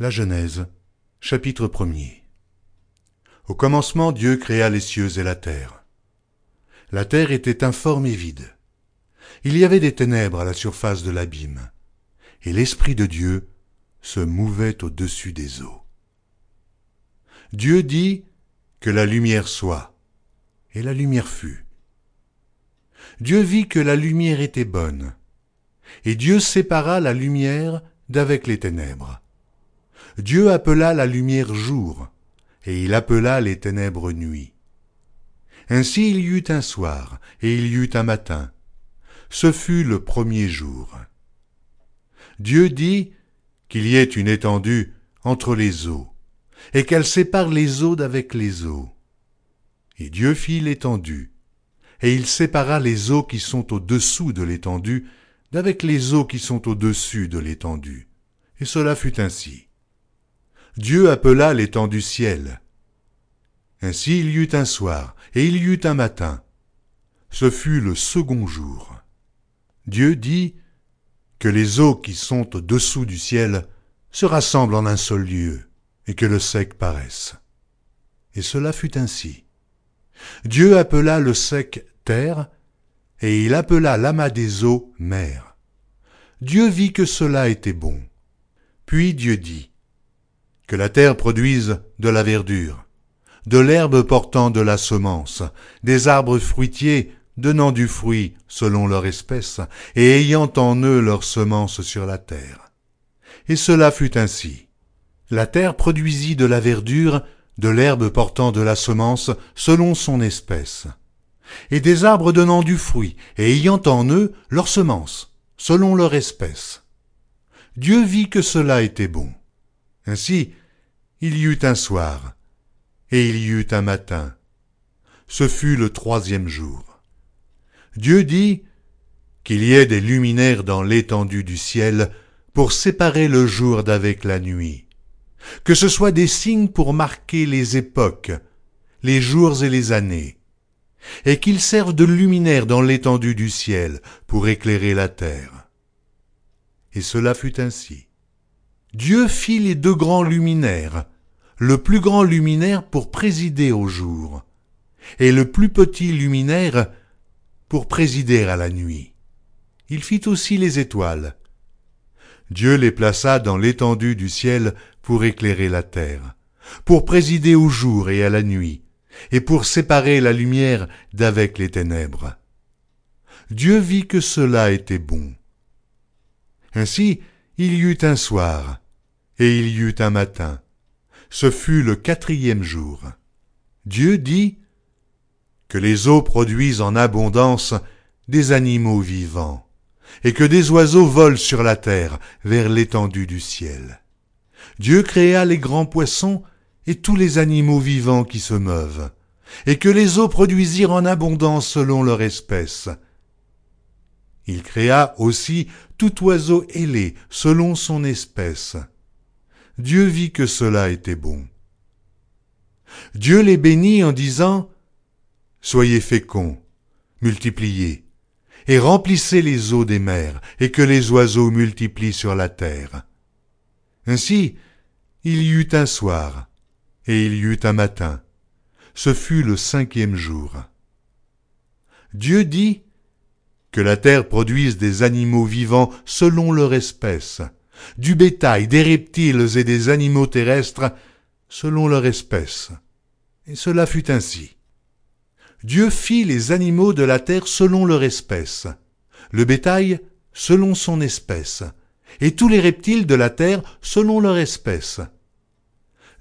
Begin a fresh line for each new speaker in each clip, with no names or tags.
La Genèse, chapitre 1er. Au commencement, Dieu créa les cieux et la terre. La terre était informe et vide. Il y avait des ténèbres à la surface de l'abîme, et l'Esprit de Dieu se mouvait au-dessus des eaux. Dieu dit que la lumière soit, et la lumière fut. Dieu vit que la lumière était bonne, et Dieu sépara la lumière d'avec les ténèbres. Dieu appela la lumière jour, et il appela les ténèbres nuit. Ainsi il y eut un soir, et il y eut un matin. Ce fut le premier jour. Dieu dit qu'il y ait une étendue entre les eaux, et qu'elle sépare les eaux d'avec les eaux. Et Dieu fit l'étendue, et il sépara les eaux qui sont au-dessous de l'étendue d'avec les eaux qui sont au-dessus de l'étendue. Et cela fut ainsi. Dieu appela l'étendue ciel. Ainsi il y eut un soir, et il y eut un matin. Ce fut le second jour. Dieu dit que les eaux qui sont au-dessous du ciel se rassemblent en un seul lieu, et que le sec paraisse. Et cela fut ainsi. Dieu appela le sec terre, et il appela l'amas des eaux mer. Dieu vit que cela était bon. Puis Dieu dit, Que la terre produise de la verdure, de l'herbe portant de la semence, des arbres fruitiers donnant du fruit selon leur espèce, et ayant en eux leur semence sur la terre. Et cela fut ainsi. La terre produisit de la verdure, de l'herbe portant de la semence selon son espèce, et des arbres donnant du fruit, et ayant en eux leur semence, selon leur espèce. Dieu vit que cela était bon. Ainsi, il y eut un soir, et il y eut un matin. Ce fut le troisième jour. Dieu dit qu'il y ait des luminaires dans l'étendue du ciel pour séparer le jour d'avec la nuit, que ce soit des signes pour marquer les époques, les jours et les années, et qu'ils servent de luminaires dans l'étendue du ciel pour éclairer la terre. Et cela fut ainsi. Dieu fit les deux grands luminaires, le plus grand luminaire pour présider au jour, et le plus petit luminaire pour présider à la nuit. Il fit aussi les étoiles. Dieu les plaça dans l'étendue du ciel pour éclairer la terre, pour présider au jour et à la nuit, et pour séparer la lumière d'avec les ténèbres. Dieu vit que cela était bon. Ainsi il y eut un soir, et il y eut un matin. Ce fut le quatrième jour. Dieu dit que les eaux produisent en abondance des animaux vivants, et que des oiseaux volent sur la terre vers l'étendue du ciel. Dieu créa les grands poissons et tous les animaux vivants qui se meuvent, et que les eaux produisirent en abondance selon leur espèce. Il créa aussi tout oiseau ailé selon son espèce. Dieu vit que cela était bon. Dieu les bénit en disant, Soyez féconds, multipliez, et remplissez les eaux des mers, et que les oiseaux multiplient sur la terre. Ainsi, il y eut un soir, et il y eut un matin. Ce fut le cinquième jour. Dieu dit que la terre produise des animaux vivants selon leur espèce, du bétail, des reptiles et des animaux terrestres selon leur espèce. Et cela fut ainsi. Dieu fit les animaux de la terre selon leur espèce, le bétail selon son espèce, et tous les reptiles de la terre selon leur espèce.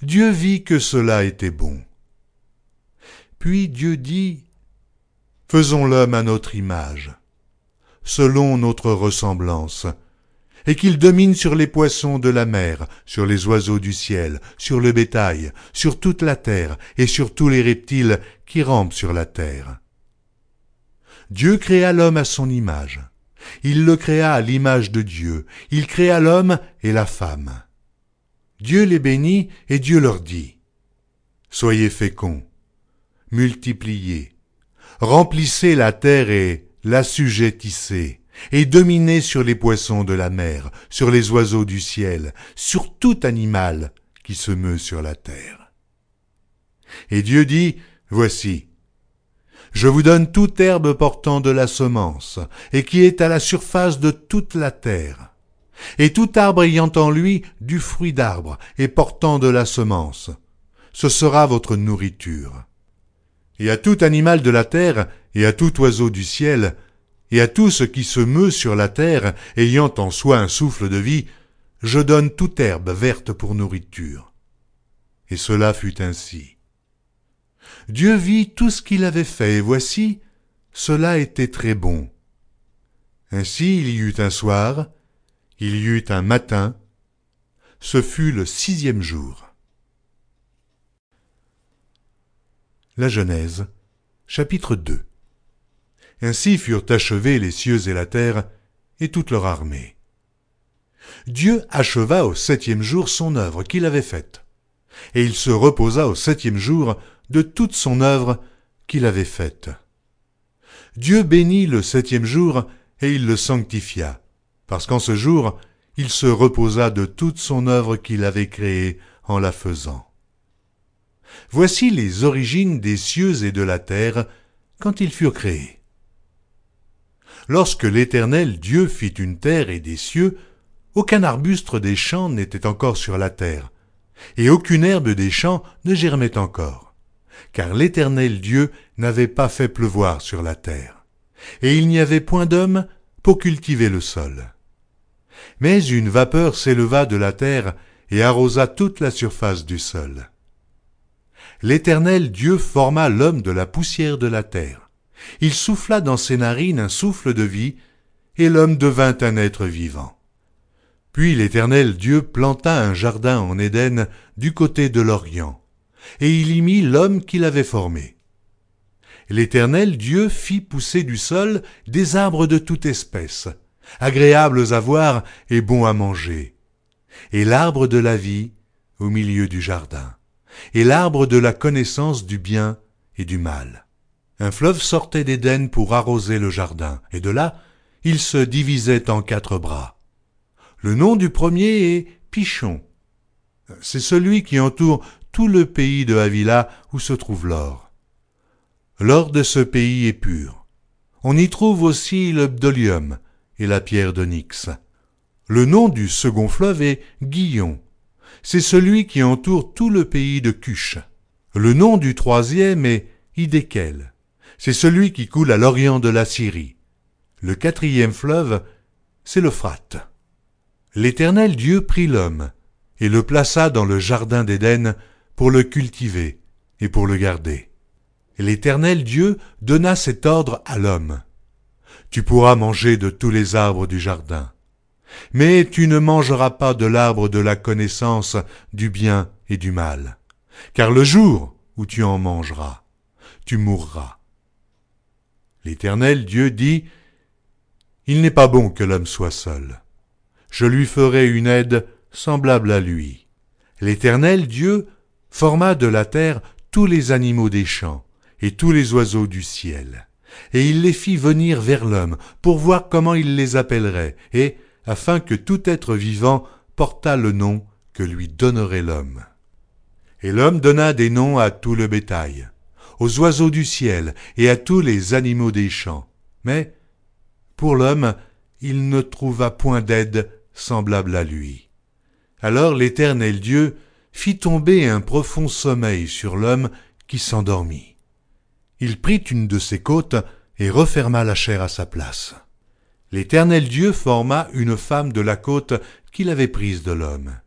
Dieu vit que cela était bon. Puis Dieu dit, Faisons l'homme à notre image, selon notre ressemblance, et qu'il domine sur les poissons de la mer, sur les oiseaux du ciel, sur le bétail, sur toute la terre, et sur tous les reptiles qui rampent sur la terre. Dieu créa l'homme à son image. Il le créa à l'image de Dieu. Il créa l'homme et la femme. Dieu les bénit et Dieu leur dit, Soyez féconds, multipliez, remplissez la terre et l'assujettissez, et dominez sur les poissons de la mer, sur les oiseaux du ciel, sur tout animal qui se meut sur la terre. Et Dieu dit, Voici, je vous donne toute herbe portant de la semence, et qui est à la surface de toute la terre, et tout arbre ayant en lui du fruit d'arbre, et portant de la semence. Ce sera votre nourriture. Et à tout animal de la terre, et à tout oiseau du ciel, et à tout ce qui se meut sur la terre, ayant en soi un souffle de vie, je donne toute herbe verte pour nourriture. Et cela fut ainsi. Dieu vit tout ce qu'il avait fait, et voici, cela était très bon. Ainsi il y eut un soir, il y eut un matin, ce fut le sixième jour. La Genèse, chapitre 2 Ainsi furent achevés les cieux et la terre, et toute leur armée. Dieu acheva au septième jour son œuvre qu'il avait faite, et il se reposa au septième jour de toute son œuvre qu'il avait faite. Dieu bénit le septième jour, et il le sanctifia, parce qu'en ce jour il se reposa de toute son œuvre qu'il avait créée en la faisant. Voici les origines des cieux et de la terre quand ils furent créés. Lorsque l'Éternel Dieu fit une terre et des cieux, aucun arbuste des champs n'était encore sur la terre, et aucune herbe des champs ne germait encore, car l'Éternel Dieu n'avait pas fait pleuvoir sur la terre, et il n'y avait point d'homme pour cultiver le sol. Mais une vapeur s'éleva de la terre et arrosa toute la surface du sol. L'Éternel Dieu forma l'homme de la poussière de la terre. Il souffla dans ses narines un souffle de vie, et l'homme devint un être vivant. Puis l'Éternel Dieu planta un jardin en Éden du côté de l'Orient, et il y mit l'homme qu'il avait formé. L'Éternel Dieu fit pousser du sol des arbres de toute espèce, agréables à voir et bons à manger, et l'arbre de la vie au milieu du jardin, et l'arbre de la connaissance du bien et du mal. Un fleuve sortait d'Éden pour arroser le jardin, et de là il se divisait en quatre bras. Le nom du premier est Pichon. C'est celui qui entoure tout le pays de Havila où se trouve l'or. L'or de ce pays est pur. On y trouve aussi le bdolium et la pierre d'onyx. Le nom du second fleuve est Guillon. C'est celui qui entoure tout le pays de Cush. Le nom du troisième est Idékel. C'est celui qui coule à l'orient de la Syrie. Le quatrième fleuve, c'est l'Euphrate. L'Éternel Dieu prit l'homme, et le plaça dans le jardin d'Éden pour le cultiver et pour le garder. L'Éternel Dieu donna cet ordre à l'homme. Tu pourras manger de tous les arbres du jardin, mais tu ne mangeras pas de l'arbre de la connaissance du bien et du mal, car le jour où tu en mangeras, tu mourras. L'Éternel Dieu dit, Il n'est pas bon que l'homme soit seul je lui ferai une aide semblable à lui. L'Éternel Dieu forma de la terre tous les animaux des champs et tous les oiseaux du ciel, et il les fit venir vers l'homme pour voir comment il les appellerait, et afin que tout être vivant portât le nom que lui donnerait l'homme. Et l'homme donna des noms à tout le bétail, aux oiseaux du ciel et à tous les animaux des champs. Mais, pour l'homme, il ne trouva point d'aide semblable à lui. Alors l'Éternel Dieu fit tomber un profond sommeil sur l'homme qui s'endormit. Il prit une de ses côtes et referma la chair à sa place. L'Éternel Dieu forma une femme de la côte qu'il avait prise de l'homme,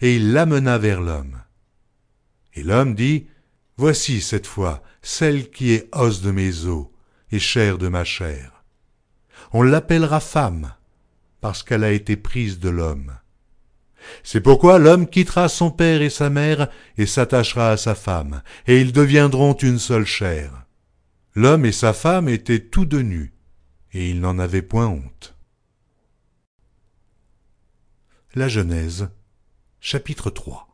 et il l'amena vers l'homme. Et l'homme dit, Voici cette fois celle qui est os de mes os et chair de ma chair. On l'appellera femme, parce qu'elle a été prise de l'homme. C'est pourquoi l'homme quittera son père et sa mère et s'attachera à sa femme, et ils deviendront une seule chair. L'homme et sa femme étaient tous deux nus, et ils n'en avaient point honte. La Genèse, chapitre 3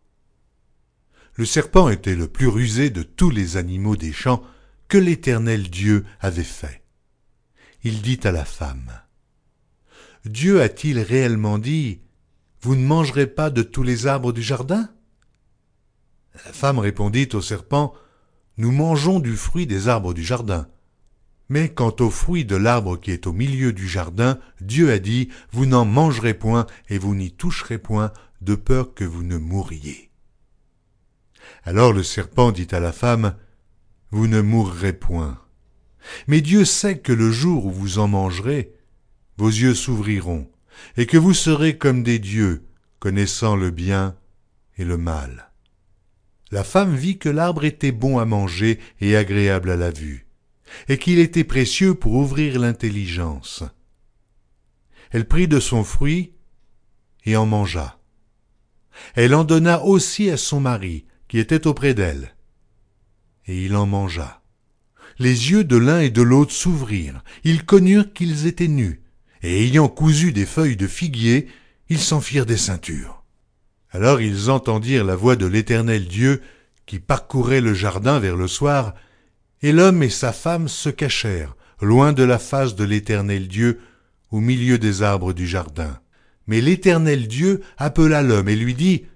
Le serpent était le plus rusé de tous les animaux des champs que l'Éternel Dieu avait fait. Il dit à la femme, Dieu a-t-il réellement dit Vous ne mangerez pas de tous les arbres du jardin? La femme répondit au serpent Nous mangeons du fruit des arbres du jardin. Mais quant au fruit de l'arbre qui est au milieu du jardin, Dieu a dit, Vous n'en mangerez point et vous n'y toucherez point, de peur que vous ne mouriez. Alors le serpent dit à la femme, Vous ne mourrez point. Mais Dieu sait que le jour où vous en mangerez, vos yeux s'ouvriront, et que vous serez comme des dieux, connaissant le bien et le mal. La femme vit que l'arbre était bon à manger et agréable à la vue, et qu'il était précieux pour ouvrir l'intelligence. Elle prit de son fruit et en mangea. Elle en donna aussi à son mari, qui était auprès d'elle, et il en mangea. Les yeux de l'un et de l'autre s'ouvrirent, ils connurent qu'ils étaient nus, et ayant cousu des feuilles de figuier, ils s'en firent des ceintures. Alors ils entendirent la voix de l'Éternel Dieu qui parcourait le jardin vers le soir, et l'homme et sa femme se cachèrent, loin de la face de l'Éternel Dieu, au milieu des arbres du jardin. Mais l'Éternel Dieu appela l'homme et lui dit,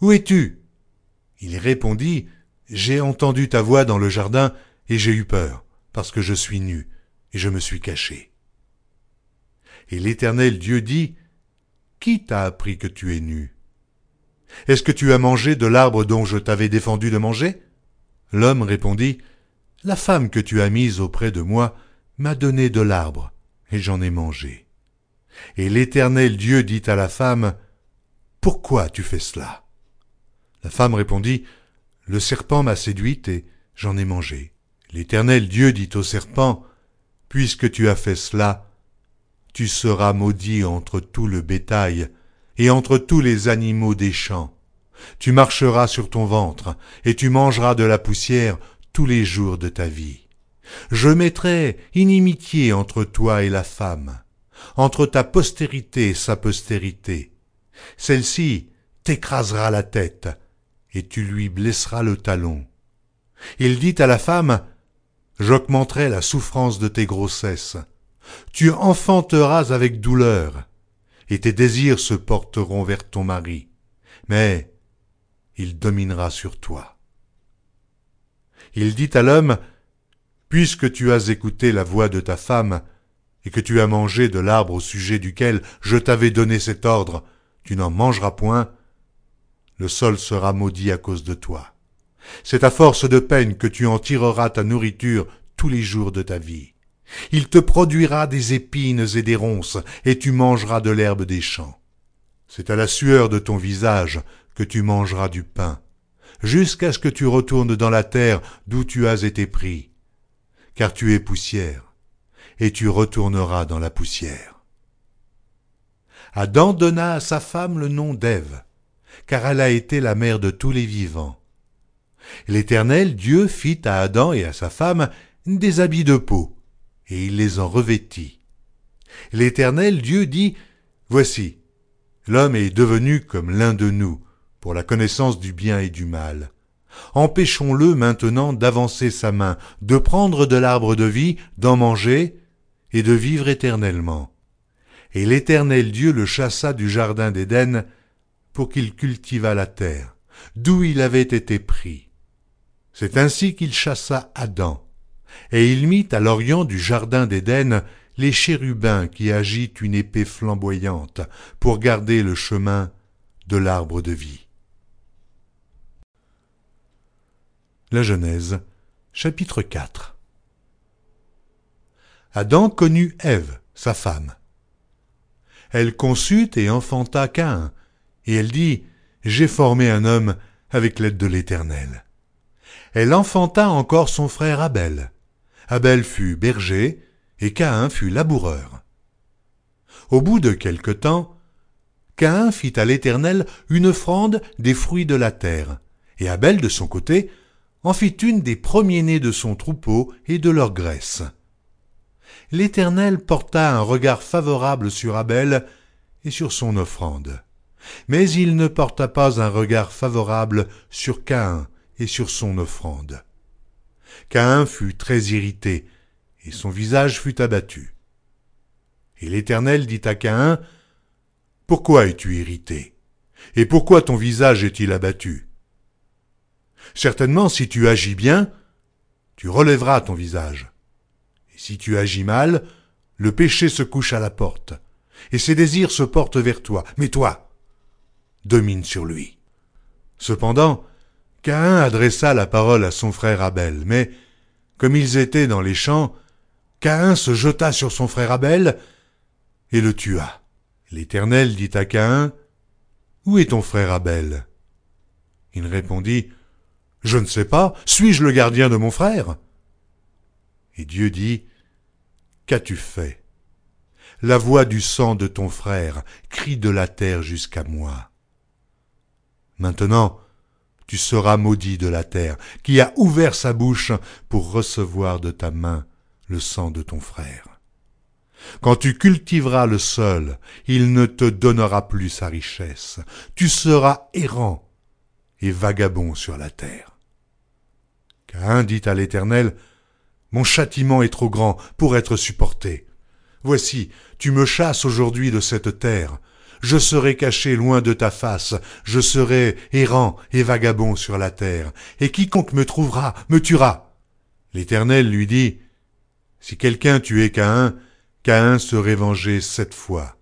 Où es-tu? Il répondit, J'ai entendu ta voix dans le jardin, et j'ai eu peur, parce que je suis nu, et je me suis caché. Et l'Éternel Dieu dit, Qui t'a appris que tu es nu? Est-ce que tu as mangé de l'arbre dont je t'avais défendu de manger? L'homme répondit, La femme que tu as mise auprès de moi m'a donné de l'arbre, et j'en ai mangé. Et l'Éternel Dieu dit à la femme, Pourquoi tu fais cela? La femme répondit, Le serpent m'a séduite et j'en ai mangé. L'Éternel Dieu dit au serpent, Puisque tu as fait cela, tu seras maudit entre tout le bétail et entre tous les animaux des champs. Tu marcheras sur ton ventre, et tu mangeras de la poussière tous les jours de ta vie. Je mettrai inimitié entre toi et la femme, entre ta postérité et sa postérité. Celle-ci t'écrasera la tête, et tu lui blesseras le talon. Il dit à la femme, J'augmenterai la souffrance de tes grossesses, tu enfanteras avec douleur, et tes désirs se porteront vers ton mari, mais il dominera sur toi. Il dit à l'homme, Puisque tu as écouté la voix de ta femme, et que tu as mangé de l'arbre au sujet duquel je t'avais donné cet ordre, tu n'en mangeras point, le sol sera maudit à cause de toi. C'est à force de peine que tu en tireras ta nourriture tous les jours de ta vie. Il te produira des épines et des ronces, et tu mangeras de l'herbe des champs. C'est à la sueur de ton visage que tu mangeras du pain, jusqu'à ce que tu retournes dans la terre d'où tu as été pris, car tu es poussière, et tu retourneras dans la poussière. Adam donna à sa femme le nom d'Ève, car elle a été la mère de tous les vivants. L'Éternel Dieu fit à Adam et à sa femme des habits de peau, et il les en revêtit. L'Éternel Dieu dit, Voici, l'homme est devenu comme l'un de nous, pour la connaissance du bien et du mal. Empêchons-le maintenant d'avancer sa main, de prendre de l'arbre de vie, d'en manger, et de vivre éternellement. Et l'Éternel Dieu le chassa du jardin d'Éden, pour qu'il cultivât la terre, d'où il avait été pris. C'est ainsi qu'il chassa Adam, et il mit à l'orient du jardin d'Éden les chérubins qui agitent une épée flamboyante pour garder le chemin de l'arbre de vie. La Genèse, chapitre 4 Adam connut Ève, sa femme. Elle conçut et enfanta Caïn, et elle dit, J'ai formé un homme avec l'aide de l'Éternel. Elle enfanta encore son frère Abel. Abel fut berger, et Caïn fut laboureur. Au bout de quelque temps, Caïn fit à l'Éternel une offrande des fruits de la terre, et Abel, de son côté, en fit une des premiers-nés de son troupeau et de leur graisse. L'Éternel porta un regard favorable sur Abel et sur son offrande. Mais il ne porta pas un regard favorable sur Caïn et sur son offrande. Caïn fut très irrité, et son visage fut abattu. Et l'Éternel dit à Caïn, Pourquoi es-tu irrité? Et pourquoi ton visage est-il abattu? Certainement, si tu agis bien, tu relèveras ton visage. Et si tu agis mal, le péché se couche à la porte, et ses désirs se portent vers toi. Mais toi, domine sur lui. Cependant, Caïn adressa la parole à son frère Abel, mais, comme ils étaient dans les champs, Caïn se jeta sur son frère Abel et le tua. L'Éternel dit à Caïn, Où est ton frère Abel? Il répondit, Je ne sais pas, suis-je le gardien de mon frère? Et Dieu dit, Qu'as-tu fait? La voix du sang de ton frère crie de la terre jusqu'à moi. Maintenant, tu seras maudit de la terre, qui a ouvert sa bouche pour recevoir de ta main le sang de ton frère. Quand tu cultiveras le sol, il ne te donnera plus sa richesse. Tu seras errant et vagabond sur la terre. Cain dit à l'Éternel, Mon châtiment est trop grand pour être supporté. Voici, tu me chasses aujourd'hui de cette terre. Je serai caché loin de ta face, je serai errant et vagabond sur la terre, et quiconque me trouvera me tuera. L'Éternel lui dit, Si quelqu'un tuait Caïn, Caïn serait vengé sept fois.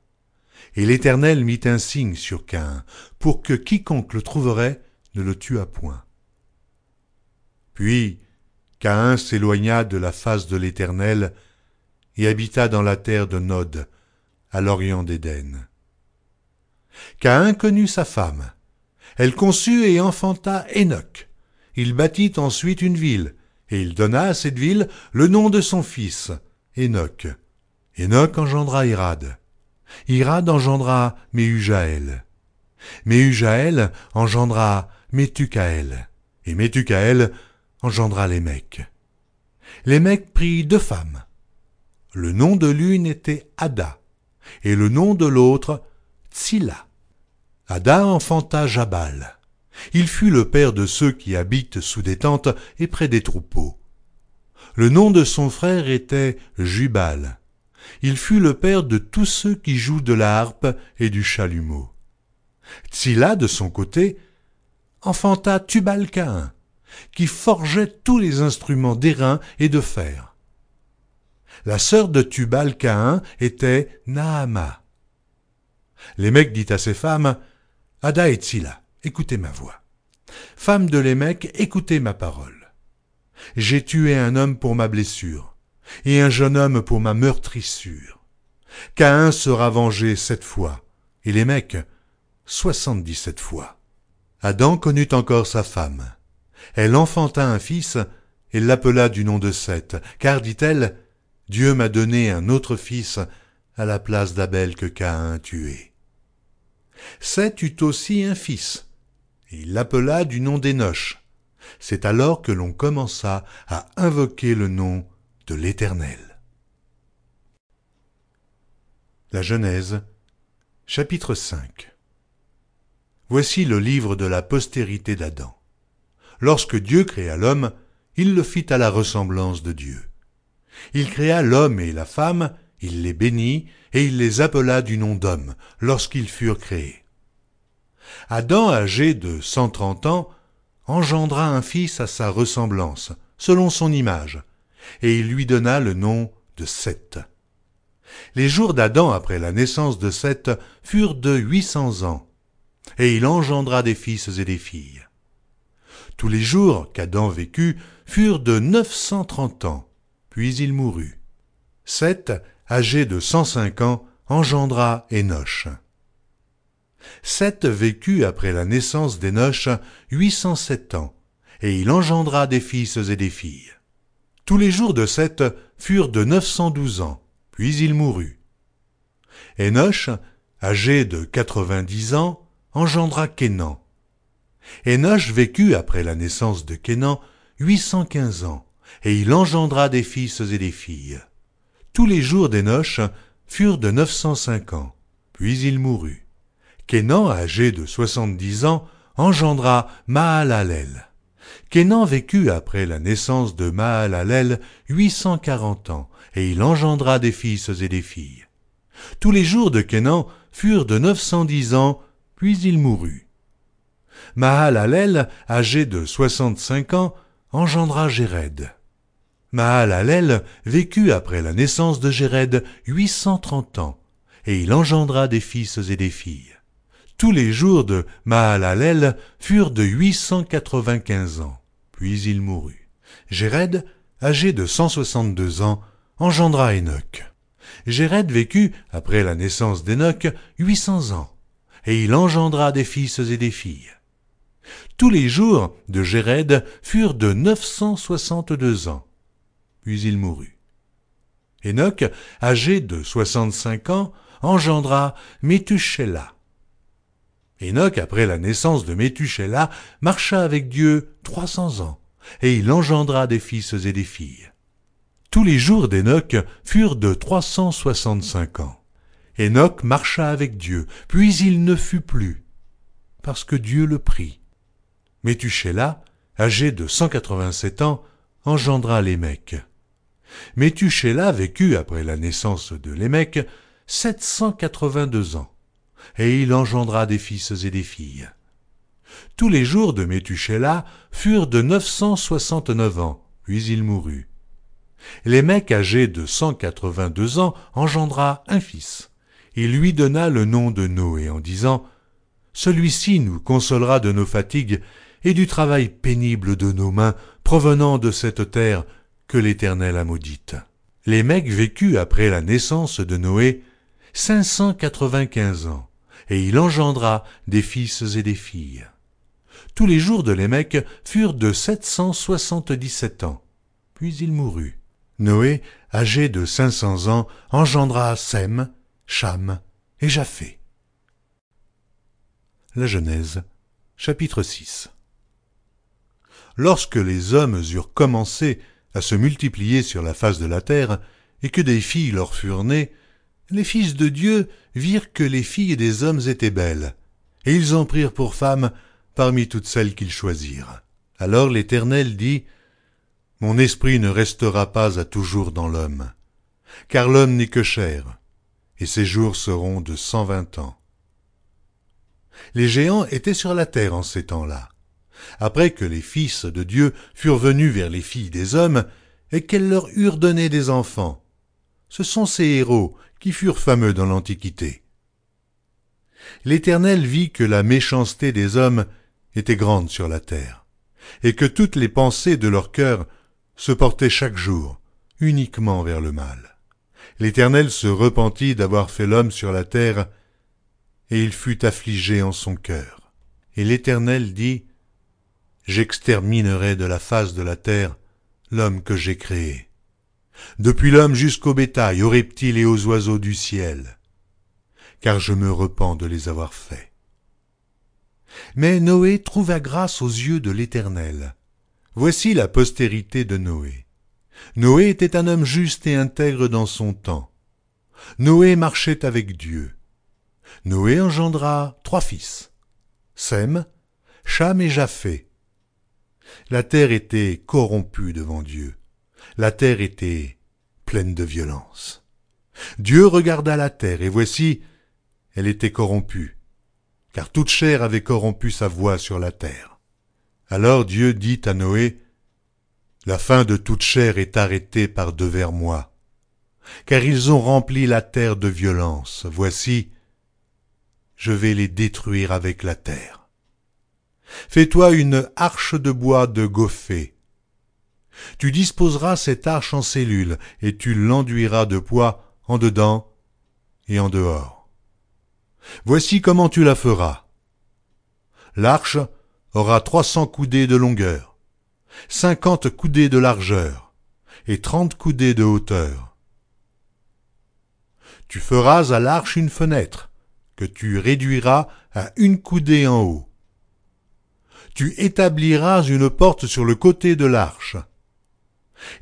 Et l'Éternel mit un signe sur Caïn, pour que quiconque le trouverait ne le tuât point. Puis Caïn s'éloigna de la face de l'Éternel, et habita dans la terre de Nod, à l'orient d'Éden. Caïn connut sa femme. Elle conçut et enfanta Enoch. Il bâtit ensuite une ville, et il donna à cette ville le nom de son fils, Enoch. Enoch engendra Irad. Irad engendra Méhujaël. Méhujaël engendra Métucaël. Et Métucaël engendra Lémec. Lémec prit deux femmes. Le nom de l'une était Ada, et le nom de l'autre Tsila. Ada enfanta Jabal. Il fut le père de ceux qui habitent sous des tentes et près des troupeaux. Le nom de son frère était Jubal. Il fut le père de tous ceux qui jouent de la harpe et du chalumeau. Tsila, de son côté, enfanta tubal qui forgeait tous les instruments d'airain et de fer. La sœur de tubal était Naama. Lémec dit à ses femmes, Ada et Tsila, écoutez ma voix. Femme de Lémec, écoutez ma parole. J'ai tué un homme pour ma blessure, et un jeune homme pour ma meurtrissure. Caïn sera vengé sept fois, et Lémec soixante-dix-sept fois. Adam connut encore sa femme. Elle enfanta un fils, et l'appela du nom de Seth, car, dit-elle, Dieu m'a donné un autre fils à la place d'Abel que Caïn tué. Seth eut aussi un fils, et il l'appela du nom d'Énoch. C'est alors que l'on commença à invoquer le nom de l'Éternel. La Genèse, chapitre 5 Voici le livre de la postérité d'Adam. Lorsque Dieu créa l'homme, il le fit à la ressemblance de Dieu. Il créa l'homme et la femme, il les bénit, et il les appela du nom d'homme, lorsqu'ils furent créés. Adam, âgé de cent trente ans, engendra un fils à sa ressemblance, selon son image, et il lui donna le nom de Seth. Les jours d'Adam après la naissance de Seth furent de huit cents ans, et il engendra des fils et des filles. Tous les jours qu'Adam vécut furent de neuf cent trente ans, puis il mourut. Seth âgé de cent cinq ans, engendra Énoch. Seth vécut après la naissance d'Énoch huit cent sept ans, et il engendra des fils et des filles. Tous les jours de Seth furent de neuf cent douze ans, puis il mourut. Énoch, âgé de quatre-vingt-dix ans, engendra Kénan. Énoch vécut après la naissance de Kénan huit cent quinze ans, et il engendra des fils et des filles. Tous les jours d'Énoch furent de neuf cent cinq ans, puis il mourut. Kénan, âgé de soixante-dix ans, engendra Mahalalel. Kénan vécut après la naissance de Mahalalel huit cent quarante ans, et il engendra des fils et des filles. Tous les jours de Kenan furent de neuf cent dix ans, puis il mourut. Mahalalel, âgé de soixante-cinq ans, engendra Jéred. Mahalalel vécut après la naissance de Jéred huit cent trente ans, et il engendra des fils et des filles. Tous les jours de Mahalalel furent de huit cent quatre-vingt-quinze ans, puis il mourut. Jéred, âgé de cent soixante-deux ans, engendra Enoch. Jéred vécut, après la naissance d'Enoch, huit cents ans, et il engendra des fils et des filles. Tous les jours de Jéred furent de neuf cent soixante-deux ans, puis il mourut. Enoch, âgé de soixante-cinq ans, engendra Métuchéla. Enoch, après la naissance de Métuchéla, marcha avec Dieu trois cents ans, et il engendra des fils et des filles. Tous les jours d'Enoch furent de trois cent soixante-cinq ans. Enoch marcha avec Dieu, puis il ne fut plus, parce que Dieu le prit. Métuchéla, âgé de cent quatre-vingt-sept ans, engendra Lémec. Métuchéla vécut après la naissance de Lémec sept cent quatre-vingt-deux ans, et il engendra des fils et des filles. Tous les jours de Métuchéla furent de neuf cent soixante-neuf ans, puis il mourut. Lémec, âgé de cent quatre-vingt-deux ans, engendra un fils. Il lui donna le nom de Noé en disant Celui-ci nous consolera de nos fatigues et du travail pénible de nos mains provenant de cette terre que l'Éternel a maudite. Lémec vécut après la naissance de Noé cinq cent quatre-vingt-quinze ans, et il engendra des fils et des filles. Tous les jours de Lémec furent de sept cent soixante-dix-sept ans, puis il mourut. Noé, âgé de cinq cents ans, engendra Sem, Cham et Japhé. La Genèse, chapitre 6 Lorsque les hommes eurent commencé à se multiplier sur la face de la terre, et que des filles leur furent nées, les fils de Dieu virent que les filles des hommes étaient belles, et ils en prirent pour femmes parmi toutes celles qu'ils choisirent. Alors l'Éternel dit, Mon esprit ne restera pas à toujours dans l'homme, car l'homme n'est que chair, et ses jours seront de cent vingt ans. Les géants étaient sur la terre en ces temps-là après que les fils de Dieu furent venus vers les filles des hommes, et qu'elles leur eurent donné des enfants. Ce sont ces héros qui furent fameux dans l'Antiquité. L'Éternel vit que la méchanceté des hommes était grande sur la terre, et que toutes les pensées de leur cœur se portaient chaque jour uniquement vers le mal. L'Éternel se repentit d'avoir fait l'homme sur la terre, et il fut affligé en son cœur. Et l'Éternel dit, j'exterminerai de la face de la terre l'homme que j'ai créé, depuis l'homme jusqu'au bétail, aux reptiles et aux oiseaux du ciel, car je me repens de les avoir faits. Mais Noé trouva grâce aux yeux de l'Éternel. Voici la postérité de Noé. Noé était un homme juste et intègre dans son temps. Noé marchait avec Dieu. Noé engendra trois fils, Sem, Cham et Japheth. La terre était corrompue devant Dieu. La terre était pleine de violence. Dieu regarda la terre, et voici, elle était corrompue, car toute chair avait corrompu sa voix sur la terre. Alors Dieu dit à Noé, La fin de toute chair est arrêtée par devers moi, car ils ont rempli la terre de violence. Voici, je vais les détruire avec la terre. Fais-toi une arche de bois de goffé. Tu disposeras cette arche en cellules, et tu l'enduiras de poids en dedans et en dehors. Voici comment tu la feras. L'arche aura trois cents coudées de longueur, cinquante coudées de largeur, et trente coudées de hauteur. Tu feras à l'arche une fenêtre, que tu réduiras à une coudée en haut tu établiras une porte sur le côté de l'arche,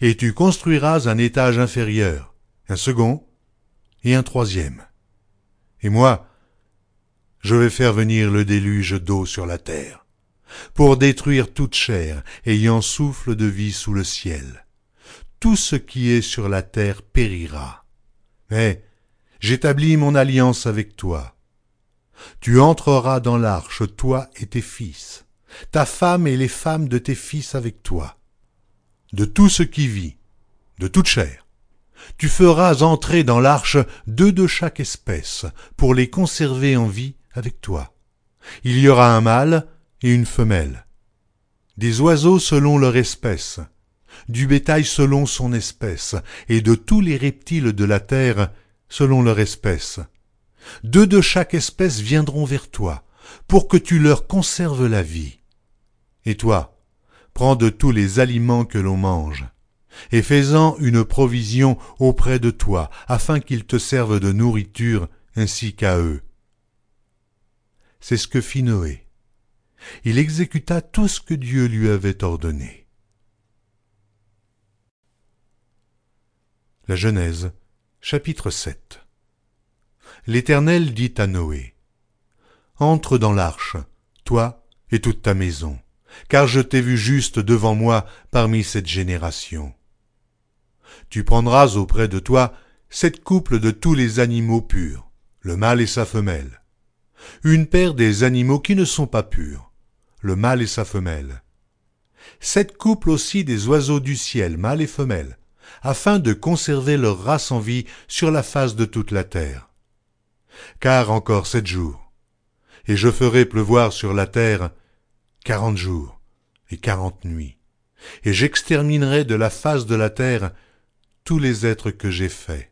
et tu construiras un étage inférieur, un second et un troisième. Et moi, je vais faire venir le déluge d'eau sur la terre, pour détruire toute chair ayant souffle de vie sous le ciel. Tout ce qui est sur la terre périra. Mais j'établis mon alliance avec toi. Tu entreras dans l'arche, toi et tes fils, ta femme et les femmes de tes fils avec toi. De tout ce qui vit, de toute chair, tu feras entrer dans l'arche deux de chaque espèce, pour les conserver en vie avec toi. Il y aura un mâle et une femelle. Des oiseaux selon leur espèce, du bétail selon son espèce, et de tous les reptiles de la terre selon leur espèce. Deux de chaque espèce viendront vers toi, pour que tu leur conserves la vie. Et toi, prends de tous les aliments que l'on mange, et fais-en une provision auprès de toi, afin qu'ils te servent de nourriture ainsi qu'à eux. C'est ce que fit Noé. Il exécuta tout ce que Dieu lui avait ordonné. La Genèse, chapitre 7 L'Éternel dit à Noé, Entre dans l'arche, toi et toute ta maison, car je t'ai vu juste devant moi parmi cette génération. Tu prendras auprès de toi sept couples de tous les animaux purs, le mâle et sa femelle, une paire des animaux qui ne sont pas purs, le mâle et sa femelle, sept couples aussi des oiseaux du ciel, mâle et femelle, afin de conserver leur race en vie sur la face de toute la terre. Car encore sept jours, et je ferai pleuvoir sur la terre quarante jours et quarante nuits, et j'exterminerai de la face de la terre tous les êtres que j'ai faits.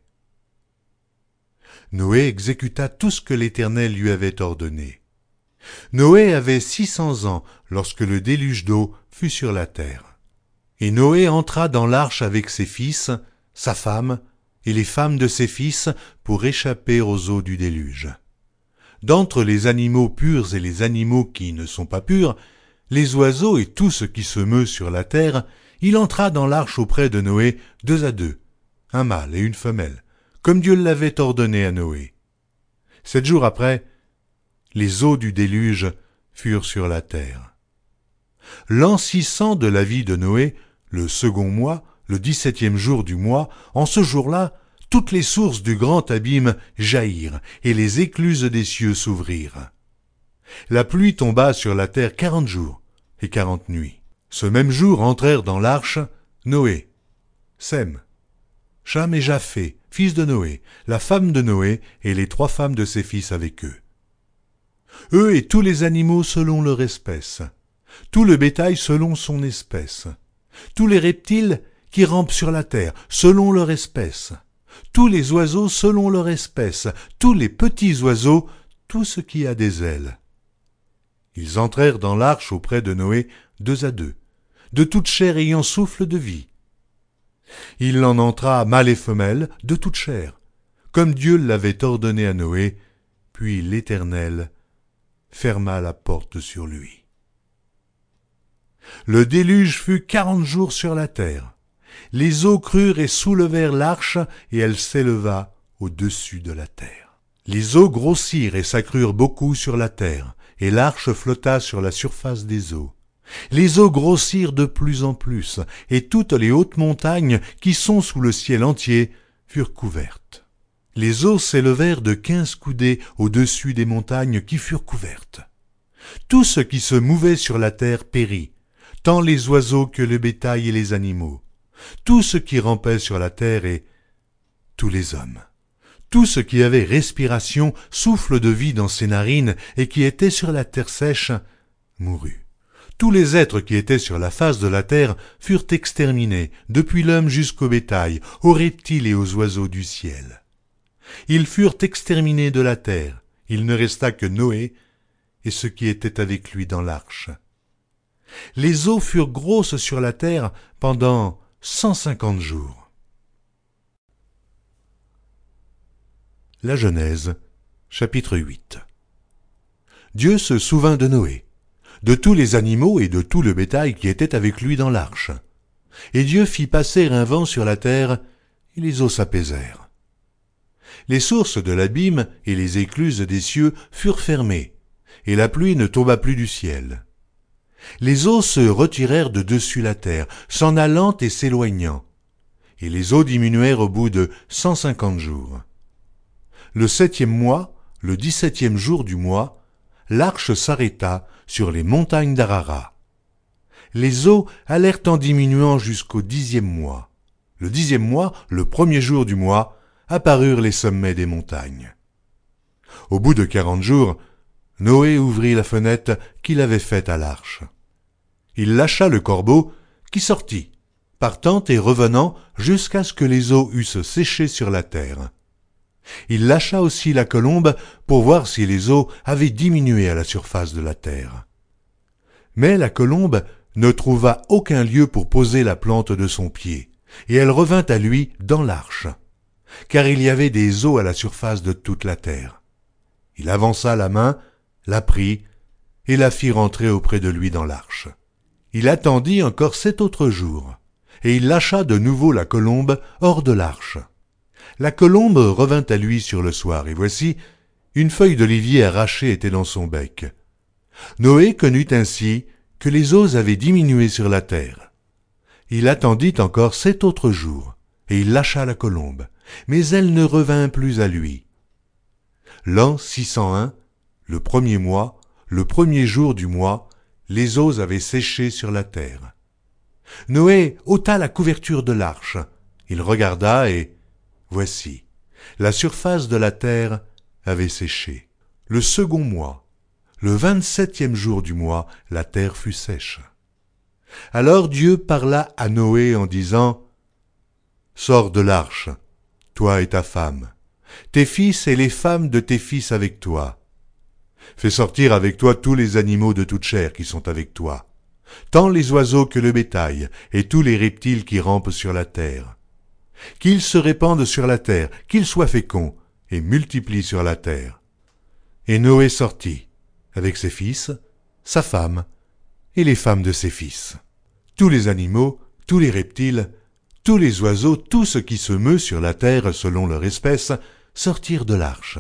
Noé exécuta tout ce que l'Éternel lui avait ordonné. Noé avait six cents ans lorsque le déluge d'eau fut sur la terre. Et Noé entra dans l'arche avec ses fils, sa femme, et les femmes de ses fils pour échapper aux eaux du déluge. D'entre les animaux purs et les animaux qui ne sont pas purs, les oiseaux et tout ce qui se meut sur la terre, il entra dans l'arche auprès de Noé deux à deux, un mâle et une femelle, comme Dieu l'avait ordonné à Noé. Sept jours après, les eaux du déluge furent sur la terre. L'an six cents de la vie de Noé, le second mois, le dix-septième jour du mois, en ce jour-là, toutes les sources du grand abîme jaillirent, et les écluses des cieux s'ouvrirent. La pluie tomba sur la terre quarante jours et quarante nuits. Ce même jour entrèrent dans l'arche Noé, Sem, Cham et Japhé, fils de Noé, la femme de Noé et les trois femmes de ses fils avec eux. Eux et tous les animaux selon leur espèce, tout le bétail selon son espèce, tous les reptiles qui rampent sur la terre selon leur espèce, tous les oiseaux selon leur espèce, tous les petits oiseaux, tout ce qui a des ailes. Ils entrèrent dans l'arche auprès de Noé deux à deux, de toute chair ayant souffle de vie, il en entra mâle et femelle de toute chair, comme Dieu l'avait ordonné à Noé, puis l'Éternel ferma la porte sur lui. Le déluge fut quarante jours sur la terre. Les eaux crurent et soulevèrent l'arche, et elle s'éleva au-dessus de la terre. Les eaux grossirent et s'accrurent beaucoup sur la terre, et l'arche flotta sur la surface des eaux. Les eaux grossirent de plus en plus, et toutes les hautes montagnes qui sont sous le ciel entier furent couvertes. Les eaux s'élevèrent de quinze coudées au-dessus des montagnes qui furent couvertes. Tout ce qui se mouvait sur la terre périt, tant les oiseaux que le bétail et les animaux, tout ce qui rampait sur la terre et tous les hommes. Tout ce qui avait respiration, souffle de vie dans ses narines et qui était sur la terre sèche, mourut tous les êtres qui étaient sur la face de la terre furent exterminés, depuis l'homme jusqu'au bétail, aux reptiles et aux oiseaux du ciel. Ils furent exterminés de la terre, il ne resta que Noé et ceux qui étaient avec lui dans l'arche. Les eaux furent grosses sur la terre pendant cent cinquante jours. La Genèse, chapitre 8 Dieu se souvint de Noé de tous les animaux et de tout le bétail qui était avec lui dans l'arche. Et Dieu fit passer un vent sur la terre, et les eaux s'apaisèrent. Les sources de l'abîme et les écluses des cieux furent fermées, et la pluie ne tomba plus du ciel. Les eaux se retirèrent de dessus la terre, s'en allant et s'éloignant, et les eaux diminuèrent au bout de cent cinquante jours. Le septième mois, le dix-septième jour du mois, l'arche s'arrêta sur les montagnes d'Arara. Les eaux allèrent en diminuant jusqu'au dixième mois. Le dixième mois, le premier jour du mois, apparurent les sommets des montagnes. Au bout de quarante jours, Noé ouvrit la fenêtre qu'il avait faite à l'arche. Il lâcha le corbeau, qui sortit, partant et revenant jusqu'à ce que les eaux eussent séché sur la terre. Il lâcha aussi la colombe pour voir si les eaux avaient diminué à la surface de la terre. Mais la colombe ne trouva aucun lieu pour poser la plante de son pied, et elle revint à lui dans l'arche, car il y avait des eaux à la surface de toute la terre. Il avança la main, la prit, et la fit rentrer auprès de lui dans l'arche. Il attendit encore sept autres jours, et il lâcha de nouveau la colombe hors de l'arche. La colombe revint à lui sur le soir, et voici, une feuille d'olivier arrachée était dans son bec. Noé connut ainsi que les eaux avaient diminué sur la terre. Il attendit encore sept autres jours, et il lâcha la colombe, mais elle ne revint plus à lui. L'an 601, le premier mois, le premier jour du mois, les eaux avaient séché sur la terre. Noé ôta la couverture de l'arche. Il regarda et, voici, la surface de la terre avait séché. Le second mois, le vingt-septième jour du mois, la terre fut sèche. Alors Dieu parla à Noé en disant, Sors de l'arche, toi et ta femme, tes fils et les femmes de tes fils avec toi. Fais sortir avec toi tous les animaux de toute chair qui sont avec toi, tant les oiseaux que le bétail, et tous les reptiles qui rampent sur la terre. Qu'ils se répandent sur la terre, qu'ils soient féconds, et multiplient sur la terre. Et Noé sortit, avec ses fils, sa femme, et les femmes de ses fils. Tous les animaux, tous les reptiles, tous les oiseaux, tout ce qui se meut sur la terre selon leur espèce, sortirent de l'arche.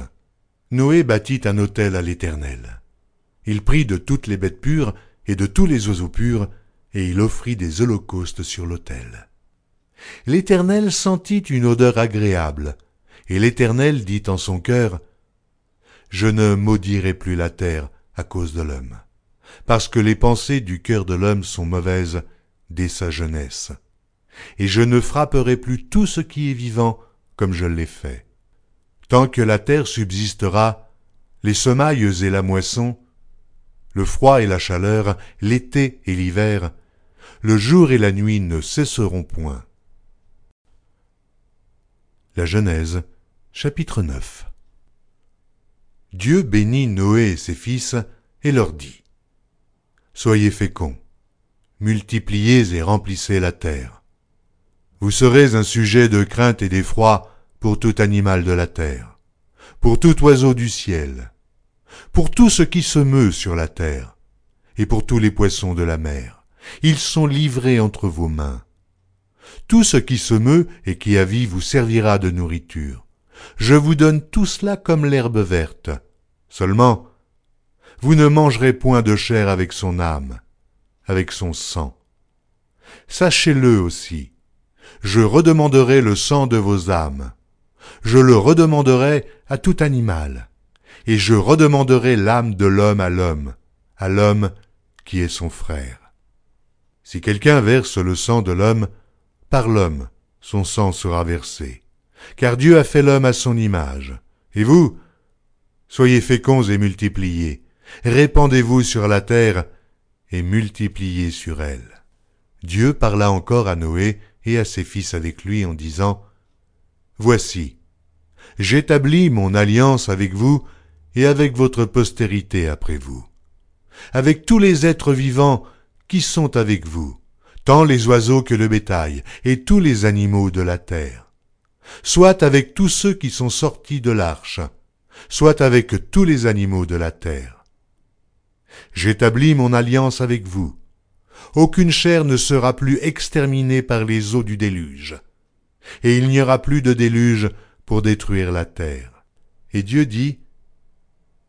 Noé bâtit un autel à l'Éternel. Il prit de toutes les bêtes pures et de tous les oiseaux purs, et il offrit des holocaustes sur l'autel. L'Éternel sentit une odeur agréable, et l'Éternel dit en son cœur, Je ne maudirai plus la terre à cause de l'homme, parce que les pensées du cœur de l'homme sont mauvaises dès sa jeunesse, et je ne frapperai plus tout ce qui est vivant comme je l'ai fait. Tant que la terre subsistera, les semailles et la moisson, le froid et la chaleur, l'été et l'hiver, le jour et la nuit ne cesseront point. La Genèse, chapitre 9 Dieu bénit Noé et ses fils et leur dit Soyez féconds, multipliez et remplissez la terre. Vous serez un sujet de crainte et d'effroi pour tout animal de la terre, pour tout oiseau du ciel, pour tout ce qui se meut sur la terre, et pour tous les poissons de la mer. Ils sont livrés entre vos mains. Tout ce qui se meut et qui a vie vous servira de nourriture. Je vous donne tout cela comme l'herbe verte. Seulement, vous ne mangerez point de chair avec son âme, avec son sang. Sachez-le aussi, je redemanderai le sang de vos âmes je le redemanderai à tout animal, et je redemanderai l'âme de l'homme à l'homme, à l'homme qui est son frère. Si quelqu'un verse le sang de l'homme, par l'homme son sang sera versé, car Dieu a fait l'homme à son image. Et vous, soyez féconds et multipliez, répandez-vous sur la terre et multipliez sur elle. Dieu parla encore à Noé et à ses fils avec lui en disant, Voici, j'établis mon alliance avec vous et avec votre postérité après vous, avec tous les êtres vivants qui sont avec vous, tant les oiseaux que le bétail, et tous les animaux de la terre, soit avec tous ceux qui sont sortis de l'arche, soit avec tous les animaux de la terre. J'établis mon alliance avec vous. Aucune chair ne sera plus exterminée par les eaux du déluge. Et il n'y aura plus de déluge pour détruire la terre. Et Dieu dit,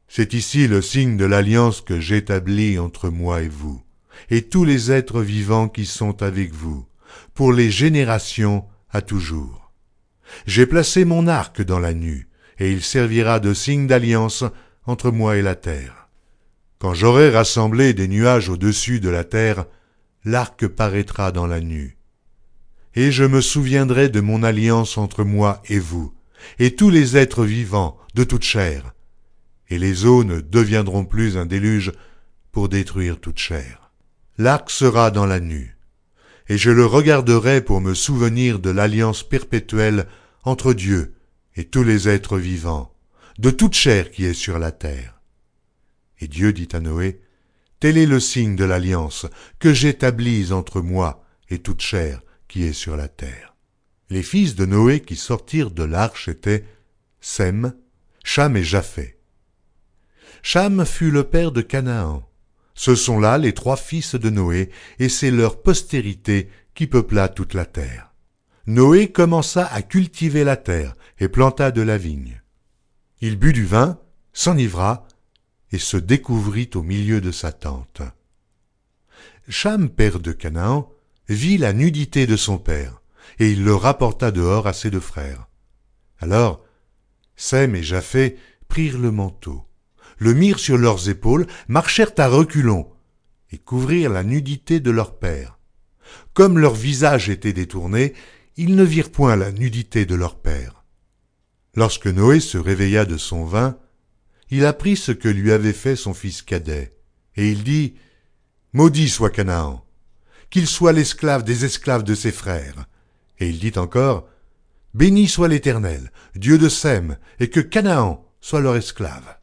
C'est ici le signe de l'alliance que j'établis entre moi et vous, et tous les êtres vivants qui sont avec vous, pour les générations à toujours. J'ai placé mon arc dans la nue, et il servira de signe d'alliance entre moi et la terre. Quand j'aurai rassemblé des nuages au-dessus de la terre, l'arc paraîtra dans la nue. Et je me souviendrai de mon alliance entre moi et vous, et tous les êtres vivants de toute chair, et les eaux ne deviendront plus un déluge pour détruire toute chair. L'arc sera dans la nue, et je le regarderai pour me souvenir de l'alliance perpétuelle entre Dieu et tous les êtres vivants, de toute chair qui est sur la terre. Et Dieu dit à Noé, Tel est le signe de l'alliance que j'établis entre moi et toute chair qui est sur la terre. Les fils de Noé qui sortirent de l'arche étaient Sem, Cham et Japheth. Cham fut le père de Canaan. Ce sont là les trois fils de Noé, et c'est leur postérité qui peupla toute la terre. Noé commença à cultiver la terre et planta de la vigne. Il but du vin, s'enivra, et se découvrit au milieu de sa tente. Cham, père de Canaan, vit la nudité de son père, et il le rapporta dehors à ses deux frères. Alors, Sem et Japheth prirent le manteau, le mirent sur leurs épaules, marchèrent à reculons, et couvrirent la nudité de leur père. Comme leur visage était détourné, ils ne virent point la nudité de leur père. Lorsque Noé se réveilla de son vin, il apprit ce que lui avait fait son fils cadet, et il dit, Maudit soit Canaan, qu'il soit l'esclave des esclaves de ses frères. Et il dit encore, Béni soit l'Éternel, Dieu de Sem, et que Canaan soit leur esclave.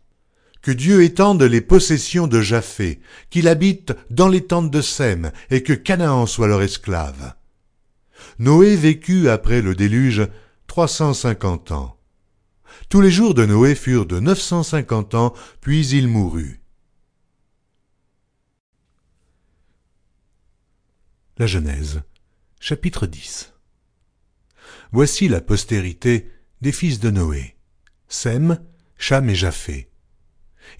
Que Dieu étende les possessions de Japheth, qu'il habite dans les tentes de Sem, et que Canaan soit leur esclave. Noé vécut après le déluge trois cent cinquante ans. Tous les jours de Noé furent de neuf cent cinquante ans, puis il mourut. La Genèse, chapitre 10 Voici la postérité des fils de Noé, Sem, Cham et Japheth.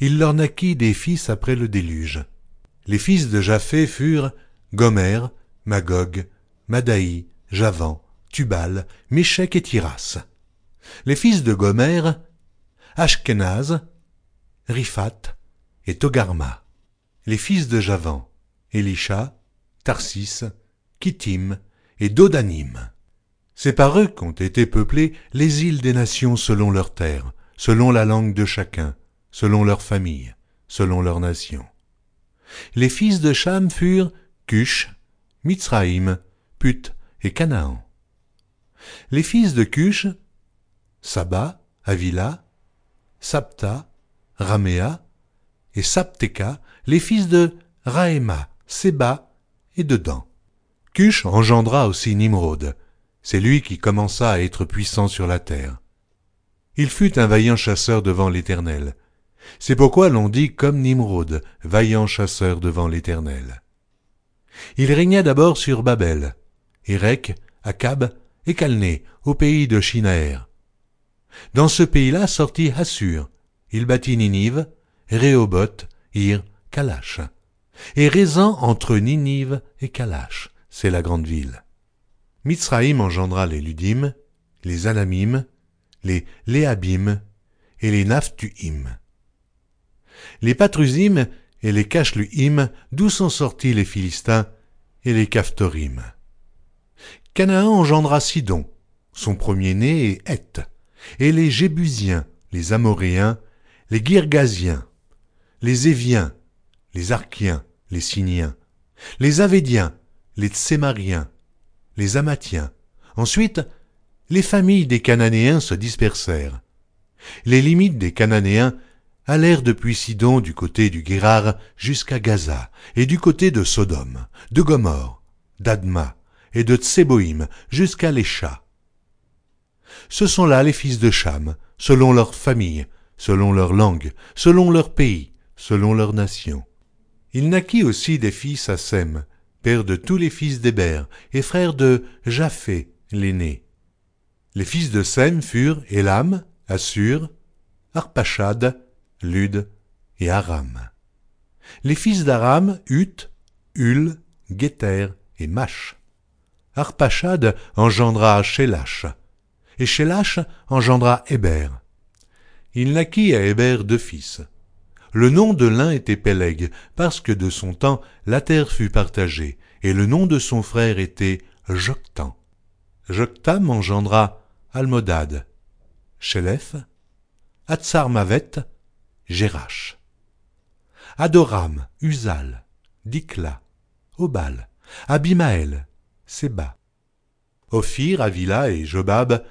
Il leur naquit des fils après le déluge. Les fils de Japheth furent Gomer, Magog, Madaï, Javan, Tubal, Méchec et Tiras. Les fils de Gomer, Ashkenaz, Riphat et Togarma. Les fils de Javan, Elisha, Tarsis, Kittim et Dodanim. C'est par eux qu'ont été peuplées les îles des nations selon leurs terres, selon la langue de chacun, selon leur famille, selon leur nation. Les fils de Cham furent Cush, Mitzraïm, Put et Canaan. Les fils de Cush, Saba, Avila, Sapta, Raméa et Sapteka, les fils de Raéma, Seba et de Dan. Cush engendra aussi Nimrod, c'est lui qui commença à être puissant sur la terre. Il fut un vaillant chasseur devant l'Éternel. C'est pourquoi l'on dit comme Nimrod, vaillant chasseur devant l'Éternel. Il régna d'abord sur Babel, Érec, Akab et Calné, au pays de Shinaër. Dans ce pays-là sortit Assur. Il bâtit Ninive, Réhoboth, Ir, Kalash. Et Rézan entre Ninive et Kalash, c'est la grande ville. Mitzraïm engendra les Ludim, les Anamim, les Léabim et les Naphtuim. Les Patrusim et les Kashluim, d'où sont sortis les Philistins, et les Caphtorim. Canaan engendra Sidon, son premier-né et Heth, et les Jébusiens, les Amoréens, les Girgasiens, les Éviens, les Archiens, les Siniens, les Avédiens, les Tsémariens, les Amathiens. Ensuite, les familles des Cananéens se dispersèrent. Les limites des Cananéens allèrent depuis Sidon du côté du Guérar jusqu'à Gaza, et du côté de Sodome, de Gomorre, d'Adma et de Tseboïm jusqu'à l'Écha. Ce sont là les fils de Cham, selon leur famille, selon leur langue, selon leur pays, selon leur nation. Il naquit aussi des fils à Sem, père de tous les fils d'Héber, et frère de Japheth, l'aîné. Les fils de Sem furent Elam, Assur, Arpachad, Lud et Aram. Les fils d'Aram, Ut, Hul, Guéter et Mach. Arpachad engendra Shélach, et Shélach engendra Héber. il naquit à Hébert deux fils. Le nom de l'un était Péleg, parce que de son temps la terre fut partagée, et le nom de son frère était Joctan. Joctam engendra Almodad, Shélef, Atsarmavet, Gérach. Adoram, Uzal, Dikla, Obal, Abimaël, Séba. Ophir, Avila et Jobab,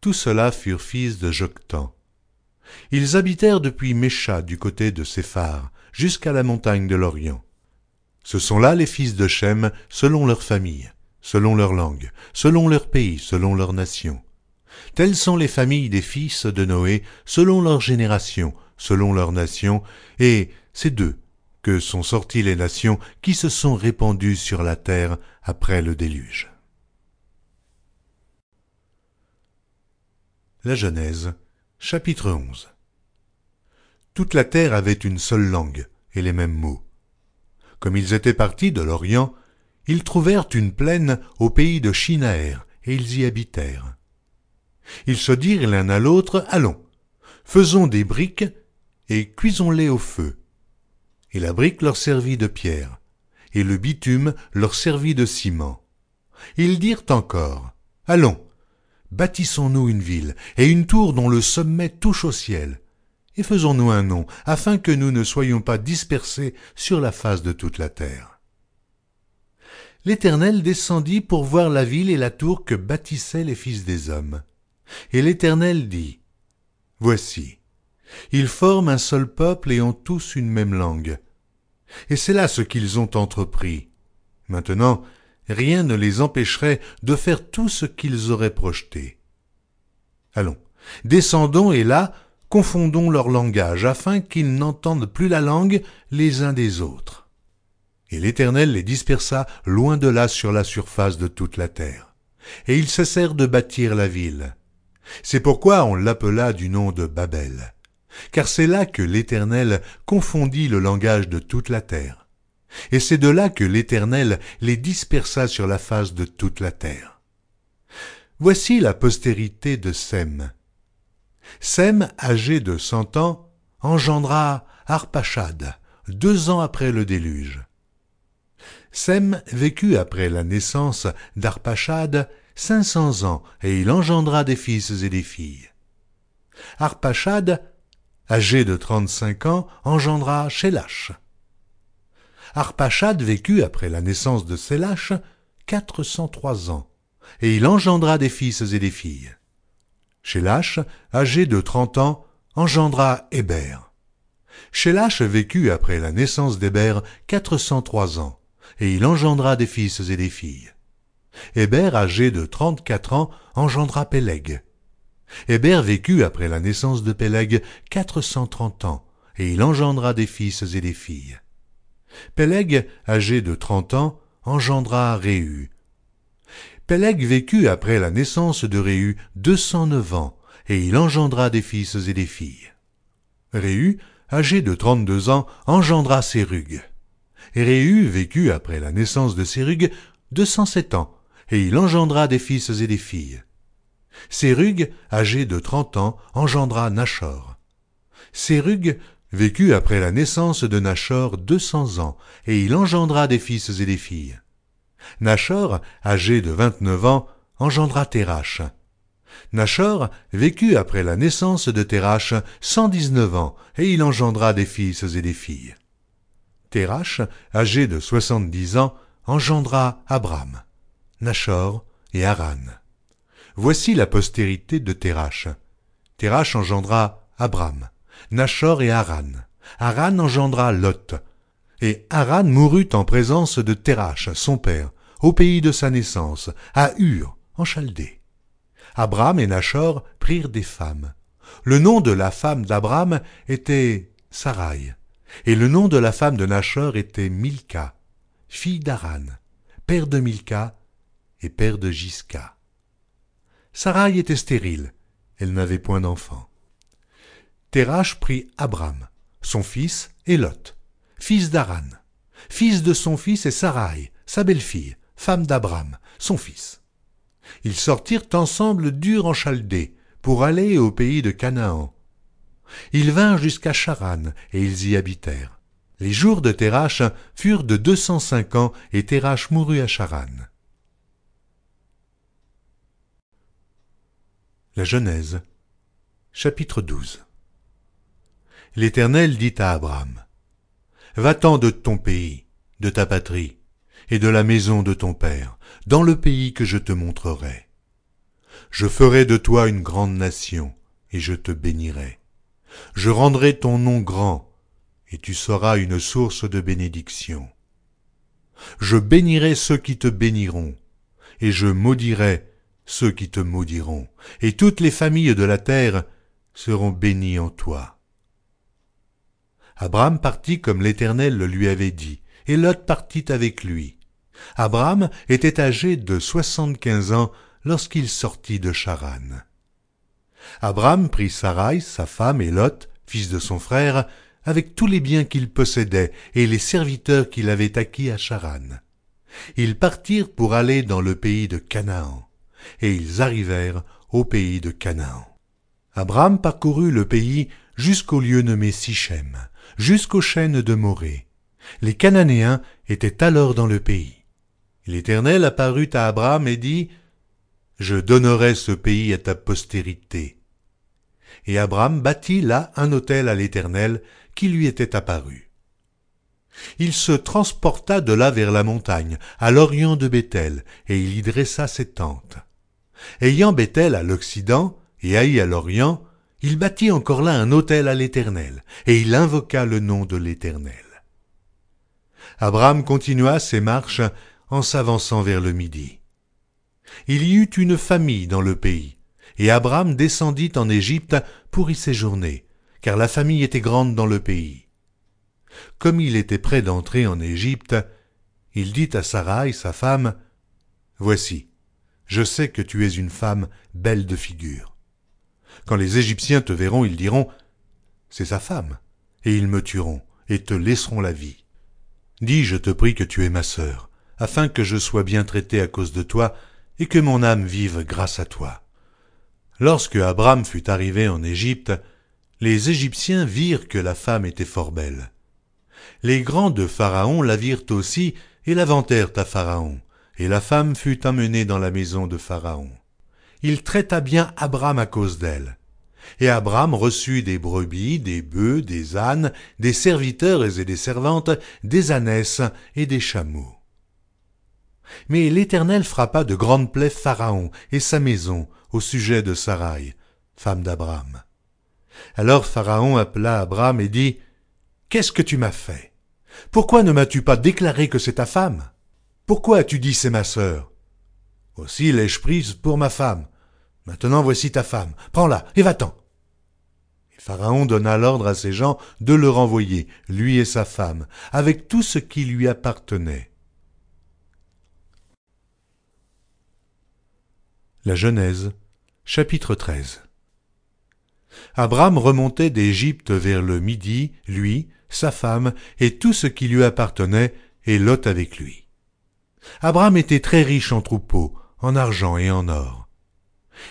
tout cela furent fils de Joctan. Ils habitèrent depuis Mécha du côté de Séphar, jusqu'à la montagne de l'Orient. Ce sont là les fils de Shem selon leur famille, selon leur langue, selon leur pays, selon leur nation. Telles sont les familles des fils de Noé selon leur génération, selon leur nation, et c'est d'eux que sont sorties les nations qui se sont répandues sur la terre après le déluge. La Genèse, chapitre 11 Toute la terre avait une seule langue et les mêmes mots. Comme ils étaient partis de l'Orient, ils trouvèrent une plaine au pays de Shinaër, et ils y habitèrent. Ils se dirent l'un à l'autre, Allons, faisons des briques, et cuisons-les au feu. Et la brique leur servit de pierre, et le bitume leur servit de ciment. Ils dirent encore, Allons, bâtissons-nous une ville, et une tour dont le sommet touche au ciel, et faisons-nous un nom, afin que nous ne soyons pas dispersés sur la face de toute la terre. L'Éternel descendit pour voir la ville et la tour que bâtissaient les fils des hommes. Et l'Éternel dit, Voici, ils forment un seul peuple et ont tous une même langue. Et c'est là ce qu'ils ont entrepris. Maintenant, rien ne les empêcherait de faire tout ce qu'ils auraient projeté. Allons, descendons et là, confondons leur langage, afin qu'ils n'entendent plus la langue les uns des autres. Et l'Éternel les dispersa loin de là sur la surface de toute la terre. Et ils cessèrent de bâtir la ville. C'est pourquoi on l'appela du nom de Babel, car c'est là que l'Éternel confondit le langage de toute la terre. Et c'est de là que l'Éternel les dispersa sur la face de toute la terre. Voici la postérité de Sem. Sem, âgé de cent ans, engendra Arpachad, deux ans après le déluge. Sem vécut après la naissance d'Arpachad cinq cents ans, et il engendra des fils et des filles. Arpachad, âgé de trente-cinq ans, engendra Shélach. Arpachad vécut après la naissance de cent trois ans, et il engendra des fils et des filles. Shélach, âgé de trente ans, engendra Héber. Shélach vécut après la naissance d'Héber quatre cent trois ans, et il engendra des fils et des filles. Héber, âgé de trente-quatre ans, engendra Péleg. Héber vécut après la naissance de Péleg quatre cent trente ans, et il engendra des fils et des filles. Péleg, âgé de trente ans, engendra Réhu. Péleg vécut après la naissance de Réhu deux cent neuf ans, et il engendra des fils et des filles. Réhu, âgé de trente-deux ans, engendra Sérug. Réhu vécut après la naissance de Sérug deux cent sept ans, et il engendra des fils et des filles. Sérug, âgé de trente ans, engendra Nachor. Sérug vécut après la naissance de Nachor deux cents ans, et il engendra des fils et des filles. Nachor, âgé de vingt-neuf ans, engendra Terach. Nachor vécut après la naissance de Terach cent dix-neuf ans, et il engendra des fils et des filles. Terach, âgé de soixante-dix ans, engendra Abram. Nachor et Haran. Voici la postérité de Terach. Terach engendra Abram, Nachor et Haran. Haran engendra Lot. Et Haran mourut en présence de Terach, son père, au pays de sa naissance, à Ur, en Chaldée. Abram et Nachor prirent des femmes. Le nom de la femme d'Abram était Sarai, et le nom de la femme de Nachor était Milka, fille d'Haran, père de Milka et père de Gisca. Sarai était stérile, elle n'avait point d'enfant. Terach prit Abram, son fils, et Lot, fils d'Aran, fils de son fils et Sarai, sa belle-fille, femme d'Abram, son fils. Ils sortirent ensemble d'Ur en pour aller au pays de Canaan. Ils vinrent jusqu'à Charan, et ils y habitèrent. Les jours de Terach furent de deux cent cinq ans, et Terach mourut à Charan. La Genèse, chapitre 12 L'Éternel dit à Abraham, Va-t'en de ton pays, de ta patrie, et de la maison de ton père, dans le pays que je te montrerai. Je ferai de toi une grande nation, et je te bénirai. Je rendrai ton nom grand, et tu seras une source de bénédiction. Je bénirai ceux qui te béniront, et je maudirai ceux qui te maudiront, et toutes les familles de la terre seront bénies en toi. Abraham partit comme l'Éternel le lui avait dit, et Lot partit avec lui. Abraham était âgé de soixante-quinze ans lorsqu'il sortit de Charan. Abraham prit Sarai, sa femme, et Lot, fils de son frère, avec tous les biens qu'il possédait et les serviteurs qu'il avait acquis à Charan. Ils partirent pour aller dans le pays de Canaan, et ils arrivèrent au pays de Canaan. Abraham parcourut le pays jusqu'au lieu nommé Sichem, jusqu'aux chênes de Morée. Les Cananéens étaient alors dans le pays. L'Éternel apparut à Abraham et dit, Je donnerai ce pays à ta postérité. Et Abraham bâtit là un autel à l'Éternel qui lui était apparu. Il se transporta de là vers la montagne, à l'orient de Béthel, et il y dressa ses tentes. Ayant Béthel à l'occident et Haï à l'orient, il bâtit encore là un autel à l'Éternel, et il invoqua le nom de l'Éternel. Abraham continua ses marches en s'avançant vers le midi. Il y eut une famille dans le pays, et Abraham descendit en Égypte pour y séjourner, car la famille était grande dans le pays. Comme il était près d'entrer en Égypte, il dit à Sarai, sa femme, Voici, je sais que tu es une femme belle de figure. Quand les Égyptiens te verront, ils diront, C'est sa femme, et ils me tueront, et te laisseront la vie. Dis, je te prie que tu es ma sœur, afin que je sois bien traité à cause de toi, et que mon âme vive grâce à toi. Lorsque Abraham fut arrivé en Égypte, les Égyptiens virent que la femme était fort belle. Les grands de Pharaon la virent aussi, et la vantèrent à Pharaon, et la femme fut emmenée dans la maison de Pharaon il traita bien Abraham à cause d'elle. Et Abraham reçut des brebis, des bœufs, des ânes, des serviteurs et des servantes, des ânesses et des chameaux. Mais l'Éternel frappa de grandes plaies Pharaon et sa maison au sujet de Sarai, femme d'Abraham. Alors Pharaon appela Abraham et dit, Qu'est-ce que tu m'as fait? Pourquoi ne m'as-tu pas déclaré que c'est ta femme? Pourquoi as-tu dit c'est ma sœur? Aussi l'ai-je prise pour ma femme. Maintenant voici ta femme. Prends-la et va-t'en. Et Pharaon donna l'ordre à ses gens de le renvoyer, lui et sa femme, avec tout ce qui lui appartenait. La Genèse, chapitre 13 Abraham remontait d'Égypte vers le midi, lui, sa femme, et tout ce qui lui appartenait, et Lot avec lui. Abraham était très riche en troupeaux, en argent et en or.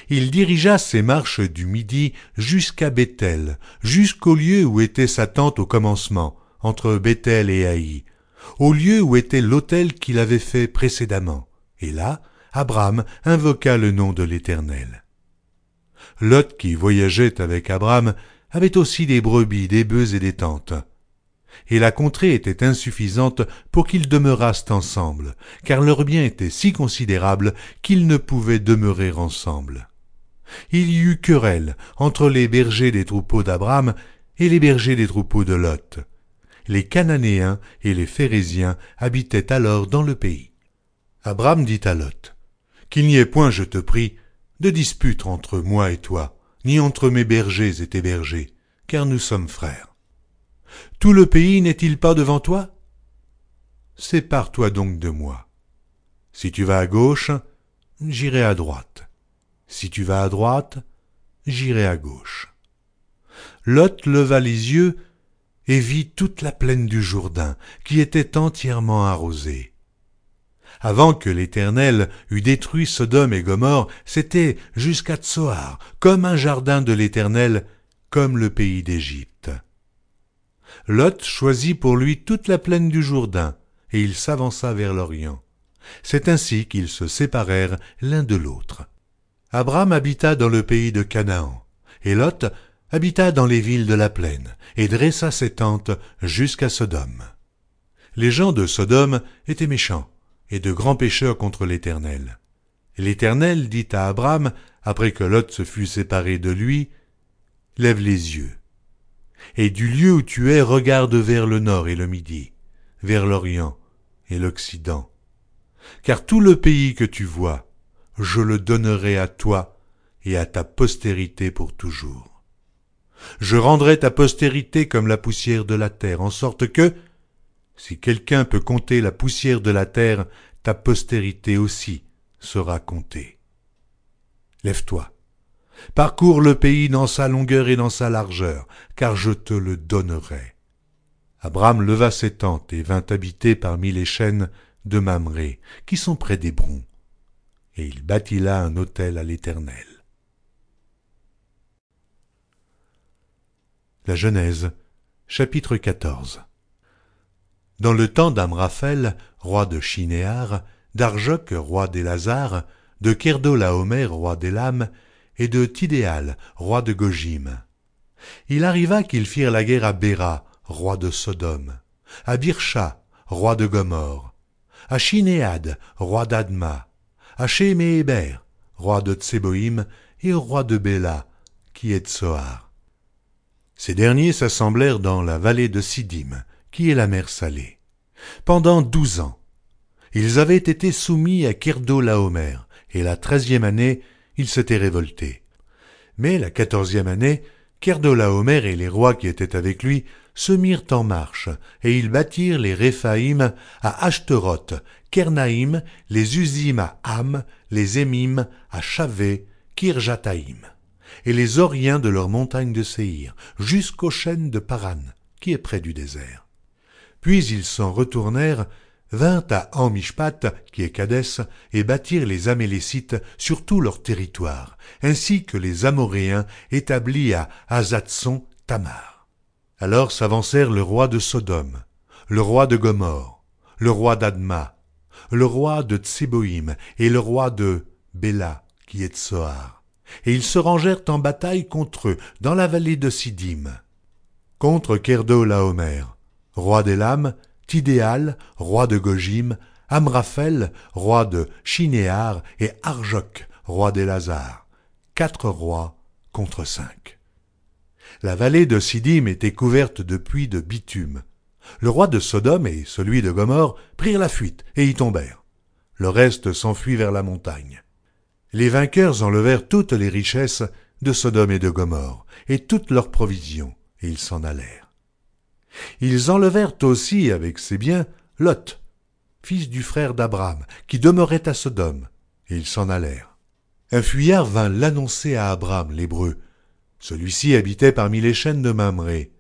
Il dirigea ses marches du midi jusqu'à Béthel, jusqu'au lieu où était sa tente au commencement, entre Béthel et Haï, au lieu où était l'autel qu'il avait fait précédemment. Et là, Abraham invoqua le nom de l'Éternel. Lot, qui voyageait avec Abraham, avait aussi des brebis, des bœufs et des tentes et la contrée était insuffisante pour qu'ils demeurassent ensemble, car leur bien était si considérable qu'ils ne pouvaient demeurer ensemble. Il y eut querelle entre les bergers des troupeaux d'Abraham et les bergers des troupeaux de Lot. Les Cananéens et les Phérésiens habitaient alors dans le pays. Abraham dit à Lot, Qu'il n'y ait point, je te prie, de dispute entre moi et toi, ni entre mes bergers et tes bergers, car nous sommes frères. Tout le pays n'est-il pas devant toi? Sépare-toi donc de moi. Si tu vas à gauche, j'irai à droite. Si tu vas à droite, j'irai à gauche. Lot leva les yeux et vit toute la plaine du Jourdain, qui était entièrement arrosée. Avant que l'Éternel eût détruit Sodome et Gomorre, c'était jusqu'à Tsoar, comme un jardin de l'Éternel, comme le pays d'Égypte. Lot choisit pour lui toute la plaine du Jourdain, et il s'avança vers l'Orient. C'est ainsi qu'ils se séparèrent l'un de l'autre. Abraham habita dans le pays de Canaan, et Lot habita dans les villes de la plaine, et dressa ses tentes jusqu'à Sodome. Les gens de Sodome étaient méchants, et de grands pécheurs contre l'Éternel. L'Éternel dit à Abraham, après que Lot se fut séparé de lui, Lève les yeux, et du lieu où tu es regarde vers le nord et le midi, vers l'Orient et l'Occident. Car tout le pays que tu vois, je le donnerai à toi et à ta postérité pour toujours. Je rendrai ta postérité comme la poussière de la terre, en sorte que, si quelqu'un peut compter la poussière de la terre, ta postérité aussi sera comptée. Lève-toi, parcours le pays dans sa longueur et dans sa largeur, car je te le donnerai. Abraham leva ses tentes et vint habiter parmi les chênes de Mamré, qui sont près d'Hébron, et il bâtit là un autel à l'Éternel. La Genèse, chapitre 14 Dans le temps d'Amraphel, roi de Chinéar, d'Arjoc, roi d'Élazar, de Kerdolaomer, roi d'Élam, et de Tidéal, roi de Gojim. Il arriva qu'ils firent la guerre à Béra, roi de Sodome, à Birsha, roi de Gomorre, à Chinéad, roi d'Adma, à Shéméhéber, roi de Tseboïm, et au roi de Béla, qui est Tsoar. Ces derniers s'assemblèrent dans la vallée de Sidim, qui est la mer Salée. Pendant douze ans, ils avaient été soumis à Kirdo-Laomer, et la treizième année, ils s'étaient révoltés. Mais la quatorzième année, Kirdo-Laomer et les rois qui étaient avec lui se mirent en marche, et ils bâtirent les Réphaïm à Ashteroth, Kernaïm, les Usim à Ham, les Émim à Chavé, Kirjataïm et les Oriens de leurs montagnes de Séhir, jusqu'aux chênes de Paran, qui est près du désert. Puis ils s'en retournèrent, vinrent à Amishpat, qui est Cadès, et bâtirent les Amélécites sur tout leur territoire, ainsi que les Amoréens établis à Azatson Tamar. Alors s'avancèrent le roi de Sodome, le roi de Gomorre, le roi d'Adma, le roi de Tseboïm et le roi de Béla, qui est Tsoar et ils se rangèrent en bataille contre eux dans la vallée de Sidim. Contre Kerdo Laomer, roi d'Elam, Tidéal, roi de Gojim, Amraphel, roi de Chinéar, et Arjok, roi d'Elazar. Quatre rois contre cinq. La vallée de Sidim était couverte de puits de bitume. Le roi de Sodome et celui de Gomorre prirent la fuite et y tombèrent. Le reste s'enfuit vers la montagne les vainqueurs enlevèrent toutes les richesses de Sodome et de Gomorre, et toutes leurs provisions, et ils s'en allèrent. Ils enlevèrent aussi avec ses biens Lot, fils du frère d'Abraham, qui demeurait à Sodome, et ils s'en allèrent. Un fuyard vint l'annoncer à Abraham l'Hébreu. Celui-ci habitait parmi les chênes de Mamré.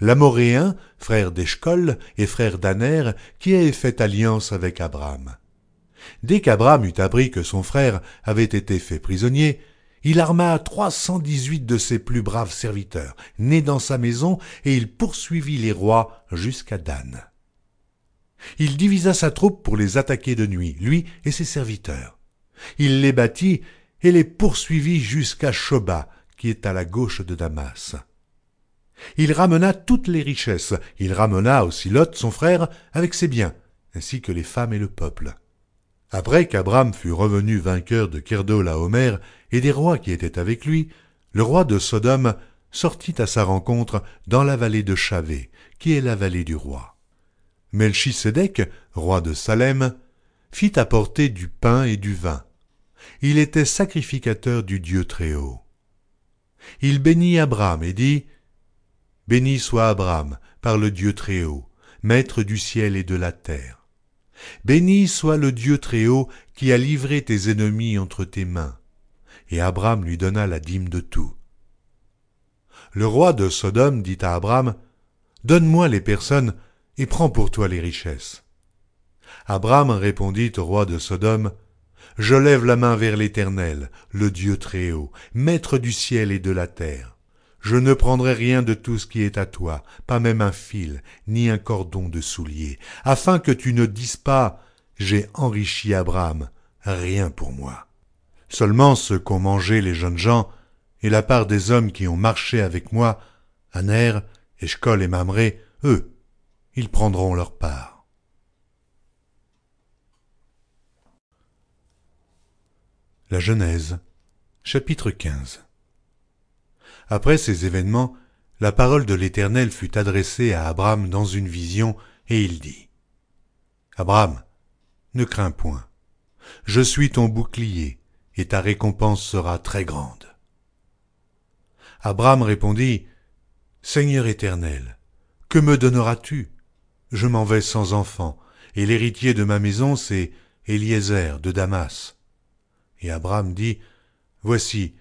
L'Amoréen, frère d'Eshcol et frère d'Aner, qui avait fait alliance avec Abraham. Dès qu'Abraham eut appris que son frère avait été fait prisonnier, il arma trois cent dix-huit de ses plus braves serviteurs, nés dans sa maison, et il poursuivit les rois jusqu'à Dan. Il divisa sa troupe pour les attaquer de nuit, lui et ses serviteurs. Il les battit et les poursuivit jusqu'à Shoba, qui est à la gauche de Damas. Il ramena toutes les richesses, il ramena aussi Lot, son frère, avec ses biens, ainsi que les femmes et le peuple. Après qu'Abraham fut revenu vainqueur de Kerdo-Laomer et des rois qui étaient avec lui, le roi de Sodome sortit à sa rencontre dans la vallée de Chavé, qui est la vallée du roi. Melchisédek, roi de Salem, fit apporter du pain et du vin. Il était sacrificateur du Dieu Très-Haut. Il bénit Abraham et dit Béni soit Abraham par le Dieu Très-Haut, maître du ciel et de la terre. Béni soit le Dieu Très-Haut qui a livré tes ennemis entre tes mains. Et Abraham lui donna la dîme de tout. Le roi de Sodome dit à Abraham, Donne-moi les personnes et prends pour toi les richesses. Abraham répondit au roi de Sodome, Je lève la main vers l'Éternel, le Dieu Très-Haut, maître du ciel et de la terre. Je ne prendrai rien de tout ce qui est à toi, pas même un fil, ni un cordon de soulier, afin que tu ne dises pas J'ai enrichi Abraham, rien pour moi. Seulement ce qu'ont mangé les jeunes gens, et la part des hommes qui ont marché avec moi, Aner, Eshkol et Mamré, eux, ils prendront leur part. La Genèse, chapitre 15 Après ces événements, la parole de l'Éternel fut adressée à Abraham dans une vision, et il dit Abraham, ne crains point. Je suis ton bouclier, et ta récompense sera très grande. Abraham répondit Seigneur éternel, que me donneras-tu? Je m'en vais sans enfant, et l'héritier de ma maison, c'est Eliezer de Damas. Et Abraham dit Voici,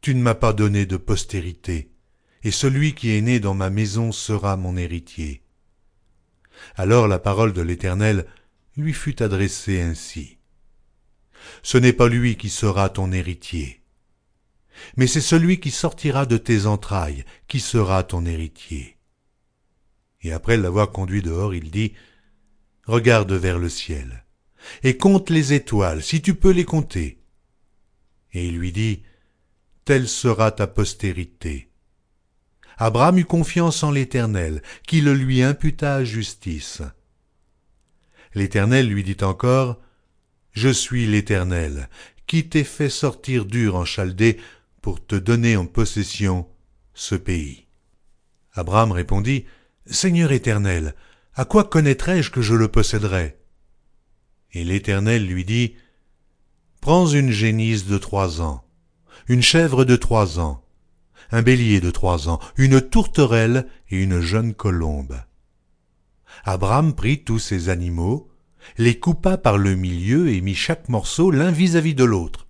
tu ne m'as pas donné de postérité, et celui qui est né dans ma maison sera mon héritier. Alors la parole de l'Éternel lui fut adressée ainsi. Ce n'est pas lui qui sera ton héritier, mais c'est celui qui sortira de tes entrailles qui sera ton héritier. Et après l'avoir conduit dehors, il dit, Regarde vers le ciel, et compte les étoiles, si tu peux les compter. Et il lui dit, Telle sera ta postérité. Abraham eut confiance en l'Éternel, qui le lui imputa à justice. L'Éternel lui dit encore, Je suis l'Éternel, qui t'ai fait sortir dur en Chaldée pour te donner en possession ce pays. Abraham répondit, Seigneur éternel, à quoi connaîtrai-je que je le posséderai Et l'Éternel lui dit, Prends une génisse de trois ans, une chèvre de trois ans, un bélier de trois ans, une tourterelle et une jeune colombe. Abraham prit tous ces animaux, les coupa par le milieu et mit chaque morceau l'un vis-à-vis de l'autre.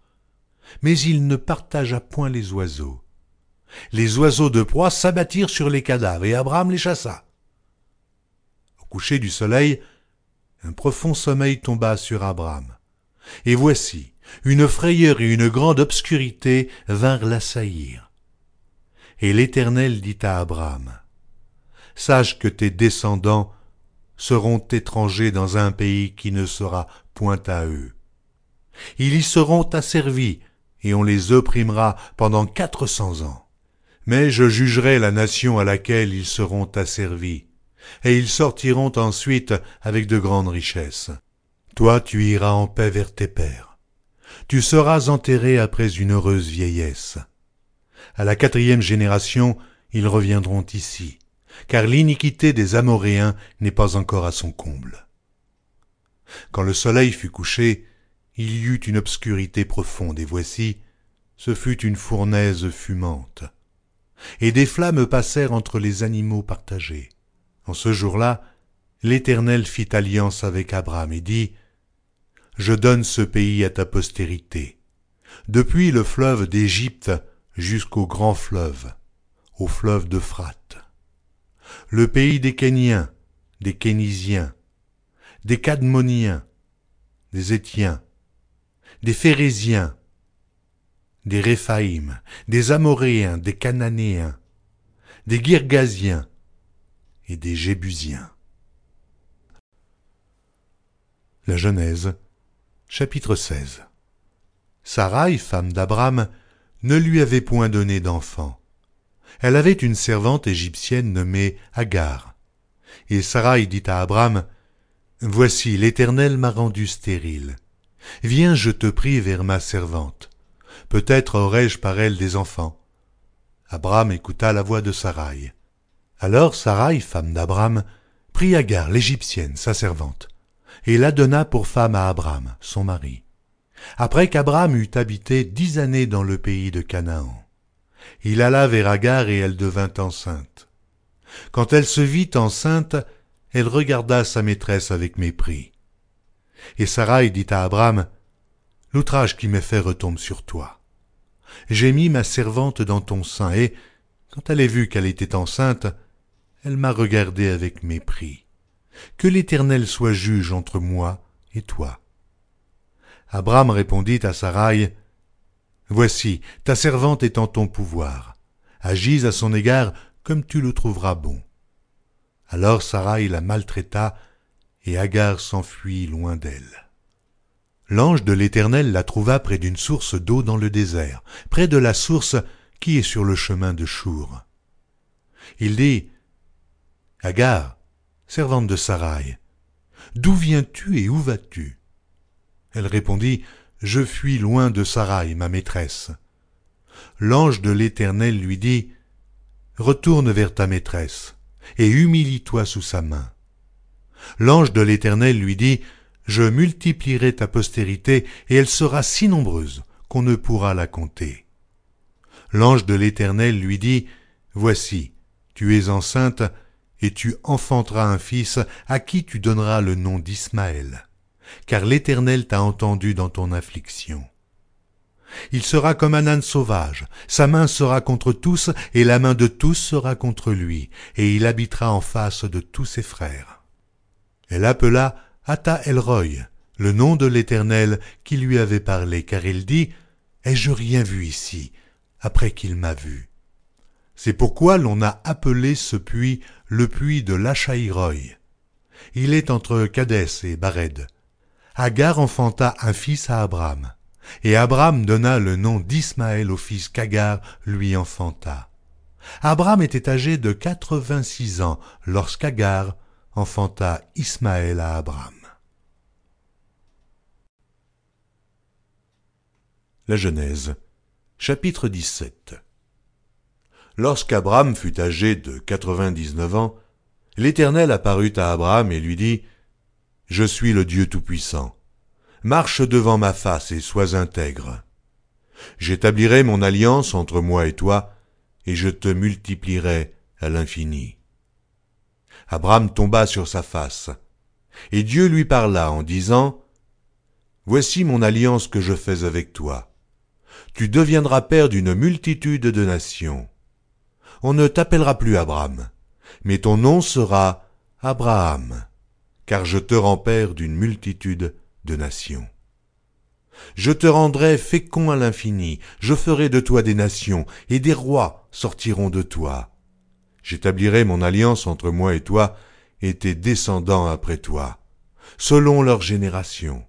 Mais il ne partagea point les oiseaux. Les oiseaux de proie s'abattirent sur les cadavres et Abraham les chassa. Au coucher du soleil, un profond sommeil tomba sur Abraham. Et voici, une frayeur et une grande obscurité vinrent l'assaillir. Et l'Éternel dit à Abraham, Sache que tes descendants seront étrangers dans un pays qui ne sera point à eux. Ils y seront asservis, et on les opprimera pendant quatre cents ans. Mais je jugerai la nation à laquelle ils seront asservis, et ils sortiront ensuite avec de grandes richesses. Toi tu iras en paix vers tes pères. Tu seras enterré après une heureuse vieillesse. À la quatrième génération, ils reviendront ici, car l'iniquité des Amoréens n'est pas encore à son comble. Quand le soleil fut couché, il y eut une obscurité profonde, et voici, ce fut une fournaise fumante. Et des flammes passèrent entre les animaux partagés. En ce jour-là, l'Éternel fit alliance avec Abraham et dit, Je donne ce pays à ta postérité, depuis le fleuve d'Égypte jusqu'au grand fleuve, au fleuve d'Euphrate le pays des Kéniens, des Kénisiens, des Cadmoniens, des Étiens, des Phérésiens, des Réphaïm, des Amoréens, des Cananéens, des Girgasiens et des Jébusiens. La Genèse, chapitre 16 Sarai, femme d'Abraham, ne lui avait point donné d'enfant elle avait une servante égyptienne nommée Agar. Et Sarai dit à Abraham, Voici, l'Éternel m'a rendu stérile. Viens, je te prie, vers ma servante. Peut-être aurai-je par elle des enfants. Abraham écouta la voix de Sarai. Alors Sarai, femme d'Abraham, prit Agar, l'Égyptienne, sa servante, et la donna pour femme à Abraham, son mari. Après qu'Abraham eut habité dix années dans le pays de Canaan. Il alla vers Agar et elle devint enceinte. Quand elle se vit enceinte, elle regarda sa maîtresse avec mépris. Et Sarai dit à Abraham, L'outrage qui m'est fait retombe sur toi. J'ai mis ma servante dans ton sein, et, quand elle a vu qu'elle était enceinte, elle m'a regardé avec mépris. Que l'Éternel soit juge entre moi et toi. Abraham répondit à Sarai, Voici, ta servante est en ton pouvoir. agis à son égard comme tu le trouveras bon. Alors Sarai la maltraita, et Agar s'enfuit loin d'elle. L'ange de l'Éternel la trouva près d'une source d'eau dans le désert, près de la source qui est sur le chemin de Chour. Il dit, Agar, servante de Sarai, d'où viens-tu et où vas-tu? Elle répondit, Je fuis loin de Sarai, ma maîtresse. L'ange de l'Éternel lui dit, Retourne vers ta maîtresse, et humilie-toi sous sa main. L'ange de l'Éternel lui dit, Je multiplierai ta postérité, et elle sera si nombreuse qu'on ne pourra la compter. L'ange de l'Éternel lui dit, Voici, tu es enceinte, et tu enfanteras un fils à qui tu donneras le nom d'Ismaël, car l'Éternel t'a entendu dans ton affliction. Il sera comme un âne sauvage, sa main sera contre tous, et la main de tous sera contre lui, et il habitera en face de tous ses frères. Elle appela Ata Elroy, le nom de l'Éternel qui lui avait parlé, car il dit, Ai-je rien vu ici, après qu'il m'a vu? C'est pourquoi l'on a appelé ce puits le puits de l'Achaïroï. Il est entre Cadès et Bared. Agar enfanta un fils à Abraham, et Abraham donna le nom d'Ismaël au fils qu'Agar lui enfanta. Abraham était âgé de quatre-vingt-six ans lorsqu'Agar enfanta Ismaël à Abraham. La Genèse, chapitre 17 Lorsqu'Abraham fut âgé de quatre-vingt-dix-neuf ans, l'Éternel apparut à Abraham et lui dit, Je suis le Dieu Tout-Puissant. Marche devant ma face et sois intègre. J'établirai mon alliance entre moi et toi, et je te multiplierai à l'infini. Abraham tomba sur sa face. Et Dieu lui parla en disant, Voici mon alliance que je fais avec toi. Tu deviendras père d'une multitude de nations. On ne t'appellera plus Abraham, mais ton nom sera Abraham, car je te rends père d'une multitude de nations. Je te rendrai fécond à l'infini, je ferai de toi des nations, et des rois sortiront de toi. J'établirai mon alliance entre moi et toi et tes descendants après toi, selon leur génération.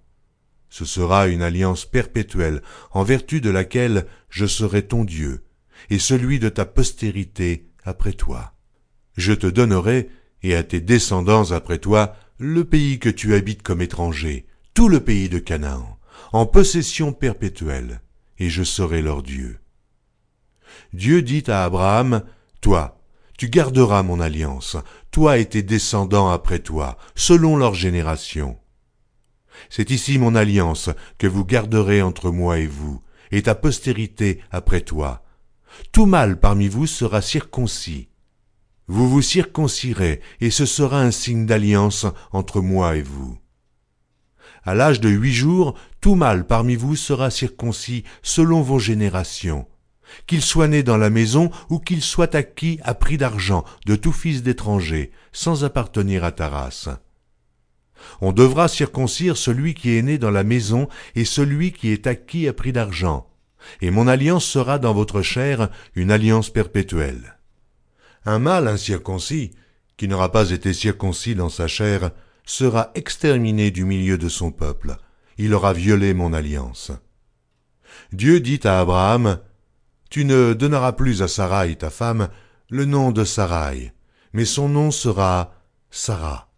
Ce sera une alliance perpétuelle, en vertu de laquelle je serai ton Dieu, et celui de ta postérité après toi. Je te donnerai, et à tes descendants après toi, le pays que tu habites comme étranger, tout le pays de Canaan, en possession perpétuelle, et je serai leur Dieu. Dieu dit à Abraham, Toi, tu garderas mon alliance, toi et tes descendants après toi, selon leur génération. C'est ici mon alliance que vous garderez entre moi et vous, et ta postérité après toi. Tout mâle parmi vous sera circoncis. Vous vous circoncirez, et ce sera un signe d'alliance entre moi et vous. À l'âge de huit jours, tout mâle parmi vous sera circoncis selon vos générations, qu'il soit né dans la maison ou qu'il soit acquis à prix d'argent de tout fils d'étranger, sans appartenir à ta race. On devra circoncire celui qui est né dans la maison et celui qui est acquis à prix d'argent, et mon alliance sera dans votre chair une alliance perpétuelle. Un mâle incirconcis, qui n'aura pas été circoncis dans sa chair, sera exterminé du milieu de son peuple. Il aura violé mon alliance. Dieu dit à Abraham, tu ne donneras plus à Sarai, ta femme, le nom de Sarai, mais son nom sera Sarah.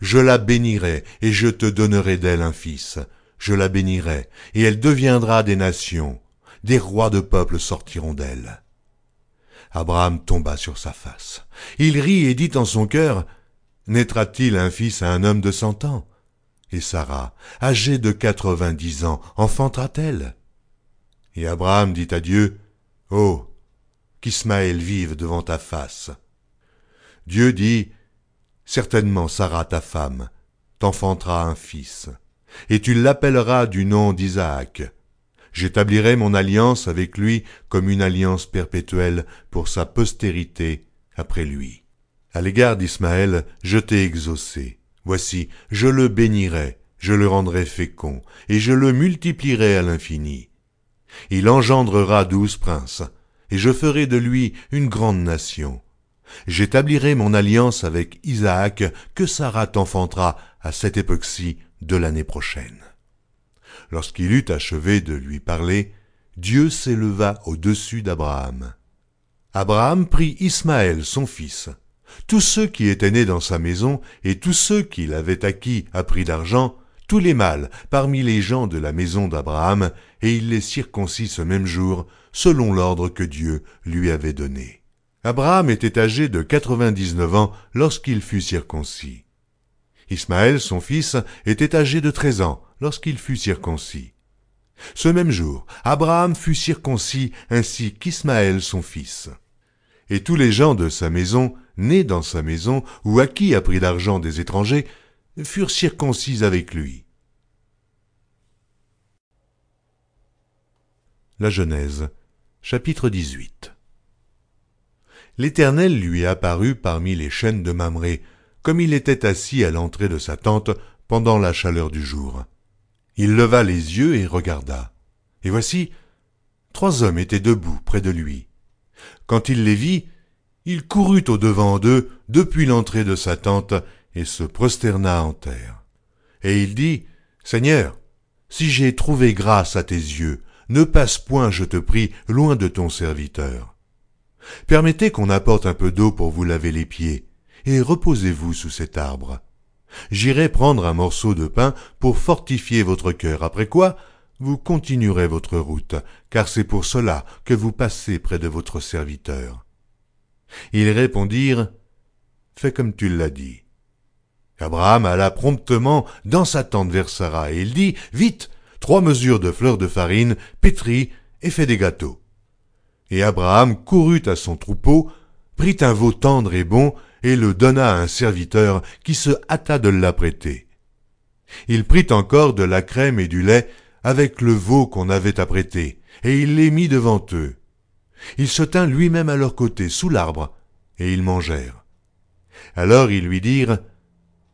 Je la bénirai, et je te donnerai d'elle un fils. Je la bénirai, et elle deviendra des nations. Des rois de peuples sortiront d'elle. Abraham tomba sur sa face. Il rit et dit en son cœur, Naîtra-t-il un fils à un homme de cent ans? Et Sarah, âgée de quatre-vingt-dix ans, enfantera-t-elle? Et Abraham dit à Dieu, Oh, qu'Ismaël vive devant ta face. Dieu dit, Certainement Sarah ta femme t'enfantera un fils, et tu l'appelleras du nom d'Isaac. J'établirai mon alliance avec lui comme une alliance perpétuelle pour sa postérité après lui. À l'égard d'Ismaël, je t'ai exaucé. Voici, je le bénirai, je le rendrai fécond, et je le multiplierai à l'infini. Il engendrera douze princes, et je ferai de lui une grande nation. J'établirai mon alliance avec Isaac que Sarah t'enfantera à cette époque-ci de l'année prochaine. Lorsqu'il eut achevé de lui parler, Dieu s'éleva au-dessus d'Abraham. Abraham prit Ismaël son fils, tous ceux qui étaient nés dans sa maison et tous ceux qu'il avait acquis à prix d'argent, tous les mâles parmi les gens de la maison d'Abraham, et il les circoncit ce même jour, selon l'ordre que Dieu lui avait donné. Abraham était âgé de quatre-vingt-dix-neuf ans lorsqu'il fut circoncis. Ismaël, son fils, était âgé de treize ans lorsqu'il fut circoncis. Ce même jour, Abraham fut circoncis ainsi qu'Ismaël, son fils. Et tous les gens de sa maison, nés dans sa maison ou acquis à prix d'argent des étrangers, furent circoncis avec lui. La Genèse, chapitre 18 L'Éternel lui apparut parmi les chênes de Mamré, comme il était assis à l'entrée de sa tente pendant la chaleur du jour. Il leva les yeux et regarda. Et voici, trois hommes étaient debout près de lui. Quand il les vit, il courut au-devant d'eux depuis l'entrée de sa tente et se prosterna en terre. Et il dit, Seigneur, si j'ai trouvé grâce à tes yeux, ne passe point, je te prie, loin de ton serviteur. Permettez qu'on apporte un peu d'eau pour vous laver les pieds, et reposez-vous sous cet arbre. J'irai prendre un morceau de pain pour fortifier votre cœur, après quoi vous continuerez votre route, car c'est pour cela que vous passez près de votre serviteur. Ils répondirent, Fais comme tu l'as dit. Abraham alla promptement dans sa tente vers Sarah, et il dit, Vite, trois mesures de fleurs de farine, pétris, et fais des gâteaux. Et Abraham courut à son troupeau, prit un veau tendre et bon, et le donna à un serviteur qui se hâta de l'apprêter. Il prit encore de la crème et du lait avec le veau qu'on avait apprêté, et il les mit devant eux. Il se tint lui-même à leur côté, sous l'arbre, et ils mangèrent. Alors ils lui dirent,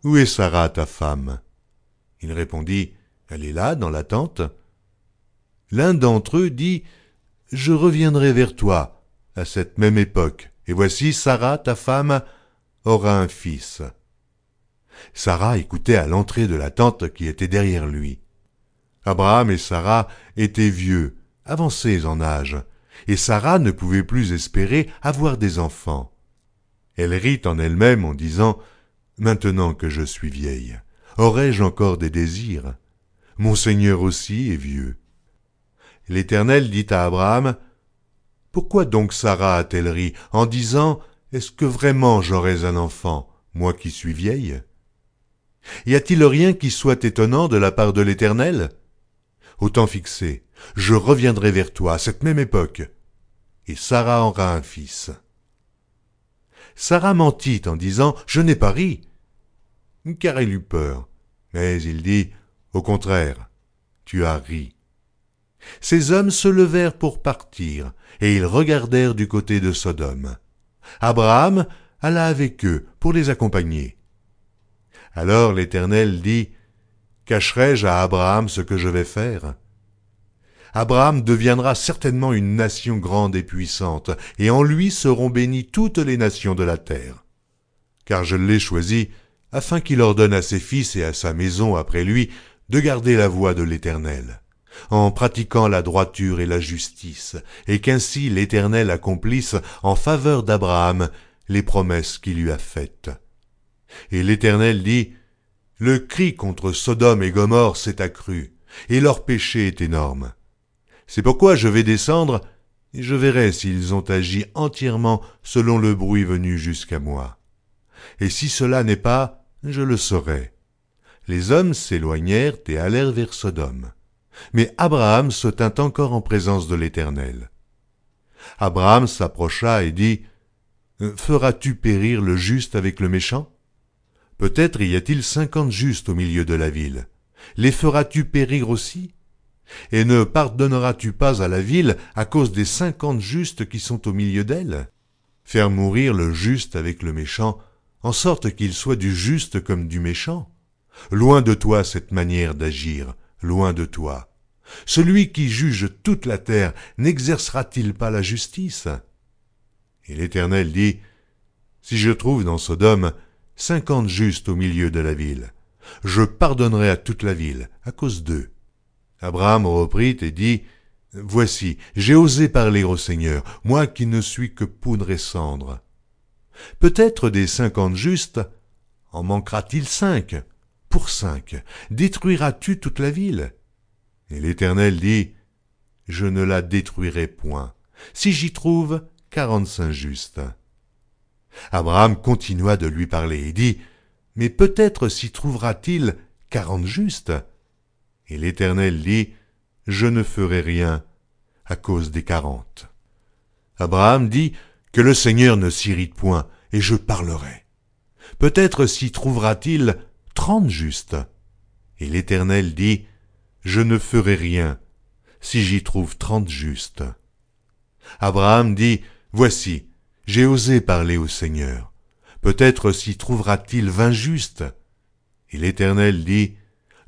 Où est Sarah, ta femme? Il répondit, Elle est là, dans la tente. L'un d'entre eux dit, Je reviendrai vers toi, à cette même époque, et voici Sarah, ta femme, aura un fils. Sarah écoutait à l'entrée de la tente qui était derrière lui. Abraham et Sarah étaient vieux, avancés en âge, et Sarah ne pouvait plus espérer avoir des enfants. Elle rit en elle-même en disant Maintenant que je suis vieille, aurais-je encore des désirs? Mon Seigneur aussi est vieux. L'Éternel dit à Abraham Pourquoi donc Sarah a-t-elle ri en disant est-ce que vraiment j'aurais un enfant, moi qui suis vieille? Y a-t-il rien qui soit étonnant de la part de l'Éternel? Au temps fixé, je reviendrai vers toi à cette même époque, et Sarah aura un fils. Sarah mentit en disant Je n'ai pas ri, car elle eut peur. Mais il dit Au contraire, tu as ri. Ces hommes se levèrent pour partir, et ils regardèrent du côté de Sodome. Abraham alla avec eux pour les accompagner. Alors l'Éternel dit, Cacherai-je à Abraham ce que je vais faire? Abraham deviendra certainement une nation grande et puissante, et en lui seront bénies toutes les nations de la terre. Car je l'ai choisi afin qu'il ordonne à ses fils et à sa maison après lui de garder la voie de l'Éternel en pratiquant la droiture et la justice, et qu'ainsi l'Éternel accomplisse en faveur d'Abraham les promesses qu'il lui a faites. Et l'Éternel dit, Le cri contre Sodome et Gomorre s'est accru, et leur péché est énorme. C'est pourquoi je vais descendre, et je verrai s'ils ont agi entièrement selon le bruit venu jusqu'à moi. Et si cela n'est pas, je le saurai. Les hommes s'éloignèrent et allèrent vers Sodome. Mais Abraham se tint encore en présence de l'Éternel. Abraham s'approcha et dit, Feras-tu périr le juste avec le méchant? Peut-être y a-t-il cinquante justes au milieu de la ville. Les feras-tu périr aussi? Et ne pardonneras-tu pas à la ville à cause des cinquante justes qui sont au milieu d'elle? Faire mourir le juste avec le méchant, en sorte qu'il soit du juste comme du méchant. Loin de toi cette manière d'agir, loin de toi. Celui qui juge toute la terre n'exercera-t-il pas la justice? Et l'Éternel dit, Si je trouve dans Sodome cinquante justes au milieu de la ville, je pardonnerai à toute la ville, à cause d'eux. Abraham reprit et dit, Voici, j'ai osé parler au Seigneur, moi qui ne suis que poudre et cendre. Peut-être des cinquante justes, en manquera-t-il cinq Pour cinq, détruiras-tu toute la ville? Et l'Éternel dit, Je ne la détruirai point, si j'y trouve quarante-cinq justes. Abraham continua de lui parler et dit, Mais peut-être s'y trouvera-t-il quarante justes? Et l'Éternel dit, Je ne ferai rien à cause des quarante. Abraham dit, Que le Seigneur ne s'irrite point, et je parlerai. Peut-être s'y trouvera-t-il trente justes. Et l'Éternel dit, Je ne ferai rien, si j'y trouve trente justes. Abraham dit, Voici, j'ai osé parler au Seigneur. Peut-être s'y trouvera-t-il vingt justes. Et l'Éternel dit,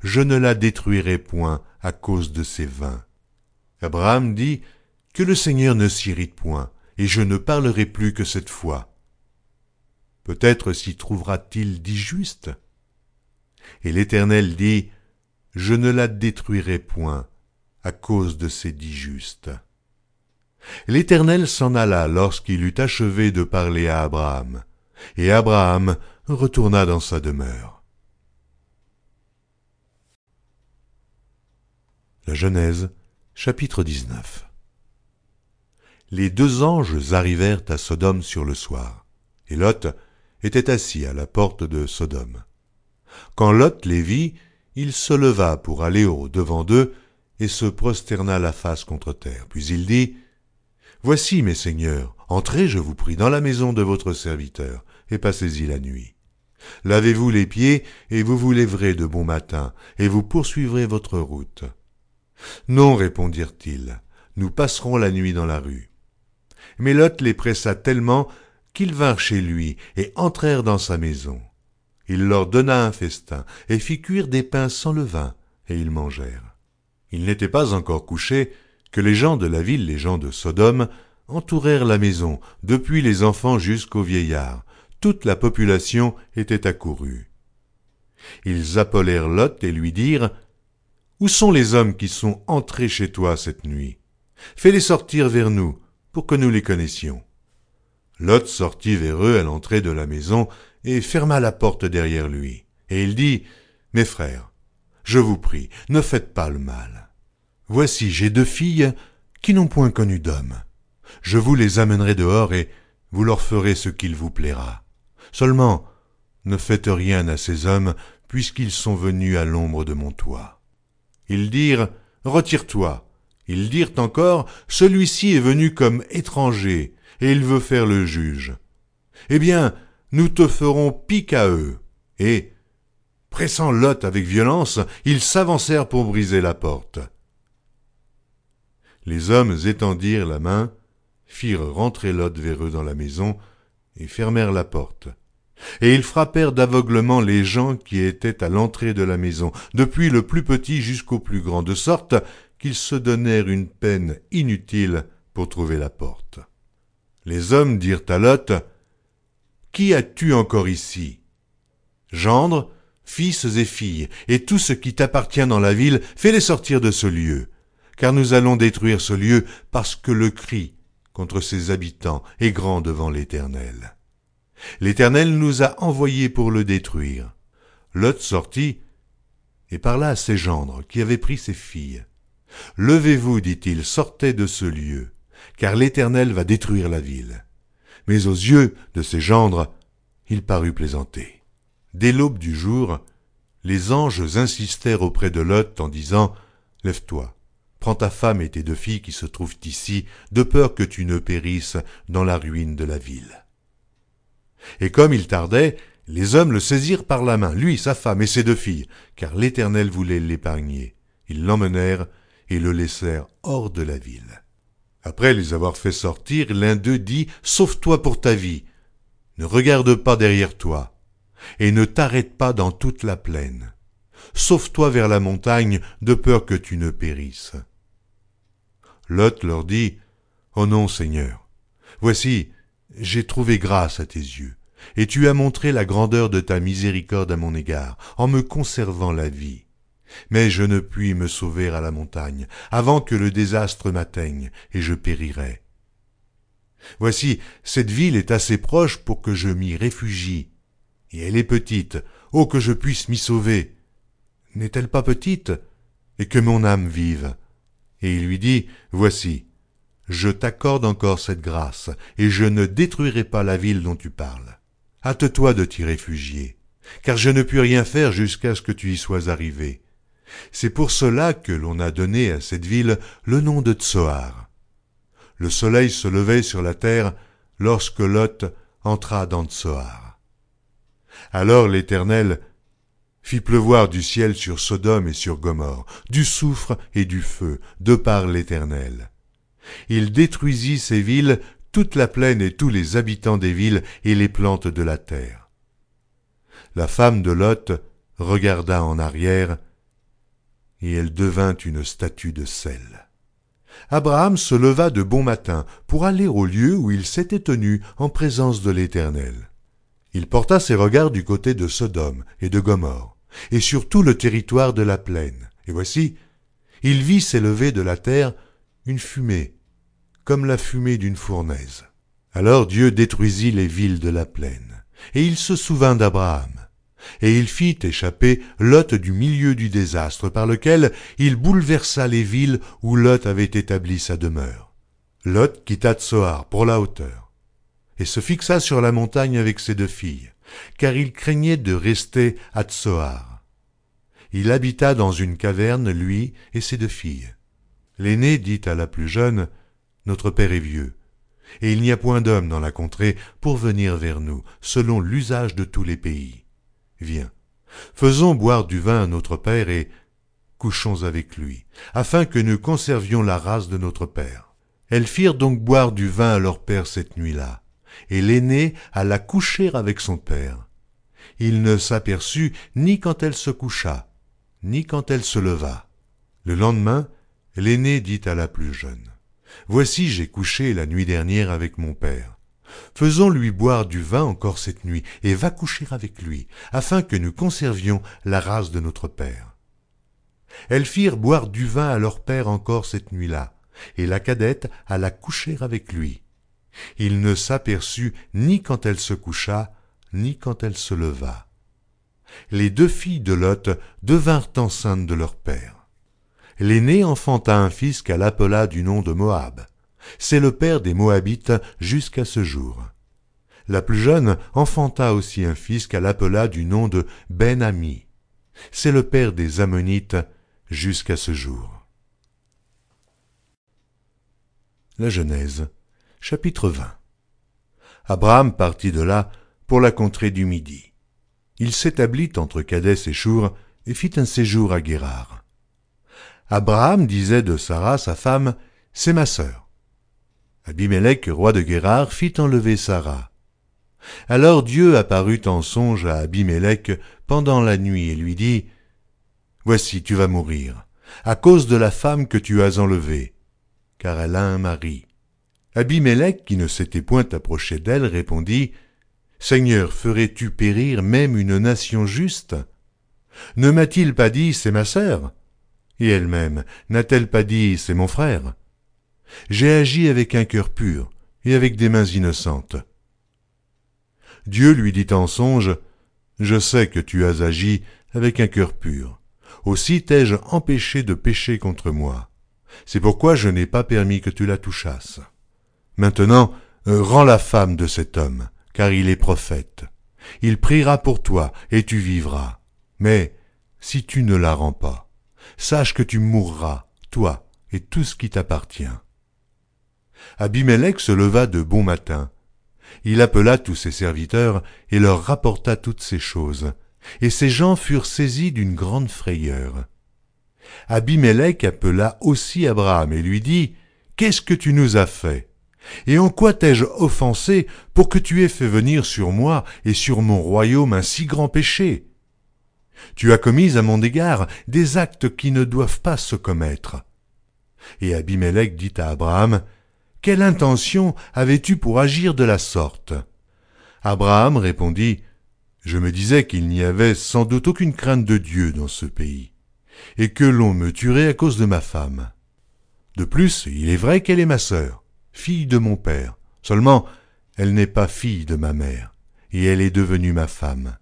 Je ne la détruirai point à cause de ces vingt. Abraham dit, Que le Seigneur ne s'irrite point, et je ne parlerai plus que cette fois. Peut-être s'y trouvera-t-il dix justes. Et l'Éternel dit, Je ne la détruirai point à cause de ces dix justes. L'Éternel s'en alla lorsqu'il eut achevé de parler à Abraham, et Abraham retourna dans sa demeure. La Genèse, chapitre 19 Les deux anges arrivèrent à Sodome sur le soir, et Lot était assis à la porte de Sodome. Quand Lot les vit, il se leva pour aller au devant d'eux et se prosterna la face contre terre. Puis il dit, Voici, mes seigneurs, entrez, je vous prie, dans la maison de votre serviteur, et passez-y la nuit. Lavez-vous les pieds, et vous vous lèverez de bon matin, et vous poursuivrez votre route. Non, répondirent-ils, nous passerons la nuit dans la rue. Mais Lot les pressa tellement qu'ils vinrent chez lui et entrèrent dans sa maison. Il leur donna un festin et fit cuire des pains sans levain, et ils mangèrent. Ils n'étaient pas encore couchés que les gens de la ville, les gens de Sodome, entourèrent la maison, depuis les enfants jusqu'aux vieillards. Toute la population était accourue. Ils appelèrent Lot et lui dirent Où sont les hommes qui sont entrés chez toi cette nuit? Fais-les sortir vers nous, pour que nous les connaissions. Lot sortit vers eux à l'entrée de la maison et ferma la porte derrière lui. Et il dit Mes frères, je vous prie, ne faites pas le mal. Voici, j'ai deux filles qui n'ont point connu d'homme. Je vous les amènerai dehors et vous leur ferez ce qu'il vous plaira. Seulement, ne faites rien à ces hommes, puisqu'ils sont venus à l'ombre de mon toit. Ils dirent, Retire-toi. Ils dirent encore, Celui-ci est venu comme étranger, et il veut faire le juge. Eh bien, nous te ferons pique à eux. Et, pressant Lot avec violence, ils s'avancèrent pour briser la porte. Les hommes étendirent la main, firent rentrer Lot vers eux dans la maison, et fermèrent la porte. Et ils frappèrent d'aveuglement les gens qui étaient à l'entrée de la maison, depuis le plus petit jusqu'au plus grand, de sorte qu'ils se donnèrent une peine inutile pour trouver la porte. Les hommes dirent à Lot, Qui as-tu encore ici? Gendre, fils et filles, et tout ce qui t'appartient dans la ville, fais-les sortir de ce lieu car nous allons détruire ce lieu parce que le cri contre ses habitants est grand devant l'Éternel. L'Éternel nous a envoyés pour le détruire. Lot sortit et parla à ses gendres qui avaient pris ses filles. Levez-vous, dit-il, sortez de ce lieu, car l'Éternel va détruire la ville. Mais aux yeux de ses gendres, il parut plaisanter. Dès l'aube du jour, les anges insistèrent auprès de Lot en disant Lève-toi, Prends ta femme et tes deux filles qui se trouvent ici, de peur que tu ne périsses dans la ruine de la ville. Et comme il tardait, les hommes le saisirent par la main, lui, sa femme et ses deux filles, car l'Éternel voulait l'épargner. Ils l'emmenèrent et le laissèrent hors de la ville. Après les avoir fait sortir, l'un d'eux dit, Sauve-toi pour ta vie, ne regarde pas derrière toi, et ne t'arrête pas dans toute la plaine. sauve-toi vers la montagne, de peur que tu ne périsses. Lot leur dit, Oh non, Seigneur, voici, j'ai trouvé grâce à tes yeux, et tu as montré la grandeur de ta miséricorde à mon égard, en me conservant la vie. Mais je ne puis me sauver à la montagne, avant que le désastre m'atteigne, et je périrai. Voici, cette ville est assez proche pour que je m'y réfugie, et elle est petite, oh que je puisse m'y sauver. N'est-elle pas petite, et que mon âme vive Et il lui dit, Voici, je t'accorde encore cette grâce, et je ne détruirai pas la ville dont tu parles. Hâte-toi de t'y réfugier, car je ne puis rien faire jusqu'à ce que tu y sois arrivé. C'est pour cela que l'on a donné à cette ville le nom de Tsoar. Le soleil se levait sur la terre lorsque Lot entra dans Tsoar. Alors l'Éternel fit pleuvoir du ciel sur Sodome et sur Gomorre, du soufre et du feu, de par l'Éternel. Il détruisit ces villes, toute la plaine et tous les habitants des villes et les plantes de la terre. La femme de Lot regarda en arrière, et elle devint une statue de sel. Abraham se leva de bon matin pour aller au lieu où il s'était tenu en présence de l'Éternel. Il porta ses regards du côté de Sodome et de Gomorre, et sur tout le territoire de la plaine. Et voici, il vit s'élever de la terre une fumée, comme la fumée d'une fournaise. Alors Dieu détruisit les villes de la plaine, et il se souvint d'Abraham, et il fit échapper Lot du milieu du désastre par lequel il bouleversa les villes où Lot avait établi sa demeure. Lot quitta Tsoar pour la hauteur, et se fixa sur la montagne avec ses deux filles, car il craignait de rester à Tsoar. Il habita dans une caverne, lui et ses deux filles. L'aîné dit à la plus jeune, Notre père est vieux, et il n'y a point d'homme dans la contrée pour venir vers nous, selon l'usage de tous les pays. Viens, faisons boire du vin à notre père et couchons avec lui, afin que nous conservions la race de notre père. Elles firent donc boire du vin à leur père cette nuit-là, et l'aîné alla coucher avec son père. Il ne s'aperçut ni quand elle se coucha, ni quand elle se leva. Le lendemain, l'aîné dit à la plus jeune, Voici j'ai couché la nuit dernière avec mon père. Faisons-lui boire du vin encore cette nuit, et va coucher avec lui, afin que nous conservions la race de notre père. Elles firent boire du vin à leur père encore cette nuit-là, et la cadette alla coucher avec lui. Il ne s'aperçut ni quand elle se coucha, ni quand elle se leva. Les deux filles de Lot devinrent enceintes de leur père. L'aînée enfanta un fils qu'elle appela du nom de Moab. C'est le père des Moabites jusqu'à ce jour. La plus jeune enfanta aussi un fils qu'elle appela du nom de Ben-Ami. C'est le père des Ammonites jusqu'à ce jour. La Genèse, chapitre 20 Abraham partit de là pour la contrée du Midi. Il s'établit entre Cadès et Chour et fit un séjour à Guérard. Abraham disait de Sarah, sa femme, C'est ma sœur. Abimelech, roi de Guérard, fit enlever Sarah. Alors Dieu apparut en songe à Abimelech pendant la nuit et lui dit, Voici, tu vas mourir, à cause de la femme que tu as enlevée, car elle a un mari. Abimelech, qui ne s'était point approché d'elle, répondit, Seigneur, ferais-tu périr même une nation juste? Ne m'a-t-il pas dit, c'est ma sœur? Et elle-même, n'a-t-elle pas dit, c'est mon frère? J'ai agi avec un cœur pur et avec des mains innocentes. Dieu lui dit en songe, Je sais que tu as agi avec un cœur pur. Aussi t'ai-je empêché de pécher contre moi. C'est pourquoi je n'ai pas permis que tu la touchasses. Maintenant, rends la femme de cet homme, car il est prophète. Il priera pour toi, et tu vivras. Mais, si tu ne la rends pas, sache que tu mourras, toi et tout ce qui t'appartient. Abimelech se leva de bon matin. Il appela tous ses serviteurs et leur rapporta toutes ces choses. Et ces gens furent saisis d'une grande frayeur. Abimelech appela aussi Abraham et lui dit, Qu'est-ce que tu nous as fait? Et en quoi t'ai-je offensé pour que tu aies fait venir sur moi et sur mon royaume un si grand péché? Tu as commis à mon égard des actes qui ne doivent pas se commettre. Et Abimelech dit à Abraham, Quelle intention avais-tu pour agir de la sorte? Abraham répondit, Je me disais qu'il n'y avait sans doute aucune crainte de Dieu dans ce pays, et que l'on me tuerait à cause de ma femme. De plus, il est vrai qu'elle est ma sœur, fille de mon père, seulement elle n'est pas fille de ma mère, et elle est devenue ma femme.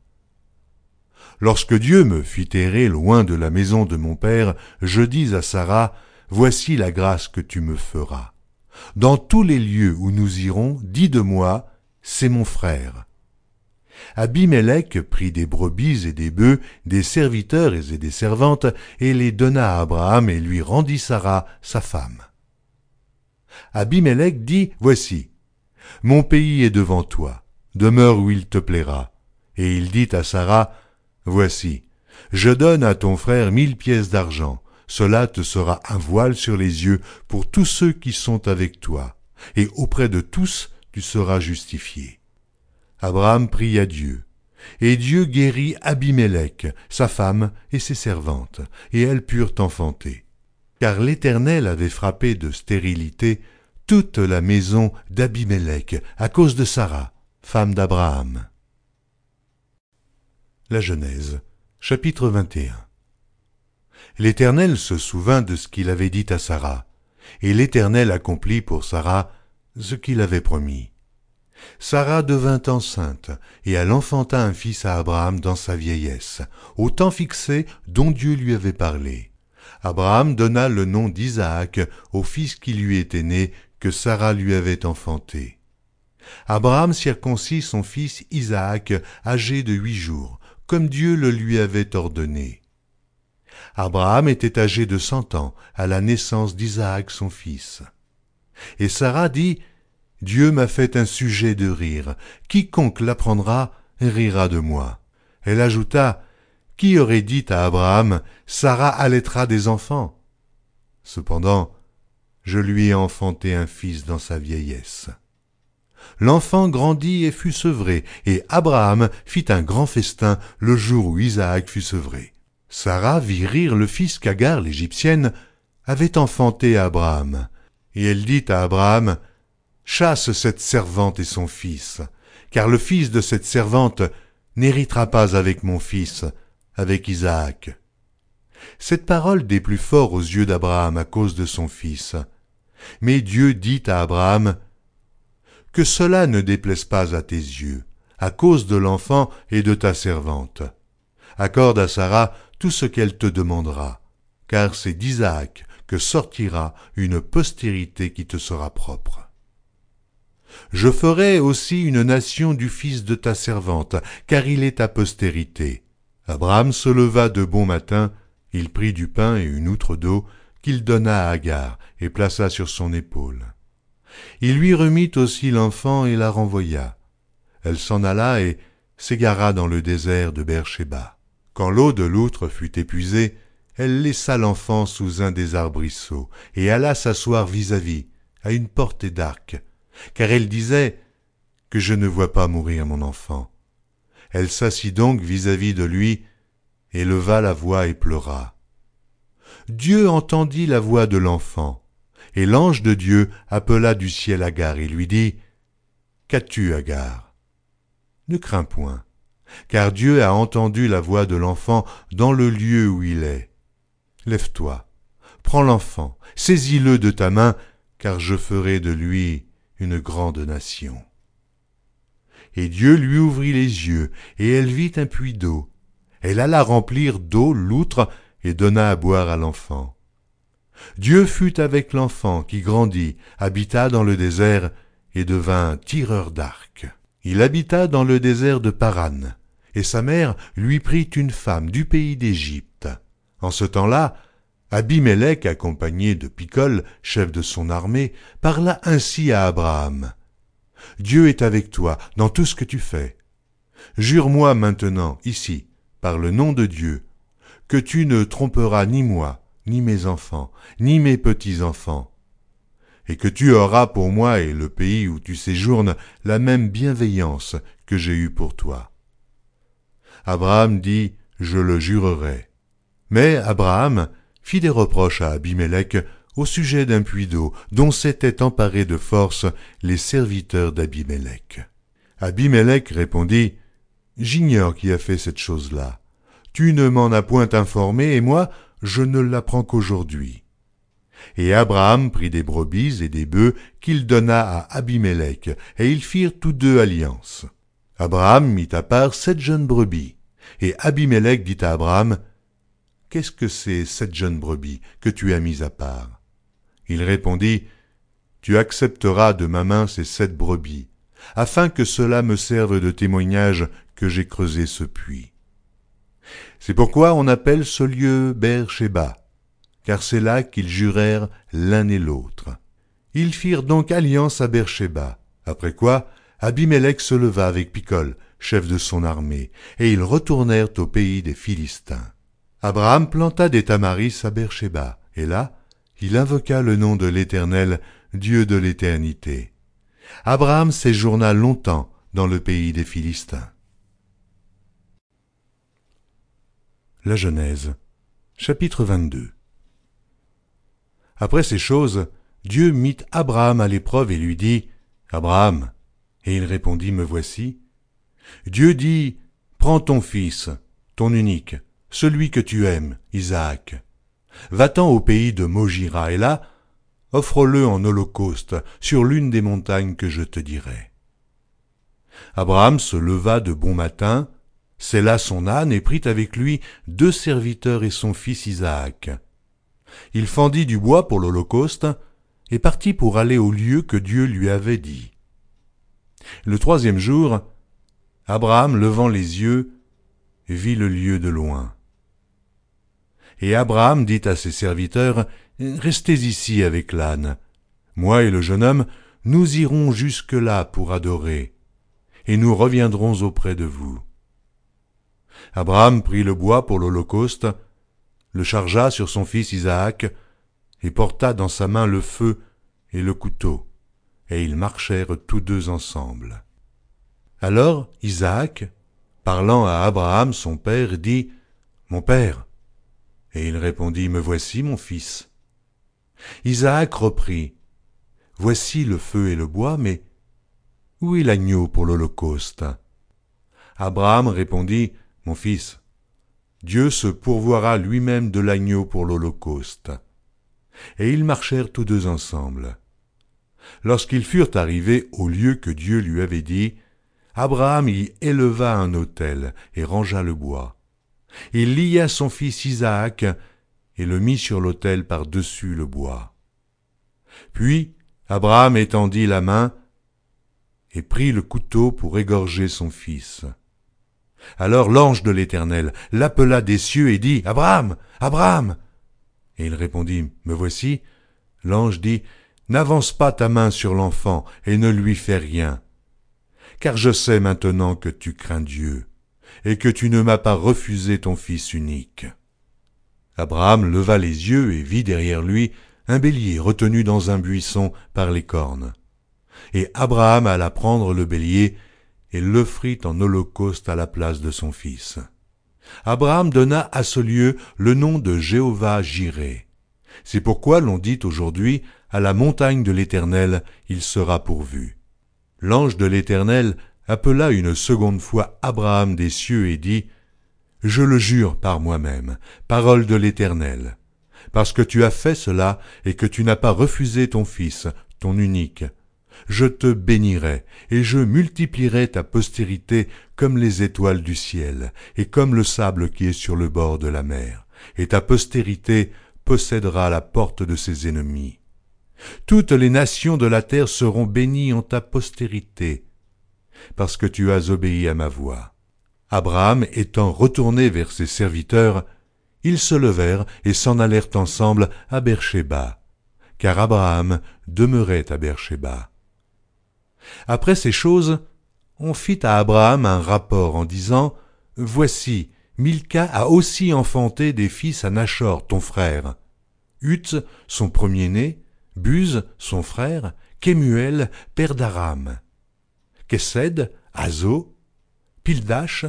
Lorsque Dieu me fit errer loin de la maison de mon père, je dis à Sarah, Voici la grâce que tu me feras. Dans tous les lieux où nous irons, dis de moi, c'est mon frère. Abimelech prit des brebis et des bœufs, des serviteurs et des servantes, et les donna à Abraham et lui rendit Sarah, sa femme. Abimelech dit, Voici, mon pays est devant toi, demeure où il te plaira. Et il dit à Sarah, Voici, je donne à ton frère mille pièces d'argent, cela te sera un voile sur les yeux pour tous ceux qui sont avec toi, et auprès de tous tu seras justifié. Abraham pria Dieu, et Dieu guérit Abimelech, sa femme et ses servantes, et elles purent enfanter. Car l'Éternel avait frappé de stérilité toute la maison d'Abimelech à cause de Sarah, femme d'Abraham. La Genèse, chapitre 21 L'Éternel se souvint de ce qu'il avait dit à Sarah, et l'Éternel accomplit pour Sarah ce qu'il avait promis. Sarah devint enceinte, et elle enfanta un fils à Abraham dans sa vieillesse, au temps fixé dont Dieu lui avait parlé. Abraham donna le nom d'Isaac au fils qui lui était né, que Sarah lui avait enfanté. Abraham circoncit son fils Isaac, âgé de huit jours, comme Dieu le lui avait ordonné. Abraham était âgé de cent ans à la naissance d'Isaac son fils. Et Sarah dit, Dieu m'a fait un sujet de rire, quiconque l'apprendra rira de moi. Elle ajouta, Qui aurait dit à Abraham, Sarah allaitera des enfants? Cependant, je lui ai enfanté un fils dans sa vieillesse. L'enfant grandit et fut sevré, et Abraham fit un grand festin le jour où Isaac fut sevré. Sarah vit rire le fils qu'Agar l'Égyptienne avait enfanté à Abraham, et elle dit à Abraham, Chasse cette servante et son fils, car le fils de cette servante n'héritera pas avec mon fils, avec Isaac. Cette parole déplut fort aux yeux d'Abraham à cause de son fils. Mais Dieu dit à Abraham, Que cela ne déplaise pas à tes yeux, à cause de l'enfant et de ta servante. Accorde à Sarah tout ce qu'elle te demandera, car c'est d'Isaac que sortira une postérité qui te sera propre. Je ferai aussi une nation du fils de ta servante, car il est ta postérité. Abraham se leva de bon matin, il prit du pain et une outre d'eau, qu'il donna à Agar et plaça sur son épaule. Il lui remit aussi l'enfant et la renvoya. Elle s'en alla et s'égara dans le désert de Beersheba. Quand l'eau de l'outre fut épuisée, elle laissa l'enfant sous un des arbrisseaux et alla s'asseoir vis-à-vis, à une portée d'arc, car elle disait que je ne vois pas mourir mon enfant. Elle s'assit donc vis-à-vis de lui et leva la voix et pleura. Dieu entendit la voix de l'enfant, et l'ange de Dieu appela du ciel Agar et lui dit, Qu'as-tu, Agar? Ne crains point, car Dieu a entendu la voix de l'enfant dans le lieu où il est. Lève-toi, prends l'enfant, saisis-le de ta main, car je ferai de lui une grande nation. Et Dieu lui ouvrit les yeux, et elle vit un puits d'eau. Elle alla remplir d'eau l'outre et donna à boire à l'enfant. Dieu fut avec l'enfant qui grandit, habita dans le désert et devint tireur d'arc. Il habita dans le désert de Paran, et sa mère lui prit une femme du pays d'Égypte. En ce temps-là, Abimelech, accompagné de Picol, chef de son armée, parla ainsi à Abraham. Dieu est avec toi dans tout ce que tu fais. Jure-moi maintenant, ici, par le nom de Dieu, que tu ne tromperas ni moi, ni mes enfants, ni mes petits-enfants, et que tu auras pour moi et le pays où tu séjournes la même bienveillance que j'ai eue pour toi. Abraham dit, je le jurerai. Mais Abraham fit des reproches à Abimelech au sujet d'un puits d'eau dont s'étaient emparés de force les serviteurs d'Abimelech. Abimelech répondit, J'ignore qui a fait cette chose-là. Tu ne m'en as point informé, et moi, je ne l'apprends qu'aujourd'hui. Et Abraham prit des brebis et des bœufs qu'il donna à Abimelech, et ils firent tous deux alliance. Abraham mit à part sept jeunes brebis, et Abimelech dit à Abraham, Qu'est-ce que c'est sept jeunes brebis que tu as mis à part? Il répondit, Tu accepteras de ma main ces sept brebis, afin que cela me serve de témoignage que j'ai creusé ce puits. C'est pourquoi on appelle ce lieu Beersheba, car c'est là qu'ils jurèrent l'un et l'autre. Ils firent donc alliance à Beersheba, après quoi Abimelech se leva avec Picol, chef de son armée, et ils retournèrent au pays des Philistins. Abraham planta des tamaris à Beersheba, et là, il invoqua le nom de l'Éternel, Dieu de l'éternité. Abraham séjourna longtemps dans le pays des Philistins. La Genèse, chapitre 22 Après ces choses, Dieu mit Abraham à l'épreuve et lui dit, Abraham. Et il répondit, Me voici. Dieu dit, Prends ton fils, ton unique, celui que tu aimes, Isaac. Va-t'en au pays de Mojira, et là, offre-le en holocauste sur l'une des montagnes que je te dirai. Abraham se leva de bon matin, là son âne et prit avec lui deux serviteurs et son fils Isaac. Il fendit du bois pour l'holocauste et partit pour aller au lieu que Dieu lui avait dit. Le troisième jour, Abraham, levant les yeux, vit le lieu de loin. Et Abraham dit à ses serviteurs, Restez ici avec l'âne. Moi et le jeune homme, nous irons jusque-là pour adorer, et nous reviendrons auprès de vous. Abraham prit le bois pour l'Holocauste, le chargea sur son fils Isaac, et porta dans sa main le feu et le couteau, et ils marchèrent tous deux ensemble. Alors Isaac, parlant à Abraham son père, dit, Mon père. Et il répondit, Me voici, mon fils. Isaac reprit, Voici le feu et le bois, mais où est l'agneau pour l'Holocauste? Abraham répondit, mon fils, Dieu se pourvoira lui-même de l'agneau pour l'Holocauste. Et ils marchèrent tous deux ensemble. Lorsqu'ils furent arrivés au lieu que Dieu lui avait dit, Abraham y éleva un autel et rangea le bois. Il lia son fils Isaac et le mit sur l'autel par-dessus le bois. Puis Abraham étendit la main et prit le couteau pour égorger son fils. Alors l'ange de l'Éternel l'appela des cieux et dit, Abraham, Abraham. Et il répondit, Me voici. L'ange dit, N'avance pas ta main sur l'enfant et ne lui fais rien. Car je sais maintenant que tu crains Dieu, et que tu ne m'as pas refusé ton fils unique. Abraham leva les yeux et vit derrière lui un bélier retenu dans un buisson par les cornes. Et Abraham alla prendre le bélier et l'offrit en holocauste à la place de son fils. Abraham donna à ce lieu le nom de Jéhovah Jiré. C'est pourquoi l'on dit aujourd'hui à la montagne de l'Éternel il sera pourvu. L'ange de l'Éternel appela une seconde fois Abraham des cieux et dit Je le jure par moi-même, parole de l'Éternel, parce que tu as fait cela et que tu n'as pas refusé ton fils, ton unique, je te bénirai, et je multiplierai ta postérité comme les étoiles du ciel, et comme le sable qui est sur le bord de la mer, et ta postérité possédera la porte de ses ennemis. Toutes les nations de la terre seront bénies en ta postérité, parce que tu as obéi à ma voix. Abraham étant retourné vers ses serviteurs, ils se levèrent et s'en allèrent ensemble à Beersheba, car Abraham demeurait à Beersheba. Après ces choses, on fit à Abraham un rapport en disant Voici, Milka a aussi enfanté des fils à Nachor, ton frère. Hutz, son premier-né, Buz, son frère, Kemuel, père d'Aram. Kesed, Azo, Pildash,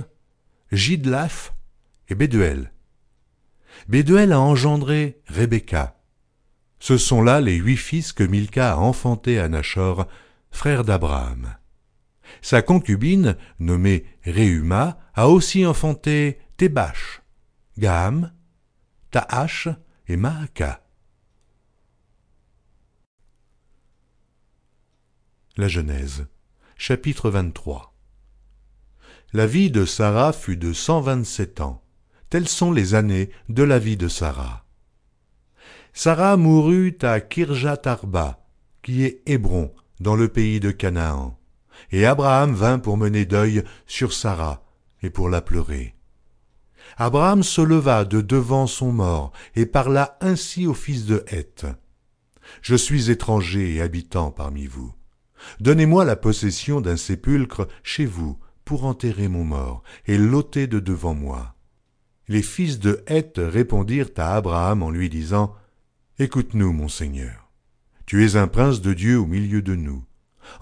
Jidlaf et Béduel. Béduel a engendré Rebecca. Ce sont là les huit fils que Milka a enfantés à Nachor, frère d'Abraham. Sa concubine, nommée Réhuma, a aussi enfanté Thébash, Gaham, Taash et Maaka. La Genèse, chapitre 23 La vie de Sarah fut de cent vingt-sept ans. Telles sont les années de la vie de Sarah. Sarah mourut à Kirjat Arba, qui est Hébron, dans le pays de Canaan. Et Abraham vint pour mener deuil sur Sarah et pour la pleurer. Abraham se leva de devant son mort et parla ainsi au fils de Heth. Je suis étranger et habitant parmi vous. Donnez-moi la possession d'un sépulcre chez vous pour enterrer mon mort et l'ôter de devant moi. Les fils de Heth répondirent à Abraham en lui disant Écoute-nous, mon Seigneur. Tu es un prince de Dieu au milieu de nous.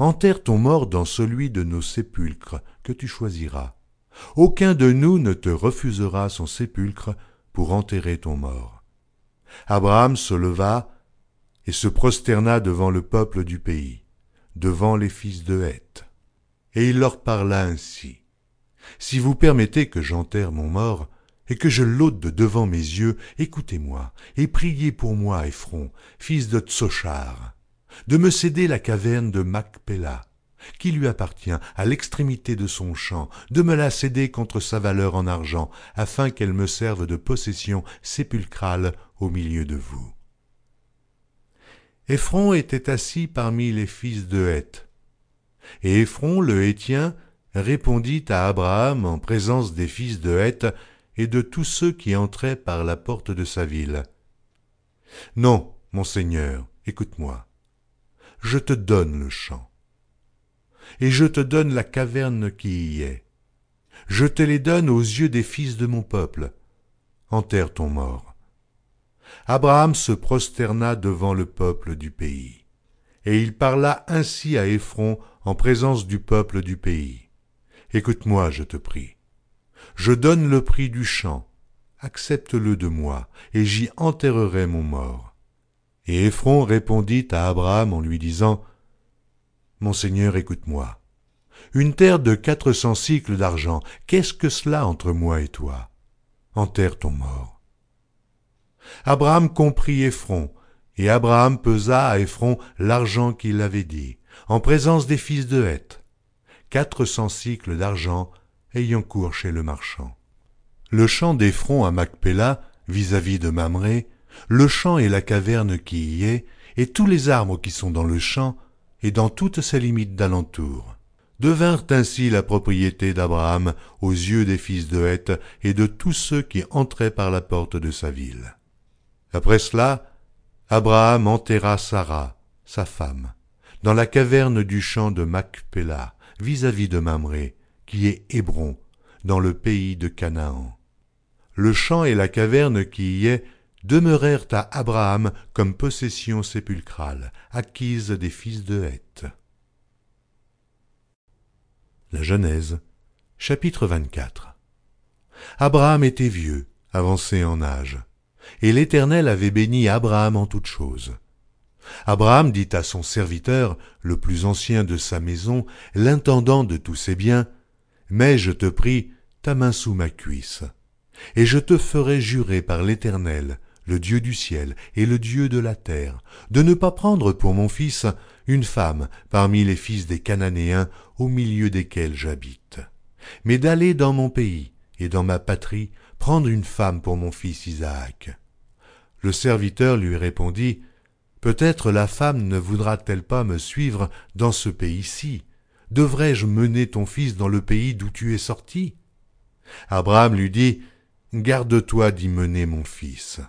Enterre ton mort dans celui de nos sépulcres que tu choisiras. Aucun de nous ne te refusera son sépulcre pour enterrer ton mort. Abraham se leva et se prosterna devant le peuple du pays devant les fils de Heth. Et il leur parla ainsi. Si vous permettez que j'enterre mon mort, et que je l'ôte de devant mes yeux, écoutez-moi, et priez pour moi, Ephron, fils de Tsochar, de me céder la caverne de Macpéla, qui lui appartient à l'extrémité de son champ, de me la céder contre sa valeur en argent, afin qu'elle me serve de possession sépulcrale au milieu de vous. Ephron était assis parmi les fils de Heth. Et Ephron le Hétien répondit à Abraham en présence des fils de Heth et de tous ceux qui entraient par la porte de sa ville. Non, mon Seigneur, écoute-moi. Je te donne le champ. Et je te donne la caverne qui y est. Je te les donne aux yeux des fils de mon peuple. Enterre ton mort. Abraham se prosterna devant le peuple du pays. Et il parla ainsi à Éphron en présence du peuple du pays. Écoute-moi, je te prie. Je donne le prix du champ. Accepte-le de moi, et j'y enterrerai mon mort. Et Éphron répondit à Abraham en lui disant, Mon Seigneur, écoute-moi. Une terre de quatre cents cycles d'argent, qu'est-ce que cela entre moi et toi? Enterre ton mort. Abraham comprit Ephron, et Abraham pesa à Ephron l'argent qu'il avait dit, en présence des fils de Heth, quatre cents cycles d'argent ayant cours chez le marchand. Le champ d'Ephron à Macpéla, vis-à-vis de Mamré, le champ et la caverne qui y est, et tous les arbres qui sont dans le champ, et dans toutes ses limites d'alentour, devinrent ainsi la propriété d'Abraham aux yeux des fils de Heth et de tous ceux qui entraient par la porte de sa ville. Après cela, Abraham enterra Sarah, sa femme, dans la caverne du champ de Macpéla, vis-à-vis de Mamré, qui est Hébron, dans le pays de Canaan. Le champ et la caverne qui y est demeurèrent à Abraham comme possession sépulcrale, acquise des fils de Heth. La Genèse, chapitre 24 Abraham était vieux, avancé en âge et l'Éternel avait béni Abraham en toutes choses. Abraham dit à son serviteur, le plus ancien de sa maison, l'intendant de tous ses biens, Mets, je te prie, ta main sous ma cuisse, et je te ferai jurer par l'Éternel, le Dieu du ciel et le Dieu de la terre, de ne pas prendre pour mon fils une femme parmi les fils des Cananéens au milieu desquels j'habite, mais d'aller dans mon pays et dans ma patrie prendre une femme pour mon fils Isaac. Le serviteur lui répondit, Peut-être la femme ne voudra-t-elle pas me suivre dans ce pays-ci Devrais-je mener ton fils dans le pays d'où tu es sorti? Abraham lui dit, Garde-toi d'y mener mon fils.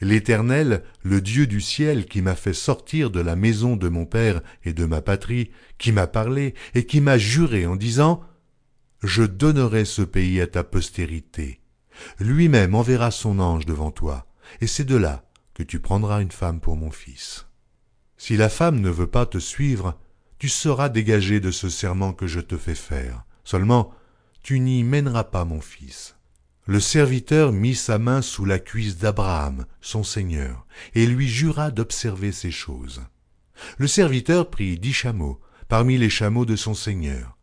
L'Éternel, le Dieu du ciel qui m'a fait sortir de la maison de mon père et de ma patrie, qui m'a parlé et qui m'a juré en disant, Je donnerai ce pays à ta postérité, lui-même enverra son ange devant toi, et c'est de là que tu prendras une femme pour mon fils. Si la femme ne veut pas te suivre, tu seras dégagé de ce serment que je te fais faire. Seulement, tu n'y mèneras pas mon fils. le serviteur mit sa main sous la cuisse d'Abraham, son seigneur, et lui jura d'observer ces choses. Le serviteur prit dix chameaux parmi les chameaux de son seigneur,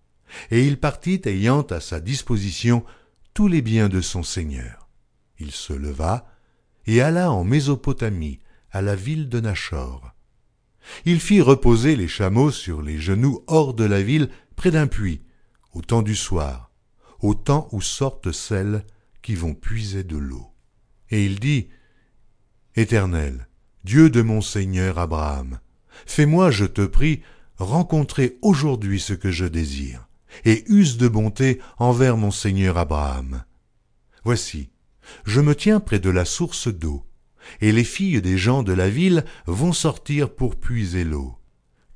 et il partit ayant à sa disposition tous les biens de son seigneur. Il se leva et alla en Mésopotamie, à la ville de Nachor. Il fit reposer les chameaux sur les genoux hors de la ville, près d'un puits, au temps du soir, au temps où sortent celles qui vont puiser de l'eau. Et il dit, Éternel, Dieu de mon Seigneur Abraham, fais-moi, je te prie, rencontrer aujourd'hui ce que je désire, et use de bonté envers mon Seigneur Abraham. Voici, je me tiens près de la source d'eau, et les filles des gens de la ville vont sortir pour puiser l'eau.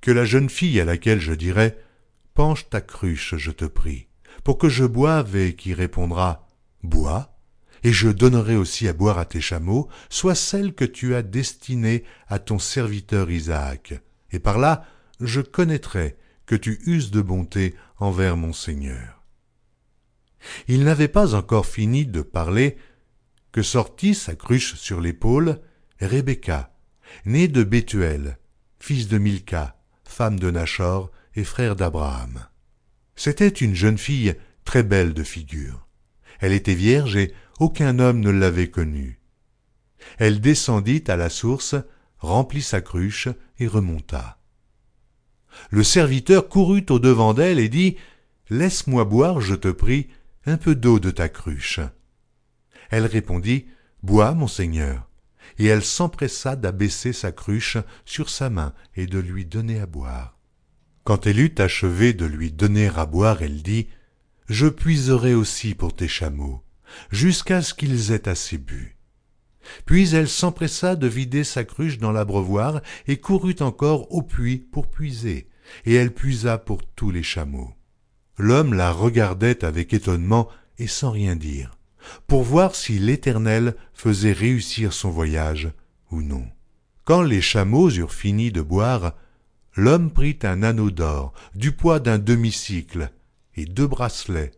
Que la jeune fille à laquelle je dirai Penche ta cruche, je te prie, pour que je boive, et qui répondra Bois, et je donnerai aussi à boire à tes chameaux, soit celle que tu as destinée à ton serviteur Isaac, et par là je connaîtrai que tu uses de bonté envers mon Seigneur. Il n'avait pas encore fini de parler que sortit sa cruche sur l'épaule Rebecca, née de Bethuel, fils de Milka, femme de Nachor et frère d'Abraham. C'était une jeune fille très belle de figure. Elle était vierge et aucun homme ne l'avait connue. Elle descendit à la source, remplit sa cruche et remonta. Le serviteur courut au devant d'elle et dit Laisse-moi boire, je te prie, un peu d'eau de ta cruche. Elle répondit Bois, mon Seigneur. Et elle s'empressa d'abaisser sa cruche sur sa main et de lui donner à boire. Quand elle eut achevé de lui donner à boire, elle dit Je puiserai aussi pour tes chameaux, jusqu'à ce qu'ils aient assez bu. Puis elle s'empressa de vider sa cruche dans l'abreuvoir et courut encore au puits pour puiser, et elle puisa pour tous les chameaux. L'homme la regardait avec étonnement et sans rien dire pour voir si l'Éternel faisait réussir son voyage ou non. Quand les chameaux eurent fini de boire, l'homme prit un anneau d'or, du poids d'un demi-cycle, et deux bracelets,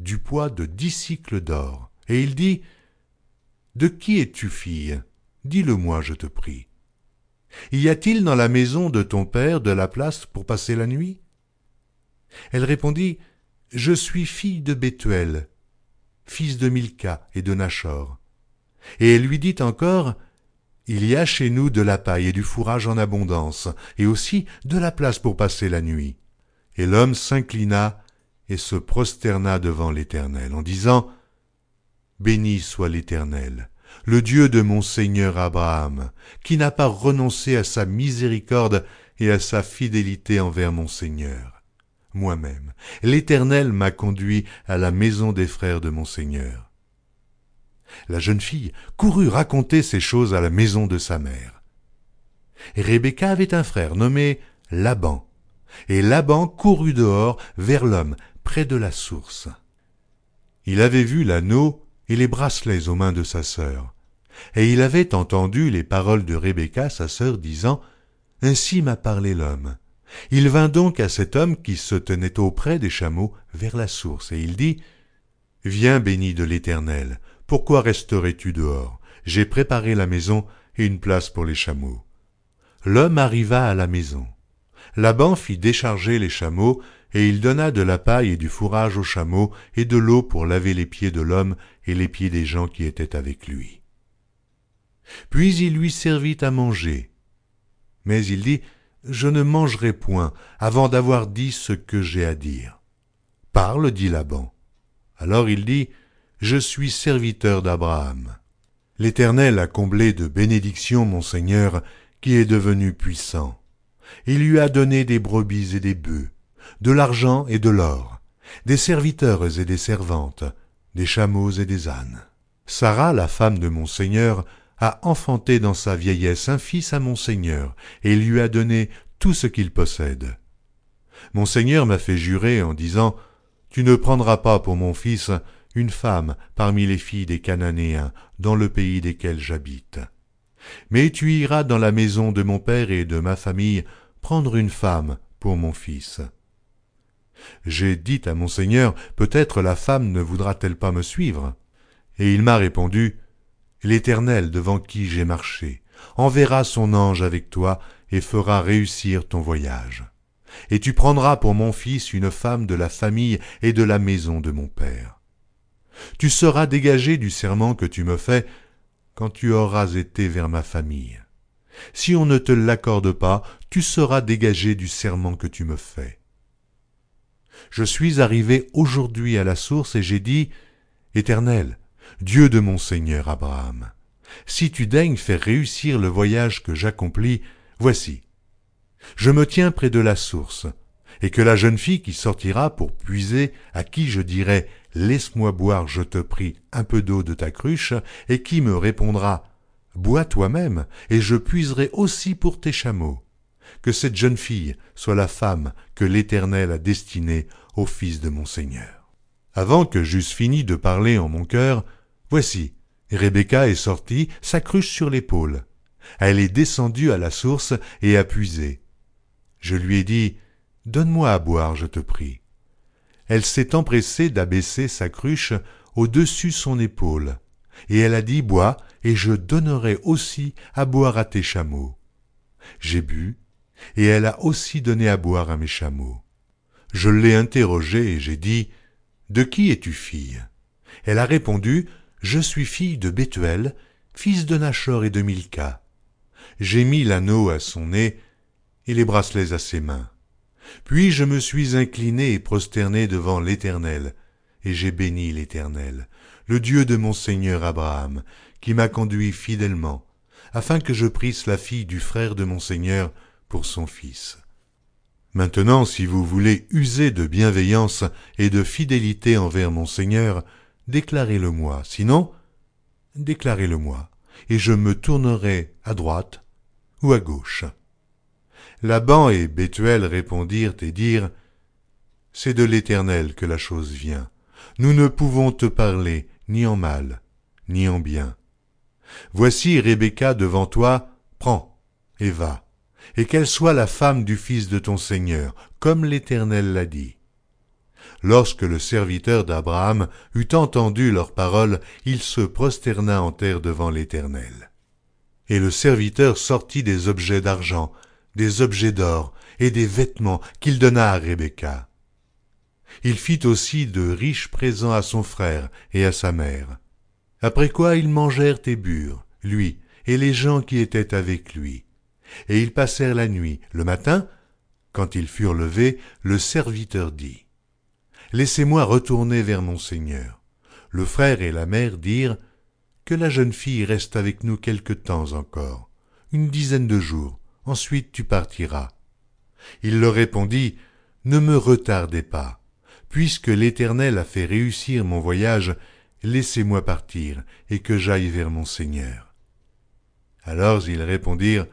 du poids de dix cycles d'or, et il dit De qui es-tu fille? Dis-le-moi, je te prie. Y a-t-il dans la maison de ton père de la place pour passer la nuit? Elle répondit Je suis fille de Bethuel, fils de Milka et de Nachor. Et elle lui dit encore, Il y a chez nous de la paille et du fourrage en abondance, et aussi de la place pour passer la nuit. Et l'homme s'inclina et se prosterna devant l'Éternel, en disant, Béni soit l'Éternel, le Dieu de mon Seigneur Abraham, qui n'a pas renoncé à sa miséricorde et à sa fidélité envers mon Seigneur moi-même. L'Éternel m'a conduit à la maison des frères de mon Seigneur. La jeune fille courut raconter ces choses à la maison de sa mère. Rebecca avait un frère nommé Laban, et Laban courut dehors vers l'homme près de la source. Il avait vu l'anneau et les bracelets aux mains de sa sœur, et il avait entendu les paroles de Rebecca, sa sœur, disant Ainsi m'a parlé l'homme. Il vint donc à cet homme qui se tenait auprès des chameaux vers la source, et il dit Viens béni de l'Éternel, pourquoi resterais-tu dehors? J'ai préparé la maison et une place pour les chameaux. L'homme arriva à la maison. Laban fit décharger les chameaux, et il donna de la paille et du fourrage aux chameaux, et de l'eau pour laver les pieds de l'homme et les pieds des gens qui étaient avec lui. Puis il lui servit à manger. Mais il dit, je ne mangerai point avant d'avoir dit ce que j'ai à dire. Parle, dit Laban. Alors il dit, Je suis serviteur d'Abraham. L'Éternel a comblé de bénédictions mon Seigneur, qui est devenu puissant. Il lui a donné des brebis et des bœufs, de l'argent et de l'or, des serviteurs et des servantes, des chameaux et des ânes. Sarah, la femme de mon Seigneur, a enfanté dans sa vieillesse un fils à mon Seigneur, et lui a donné tout ce qu'il possède. Mon Seigneur m'a fait jurer en disant Tu ne prendras pas pour mon fils une femme parmi les filles des Cananéens dans le pays desquels j'habite. Mais tu iras dans la maison de mon père et de ma famille prendre une femme pour mon fils. J'ai dit à mon Seigneur Peut-être la femme ne voudra-t-elle pas me suivre? Et il m'a répondu, L'Éternel devant qui j'ai marché enverra son ange avec toi et fera réussir ton voyage. Et tu prendras pour mon fils une femme de la famille et de la maison de mon père. Tu seras dégagé du serment que tu me fais quand tu auras été vers ma famille. Si on ne te l'accorde pas, tu seras dégagé du serment que tu me fais. Je suis arrivé aujourd'hui à la source et j'ai dit, Éternel, Dieu de mon Seigneur Abraham, si tu daignes faire réussir le voyage que j'accomplis, voici. Je me tiens près de la source, et que la jeune fille qui sortira pour puiser, à qui je dirai Laisse-moi boire, je te prie, un peu d'eau de ta cruche, et qui me répondra Bois toi-même, et je puiserai aussi pour tes chameaux. Que cette jeune fille soit la femme que l'Éternel a destinée au fils de mon Seigneur. Avant que j'eusse fini de parler en mon cœur, voici, Rebecca est sortie, sa cruche sur l'épaule. Elle est descendue à la source et a puisé. Je lui ai dit, Donne-moi à boire, je te prie. Elle s'est empressée d'abaisser sa cruche au-dessus son épaule, et elle a dit, Bois, et je donnerai aussi à boire à tes chameaux. J'ai bu, et elle a aussi donné à boire à mes chameaux. Je l'ai interrogée et j'ai dit, De qui es-tu fille? Elle a répondu, je suis fille de Bethuel, fils de Nachor et de Milka. J'ai mis l'anneau à son nez et les bracelets à ses mains. Puis je me suis incliné et prosterné devant l'Éternel, et j'ai béni l'Éternel, le Dieu de mon Seigneur Abraham, qui m'a conduit fidèlement, afin que je prisse la fille du frère de mon Seigneur pour son fils. Maintenant, si vous voulez user de bienveillance et de fidélité envers mon Seigneur, déclarez-le-moi, sinon, déclarez-le-moi, et je me tournerai à droite ou à gauche. Laban et Bethuel répondirent et dirent, C'est de l'Éternel que la chose vient. Nous ne pouvons te parler ni en mal, ni en bien. Voici Rebecca devant toi, prends et va, et qu'elle soit la femme du fils de ton Seigneur, comme l'Éternel l'a dit. Lorsque le serviteur d'Abraham eut entendu leurs paroles, il se prosterna en terre devant l'Éternel. Et le serviteur sortit des objets d'argent, des objets d'or et des vêtements qu'il donna à Rebecca. Il fit aussi de riches présents à son frère et à sa mère. Après quoi ils mangèrent et burent, lui et les gens qui étaient avec lui. Et ils passèrent la nuit. Le matin, quand ils furent levés, le serviteur dit Laissez-moi retourner vers mon Seigneur. Le frère et la mère dirent Que la jeune fille reste avec nous quelque temps encore, une dizaine de jours, ensuite tu partiras. Il leur répondit Ne me retardez pas. Puisque l'Éternel a fait réussir mon voyage, laissez-moi partir et que j'aille vers mon Seigneur. Alors ils répondirent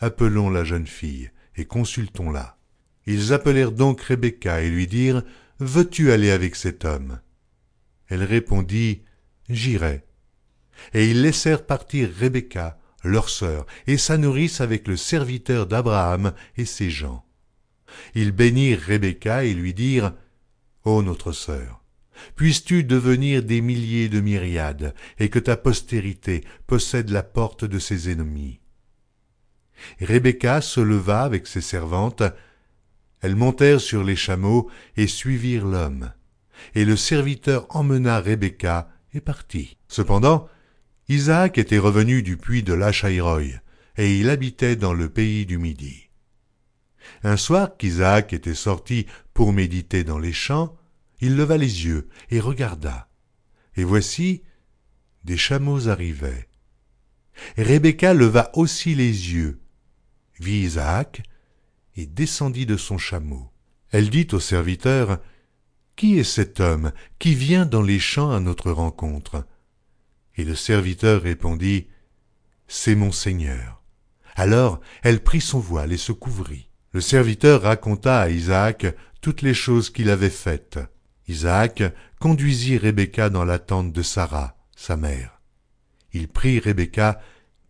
Appelons la jeune fille et consultons-la. Ils appelèrent donc Rebecca et lui dirent Veux-tu aller avec cet homme? Elle répondit J'irai. Et ils laissèrent partir Rebecca, leur sœur, et sa nourrice avec le serviteur d'Abraham et ses gens. Ils bénirent Rebecca et lui dirent Ô notre sœur, puisses-tu devenir des milliers de myriades, et que ta postérité possède la porte de ses ennemis? Rebecca se leva avec ses servantes, elles montèrent sur les chameaux et suivirent l'homme. Et le serviteur emmena Rebecca et partit. Cependant, Isaac était revenu du puits de Lachaïroï, et il habitait dans le pays du Midi. Un soir qu'Isaac était sorti pour méditer dans les champs, il leva les yeux et regarda. Et voici, des chameaux arrivaient. Rebecca leva aussi les yeux, vit Isaac, et descendit de son chameau. Elle dit au serviteur, Qui est cet homme qui vient dans les champs à notre rencontre? Et le serviteur répondit, C'est mon Seigneur. Alors elle prit son voile et se couvrit. Le serviteur raconta à Isaac toutes les choses qu'il avait faites. Isaac conduisit Rebecca dans la tente de Sarah, sa mère. Il prit Rebecca,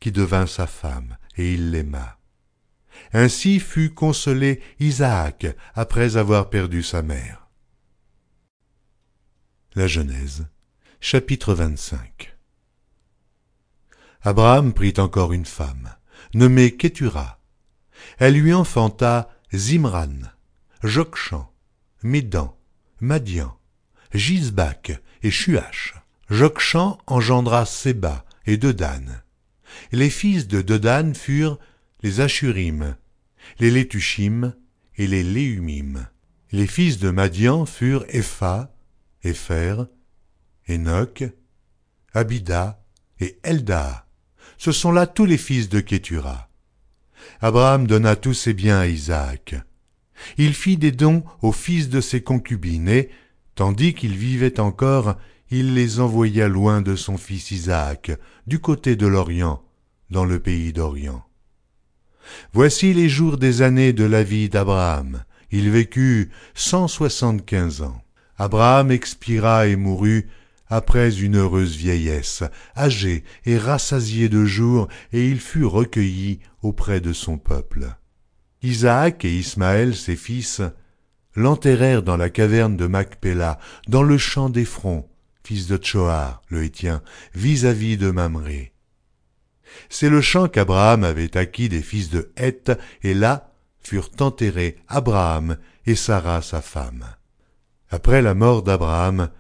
qui devint sa femme, et il l'aima. Ainsi fut consolé Isaac après avoir perdu sa mère. La Genèse, Chapitre 25 Abraham prit encore une femme, nommée Kétura. Elle lui enfanta Zimran, Jokshan, Médan, Madian, Gisbak et Shuach. Jokshan engendra Séba et Dedan. Les fils de Dedan furent les Ashurim, les Létushim et les Léumim. Les fils de Madian furent Epha, Épher, Enoch, Abida et Elda. Ce sont là tous les fils de Kétura. Abraham donna tous ses biens à Isaac. Il fit des dons aux fils de ses concubines et, tandis qu'il vivait encore, il les envoya loin de son fils Isaac, du côté de l'Orient, dans le pays d'Orient. Voici les jours des années de la vie d'Abraham. Il vécut cent soixante-quinze ans. Abraham expira et mourut après une heureuse vieillesse, âgé et rassasié de jours, et il fut recueilli auprès de son peuple. Isaac et Ismaël, ses fils, l'enterrèrent dans la caverne de Macpéla, dans le champ d'Ephron, fils de Tchoar, le Hétien, vis-à-vis de Mamré. C'est le champ qu'Abraham avait acquis des fils de Heth, et là furent enterrés Abraham et Sarah sa femme. Après la mort d'Abraham,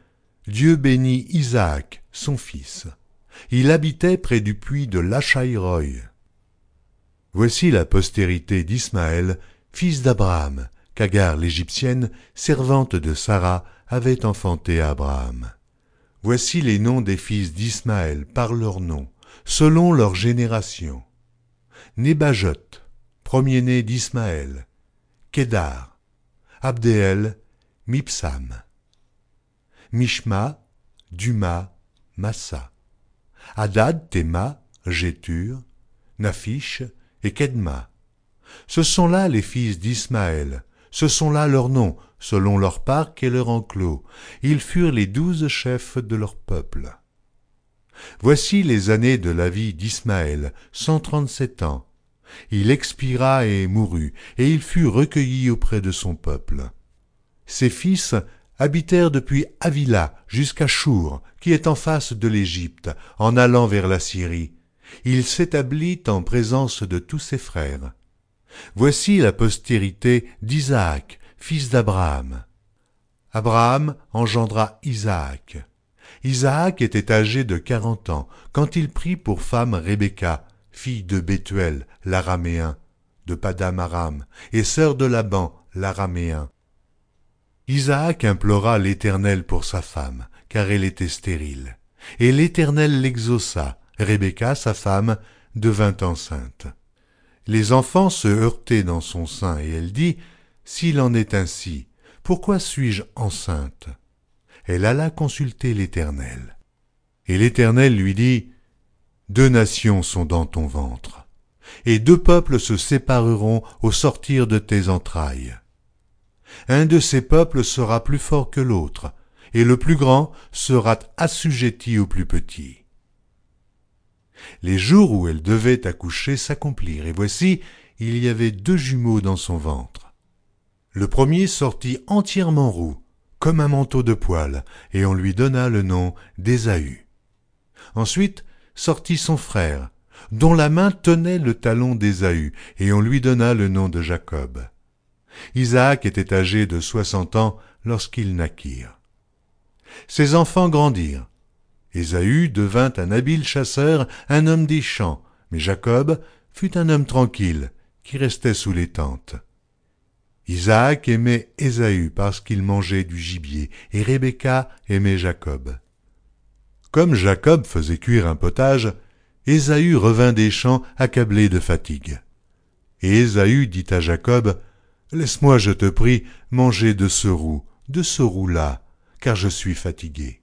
Dieu bénit Isaac, son fils. Il habitait près du puits de Lachaïroï. Voici la postérité d'Ismaël, fils d'Abraham, qu'Agar l'Égyptienne, servante de Sarah, avait enfanté Abraham. Voici les noms des fils d'Ismaël par leurs noms, selon leur génération. Nébajot, premier-né d'Ismaël, Kédar, Abdéel, Mipsam. Mishma, Duma, Massa. Hadad, Théma, Jétur, Nafish et Kedma. Ce sont là les fils d'Ismaël, ce sont là leurs noms, selon leur parc et leur enclos. Ils furent les douze chefs de leur peuple. Voici les années de la vie d'Ismaël, cent trente-sept ans. Il expira et mourut, et il fut recueilli auprès de son peuple. Ses fils habitèrent depuis Avila jusqu'à Chour, qui est en face de l'Égypte, en allant vers la Syrie. Il s'établit en présence de tous ses frères. Voici la postérité d'Isaac, fils d'Abraham. Abraham engendra Isaac. Isaac était âgé de quarante ans quand il prit pour femme Rebecca, fille de Bethuel, l'araméen, de Padam Aram, et sœur de Laban, l'araméen. Isaac implora l'Éternel pour sa femme, car elle était stérile. Et l'Éternel l'exauça. Rebecca, sa femme, devint enceinte. Les enfants se heurtaient dans son sein, et elle dit, S'il en est ainsi, pourquoi suis-je enceinte? Elle alla consulter l'Éternel. Et l'Éternel lui dit, Deux nations sont dans ton ventre, et deux peuples se sépareront au sortir de tes entrailles un de ces peuples sera plus fort que l'autre, et le plus grand sera assujetti au plus petit. Les jours où elle devait accoucher s'accomplirent, et voici, il y avait deux jumeaux dans son ventre. Le premier sortit entièrement roux, comme un manteau de poil, et on lui donna le nom d'Ésaü. Ensuite sortit son frère, dont la main tenait le talon d'Ésaü, et on lui donna le nom de Jacob. Isaac était âgé de soixante ans lorsqu'ils naquirent. Ses enfants grandirent. Ésaü devint un habile chasseur, un homme des champs, mais Jacob fut un homme tranquille, qui restait sous les tentes. Isaac aimait Ésaü parce qu'il mangeait du gibier, et Rebecca aimait Jacob. Comme Jacob faisait cuire un potage, Ésaü revint des champs accablé de fatigue. Et Ésaü dit à Jacob, Laisse-moi, je te prie, manger de ce roux, de ce roux-là, car je suis fatigué.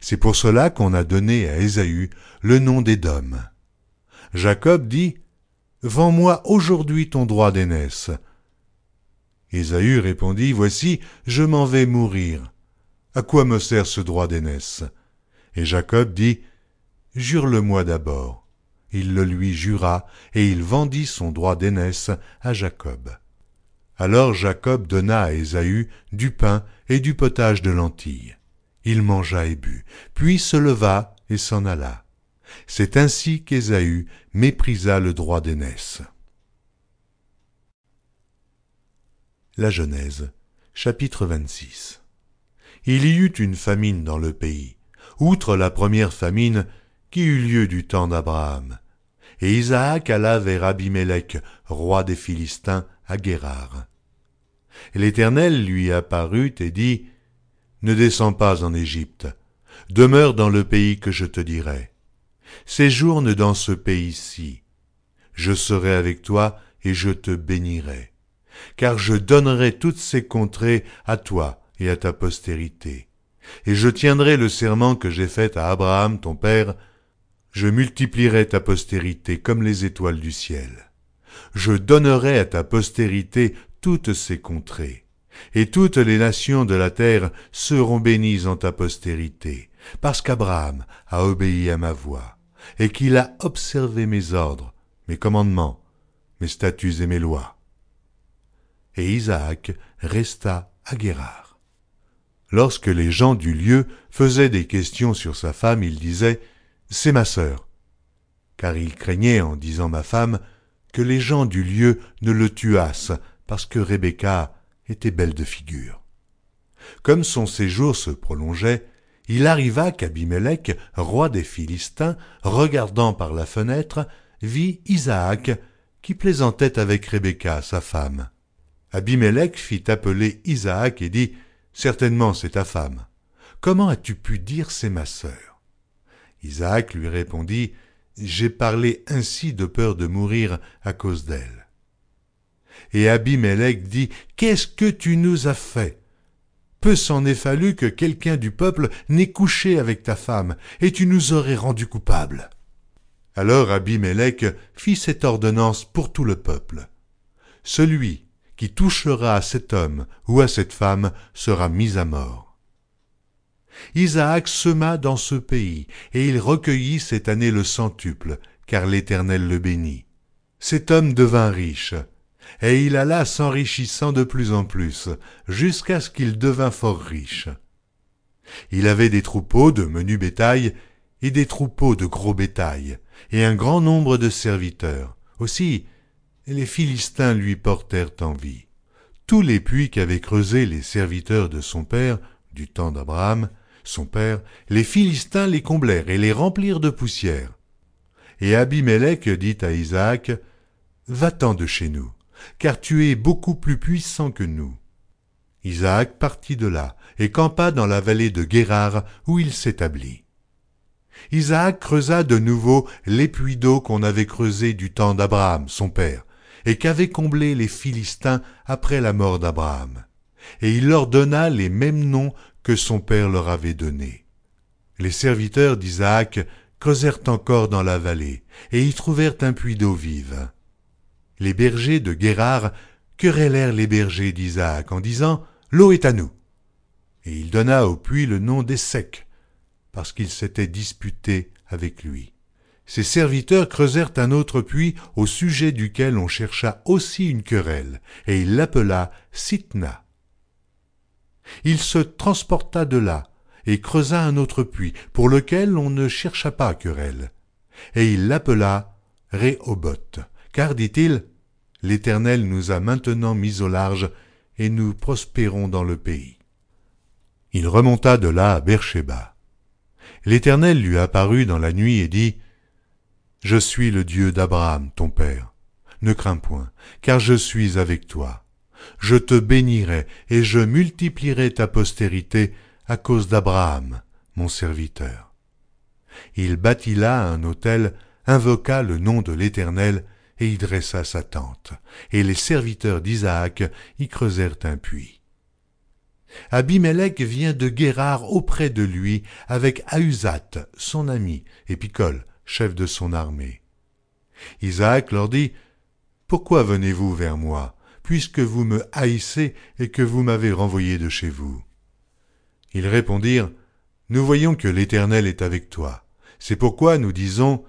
C'est pour cela qu'on a donné à Ésaü le nom d'Édom. Jacob dit, Vends-moi aujourd'hui ton droit d'aînesse. Ésaü répondit, Voici, je m'en vais mourir. À quoi me sert ce droit d'aînesse? Et Jacob dit, Jure-le-moi d'abord. Il le lui jura, et il vendit son droit d'aînesse à Jacob. Alors Jacob donna à Ésaü du pain et du potage de lentilles. Il mangea et but, puis se leva et s'en alla. C'est ainsi qu'Ésaü méprisa le droit d'aînesse. La Genèse, chapitre 26 Il y eut une famine dans le pays, outre la première famine qui eut lieu du temps d'Abraham. Et Isaac alla vers Abimélec, roi des Philistins, à Guérard. L'Éternel lui apparut et dit, Ne descends pas en Égypte, demeure dans le pays que je te dirai. Séjourne dans ce pays-ci. Je serai avec toi et je te bénirai, car je donnerai toutes ces contrées à toi et à ta postérité. Et je tiendrai le serment que j'ai fait à Abraham ton père, je multiplierai ta postérité comme les étoiles du ciel. Je donnerai à ta postérité toutes ces contrées, et toutes les nations de la terre seront bénies en ta postérité, parce qu'Abraham a obéi à ma voix, et qu'il a observé mes ordres, mes commandements, mes statuts et mes lois. Et Isaac resta à Guérard. Lorsque les gens du lieu faisaient des questions sur sa femme, il disait C'est ma sœur. Car il craignait, en disant ma femme, que les gens du lieu ne le tuassent, parce que Rebecca était belle de figure. Comme son séjour se prolongeait, il arriva qu'Abimélec, roi des Philistins, regardant par la fenêtre, vit Isaac qui plaisantait avec Rebecca, sa femme. Abimélec fit appeler Isaac et dit Certainement c'est ta femme. Comment as-tu pu dire c'est ma sœur? Isaac lui répondit J'ai parlé ainsi de peur de mourir à cause d'elle. Et Abimélec dit Qu'est-ce que tu nous as fait? Peu s'en est fallu que quelqu'un du peuple n'ait couché avec ta femme, et tu nous aurais rendus coupables. Alors Abimélec fit cette ordonnance pour tout le peuple. Celui qui touchera à cet homme ou à cette femme sera mis à mort. Isaac sema dans ce pays, et il recueillit cette année le centuple, car l'Éternel le bénit. Cet homme devint riche, et il alla s'enrichissant de plus en plus, jusqu'à ce qu'il devint fort riche. Il avait des troupeaux de menu bétail et des troupeaux de gros bétail, et un grand nombre de serviteurs. Aussi, les Philistins lui portèrent envie. Tous les puits qu'avaient creusés les serviteurs de son père, du temps d'Abraham, son père, les Philistins les comblèrent et les remplirent de poussière. Et Abimélec dit à Isaac, Va-t'en de chez nous car tu es beaucoup plus puissant que nous. Isaac partit de là et campa dans la vallée de Guérard où il s'établit. Isaac creusa de nouveau les puits d'eau qu'on avait creusés du temps d'Abraham, son père, et qu'avaient comblés les Philistins après la mort d'Abraham. Et il leur donna les mêmes noms que son père leur avait donnés. Les serviteurs d'Isaac creusèrent encore dans la vallée, et y trouvèrent un puits d'eau vive les bergers de Guérard querellèrent les bergers d'Isaac en disant L'eau est à nous. Et il donna au puits le nom d'Essec, parce qu'il s'était disputé avec lui. Ses serviteurs creusèrent un autre puits au sujet duquel on chercha aussi une querelle, et il l'appela Sitna. Il se transporta de là, et creusa un autre puits, pour lequel on ne chercha pas querelle, et il l'appela Rehoboth, car, dit-il, l'Éternel nous a maintenant mis au large, et nous prospérons dans le pays. Il remonta de là à Beersheba. L'Éternel lui apparut dans la nuit et dit, Je suis le Dieu d'Abraham, ton père. Ne crains point, car je suis avec toi. Je te bénirai et je multiplierai ta postérité à cause d'Abraham, mon serviteur. Il bâtit là un autel, invoqua le nom de l'Éternel, et y dressa sa tente, et les serviteurs d'Isaac y creusèrent un puits. Abimélec vient de Guérard auprès de lui avec Ahuzat, son ami, et Picol, chef de son armée. Isaac leur dit, Pourquoi venez-vous vers moi, puisque vous me haïssez et que vous m'avez renvoyé de chez vous? Ils répondirent, Nous voyons que l'Éternel est avec toi. C'est pourquoi nous disons,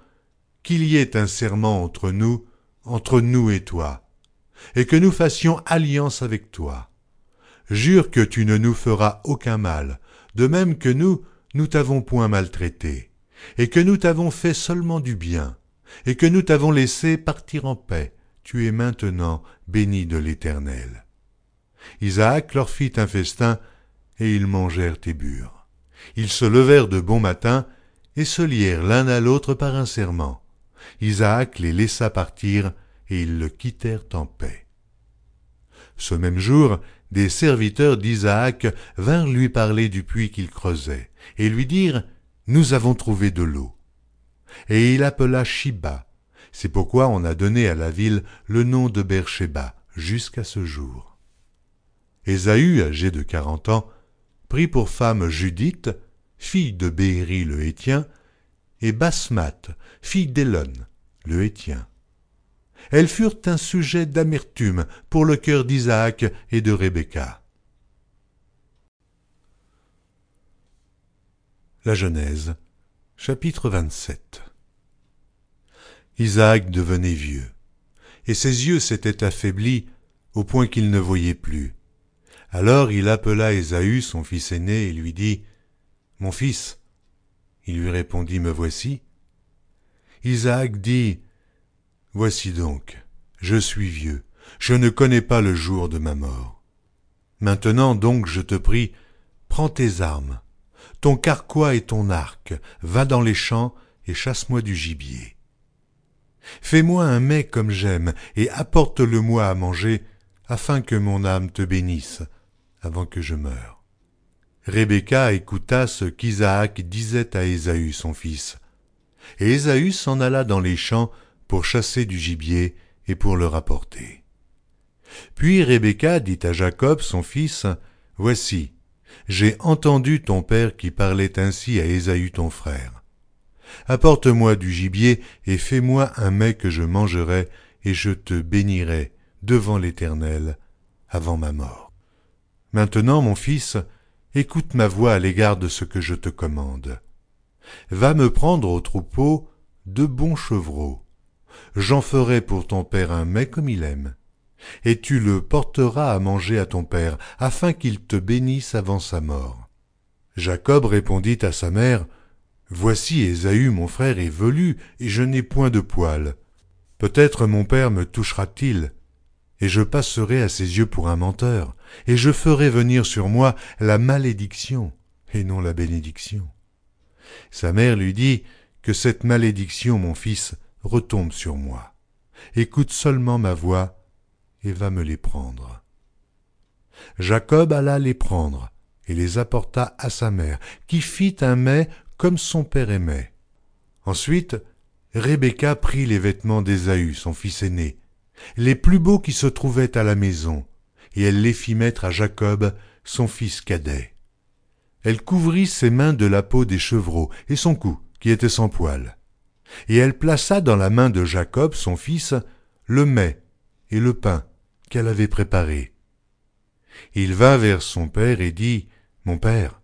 Qu'il y ait un serment entre nous, entre nous et toi, et que nous fassions alliance avec toi. Jure que tu ne nous feras aucun mal, de même que nous, nous t'avons point maltraité, et que nous t'avons fait seulement du bien, et que nous t'avons laissé partir en paix, tu es maintenant béni de l'Éternel. Isaac leur fit un festin, et ils mangèrent et burent. Ils se levèrent de bon matin, et se lièrent l'un à l'autre par un serment. Isaac les laissa partir, et ils le quittèrent en paix. Ce même jour, des serviteurs d'Isaac vinrent lui parler du puits qu'il creusait, et lui dirent Nous avons trouvé de l'eau. Et il appela Shiba. C'est pourquoi on a donné à la ville le nom de Beersheba jusqu'à ce jour. Ésaü, âgé de quarante ans, prit pour femme Judith, fille de Béhéri le Hétien, et Basmath, fille d'Élon, le Hétien. Elles furent un sujet d'amertume pour le cœur d'Isaac et de Rebecca. La Genèse, chapitre 27 Isaac devenait vieux, et ses yeux s'étaient affaiblis au point qu'il ne voyait plus. Alors il appela Ésaü, son fils aîné, et lui dit Mon fils. Il lui répondit Me voici. Isaac dit Voici donc, je suis vieux, je ne connais pas le jour de ma mort. Maintenant donc, je te prie, prends tes armes, ton carquois et ton arc, va dans les champs et chasse-moi du gibier. Fais-moi un mets comme j'aime, et apporte-le-moi à manger, afin que mon âme te bénisse, avant que je meure. Rebecca écouta ce qu'Isaac disait à Ésaü son fils. Et Ésaü s'en alla dans les champs pour chasser du gibier et pour le rapporter. Puis Rebecca dit à Jacob son fils, Voici, j'ai entendu ton père qui parlait ainsi à Ésaü ton frère. Apporte-moi du gibier et fais-moi un mets que je mangerai, et je te bénirai devant l'Éternel avant ma mort. Maintenant, mon fils, écoute ma voix à l'égard de ce que je te commande. Va me prendre au troupeau deux bons chevreaux. J'en ferai pour ton père un mets comme il aime. Et tu le porteras à manger à ton père, afin qu'il te bénisse avant sa mort. Jacob répondit à sa mère, Voici Ésaü mon frère est velu, et je n'ai point de poil. Peut-être mon père me touchera-t-il, et je passerai à ses yeux pour un menteur, et je ferai venir sur moi la malédiction, et non la bénédiction. Sa mère lui dit, Que cette malédiction, mon fils, retombe sur moi. Écoute seulement ma voix, et va me les prendre. Jacob alla les prendre, et les apporta à sa mère, qui fit un mets comme son père aimait. Ensuite, Rebecca prit les vêtements d'Ésaü, son fils aîné, les plus beaux qui se trouvaient à la maison, et elle les fit mettre à Jacob, son fils cadet. Elle couvrit ses mains de la peau des chevreaux et son cou, qui était sans poil. Et elle plaça dans la main de Jacob, son fils, le mets et le pain qu'elle avait préparé. Il vint vers son père et dit, Mon père.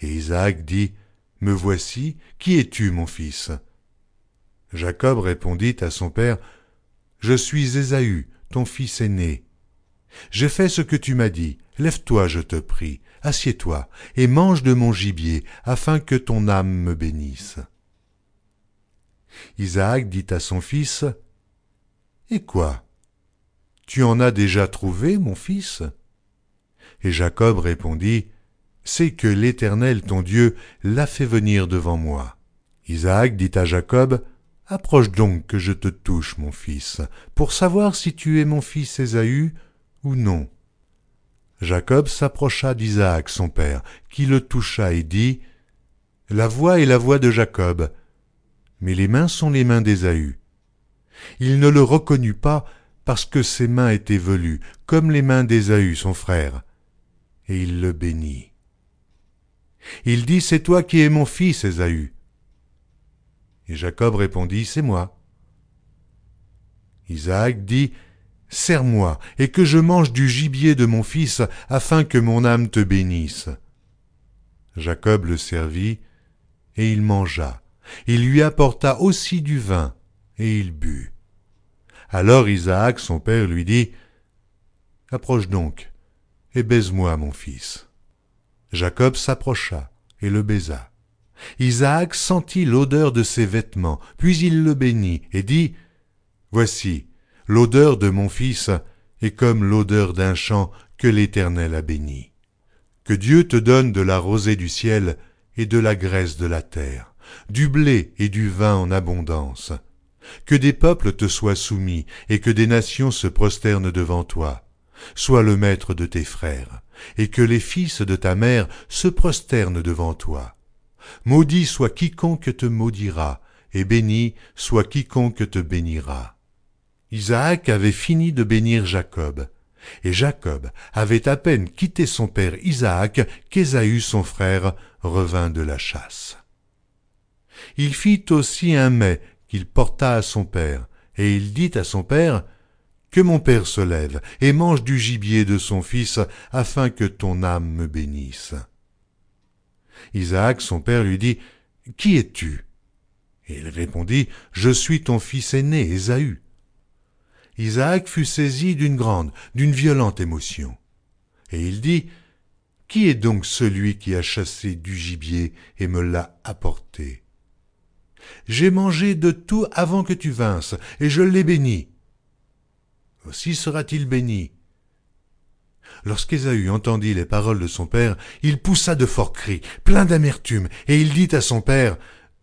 Et Isaac dit, Me voici, qui es-tu, mon fils? Jacob répondit à son père, je suis Ésaü, ton fils aîné. J'ai fait ce que tu m'as dit, lève-toi, je te prie, assieds-toi, et mange de mon gibier, afin que ton âme me bénisse. Isaac dit à son fils, Et quoi? Tu en as déjà trouvé, mon fils? Et Jacob répondit, C'est que l'Éternel ton Dieu l'a fait venir devant moi. Isaac dit à Jacob, Approche donc que je te touche, mon fils, pour savoir si tu es mon fils Ésaü ou non. Jacob s'approcha d'Isaac son père, qui le toucha et dit, La voix est la voix de Jacob, mais les mains sont les mains d'Ésaü. Il ne le reconnut pas parce que ses mains étaient velues, comme les mains d'Ésaü son frère, et il le bénit. Il dit, C'est toi qui es mon fils, Ésaü. Et Jacob répondit, C'est moi. Isaac dit, Serre-moi, et que je mange du gibier de mon fils, afin que mon âme te bénisse. Jacob le servit, et il mangea. Il lui apporta aussi du vin, et il but. Alors Isaac, son père, lui dit, Approche donc, et baise-moi, mon fils. Jacob s'approcha et le baisa. Isaac sentit l'odeur de ses vêtements, puis il le bénit et dit, Voici, l'odeur de mon fils est comme l'odeur d'un champ que l'Éternel a béni. Que Dieu te donne de la rosée du ciel et de la graisse de la terre, du blé et du vin en abondance. Que des peuples te soient soumis et que des nations se prosternent devant toi. Sois le maître de tes frères, et que les fils de ta mère se prosternent devant toi. Maudit soit quiconque te maudira, et béni soit quiconque te bénira. Isaac avait fini de bénir Jacob, et Jacob avait à peine quitté son père Isaac qu'Ésaü son frère revint de la chasse. Il fit aussi un mets qu'il porta à son père, et il dit à son père, Que mon père se lève et mange du gibier de son fils, afin que ton âme me bénisse. Isaac, son père, lui dit, Qui es-tu? Et il répondit, Je suis ton fils aîné, Ésaü. Isaac fut saisi d'une grande, d'une violente émotion. Et il dit, Qui est donc celui qui a chassé du gibier et me l'a apporté? J'ai mangé de tout avant que tu vinsses, et je l'ai béni. Aussi sera-t-il béni. Lorsqu'Ésaü entendit les paroles de son père, il poussa de forts cris, plein d'amertume, et il dit à son père,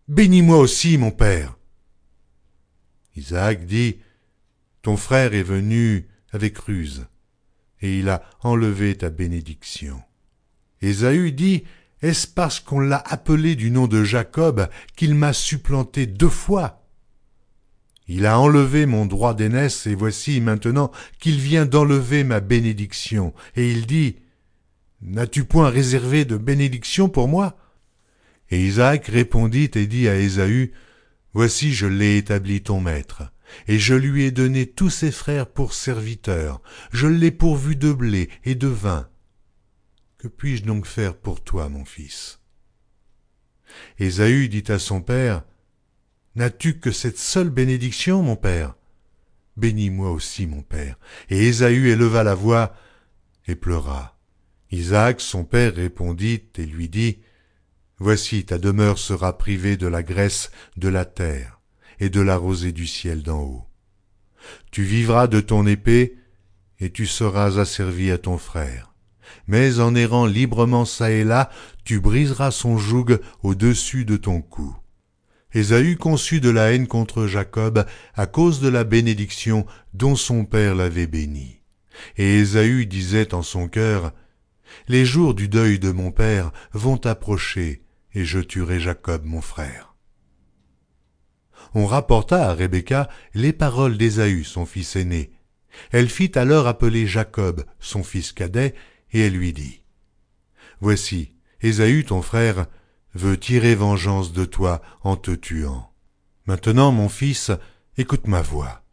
Bénis-moi aussi, mon père. Isaac dit, ton frère est venu avec ruse, et il a enlevé ta bénédiction. Ésaü dit, Est-ce parce qu'on l'a appelé du nom de Jacob qu'il m'a supplanté deux fois? Il a enlevé mon droit d'aînesse, et voici maintenant qu'il vient d'enlever ma bénédiction. Et il dit, N'as-tu point réservé de bénédiction pour moi? Et Isaac répondit et dit à Ésaü, Voici je l'ai établi ton maître et je lui ai donné tous ses frères pour serviteurs, je l'ai pourvu de blé et de vin. Que puis-je donc faire pour toi, mon fils? Ésaü dit à son père, N'as-tu que cette seule bénédiction, mon père? Bénis-moi aussi, mon père. Et Ésaü éleva la voix et pleura. Isaac, son père, répondit et lui dit, Voici ta demeure sera privée de la graisse de la terre et de la rosée du ciel d'en haut. Tu vivras de ton épée, et tu seras asservi à ton frère. Mais en errant librement çà et là, tu briseras son joug au-dessus de ton cou. Ésaü conçut de la haine contre Jacob à cause de la bénédiction dont son père l'avait béni. Et Ésaü disait en son cœur, Les jours du deuil de mon père vont approcher, et je tuerai Jacob mon frère on rapporta à Rebecca les paroles d'Ésaü, son fils aîné. Elle fit alors appeler Jacob, son fils cadet, et elle lui dit, Voici, Ésaü, ton frère, veut tirer vengeance de toi en te tuant. Maintenant, mon fils, écoute ma voix.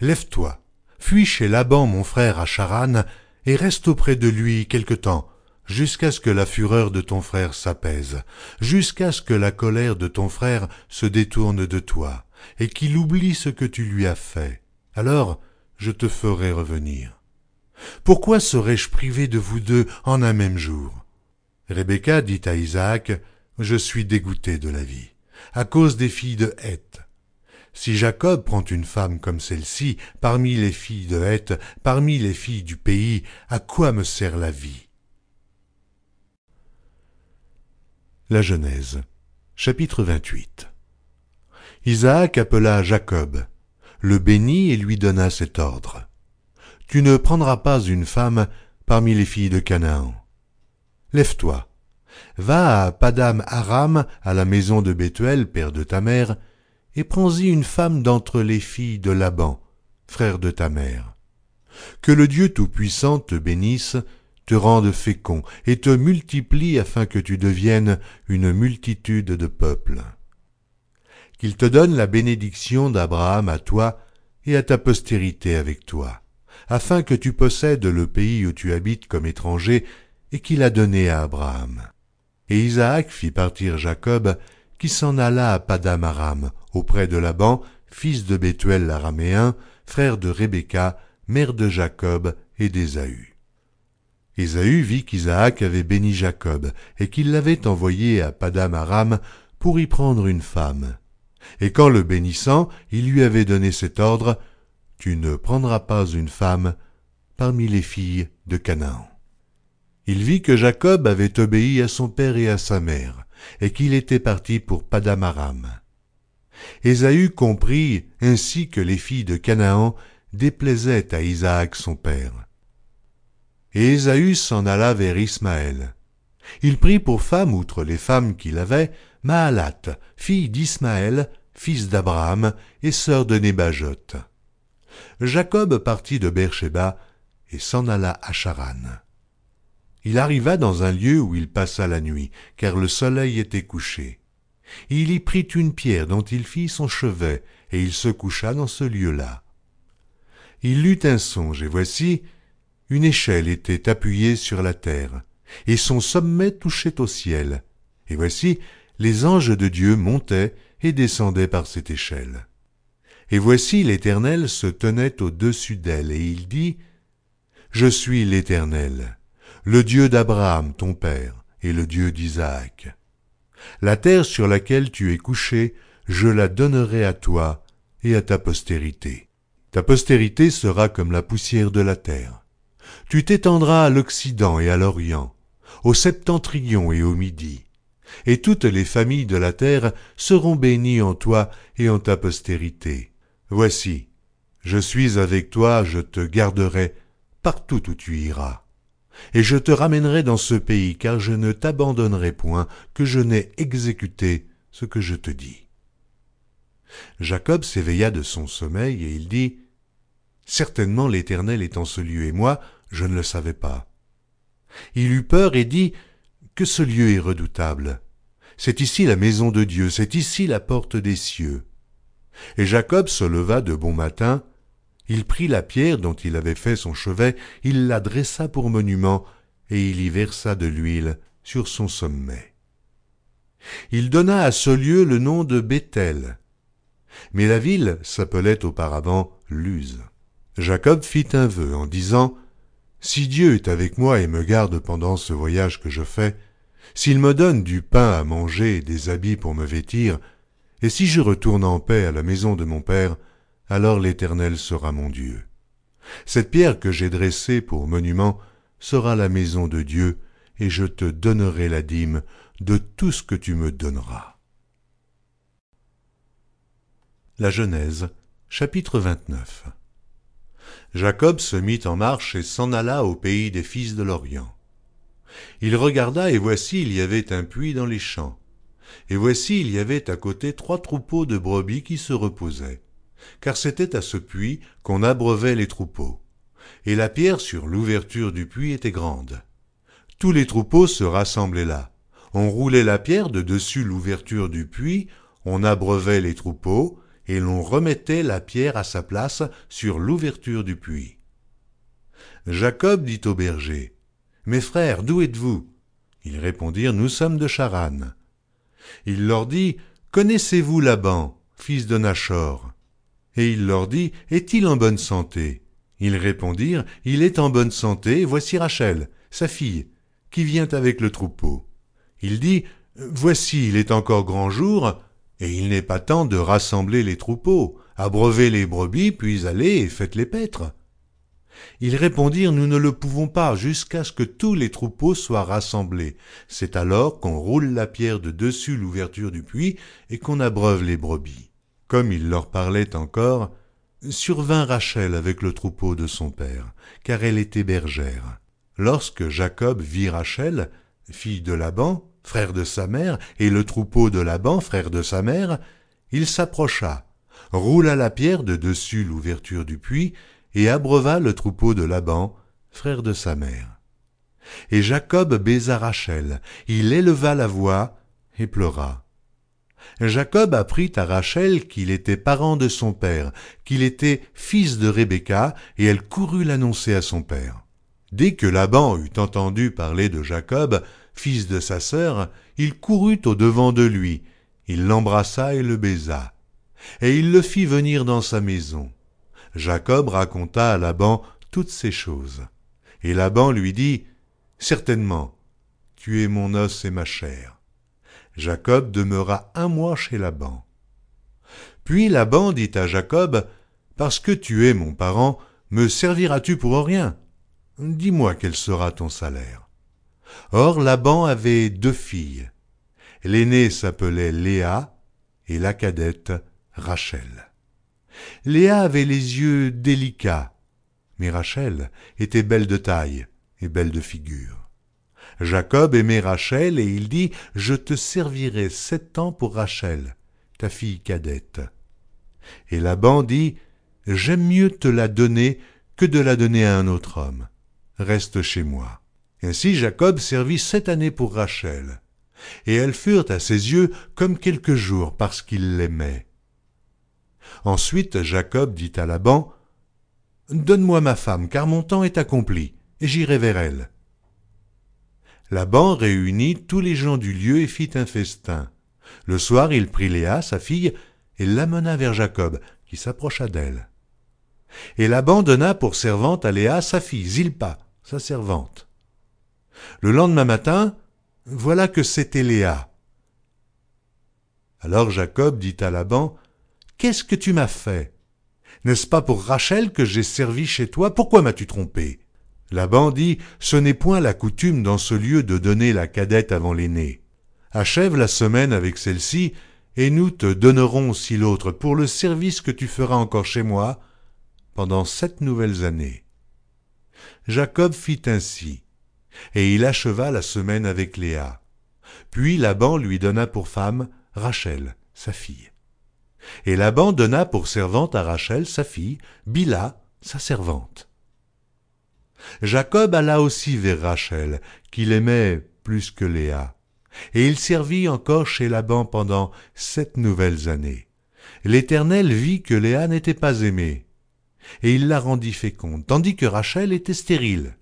Lève-toi, fuis chez Laban, mon frère, à Charan, et reste auprès de lui quelque temps, jusqu'à ce que la fureur de ton frère s'apaise, jusqu'à ce que la colère de ton frère se détourne de toi, et qu'il oublie ce que tu lui as fait. Alors je te ferai revenir. Pourquoi serais-je privé de vous deux en un même jour? Rebecca dit à Isaac, Je suis dégoûté de la vie, à cause des filles de Heth. Si Jacob prend une femme comme celle-ci, parmi les filles de Heth, parmi les filles du pays, à quoi me sert la vie? La Genèse, chapitre 28 Isaac appela Jacob, le bénit et lui donna cet ordre. Tu ne prendras pas une femme parmi les filles de Canaan. Lève-toi, va à Padam Aram, à la maison de Bethuel, père de ta mère, et prends-y une femme d'entre les filles de Laban, frère de ta mère. Que le Dieu Tout-Puissant te bénisse, te rende fécond et te multiplie afin que tu deviennes une multitude de peuples. Qu'il te donne la bénédiction d'Abraham à toi et à ta postérité avec toi, afin que tu possèdes le pays où tu habites comme étranger et qu'il a donné à Abraham. Et Isaac fit partir Jacob, qui s'en alla à Padam auprès de Laban, fils de Bethuel l'araméen, frère de Rebecca, mère de Jacob et d'Ésaü. Ésaü vit qu'Isaac avait béni Jacob et qu'il l'avait envoyé à Padam Aram pour y prendre une femme. Et qu'en le bénissant, il lui avait donné cet ordre Tu ne prendras pas une femme parmi les filles de Canaan. Il vit que Jacob avait obéi à son père et à sa mère, et qu'il était parti pour Padam Aram. Ésaü comprit ainsi que les filles de Canaan déplaisaient à Isaac son père. Et Ésaü s'en alla vers Ismaël. Il prit pour femme, outre les femmes qu'il avait, Maalat, fille d'Ismaël, fils d'Abraham et sœur de Nébajot. Jacob partit de Beersheba et s'en alla à Charan. Il arriva dans un lieu où il passa la nuit, car le soleil était couché. Il y prit une pierre dont il fit son chevet, et il se coucha dans ce lieu-là. Il eut un songe, et voici, une échelle était appuyée sur la terre, et son sommet touchait au ciel. Et voici, les anges de Dieu montaient et descendaient par cette échelle. Et voici l'Éternel se tenait au-dessus d'elle, et il dit, Je suis l'Éternel, le Dieu d'Abraham ton père, et le Dieu d'Isaac. La terre sur laquelle tu es couché, je la donnerai à toi et à ta postérité. Ta postérité sera comme la poussière de la terre. Tu t'étendras à l'Occident et à l'Orient, au septentrion et au Midi, et toutes les familles de la terre seront bénies en toi et en ta postérité. Voici, je suis avec toi, je te garderai partout où tu iras. Et je te ramènerai dans ce pays, car je ne t'abandonnerai point, que je n'ai exécuté ce que je te dis. Jacob s'éveilla de son sommeil, et il dit, Certainement l'Éternel est en ce lieu, et moi, je ne le savais pas. Il eut peur et dit, Que ce lieu est redoutable. C'est ici la maison de Dieu, c'est ici la porte des cieux. Et Jacob se leva de bon matin, il prit la pierre dont il avait fait son chevet, il la dressa pour monument, et il y versa de l'huile sur son sommet. Il donna à ce lieu le nom de Béthel. Mais la ville s'appelait auparavant Luz. Jacob fit un vœu en disant Si Dieu est avec moi et me garde pendant ce voyage que je fais, s'il me donne du pain à manger et des habits pour me vêtir, et si je retourne en paix à la maison de mon père, alors l'Éternel sera mon Dieu. Cette pierre que j'ai dressée pour monument sera la maison de Dieu, et je te donnerai la dîme de tout ce que tu me donneras. La Genèse, chapitre 29 Jacob se mit en marche et s'en alla au pays des fils de l'Orient. Il regarda, et voici il y avait un puits dans les champs. Et voici il y avait à côté trois troupeaux de brebis qui se reposaient car c'était à ce puits qu'on abreuvait les troupeaux. Et la pierre sur l'ouverture du puits était grande. Tous les troupeaux se rassemblaient là. On roulait la pierre de dessus l'ouverture du puits, on abreuvait les troupeaux, et l'on remettait la pierre à sa place sur l'ouverture du puits. Jacob dit au berger, Mes frères, d'où êtes-vous? Ils répondirent, Nous sommes de Charan. Il leur dit, Connaissez-vous Laban, fils de Nachor et il leur dit, Est-il en bonne santé? Ils répondirent, Il est en bonne santé, voici Rachel, sa fille, qui vient avec le troupeau. Il dit, Voici, il est encore grand jour, et il n'est pas temps de rassembler les troupeaux, abreuvez les brebis, puis allez et faites les paître. Ils répondirent, Nous ne le pouvons pas, jusqu'à ce que tous les troupeaux soient rassemblés. C'est alors qu'on roule la pierre de dessus l'ouverture du puits et qu'on abreuve les brebis. Comme il leur parlait encore, survint Rachel avec le troupeau de son père, car elle était bergère. Lorsque Jacob vit Rachel, fille de Laban, frère de sa mère, et le troupeau de Laban, frère de sa mère, il s'approcha, roula la pierre de dessus l'ouverture du puits, et abreuva le troupeau de Laban, frère de sa mère. Et Jacob baisa Rachel, il éleva la voix et pleura. Jacob apprit à Rachel qu'il était parent de son père, qu'il était fils de Rebecca, et elle courut l'annoncer à son père. Dès que Laban eut entendu parler de Jacob, fils de sa sœur, il courut au devant de lui, il l'embrassa et le baisa, et il le fit venir dans sa maison. Jacob raconta à Laban toutes ces choses. Et Laban lui dit, Certainement, tu es mon os et ma chair. Jacob demeura un mois chez Laban. Puis Laban dit à Jacob, Parce que tu es mon parent, me serviras-tu pour rien? Dis-moi quel sera ton salaire. Or Laban avait deux filles. L'aînée s'appelait Léa et la cadette Rachel. Léa avait les yeux délicats, mais Rachel était belle de taille et belle de figure. Jacob aimait Rachel et il dit Je te servirai sept ans pour Rachel, ta fille cadette. Et Laban dit J'aime mieux te la donner que de la donner à un autre homme. Reste chez moi. Ainsi Jacob servit sept années pour Rachel, et elles furent à ses yeux comme quelques jours parce qu'il l'aimait. Ensuite Jacob dit à Laban, Donne-moi ma femme, car mon temps est accompli, et j'irai vers elle. Laban réunit tous les gens du lieu et fit un festin. Le soir il prit Léa, sa fille, et l'amena vers Jacob, qui s'approcha d'elle. Et Laban donna pour servante à Léa sa fille, Zilpa, sa servante. Le lendemain matin, voilà que c'était Léa. Alors Jacob dit à Laban, Qu'est-ce que tu m'as fait? N'est-ce pas pour Rachel que j'ai servi chez toi? Pourquoi m'as-tu trompé? Laban dit, Ce n'est point la coutume dans ce lieu de donner la cadette avant l'aînée. Achève la semaine avec celle-ci, et nous te donnerons aussi l'autre pour le service que tu feras encore chez moi pendant sept nouvelles années. Jacob fit ainsi, et il acheva la semaine avec Léa. Puis Laban lui donna pour femme Rachel, sa fille. Et Laban donna pour servante à Rachel, sa fille, Bila, sa servante. Jacob alla aussi vers Rachel, qu'il aimait plus que Léa, et il servit encore chez Laban pendant sept nouvelles années. L'Éternel vit que Léa n'était pas aimée, et il la rendit féconde, tandis que Rachel était stérile.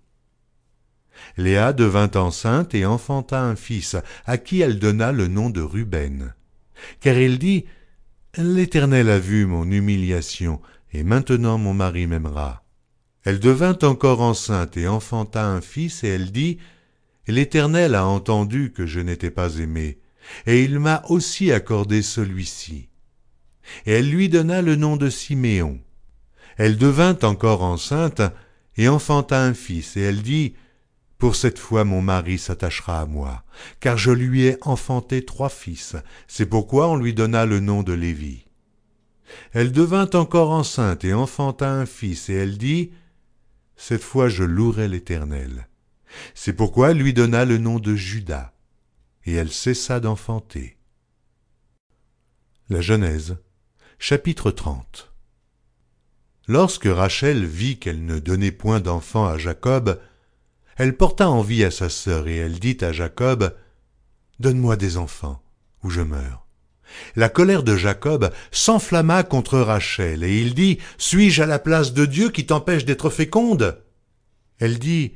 Léa devint enceinte et enfanta un fils, à qui elle donna le nom de Ruben. Car elle dit, L'Éternel a vu mon humiliation, et maintenant mon mari m'aimera. Elle devint encore enceinte et enfanta un fils, et elle dit, L'Éternel a entendu que je n'étais pas aimée, et il m'a aussi accordé celui-ci. Et elle lui donna le nom de Siméon. Elle devint encore enceinte, et enfanta un fils, et elle dit, Pour cette fois mon mari s'attachera à moi, car je lui ai enfanté trois fils, c'est pourquoi on lui donna le nom de Lévi. Elle devint encore enceinte et enfanta un fils, et elle dit, Cette fois je louerai l'Éternel. C'est pourquoi elle lui donna le nom de Judas, et elle cessa d'enfanter. La Genèse, chapitre 30 Lorsque Rachel vit qu'elle ne donnait point d'enfant à Jacob, elle porta envie à sa sœur et elle dit à Jacob, Donne-moi des enfants, ou je meurs. La colère de Jacob s'enflamma contre Rachel, et il dit, Suis-je à la place de Dieu qui t'empêche d'être féconde? Elle dit,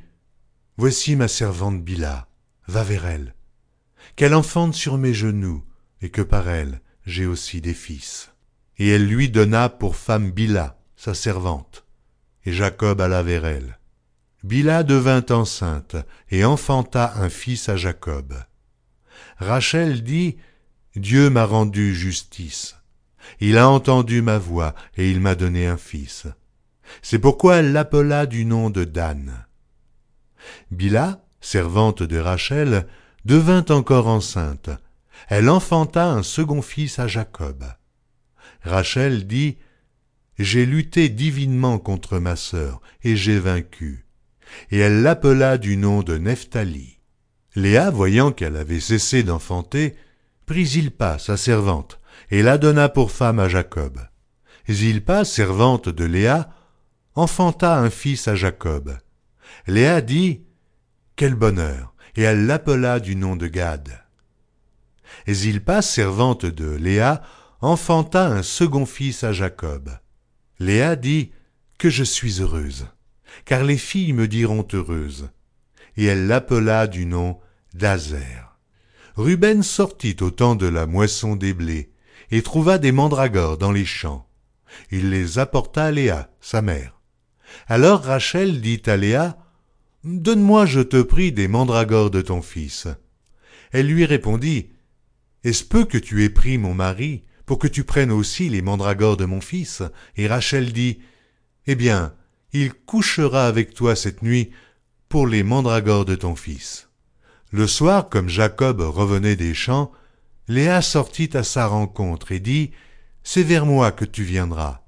Voici ma servante Bila, va vers elle, qu'elle enfante sur mes genoux, et que par elle j'ai aussi des fils. Et elle lui donna pour femme Bila, sa servante, et Jacob alla vers elle. Bila devint enceinte, et enfanta un fils à Jacob. Rachel dit, Dieu m'a rendu justice. Il a entendu ma voix, et il m'a donné un fils. C'est pourquoi elle l'appela du nom de Dan. Bila, servante de Rachel, devint encore enceinte. Elle enfanta un second fils à Jacob. Rachel dit, J'ai lutté divinement contre ma sœur, et j'ai vaincu. Et elle l'appela du nom de Nephtali. Léa, voyant qu'elle avait cessé d'enfanter, prit Zilpa, sa servante, et la donna pour femme à Jacob. Zilpa, servante de Léa, enfanta un fils à Jacob. Léa dit Quel bonheur et elle l'appela du nom de Gad. Zilpa, servante de Léa, enfanta un second fils à Jacob. Léa dit Que je suis heureuse, car les filles me diront heureuse. Et elle l'appela du nom d'Azer. Ruben sortit au temps de la moisson des blés, et trouva des mandragores dans les champs. Il les apporta à Léa, sa mère. Alors Rachel dit à Léa, Donne-moi, je te prie, des mandragores de ton fils. Elle lui répondit, Est-ce peu que tu aies pris mon mari, pour que tu prennes aussi les mandragores de mon fils? Et Rachel dit, Eh bien, il couchera avec toi cette nuit pour les mandragores de ton fils. Le soir, comme Jacob revenait des champs, Léa sortit à sa rencontre et dit, C'est vers moi que tu viendras,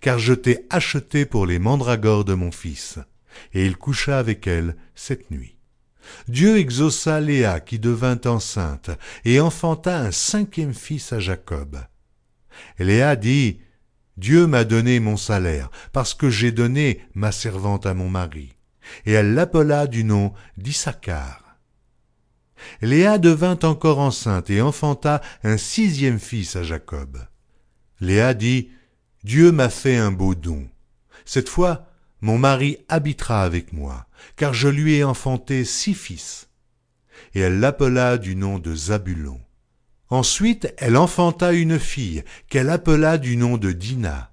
car je t'ai acheté pour les mandragores de mon fils. Et il coucha avec elle cette nuit. Dieu exauça Léa qui devint enceinte et enfanta un cinquième fils à Jacob. Léa dit, Dieu m'a donné mon salaire, parce que j'ai donné ma servante à mon mari. Et elle l'appela du nom d'Issachar. Léa devint encore enceinte et enfanta un sixième fils à Jacob. Léa dit, Dieu m'a fait un beau don. Cette fois, mon mari habitera avec moi, car je lui ai enfanté six fils. Et elle l'appela du nom de Zabulon. Ensuite, elle enfanta une fille, qu'elle appela du nom de Dina.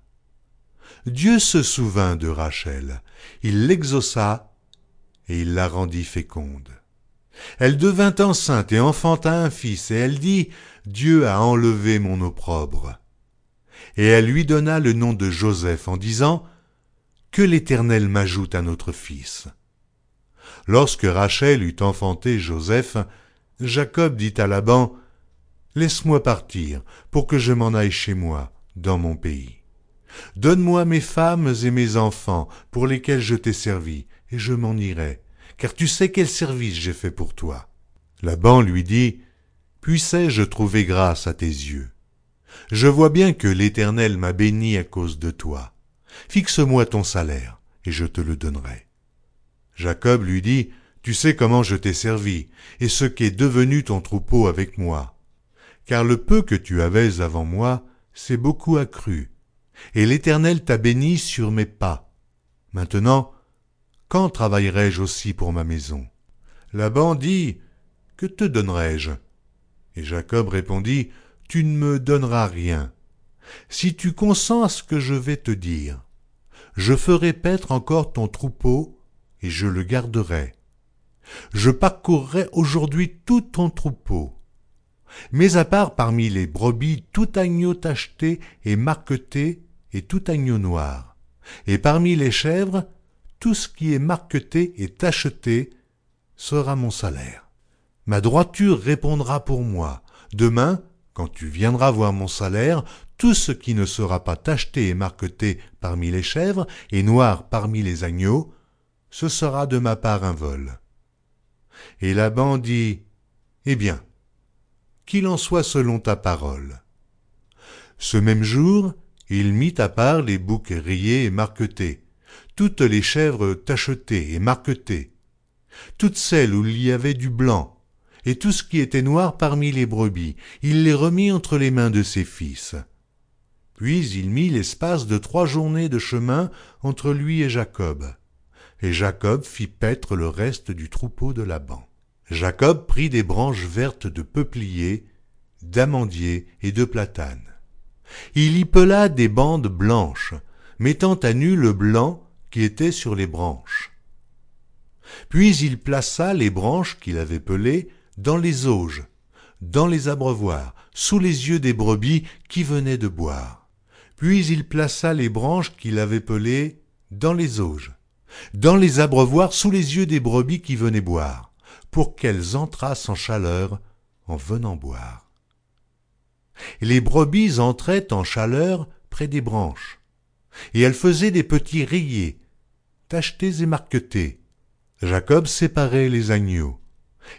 Dieu se souvint de Rachel, il l'exauça, et il la rendit féconde. Elle devint enceinte et enfanta un fils, et elle dit, Dieu a enlevé mon opprobre. Et elle lui donna le nom de Joseph en disant, Que l'Éternel m'ajoute un autre fils. Lorsque Rachel eut enfanté Joseph, Jacob dit à Laban, Laisse-moi partir, pour que je m'en aille chez moi, dans mon pays. Donne-moi mes femmes et mes enfants, pour lesquels je t'ai servi, et je m'en irai, car tu sais quel service j'ai fait pour toi. Laban lui dit, Puissais-je trouver grâce à tes yeux? Je vois bien que l'Éternel m'a béni à cause de toi. Fixe-moi ton salaire, et je te le donnerai. Jacob lui dit, Tu sais comment je t'ai servi, et ce qu'est devenu ton troupeau avec moi. Car le peu que tu avais avant moi, c'est beaucoup accru, et l'Éternel t'a béni sur mes pas. Maintenant, quand travaillerai-je aussi pour ma maison? Laban dit, Que te donnerai-je? Et Jacob répondit, Tu ne me donneras rien. Si tu consens à ce que je vais te dire, je ferai paître encore ton troupeau, et je le garderai. Je parcourrai aujourd'hui tout ton troupeau. Mais à part parmi les brebis tout agneau tacheté et marqueté et tout agneau noir, et parmi les chèvres tout ce qui est marqueté et tacheté sera mon salaire. Ma droiture répondra pour moi. Demain, quand tu viendras voir mon salaire, tout ce qui ne sera pas tacheté et marqueté parmi les chèvres et noir parmi les agneaux, ce sera de ma part un vol. Et Laban dit, Eh bien, qu'il en soit selon ta parole. Ce même jour, il mit à part les boucs rayés et marquetés, toutes les chèvres tachetées et marquetées, toutes celles où il y avait du blanc, et tout ce qui était noir parmi les brebis, il les remit entre les mains de ses fils. Puis il mit l'espace de trois journées de chemin entre lui et Jacob. Et Jacob fit paître le reste du troupeau de Laban. Jacob prit des branches vertes de peuplier, d'amandier et de platane. Il y pela des bandes blanches, mettant à nu le blanc qui était sur les branches. Puis il plaça les branches qu'il avait pelées dans les auges, dans les abreuvoirs, sous les yeux des brebis qui venaient de boire. Puis il plaça les branches qu'il avait pelées dans les auges, dans les abreuvoirs, sous les yeux des brebis qui venaient boire, pour qu'elles entrassent en chaleur en venant boire. les brebis entraient en chaleur près des branches, et elles faisaient des petits rayés tachetés et marquetés. Jacob séparait les agneaux,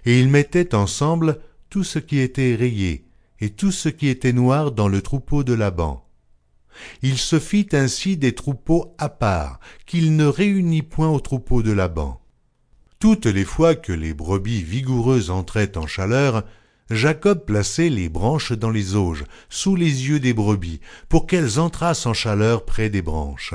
et il mettait ensemble tout ce qui était rayé et tout ce qui était noir dans le troupeau de Laban. Il se fit ainsi des troupeaux à part, qu'il ne réunit point au troupeau de Laban. Toutes les fois que les brebis vigoureuses entraient en chaleur, Jacob plaçait les branches dans les auges, sous les yeux des brebis, pour qu'elles entrassent en chaleur près des branches.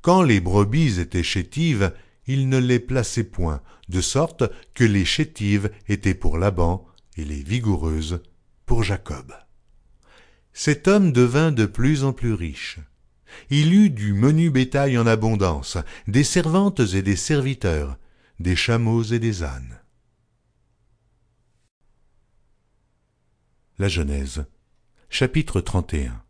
Quand les brebis étaient chétives, il ne les plaçait point, de sorte que les chétives étaient pour Laban et les vigoureuses pour Jacob. Cet homme devint de plus en plus riche. Il eut du menu bétail en abondance, des servantes et des serviteurs, des chameaux et des ânes. La Genèse, chapitre 31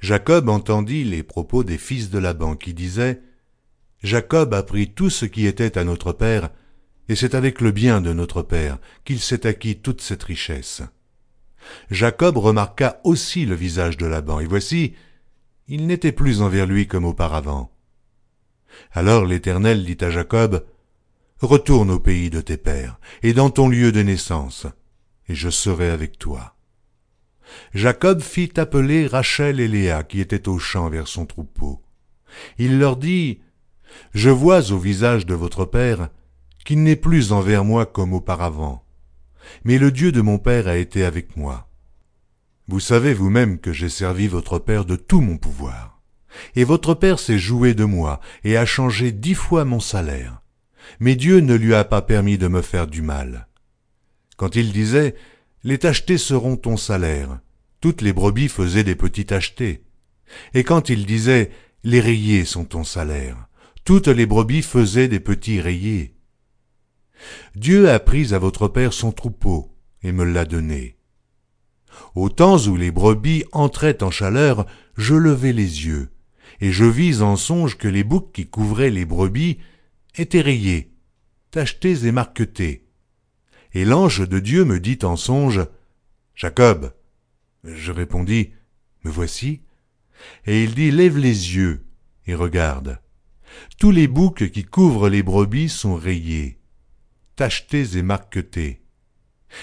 Jacob entendit les propos des fils de Laban qui disaient Jacob a pris tout ce qui était à notre père, et c'est avec le bien de notre père qu'il s'est acquis toute cette richesse. Jacob remarqua aussi le visage de Laban, et voici, il n'était plus envers lui comme auparavant. Alors l'Éternel dit à Jacob, Retourne au pays de tes pères, et dans ton lieu de naissance, et je serai avec toi. Jacob fit appeler Rachel et Léa qui étaient au champ vers son troupeau. Il leur dit, Je vois au visage de votre père qu'il n'est plus envers moi comme auparavant, mais le Dieu de mon père a été avec moi. Vous savez vous-même que j'ai servi votre père de tout mon pouvoir. Et votre père s'est joué de moi et a changé dix fois mon salaire. Mais Dieu ne lui a pas permis de me faire du mal. Quand il disait, les tachetés seront ton salaire, toutes les brebis faisaient des petits tachetés. Et quand il disait, les rayés sont ton salaire, toutes les brebis faisaient des petits rayés. Dieu a pris à votre père son troupeau et me l'a donné. Au temps où les brebis entraient en chaleur, je levai les yeux, et je vis en songe que les boucs qui couvraient les brebis étaient rayés, tachetés et marquetés. Et l'ange de Dieu me dit en songe, Jacob. Je répondis, Me voici. Et il dit, Lève les yeux et regarde. Tous les boucs qui couvrent les brebis sont rayés, tachetés et marquetés.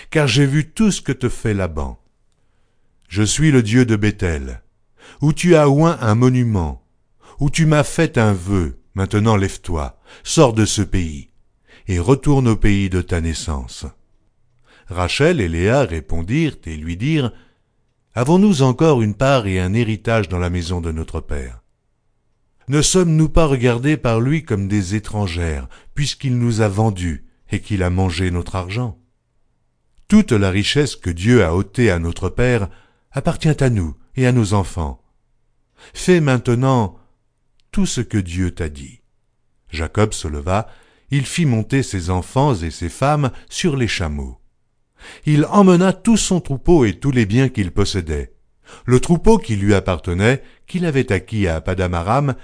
Car j'ai vu tout ce que te fait Laban. Je suis le Dieu de Bethel, où tu as oint un monument, où tu m'as fait un vœu, maintenant lève-toi, sors de ce pays, et retourne au pays de ta naissance. Rachel et Léa répondirent et lui dirent, Avons-nous encore une part et un héritage dans la maison de notre Père? Ne sommes-nous pas regardés par lui comme des étrangères, puisqu'il nous a vendus et qu'il a mangé notre argent? Toute la richesse que Dieu a ôtée à notre Père appartient à nous et à nos enfants. Fais maintenant ce que Dieu t'a dit. Jacob se leva, il fit monter ses enfants et ses femmes sur les chameaux. Il emmena tout son troupeau et tous les biens qu'il possédait, le troupeau qui lui appartenait, qu'il avait acquis à Padamaram,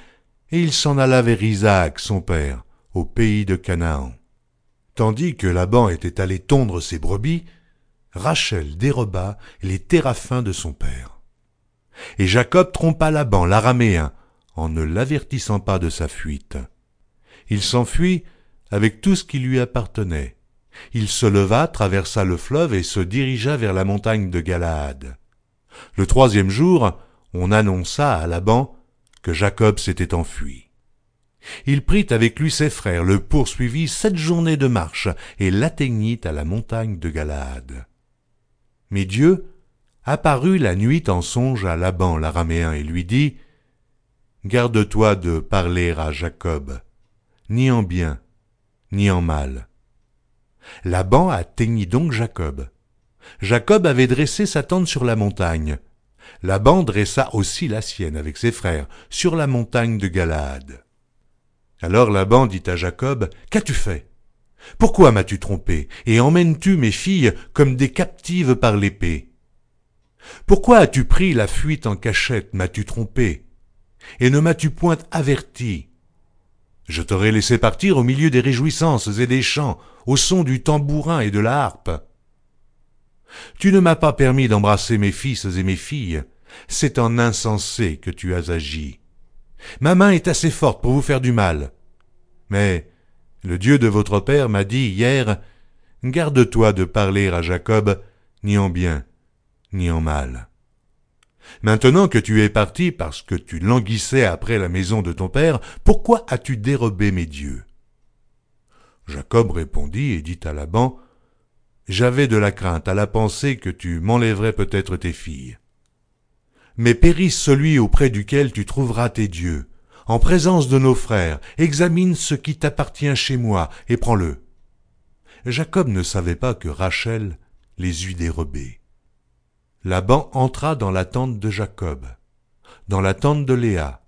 et il s'en alla vers Isaac, son père, au pays de Canaan. Tandis que Laban était allé tondre ses brebis, Rachel déroba les téraphins de son père. Et Jacob trompa Laban, l'araméen, en ne l'avertissant pas de sa fuite. Il s'enfuit avec tout ce qui lui appartenait. Il se leva, traversa le fleuve et se dirigea vers la montagne de Galaad. Le troisième jour, on annonça à Laban que Jacob s'était enfui. Il prit avec lui ses frères, le poursuivit sept journées de marche et l'atteignit à la montagne de Galaad. Mais Dieu apparut la nuit en songe à Laban l'araméen et lui dit, Garde-toi de parler à Jacob, ni en bien, ni en mal. Laban atteignit donc Jacob. Jacob avait dressé sa tente sur la montagne. Laban dressa aussi la sienne avec ses frères sur la montagne de Galaad. Alors Laban dit à Jacob, Qu'as-tu fait? Pourquoi m'as-tu trompé, et emmènes-tu mes filles comme des captives par l'épée? Pourquoi as-tu pris la fuite en cachette, m'as-tu trompé, et ne m'as-tu point averti? Je t'aurais laissé partir au milieu des réjouissances et des chants, au son du tambourin et de la harpe. Tu ne m'as pas permis d'embrasser mes fils et mes filles, c'est en insensé que tu as agi. Ma main est assez forte pour vous faire du mal. Mais le Dieu de votre père m'a dit hier, Garde-toi de parler à Jacob, ni en bien, ni en mal. Maintenant que tu es parti parce que tu languissais après la maison de ton père, pourquoi as-tu dérobé mes dieux? Jacob répondit et dit à Laban, J'avais de la crainte à la pensée que tu m'enlèverais peut-être tes filles. Mais périsse celui auprès duquel tu trouveras tes dieux, en présence de nos frères, examine ce qui t'appartient chez moi, et prends-le. Jacob ne savait pas que Rachel les eût dérobés. Laban entra dans la tente de Jacob, dans la tente de Léa,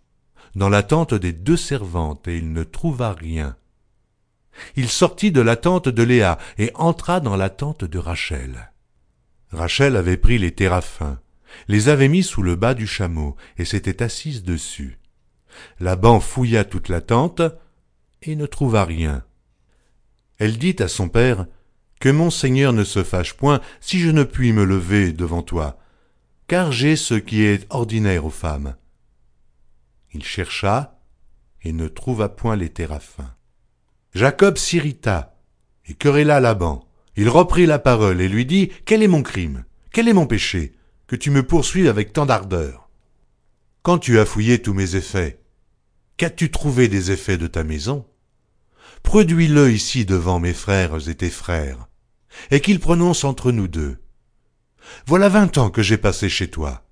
dans la tente des deux servantes, et il ne trouva rien. Il sortit de la tente de Léa et entra dans la tente de Rachel. Rachel avait pris les téraphins, les avait mis sous le bas du chameau et s'était assise dessus. Laban fouilla toute la tente et ne trouva rien. Elle dit à son père, Que mon Seigneur ne se fâche point si je ne puis me lever devant toi, car j'ai ce qui est ordinaire aux femmes. Il chercha et ne trouva point les téraphins. Jacob s'irrita et querella Laban. Il reprit la parole et lui dit, Quel est mon crime? Quel est mon péché? Que tu me poursuives avec tant d'ardeur Quand tu as fouillé tous mes effets, qu'as-tu trouvé des effets de ta maison? Produis-le ici devant mes frères et tes frères, et qu'ils prononcent entre nous deux. Voilà vingt ans que j'ai passé chez toi.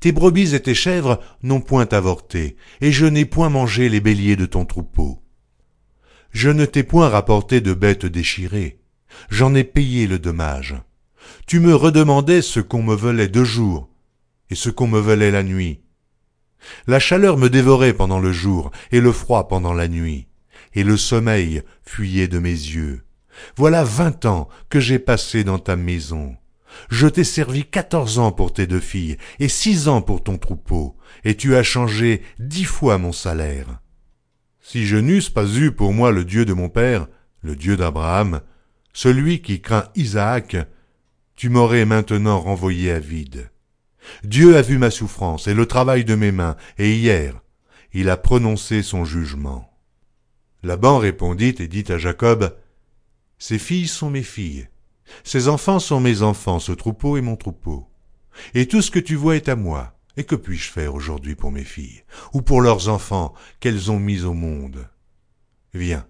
Tes brebis et tes chèvres n'ont point avorté, et je n'ai point mangé les béliers de ton troupeau. Je ne t'ai point rapporté de bêtes déchirées, j'en ai payé le dommage. Tu me redemandais ce qu'on me volait de jour, et ce qu'on me volait la nuit. La chaleur me dévorait pendant le jour, et le froid pendant la nuit et le sommeil fuyait de mes yeux. Voilà vingt ans que j'ai passé dans ta maison. Je t'ai servi quatorze ans pour tes deux filles, et six ans pour ton troupeau, et tu as changé dix fois mon salaire. Si je n'eusse pas eu pour moi le Dieu de mon père, le Dieu d'Abraham, celui qui craint Isaac, tu m'aurais maintenant renvoyé à vide. Dieu a vu ma souffrance et le travail de mes mains, et hier, il a prononcé son jugement. Laban répondit et dit à Jacob, Ces filles sont mes filles, ces enfants sont mes enfants, ce troupeau est mon troupeau. Et tout ce que tu vois est à moi. Et que puis-je faire aujourd'hui pour mes filles, ou pour leurs enfants qu'elles ont mis au monde? Viens,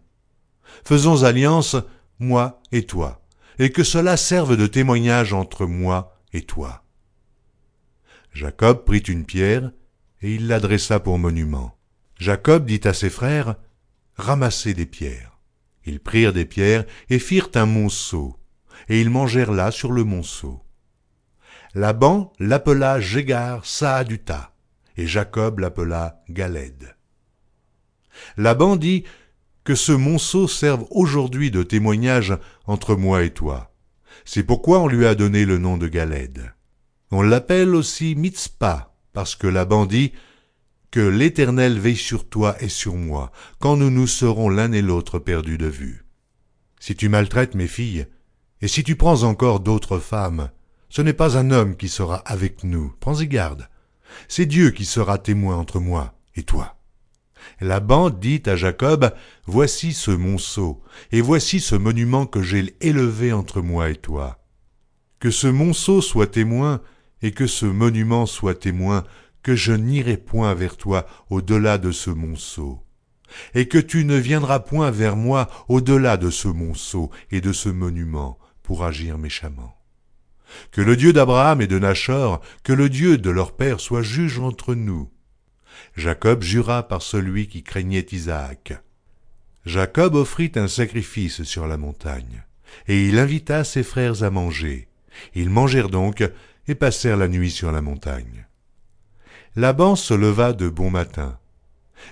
faisons alliance, moi et toi, et que cela serve de témoignage entre moi et toi. Jacob prit une pierre, et il l'adressa pour monument. Jacob dit à ses frères, ramasser des pierres. Ils prirent des pierres et firent un monceau, et ils mangèrent là sur le monceau. Laban l'appela Jégar Saaduta, et Jacob l'appela Galed. Laban dit que ce monceau serve aujourd'hui de témoignage entre moi et toi. C'est pourquoi on lui a donné le nom de Galed. On l'appelle aussi Mitzpah, parce que Laban dit que l'Éternel veille sur toi et sur moi, quand nous nous serons l'un et l'autre perdus de vue. Si tu maltraites mes filles, et si tu prends encore d'autres femmes, ce n'est pas un homme qui sera avec nous, prends-y garde. C'est Dieu qui sera témoin entre moi et toi. Laban dit à Jacob, Voici ce monceau, et voici ce monument que j'ai élevé entre moi et toi. Que ce monceau soit témoin, et que ce monument soit témoin que je n'irai point vers toi au-delà de ce monceau, et que tu ne viendras point vers moi au-delà de ce monceau et de ce monument pour agir méchamment. Que le Dieu d'Abraham et de Nachor, que le Dieu de leur père soit juge entre nous. Jacob jura par celui qui craignait Isaac. Jacob offrit un sacrifice sur la montagne, et il invita ses frères à manger. Ils mangèrent donc et passèrent la nuit sur la montagne. Laban se leva de bon matin,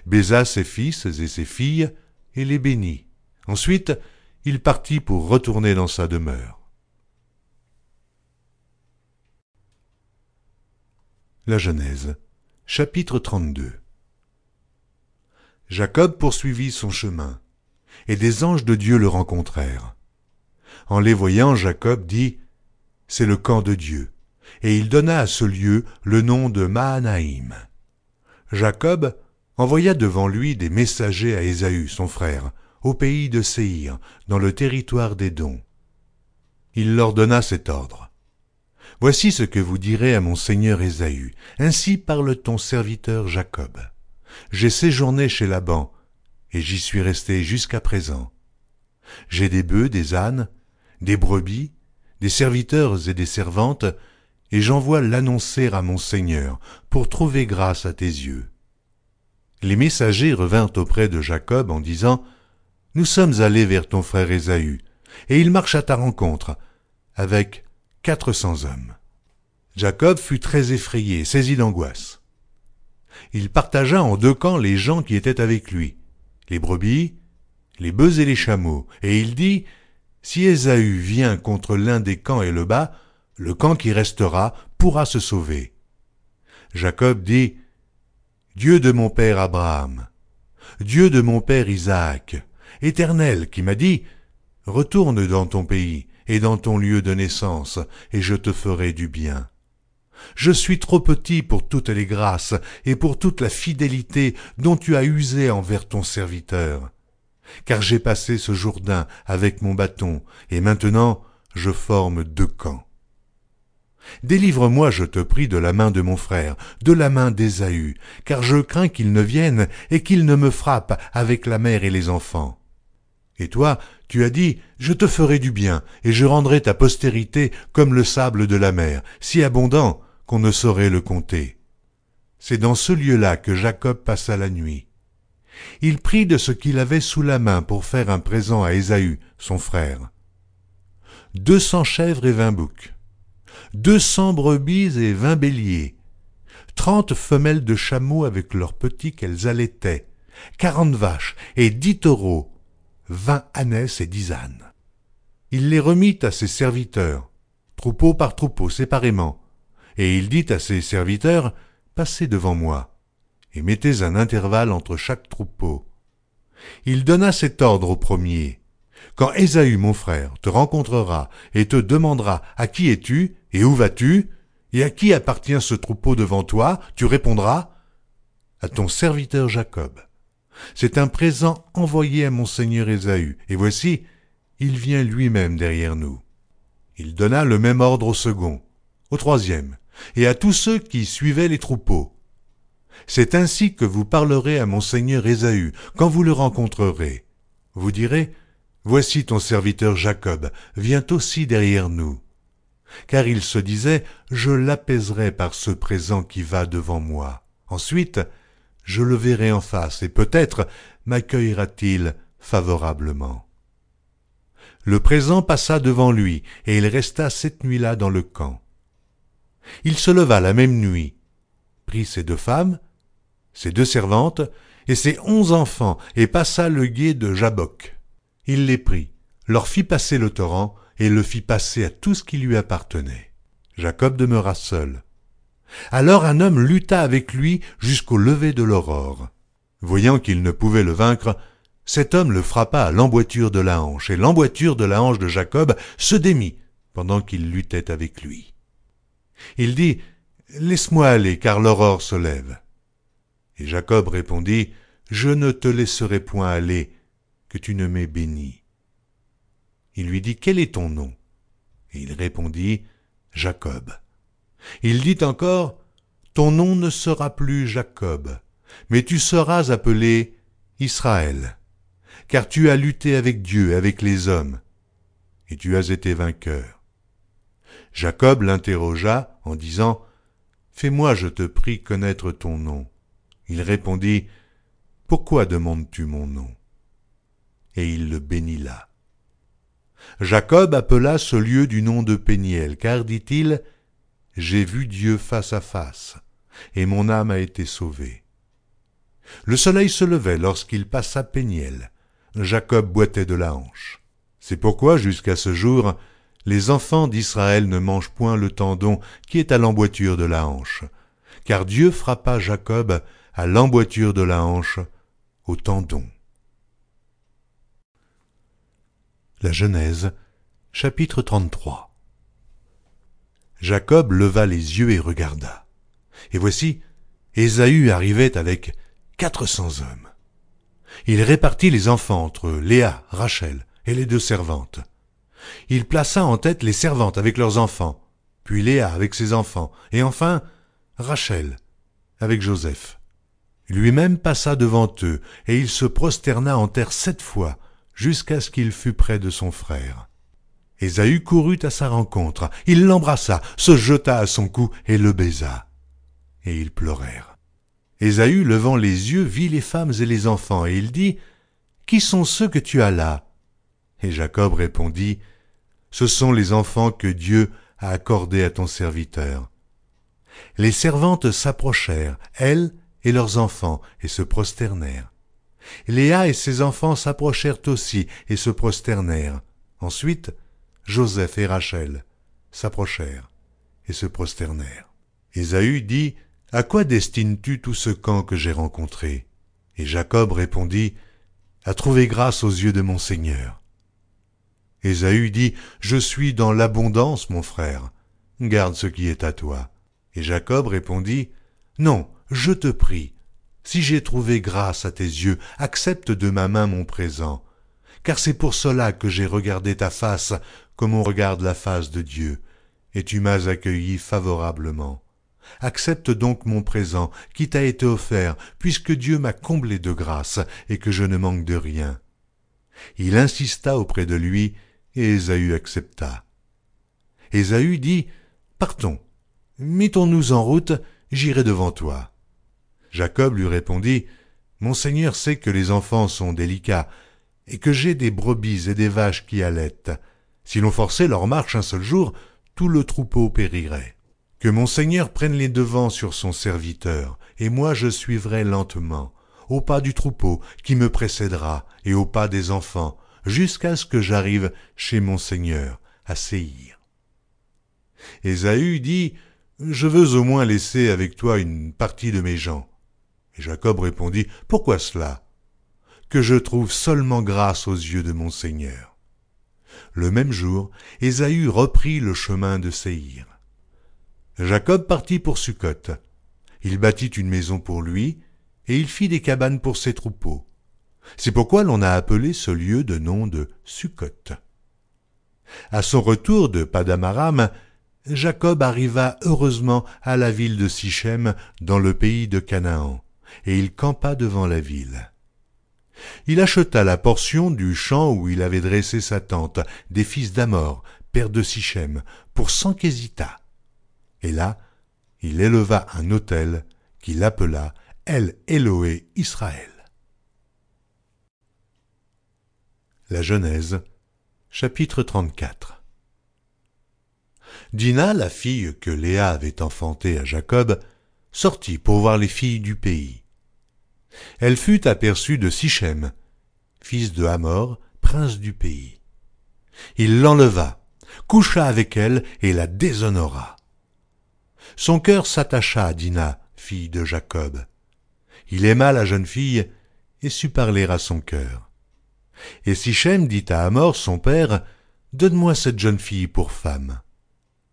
baisa ses fils et ses filles, et les bénit. Ensuite, il partit pour retourner dans sa demeure. La Genèse, chapitre 32 Jacob poursuivit son chemin, et des anges de Dieu le rencontrèrent. En les voyant, Jacob dit, C'est le camp de Dieu et il donna à ce lieu le nom de Mahanaïm. Jacob envoya devant lui des messagers à Ésaü, son frère, au pays de Séhir, dans le territoire des dons. Il leur donna cet ordre. Voici ce que vous direz à mon seigneur Ésaü. Ainsi parle ton serviteur Jacob. J'ai séjourné chez Laban, et j'y suis resté jusqu'à présent. J'ai des bœufs, des ânes, des brebis, des serviteurs et des servantes, et j'envoie l'annoncer à mon Seigneur, pour trouver grâce à tes yeux. Les messagers revinrent auprès de Jacob en disant, Nous sommes allés vers ton frère Ésaü, et il marche à ta rencontre, avec quatre cents hommes. Jacob fut très effrayé, saisi d'angoisse. Il partagea en deux camps les gens qui étaient avec lui, les brebis, les bœufs et les chameaux, et il dit, Si Ésaü vient contre l'un des camps et le bat, le camp qui restera pourra se sauver. Jacob dit, Dieu de mon père Abraham, Dieu de mon père Isaac, Éternel qui m'a dit, Retourne dans ton pays et dans ton lieu de naissance, et je te ferai du bien. Je suis trop petit pour toutes les grâces et pour toute la fidélité dont tu as usé envers ton serviteur. Car j'ai passé ce Jourdain avec mon bâton, et maintenant je forme deux camps. Délivre-moi, je te prie, de la main de mon frère, de la main d'Ésaü, car je crains qu'il ne vienne et qu'il ne me frappe avec la mère et les enfants. Et toi, tu as dit, je te ferai du bien, et je rendrai ta postérité comme le sable de la mer, si abondant qu'on ne saurait le compter. C'est dans ce lieu-là que Jacob passa la nuit. Il prit de ce qu'il avait sous la main pour faire un présent à Ésaü, son frère. Deux cents chèvres et vingt boucs, deux cents brebis et vingt béliers, trente femelles de chameaux avec leurs petits qu'elles allaitaient, quarante vaches et dix taureaux, vingt ânesses et dix ânes. Il les remit à ses serviteurs, troupeau par troupeau séparément, et il dit à ses serviteurs, Passez devant moi, et mettez un intervalle entre chaque troupeau. Il donna cet ordre au premier. Quand Ésaü, mon frère, te rencontrera et te demandera à qui es-tu? Et où vas-tu, et à qui appartient ce troupeau devant toi, tu répondras à ton serviteur Jacob. C'est un présent envoyé à mon seigneur Ésaü, et voici, il vient lui-même derrière nous. Il donna le même ordre au second, au troisième, et à tous ceux qui suivaient les troupeaux. C'est ainsi que vous parlerez à mon seigneur Ésaü quand vous le rencontrerez. Vous direz, Voici ton serviteur Jacob vient aussi derrière nous. Car il se disait, Je l'apaiserai par ce présent qui va devant moi. Ensuite, je le verrai en face, et peut-être m'accueillera-t-il favorablement. Le présent passa devant lui, et il resta cette nuit-là dans le camp. Il se leva la même nuit, prit ses deux femmes, ses deux servantes, et ses onze enfants, et passa le gué de Jabok. Il les prit, leur fit passer le torrent, et le fit passer à tout ce qui lui appartenait. Jacob demeura seul. Alors un homme lutta avec lui jusqu'au lever de l'aurore. Voyant qu'il ne pouvait le vaincre, cet homme le frappa à l'emboîture de la hanche, et l'emboîture de la hanche de Jacob se démit pendant qu'il luttait avec lui. Il dit, Laisse-moi aller, car l'aurore se lève. Et Jacob répondit, Je ne te laisserai point aller, que tu ne m'aies béni. Il lui dit, Quel est ton nom? Et il répondit, Jacob. Il dit encore, Ton nom ne sera plus Jacob, mais tu seras appelé Israël, car tu as lutté avec Dieu, avec les hommes, et tu as été vainqueur. Jacob l'interrogea en disant, Fais-moi, je te prie, connaître ton nom. Il répondit, Pourquoi demandes-tu mon nom? Et il le bénit là. Jacob appela ce lieu du nom de Péniel, car, dit-il, J'ai vu Dieu face à face, et mon âme a été sauvée. Le soleil se levait lorsqu'il passa Péniel. Jacob boitait de la hanche. C'est pourquoi, jusqu'à ce jour, les enfants d'Israël ne mangent point le tendon qui est à l'emboîture de la hanche, car Dieu frappa Jacob à l'emboîture de la hanche, au tendon. La Genèse, chapitre 33 Jacob leva les yeux et regarda. Et voici, Ésaü arrivait avec quatre cents hommes. Il répartit les enfants entre Léa, Rachel et les deux servantes. Il plaça en tête les servantes avec leurs enfants, puis Léa avec ses enfants, et enfin Rachel avec Joseph. Lui-même passa devant eux, et il se prosterna en terre sept fois, jusqu'à ce qu'il fût près de son frère. Ésaü courut à sa rencontre, il l'embrassa, se jeta à son cou et le baisa. Et ils pleurèrent. Ésaü, levant les yeux, vit les femmes et les enfants, et il dit, Qui sont ceux que tu as là? Et Jacob répondit, ce sont les enfants que Dieu a accordés à ton serviteur. Les servantes s'approchèrent, elles et leurs enfants, et se prosternèrent. Léa et ses enfants s'approchèrent aussi et se prosternèrent. Ensuite, Joseph et Rachel s'approchèrent et se prosternèrent. Ésaü dit, À quoi destines-tu tout ce camp que j'ai rencontré? Et Jacob répondit, À trouver grâce aux yeux de mon Seigneur. Ésaü dit, Je suis dans l'abondance, mon frère, garde ce qui est à toi. Et Jacob répondit, Non, je te prie, si j'ai trouvé grâce à tes yeux, accepte de ma main mon présent, car c'est pour cela que j'ai regardé ta face comme on regarde la face de Dieu, et tu m'as accueilli favorablement. Accepte donc mon présent qui t'a été offert, puisque Dieu m'a comblé de grâce et que je ne manque de rien. Il insista auprès de lui, et Ésaü accepta. Ésaü dit, Partons, mettons-nous en route, j'irai devant toi. Jacob lui répondit, Mon Seigneur sait que les enfants sont délicats, et que j'ai des brebis et des vaches qui allaitent. Si l'on forçait leur marche un seul jour, tout le troupeau périrait. Que mon Seigneur prenne les devants sur son serviteur, et moi je suivrai lentement, au pas du troupeau qui me précédera, et au pas des enfants, jusqu'à ce que j'arrive chez mon Seigneur, à Séhir. Ésaü dit, Je veux au moins laisser avec toi une partie de mes gens. Jacob répondit, Pourquoi cela? Que je trouve seulement grâce aux yeux de mon Seigneur. Le même jour, Ésaü reprit le chemin de Séhir. Jacob partit pour Sukkot. Il bâtit une maison pour lui, et il fit des cabanes pour ses troupeaux. C'est pourquoi l'on a appelé ce lieu de nom de Sukkot. À son retour de Padamaram, Jacob arriva heureusement à la ville de Sichem dans le pays de Canaan, et il campa devant la ville. Il acheta la portion du champ où il avait dressé sa tente des fils d'Amor, père de Sichem, pour cent quesita. Et là, il éleva un autel qu'il appela El Eloé Israël. La Genèse, chapitre 34 Dina, la fille que Léa avait enfantée à Jacob, sortit pour voir les filles du pays. Elle fut aperçue de Sichem, fils de Hamor, prince du pays. Il l'enleva, coucha avec elle et la déshonora. Son cœur s'attacha à Dina, fille de Jacob. Il aima la jeune fille et sut parler à son cœur. Et Sichem dit à Hamor, son père, Donne-moi cette jeune fille pour femme.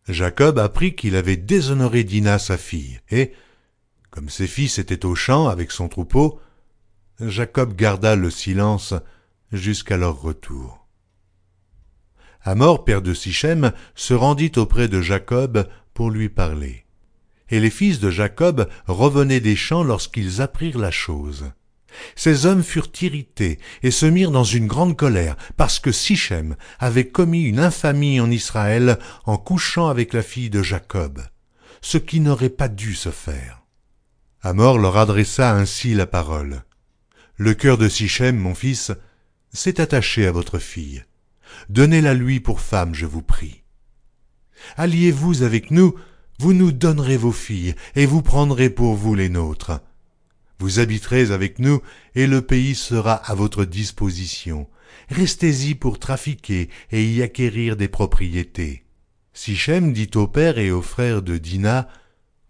Jacob apprit qu'il avait déshonoré Dina, sa fille, et, comme ses fils étaient au champ avec son troupeau, Jacob garda le silence jusqu'à leur retour. Hamor, père de Sichem, se rendit auprès de Jacob pour lui parler et les fils de Jacob revenaient des champs lorsqu'ils apprirent la chose. Ces hommes furent irrités et se mirent dans une grande colère parce que Sichem avait commis une infamie en Israël en couchant avec la fille de Jacob, ce qui n'aurait pas dû se faire. Amor leur adressa ainsi la parole. Le cœur de Sichem, mon fils, s'est attaché à votre fille. Donnez-la lui pour femme, je vous prie. Alliez-vous avec nous vous nous donnerez vos filles, et vous prendrez pour vous les nôtres. Vous habiterez avec nous, et le pays sera à votre disposition. Restez-y pour trafiquer et y acquérir des propriétés. Sichem dit au père et aux frères de Dina,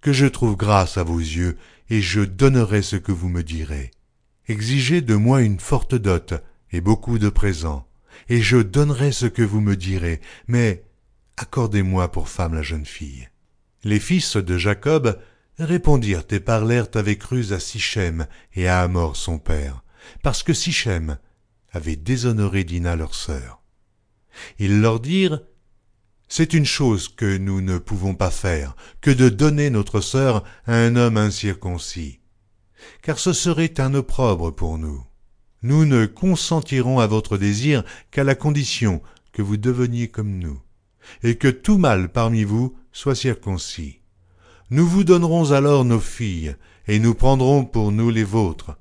Que je trouve grâce à vos yeux, et je donnerai ce que vous me direz. Exigez de moi une forte dot, et beaucoup de présents, et je donnerai ce que vous me direz, mais accordez-moi pour femme la jeune fille. Les fils de Jacob répondirent et parlèrent avec ruse à Sichem et à Hamor son père, parce que Sichem avait déshonoré Dina leur sœur. Ils leur dirent C'est une chose que nous ne pouvons pas faire, que de donner notre sœur à un homme incirconcis, car ce serait un opprobre pour nous. Nous ne consentirons à votre désir qu'à la condition que vous deveniez comme nous, et que tout mâle parmi vous sois circoncis. Nous vous donnerons alors nos filles, et nous prendrons pour nous les vôtres.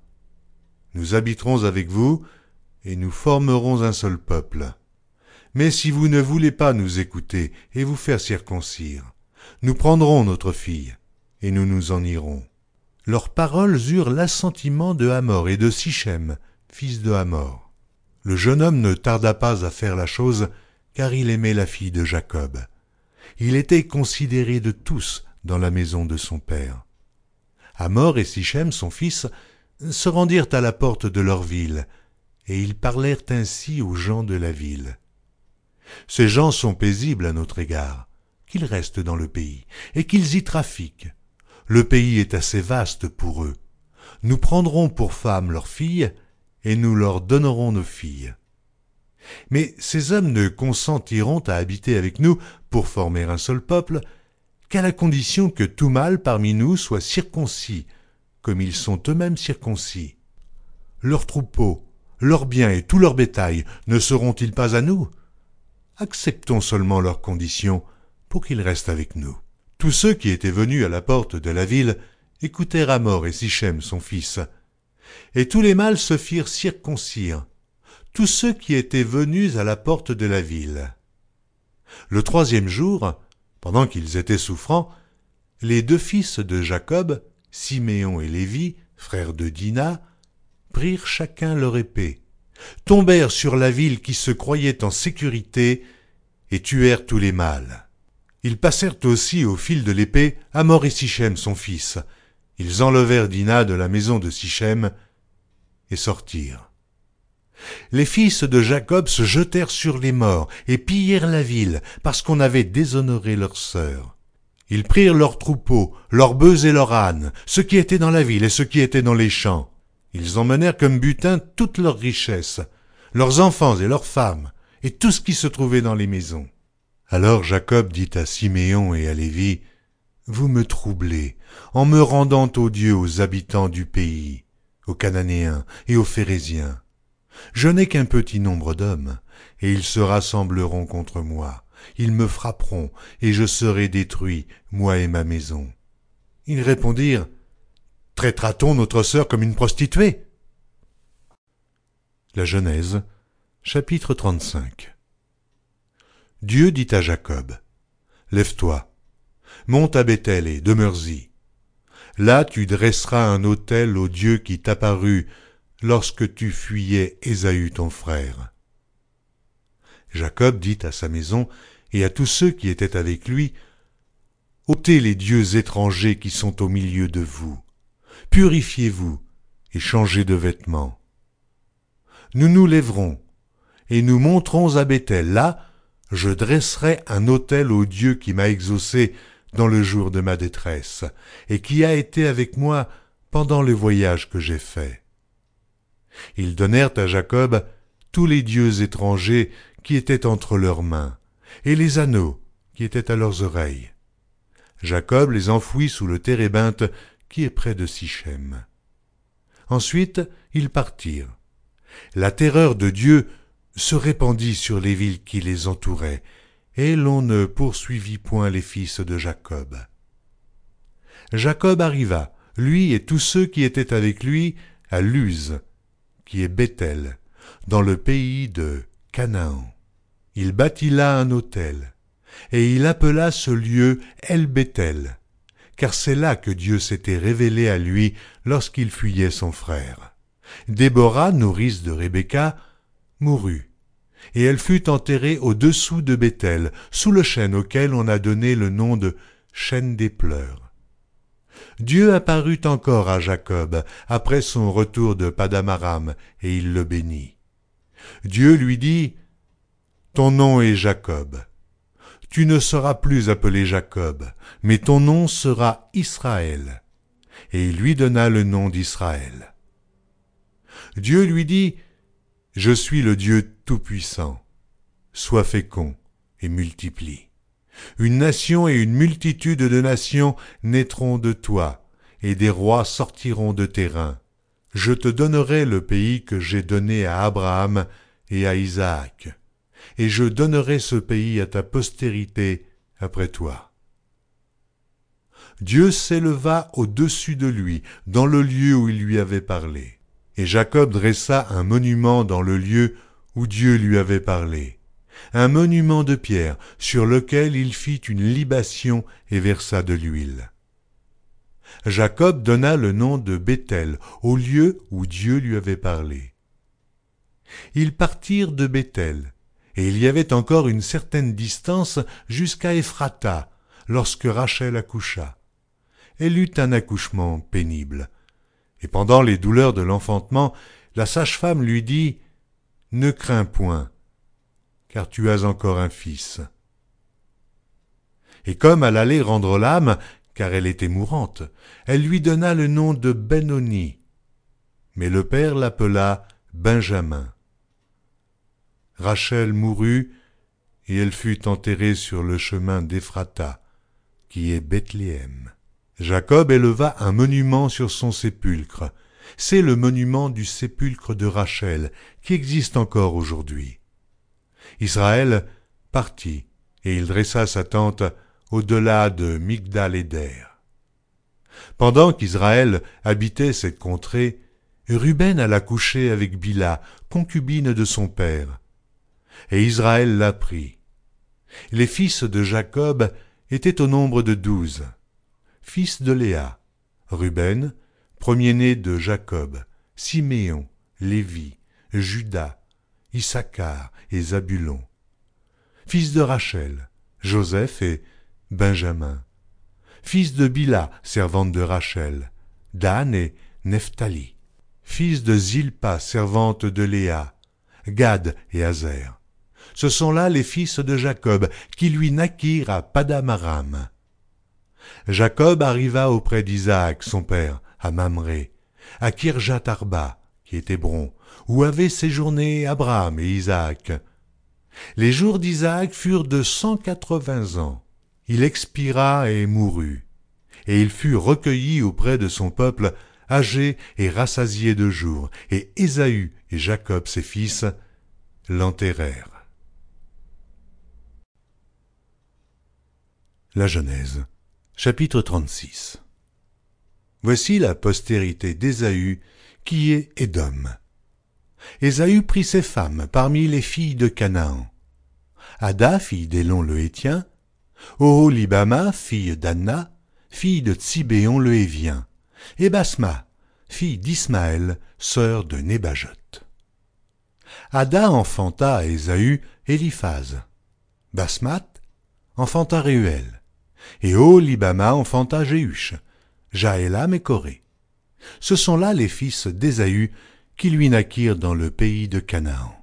Nous habiterons avec vous, et nous formerons un seul peuple. Mais si vous ne voulez pas nous écouter et vous faire circoncire, nous prendrons notre fille, et nous nous en irons. Leurs paroles eurent l'assentiment de Hamor et de Sichem, fils de Hamor. Le jeune homme ne tarda pas à faire la chose, car il aimait la fille de Jacob. Il était considéré de tous dans la maison de son père. Hamor et Sichem, son fils, se rendirent à la porte de leur ville, et ils parlèrent ainsi aux gens de la ville. Ces gens sont paisibles à notre égard, qu'ils restent dans le pays, et qu'ils y trafiquent. Le pays est assez vaste pour eux. Nous prendrons pour femmes leurs filles, et nous leur donnerons nos filles. Mais ces hommes ne consentiront à habiter avec nous pour former un seul peuple, qu'à la condition que tout mâle parmi nous soit circoncis, comme ils sont eux-mêmes circoncis. Leurs troupeaux, leurs biens et tout leur bétail ne seront-ils pas à nous? Acceptons seulement leurs conditions pour qu'ils restent avec nous. Tous ceux qui étaient venus à la porte de la ville écoutèrent Amor et Sichem son fils. Et tous les mâles se firent circoncire, tous ceux qui étaient venus à la porte de la ville. Le troisième jour, pendant qu'ils étaient souffrants, les deux fils de Jacob, Siméon et Lévi, frères de Dina, prirent chacun leur épée, tombèrent sur la ville qui se croyait en sécurité, et tuèrent tous les mâles. Ils passèrent aussi au fil de l'épée Amor et Sichem son fils. Ils enlevèrent Dina de la maison de Sichem et sortirent. Les fils de Jacob se jetèrent sur les morts et pillèrent la ville, parce qu'on avait déshonoré leur sœur. Ils prirent leurs troupeaux, leurs bœufs et leurs ânes, ce qui était dans la ville et ce qui était dans les champs. Ils emmenèrent comme butin toutes leurs richesses, leurs enfants et leurs femmes, et tout ce qui se trouvait dans les maisons. Alors Jacob dit à Siméon et à Lévi, Vous me troublez, en me rendant odieux aux habitants du pays, aux Cananéens et aux Phérésiens. Je n'ai qu'un petit nombre d'hommes, et ils se rassembleront contre moi. Ils me frapperont, et je serai détruit, moi et ma maison. Ils répondirent, Traitera-t-on notre sœur comme une prostituée? La Genèse, chapitre 35 Dieu dit à Jacob, Lève-toi, monte à Bethel et demeure-y. Là tu dresseras un autel au Dieu qui t'apparut lorsque tu fuyais Ésaü ton frère. Jacob dit à sa maison et à tous ceux qui étaient avec lui, ôtez les dieux étrangers qui sont au milieu de vous, purifiez-vous et changez de vêtements. Nous nous lèverons et nous monterons à Bethel. Là, je dresserai un autel au Dieu qui m'a exaucé dans le jour de ma détresse, et qui a été avec moi pendant le voyage que j'ai fait. Ils donnèrent à Jacob tous les dieux étrangers qui étaient entre leurs mains, et les anneaux qui étaient à leurs oreilles. Jacob les enfouit sous le térébinthe qui est près de Sichem. Ensuite ils partirent. La terreur de Dieu se répandit sur les villes qui les entouraient, et l'on ne poursuivit point les fils de Jacob. Jacob arriva, lui et tous ceux qui étaient avec lui, à Luz, qui est Bethel, dans le pays de Canaan. Il bâtit là un autel, et il appela ce lieu El Bethel, car c'est là que Dieu s'était révélé à lui lorsqu'il fuyait son frère. Déborah, nourrice de Rebecca, mourut, et elle fut enterrée au-dessous de Bethel, sous le chêne auquel on a donné le nom de chêne des pleurs. Dieu apparut encore à Jacob après son retour de Padamaram, et il le bénit. Dieu lui dit, Ton nom est Jacob. Tu ne seras plus appelé Jacob, mais ton nom sera Israël. Et il lui donna le nom d'Israël. Dieu lui dit, Je suis le Dieu Tout-Puissant. Sois fécond et multiplie. Une nation et une multitude de nations naîtront de toi, et des rois sortiront de tes reins. Je te donnerai le pays que j'ai donné à Abraham et à Isaac, et je donnerai ce pays à ta postérité après toi. Dieu s'éleva au-dessus de lui, dans le lieu où il lui avait parlé. Et Jacob dressa un monument dans le lieu où Dieu lui avait parlé, un monument de pierre sur lequel il fit une libation et versa de l'huile. Jacob donna le nom de Bethel au lieu où Dieu lui avait parlé. Ils partirent de Béthel, et il y avait encore une certaine distance jusqu'à Ephrata, lorsque Rachel accoucha. Elle eut un accouchement pénible. Et pendant les douleurs de l'enfantement, la sage-femme lui dit Ne crains point, car tu as encore un fils. Et comme elle allait rendre l'âme, car elle était mourante, elle lui donna le nom de Benoni. Mais le père l'appela Benjamin. Rachel mourut, et elle fut enterrée sur le chemin d'Ephrata, qui est Bethléem. Jacob éleva un monument sur son sépulcre. C'est le monument du sépulcre de Rachel, qui existe encore aujourd'hui. Israël partit, et il dressa sa tente au-delà de Migdal-Éder. Pendant qu'Israël habitait cette contrée, Ruben alla coucher avec Bila, concubine de son père. Et Israël l'apprit. Les fils de Jacob étaient au nombre de douze. Fils de Léa, Ruben, premier-né de Jacob, Siméon, Lévi, Judas, Issachar et Zabulon. Fils de Rachel, Joseph et Benjamin. Fils de Bila, servante de Rachel, Dan et Nephtali. Fils de Zilpa, servante de Léa, Gad et Azer. Ce sont là les fils de Jacob qui lui naquirent à Padamaram. Jacob arriva auprès d'Isaac, son père, à Mamré, à Kirjat Arba, qui est Hébron, où avaient séjourné Abraham et Isaac. Les jours d'Isaac furent de cent quatre-vingts ans. Il expira et mourut, et il fut recueilli auprès de son peuple, âgé et rassasié de jours, et Ésaü et Jacob ses fils l'enterrèrent. La Genèse, chapitre 36 Voici la postérité d'Ésaü, qui est Édom. Ésaü prit ses femmes parmi les filles de Canaan. Ada, fille d'Élon le Hétien, Oholibama, fille d'Anna, fille de Tsibéon le Hévien, et Basma, fille d'Ismaël, sœur de Nébajot. Ada enfanta à Ésaü Éliphaz. Basmat enfanta Réuel. Et Oholibama enfanta Jéhush, Jaélam et Corée. Ce sont là les fils d'Ésaü qui lui naquirent dans le pays de Canaan.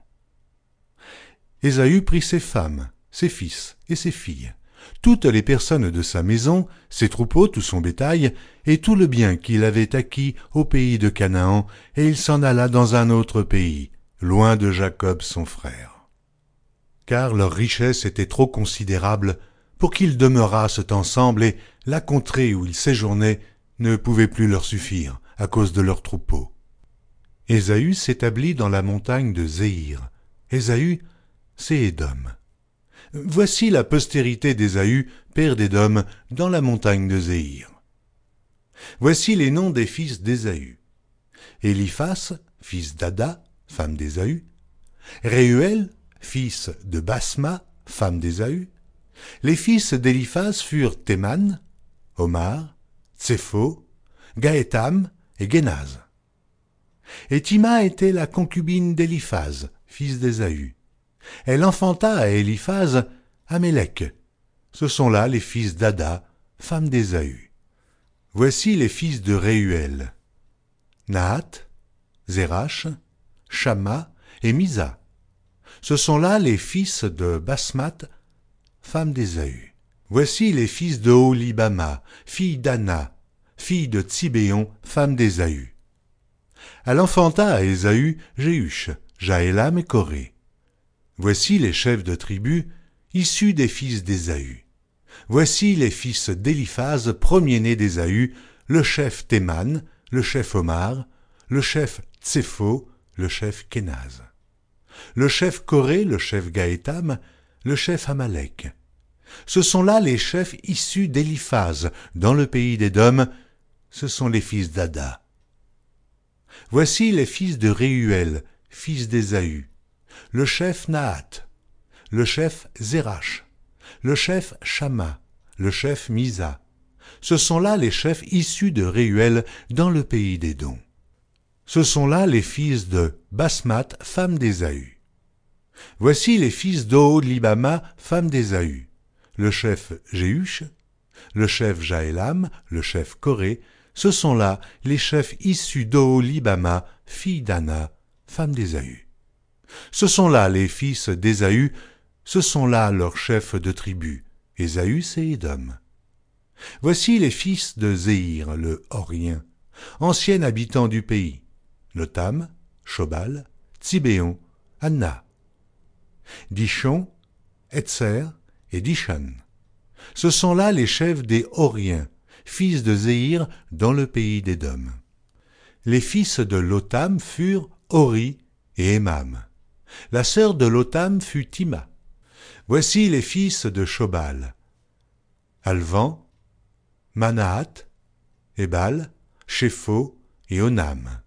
Ésaü prit ses femmes, ses fils et ses filles, toutes les personnes de sa maison, ses troupeaux, tout son bétail, et tout le bien qu'il avait acquis au pays de Canaan, et il s'en alla dans un autre pays, loin de Jacob son frère. Car leur richesse était trop considérable pour qu'ils demeurassent ensemble, et la contrée où ils séjournaient ne pouvait plus leur suffire à cause de leurs troupeaux. Ésaü s'établit dans la montagne de Zéhir. Ésaü, c'est Édom. Voici la postérité d'Ésaü, père d'Édom, dans la montagne de Zéhir. Voici les noms des fils d'Ésaü. Eliphas, fils d'Ada, femme d'Ésaü. Réuel, fils de Basma, femme d'Ésaü. Les fils d'Eliphas furent Théman, Omar, Tsépho, Gaétam et Génaz. Et Tima était la concubine d'Eliphaz, fils d'Ésaü. Elle enfanta à Eliphaz Amélec. Ce sont là les fils d'Ada, femme d'Ésaü. Voici les fils de Réuel. Nahat, Zérach, Shama et Misa. Ce sont là les fils de Basmat, femme d'Ésaü. Voici les fils de Holibama, fille d'Anna, fille de Tsibéon, femme d'Ésaü. Elle enfanta à Ésaü Jéhush, Jaélam et Corée. Voici les chefs de tribus, issus des fils d'Ésaü. Voici les fils d'Éliphaz, premier-né d'Ésaü, le chef Théman, le chef Omar, le chef Tsépho, le chef Kénaz. Le chef Corée, le chef Gaétam, le chef Amalek. Ce sont là les chefs issus d'Éliphaz, dans le pays d'Édom, ce sont les fils d'Ada. Voici les fils de Réuel, fils d'Ésaü, le chef Nahat, le chef Zérach, le chef Shama, le chef Misa. Ce sont là les chefs issus de Réuel dans le pays des dons. Ce sont là les fils de Basmat, femme d'Ésaü. Voici les fils d'Oholibama, femme d'Ésaü, le chef Jéhush, le chef Jaélam, le chef Corée, ce sont là les chefs issus d'Oholibama, fille d'Anna, femme d'Ésaü. Ce sont là les fils d'Ésaü, ce sont là leurs chefs de tribus, Ésaüs et Édom. Voici les fils de Zéhir, le Horien, ancien habitant du pays, Lotam, Shobal, Tsibéon, Anna. Dishon, Etzer et Dishan. Ce sont là les chefs des Horiens, fils de Zéhir, dans le pays d'Édom. Les fils de Lotam furent Hori et Emam. La sœur de Lotam fut Tima. Voici les fils de Shobal. Alvan, Manahat, Ebal, Shepho et Onam.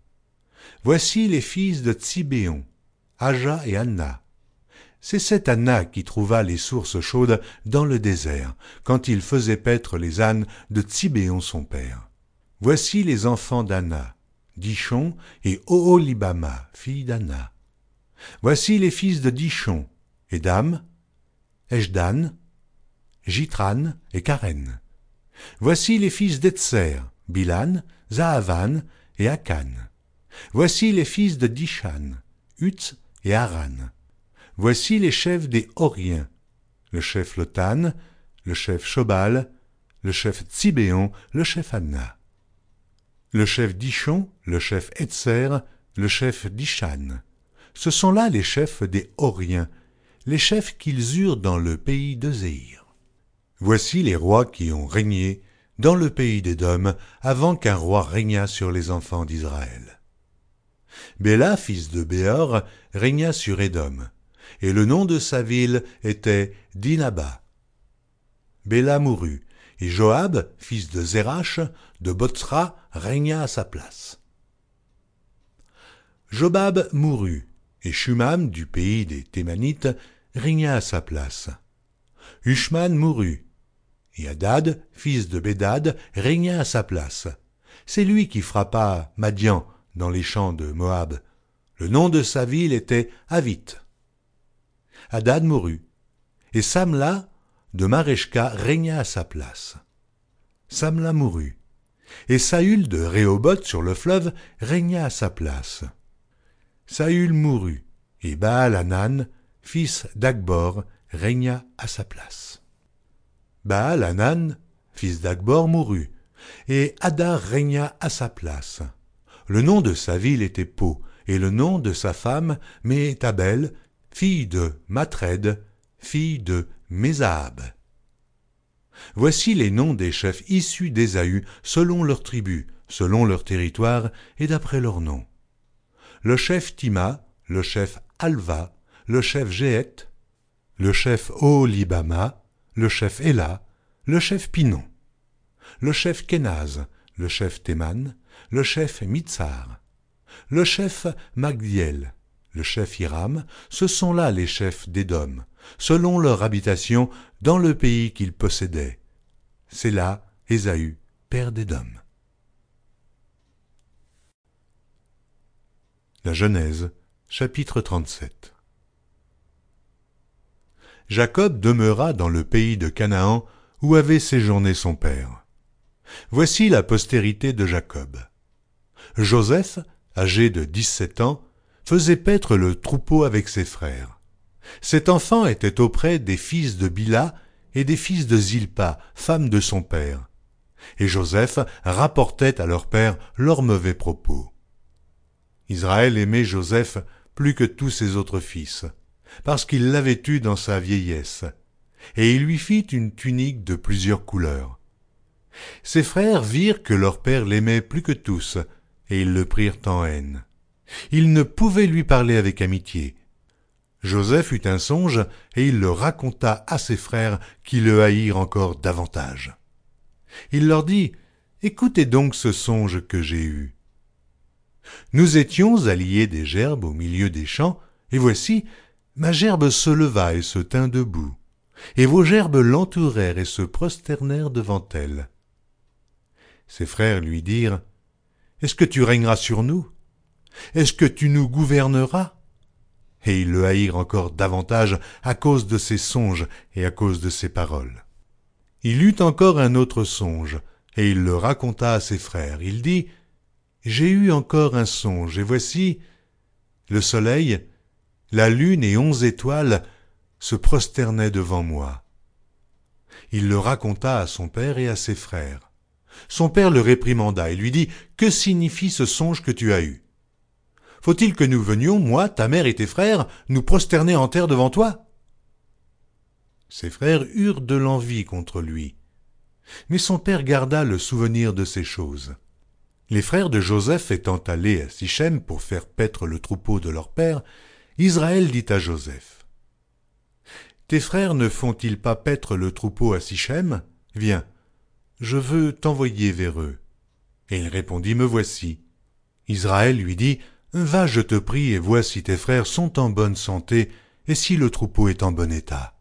Voici les fils de Tsibéon, Aja et Anna. C'est cette Anna qui trouva les sources chaudes dans le désert, quand il faisait paître les ânes de Tsibéon son père. Voici les enfants d'Anna, Dishon et Oholibama, fille d'Anna. Voici les fils de Dishon, Edam, Ejdan, Jitran et Karen. Voici les fils d'Etzer, Bilan, Zahavan et Akan. Voici les fils de Dishan, Utz et Aran. Voici les chefs des Horiens, le chef Lotan, le chef Shobal, le chef Tsibéon, le chef Anna. Le chef Dishon, le chef Etzer, le chef Dishan. Ce sont là les chefs des Horiens, les chefs qu'ils eurent dans le pays de Zéhir. Voici les rois qui ont régné dans le pays d'Édom avant qu'un roi régnât sur les enfants d'Israël. Béla, fils de Béor, régna sur Édom, et le nom de sa ville était Dinaba. Béla mourut, et Joab, fils de Zérach, de Botsra, régna à sa place. Jobab mourut, et Shumam, du pays des Thémanites, régna à sa place. Ushman mourut, et Hadad, fils de Bédad, régna à sa place. C'est lui qui frappa Madian dans les champs de Moab. Le nom de sa ville était Avit. Hadad mourut, et Samla de Mareshka régna à sa place. Samla mourut, et Saül de Réhoboth sur le fleuve régna à sa place. Saül mourut, et Baal Hanan, fils d'Akbor, régna à sa place. Baal Hanan, fils d'Akbor, mourut, et Hadar régna à sa place. Le nom de sa ville était Po, et le nom de sa femme Méhétabel, fille de Matred, fille de Mézahab. Voici les noms des chefs issus d'Ésaü selon leurs tribus, selon leur territoire et d'après leurs noms. Le chef Tima, le chef Alva, le chef Jéhet, le chef Oholibama, le chef Ela, le chef Pinon, le chef Kenaz, le chef Théman, le chef Mitzar, le chef Magdiel, le chef Hiram, ce sont là les chefs d'Édom, selon leur habitation dans le pays qu'ils possédaient. C'est là Ésaü, père d'Édom. La Genèse, chapitre 37 Jacob demeura dans le pays de Canaan où avait séjourné son père. Voici la postérité de Jacob. Joseph, âgé de dix-sept ans, faisait paître le troupeau avec ses frères. Cet enfant était auprès des fils de Bila et des fils de Zilpa, femme de son père. Et Joseph rapportait à leur père leurs mauvais propos. Israël aimait Joseph plus que tous ses autres fils, parce qu'il l'avait eu dans sa vieillesse, et il lui fit une tunique de plusieurs couleurs. Ses frères virent que leur père l'aimait plus que tous, et ils le prirent en haine. Ils ne pouvaient lui parler avec amitié. Joseph eut un songe, et il le raconta à ses frères qui le haïrent encore davantage. Il leur dit, Écoutez donc ce songe que j'ai eu. Nous étions alliés des gerbes au milieu des champs, et voici, ma gerbe se leva et se tint debout, et vos gerbes l'entourèrent et se prosternèrent devant elle. Ses frères lui dirent, Est-ce que tu régneras sur nous? Est-ce que tu nous gouverneras? Et ils le haïrent encore davantage à cause de ses songes et à cause de ses paroles. Il eut encore un autre songe, et il le raconta à ses frères. Il dit, J'ai eu encore un songe, et voici, le soleil, la lune et onze étoiles se prosternaient devant moi. Il le raconta à son père et à ses frères. Son père le réprimanda et lui dit, Que signifie ce songe que tu as eu? Faut-il que nous venions, moi, ta mère et tes frères, nous prosterner en terre devant toi? Ses frères eurent de l'envie contre lui. Mais son père garda le souvenir de ces choses. Les frères de Joseph étant allés à Sichem pour faire paître le troupeau de leur père, Israël dit à Joseph, Tes frères ne font-ils pas paître le troupeau à Sichem? Viens, je veux t'envoyer vers eux. Et il répondit, Me voici. Israël lui dit, Va, je te prie, et vois si tes frères sont en bonne santé, et si le troupeau est en bon état.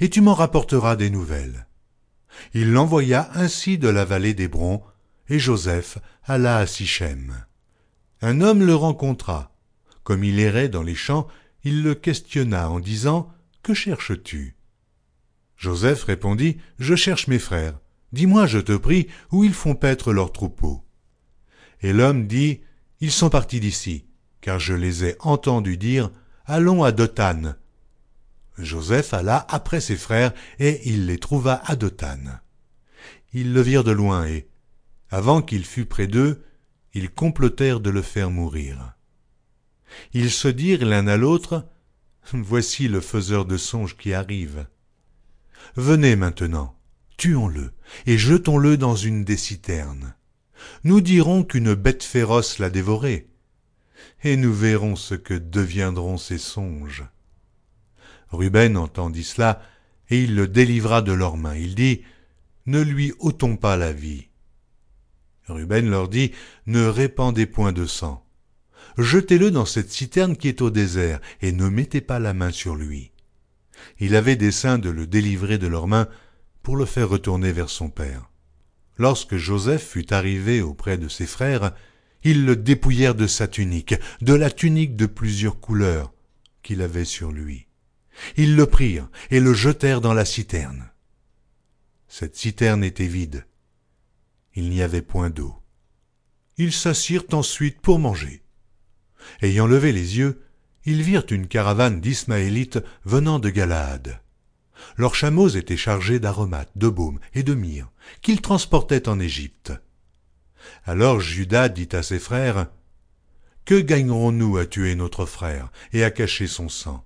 Et tu m'en rapporteras des nouvelles. Il l'envoya ainsi de la vallée d'Hébron, et Joseph alla à Sichem. Un homme le rencontra. Comme il errait dans les champs, il le questionna en disant Que cherches-tu? Joseph répondit Je cherche mes frères. Dis-moi, je te prie, où ils font paître leurs troupeaux. Et l'homme dit Ils sont partis d'ici, car je les ai entendus dire Allons à Dothan. Joseph alla après ses frères, et il les trouva à Dothan. Ils le virent de loin, et, avant qu'il fût près d'eux, ils complotèrent de le faire mourir. Ils se dirent l'un à l'autre, Voici le faiseur de songes qui arrive. Venez maintenant, tuons-le, et jetons-le dans une des citernes. Nous dirons qu'une bête féroce l'a dévoré, et nous verrons ce que deviendront ces songes. Ruben entendit cela, et il le délivra de leurs mains. Il dit, Ne lui ôtons pas la vie. Ruben leur dit, Ne répandez point de sang. Jetez-le dans cette citerne qui est au désert, et ne mettez pas la main sur lui. Il avait dessein de le délivrer de leurs mains pour le faire retourner vers son père. Lorsque Joseph fut arrivé auprès de ses frères, ils le dépouillèrent de sa tunique, de la tunique de plusieurs couleurs qu'il avait sur lui. Ils le prirent et le jetèrent dans la citerne. Cette citerne était vide. Il n'y avait point d'eau. Ils s'assirent ensuite pour manger. Ayant levé les yeux, ils virent une caravane d'Ismaélites venant de Galaad. Leurs chameaux étaient chargés d'aromates, de baumes et de myrrhe, qu'ils transportaient en Égypte. Alors Judas dit à ses frères, Que gagnerons-nous à tuer notre frère et à cacher son sang?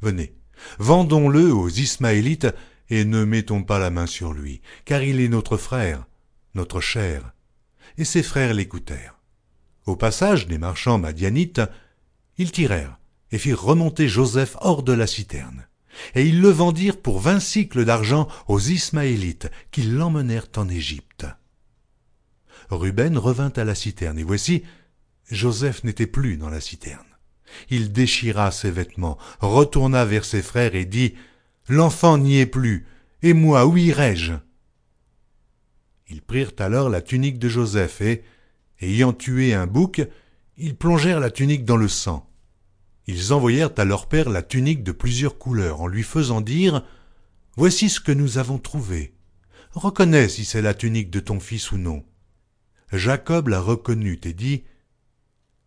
Venez, vendons-le aux Ismaélites et ne mettons pas la main sur lui, car il est notre frère, notre chair. Et ses frères l'écoutèrent. Au passage des marchands madianites, ils tirèrent et firent remonter Joseph hors de la citerne. Et ils le vendirent pour vingt cycles d'argent aux Ismaélites, qui l'emmenèrent en Égypte. Ruben revint à la citerne, et voici, Joseph n'était plus dans la citerne. Il déchira ses vêtements, retourna vers ses frères et dit, L'enfant n'y est plus, et moi, où irai-je? Ils prirent alors la tunique de Joseph, et, ayant tué un bouc, ils plongèrent la tunique dans le sang. Ils envoyèrent à leur père la tunique de plusieurs couleurs, en lui faisant dire Voici ce que nous avons trouvé. Reconnais si c'est la tunique de ton fils ou non. Jacob la reconnut et dit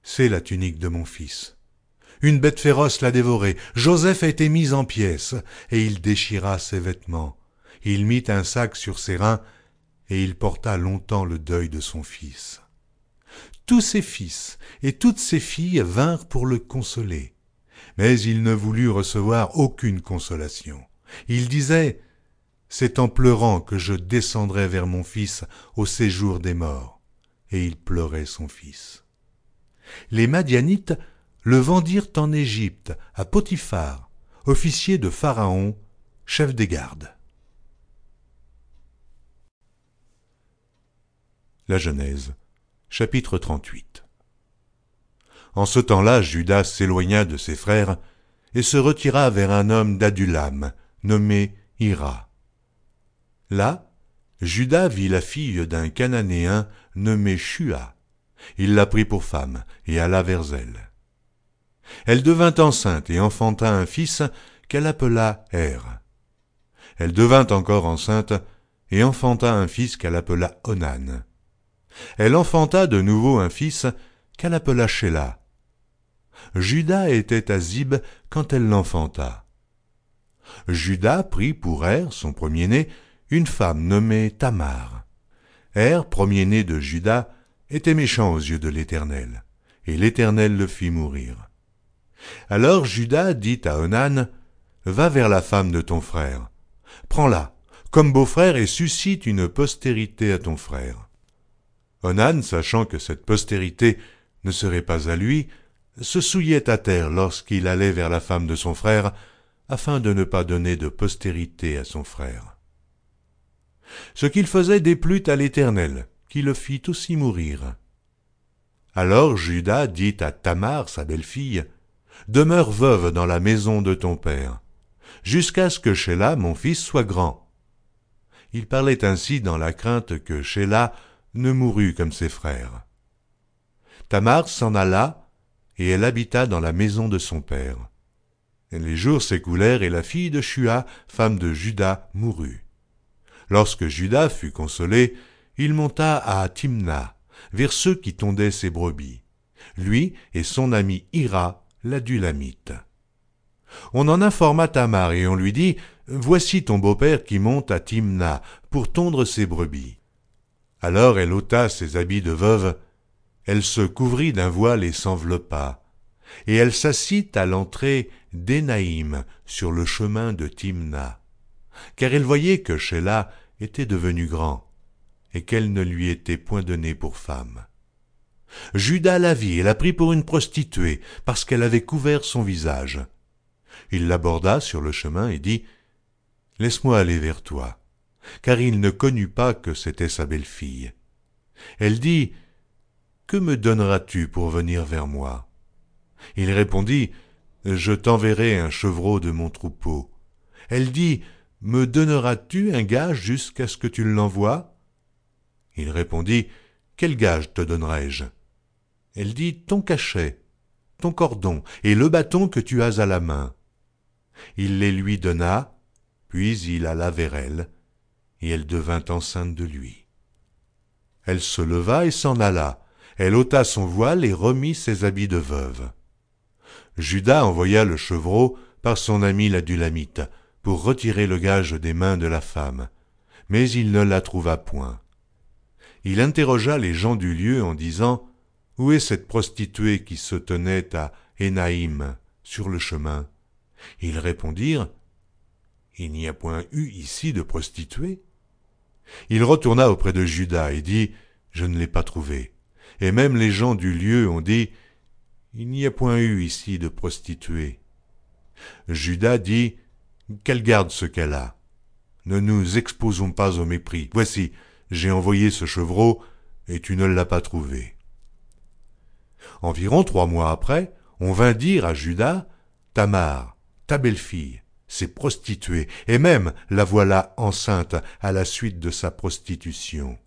C'est la tunique de mon fils. Une bête féroce l'a dévoré. Joseph a été mis en pièces, et il déchira ses vêtements. Il mit un sac sur ses reins, et il porta longtemps le deuil de son fils. Tous ses fils et toutes ses filles vinrent pour le consoler. Mais il ne voulut recevoir aucune consolation. Il disait, C'est en pleurant que je descendrai vers mon fils au séjour des morts. Et il pleurait son fils. Les Madianites le vendirent en Égypte à Potiphar, officier de Pharaon, chef des gardes. La Genèse Chapitre 38 En ce temps-là, Judas s'éloigna de ses frères et se retira vers un homme d'Adulam, nommé Ira. Là, Judas vit la fille d'un Cananéen nommé Shua, Il la prit pour femme et alla vers elle. Elle devint enceinte et enfanta un fils qu'elle appela Er. Elle devint encore enceinte et enfanta un fils qu'elle appela Onan. Elle enfanta de nouveau un fils qu'elle appela Sheila. Judas était à Zib quand elle l'enfanta. Judas prit pour Er, son premier-né, une femme nommée Tamar. Er, premier-né de Judas, était méchant aux yeux de l'Éternel, et l'Éternel le fit mourir. Alors Judas dit à Onan, Va vers la femme de ton frère, prends-la, comme beau-frère, et suscite une postérité à ton frère. Onan, sachant que cette postérité ne serait pas à lui, se souillait à terre lorsqu'il allait vers la femme de son frère, afin de ne pas donner de postérité à son frère. Ce qu'il faisait déplut à l'Éternel, qui le fit aussi mourir. Alors Judas dit à Tamar, sa belle-fille, Demeure veuve dans la maison de ton père, jusqu'à ce que Sheila, mon fils, soit grand. Il parlait ainsi dans la crainte que Sheila ne mourût comme ses frères. Tamar s'en alla, et elle habita dans la maison de son père. Les jours s'écoulèrent, et la fille de Shua, femme de Judas, mourut. Lorsque Judas fut consolé, il monta à Timna, vers ceux qui tondaient ses brebis, lui et son ami Ira, l'adulamite. On en informa Tamar et on lui dit Voici ton beau-père qui monte à Timna pour tondre ses brebis. Alors elle ôta ses habits de veuve, elle se couvrit d'un voile et s'enveloppa, et elle s'assit à l'entrée d'Énaïm sur le chemin de Timna, car elle voyait que Sheila était devenu grand, et qu'elle ne lui était point donnée pour femme. Judas la vit et la prit pour une prostituée, parce qu'elle avait couvert son visage. Il l'aborda sur le chemin et dit Laisse-moi aller vers toi, car il ne connut pas que c'était sa belle-fille. Elle dit Que me donneras-tu pour venir vers moi? Il répondit Je t'enverrai un chevreau de mon troupeau. Elle dit Me donneras-tu un gage jusqu'à ce que tu l'envoies? Il répondit Quel gage te donnerai-je? Elle dit Ton cachet, ton cordon et le bâton que tu as à la main. Il les lui donna, puis il alla vers elle, et elle devint enceinte de lui. Elle se leva et s'en alla, elle ôta son voile et remit ses habits de veuve. Judas envoya le chevreau par son ami l'adulamite pour retirer le gage des mains de la femme, mais il ne la trouva point. Il interrogea les gens du lieu en disant Où est cette prostituée qui se tenait à Énaïm sur le chemin? Ils répondirent Il n'y a point eu ici de prostituée. Il retourna auprès de Judas et dit Je ne l'ai pas trouvée. Et même les gens du lieu ont dit Il n'y a point eu ici de prostituée. Judas dit Qu'elle garde ce qu'elle a. Ne nous exposons pas au mépris. Voici, j'ai envoyé ce chevreau, et tu ne l'as pas trouvé. Environ trois mois après, on vint dire à Judas Tamar, ta belle-fille, s'est prostituée, et même la voilà enceinte à la suite de sa prostitution.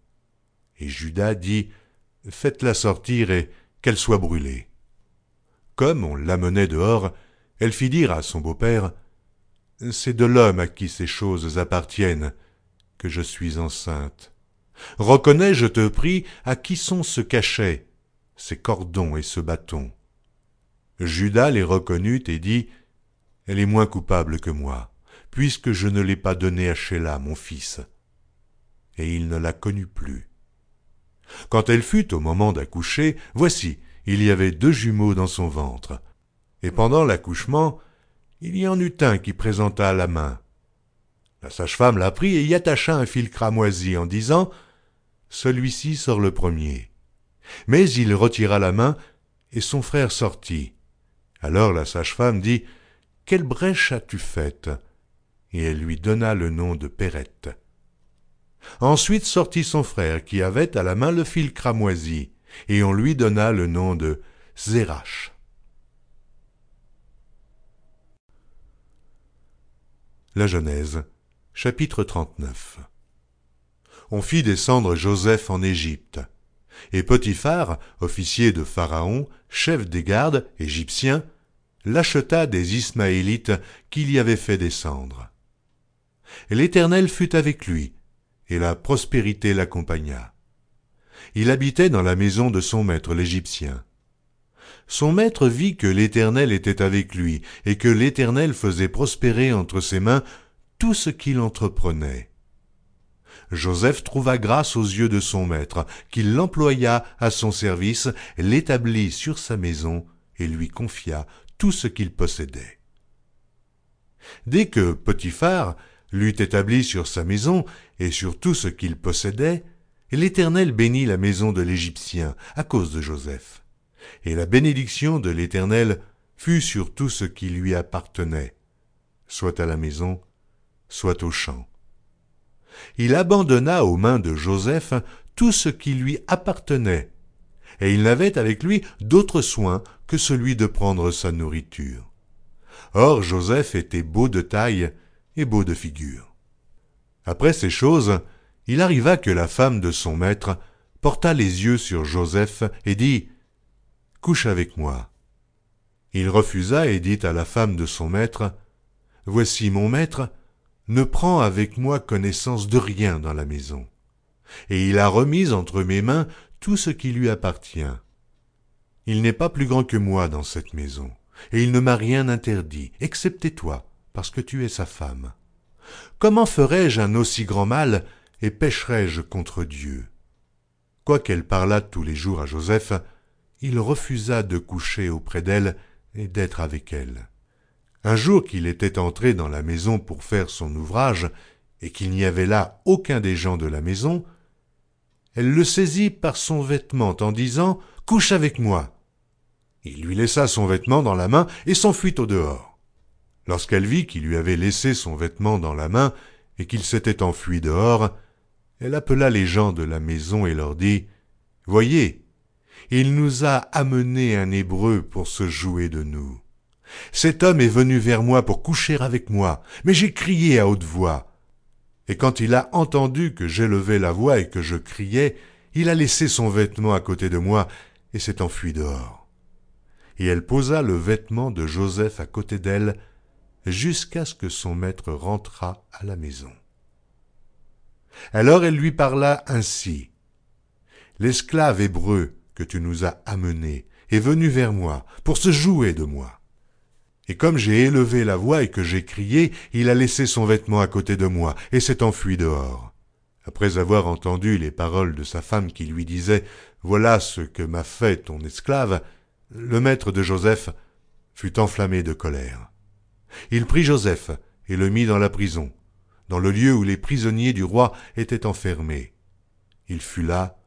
Et Judas dit Faites-la sortir et qu'elle soit brûlée. Comme on l'amenait dehors, elle fit dire à son beau-père C'est de l'homme à qui ces choses appartiennent que je suis enceinte. Reconnais, je te prie, à qui sont ce cachet, ces cordons et ce bâton. Judas les reconnut et dit Elle est moins coupable que moi, puisque je ne l'ai pas donnée à Sheila, mon fils. Et il ne la connut plus. Quand elle fut au moment d'accoucher, voici, il y avait deux jumeaux dans son ventre. Et pendant l'accouchement, il y en eut un qui présenta la main. La sage-femme la prit et y attacha un fil cramoisi en disant Celui-ci sort le premier. Mais il retira la main, et son frère sortit. Alors la sage-femme dit Quelle brèche as-tu faite? Et elle lui donna le nom de Perrette. Ensuite sortit son frère, qui avait à la main le fil cramoisi, et on lui donna le nom de Zérach. La Genèse, chapitre 39 On fit descendre Joseph en Égypte. Et Potiphar, officier de Pharaon, chef des gardes, égyptien, l'acheta des Ismaélites qu'il y avait fait descendre. L'Éternel fut avec lui, et la prospérité l'accompagna. Il habitait dans la maison de son maître l'Égyptien. Son maître vit que l'Éternel était avec lui, et que l'Éternel faisait prospérer entre ses mains tout ce qu'il entreprenait. Joseph trouva grâce aux yeux de son maître, qu'il l'employa à son service, l'établit sur sa maison, et lui confia tout ce qu'il possédait. Dès que Potiphar l'eut établi sur sa maison et sur tout ce qu'il possédait, l'Éternel bénit la maison de l'Égyptien à cause de Joseph. Et la bénédiction de l'Éternel fut sur tout ce qui lui appartenait, soit à la maison, soit au champ. Il abandonna aux mains de Joseph tout ce qui lui appartenait, et il n'avait avec lui d'autre soin que celui de prendre sa nourriture. Or Joseph était beau de taille et beau de figure. Après ces choses, il arriva que la femme de son maître porta les yeux sur Joseph et dit Couche avec moi. Il refusa et dit à la femme de son maître Voici mon maître, ne prend avec moi connaissance de rien dans la maison. Et il a remis entre mes mains tout ce qui lui appartient. Il n'est pas plus grand que moi dans cette maison, et il ne m'a rien interdit, excepté toi, parce que tu es sa femme. Comment ferais-je un aussi grand mal, et pécherais-je contre Dieu? Quoiqu'elle parlât tous les jours à Joseph, il refusa de coucher auprès d'elle et d'être avec elle. Un jour qu'il était entré dans la maison pour faire son ouvrage, et qu'il n'y avait là aucun des gens de la maison, elle le saisit par son vêtement en disant Couche avec moi. Il lui laissa son vêtement dans la main et s'enfuit au dehors. Lorsqu'elle vit qu'il lui avait laissé son vêtement dans la main et qu'il s'était enfui dehors, elle appela les gens de la maison et leur dit Voyez, il nous a amené un Hébreu pour se jouer de nous. Cet homme est venu vers moi pour coucher avec moi, mais j'ai crié à haute voix. Et quand il a entendu que j'élevais la voix et que je criais, il a laissé son vêtement à côté de moi et s'est enfui dehors. Et elle posa le vêtement de Joseph à côté d'elle jusqu'à ce que son maître rentrât à la maison. Alors elle lui parla ainsi. L'esclave hébreu que tu nous as amené est venu vers moi pour se jouer de moi. Et comme j'ai élevé la voix et que j'ai crié, il a laissé son vêtement à côté de moi et s'est enfui dehors. Après avoir entendu les paroles de sa femme qui lui disait Voilà ce que m'a fait ton esclave, le maître de Joseph fut enflammé de colère. Il prit Joseph et le mit dans la prison, dans le lieu où les prisonniers du roi étaient enfermés. Il fut là,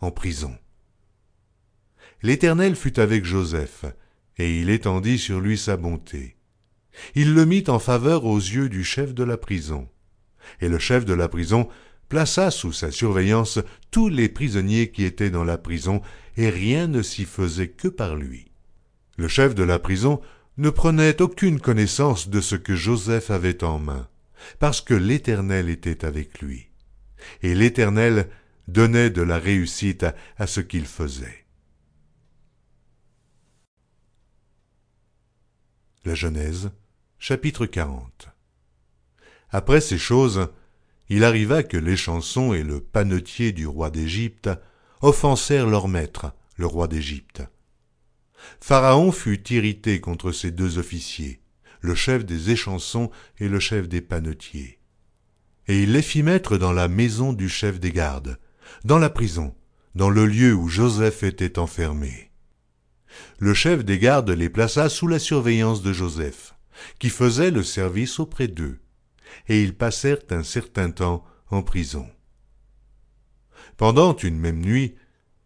en prison. L'Éternel fut avec Joseph, et il étendit sur lui sa bonté. Il le mit en faveur aux yeux du chef de la prison. Et le chef de la prison plaça sous sa surveillance tous les prisonniers qui étaient dans la prison, et rien ne s'y faisait que par lui. Le chef de la prison ne prenait aucune connaissance de ce que Joseph avait en main, parce que l'Éternel était avec lui. Et l'Éternel donnait de la réussite à, ce qu'il faisait. La Genèse, chapitre 40 Après ces choses, il arriva que les chansons et le panetier du roi d'Égypte offensèrent leur maître, le roi d'Égypte. Pharaon fut irrité contre ces deux officiers, le chef des échansons et le chef des panetiers. Et il les fit mettre dans la maison du chef des gardes, dans la prison, dans le lieu où Joseph était enfermé le chef des gardes les plaça sous la surveillance de Joseph, qui faisait le service auprès d'eux, et ils passèrent un certain temps en prison. Pendant une même nuit,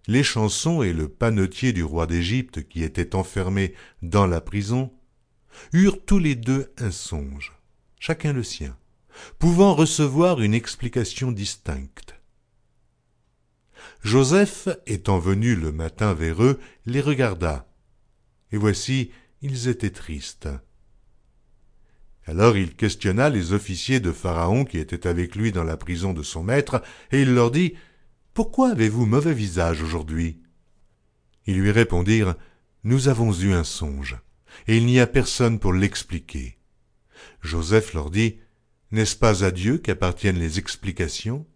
les chansons et le panetier du roi d'Égypte qui étaient enfermés dans la prison eurent tous les deux un songe, chacun le sien, pouvant recevoir une explication distincte. Joseph, étant venu le matin vers eux, les regarda, et voici, ils étaient tristes. Alors il questionna les officiers de Pharaon qui étaient avec lui dans la prison de son maître, et il leur dit, Pourquoi avez-vous mauvais visage aujourd'hui? Ils lui répondirent, Nous avons eu un songe, et il n'y a personne pour l'expliquer. Joseph leur dit, N'est-ce pas à Dieu qu'appartiennent les explications?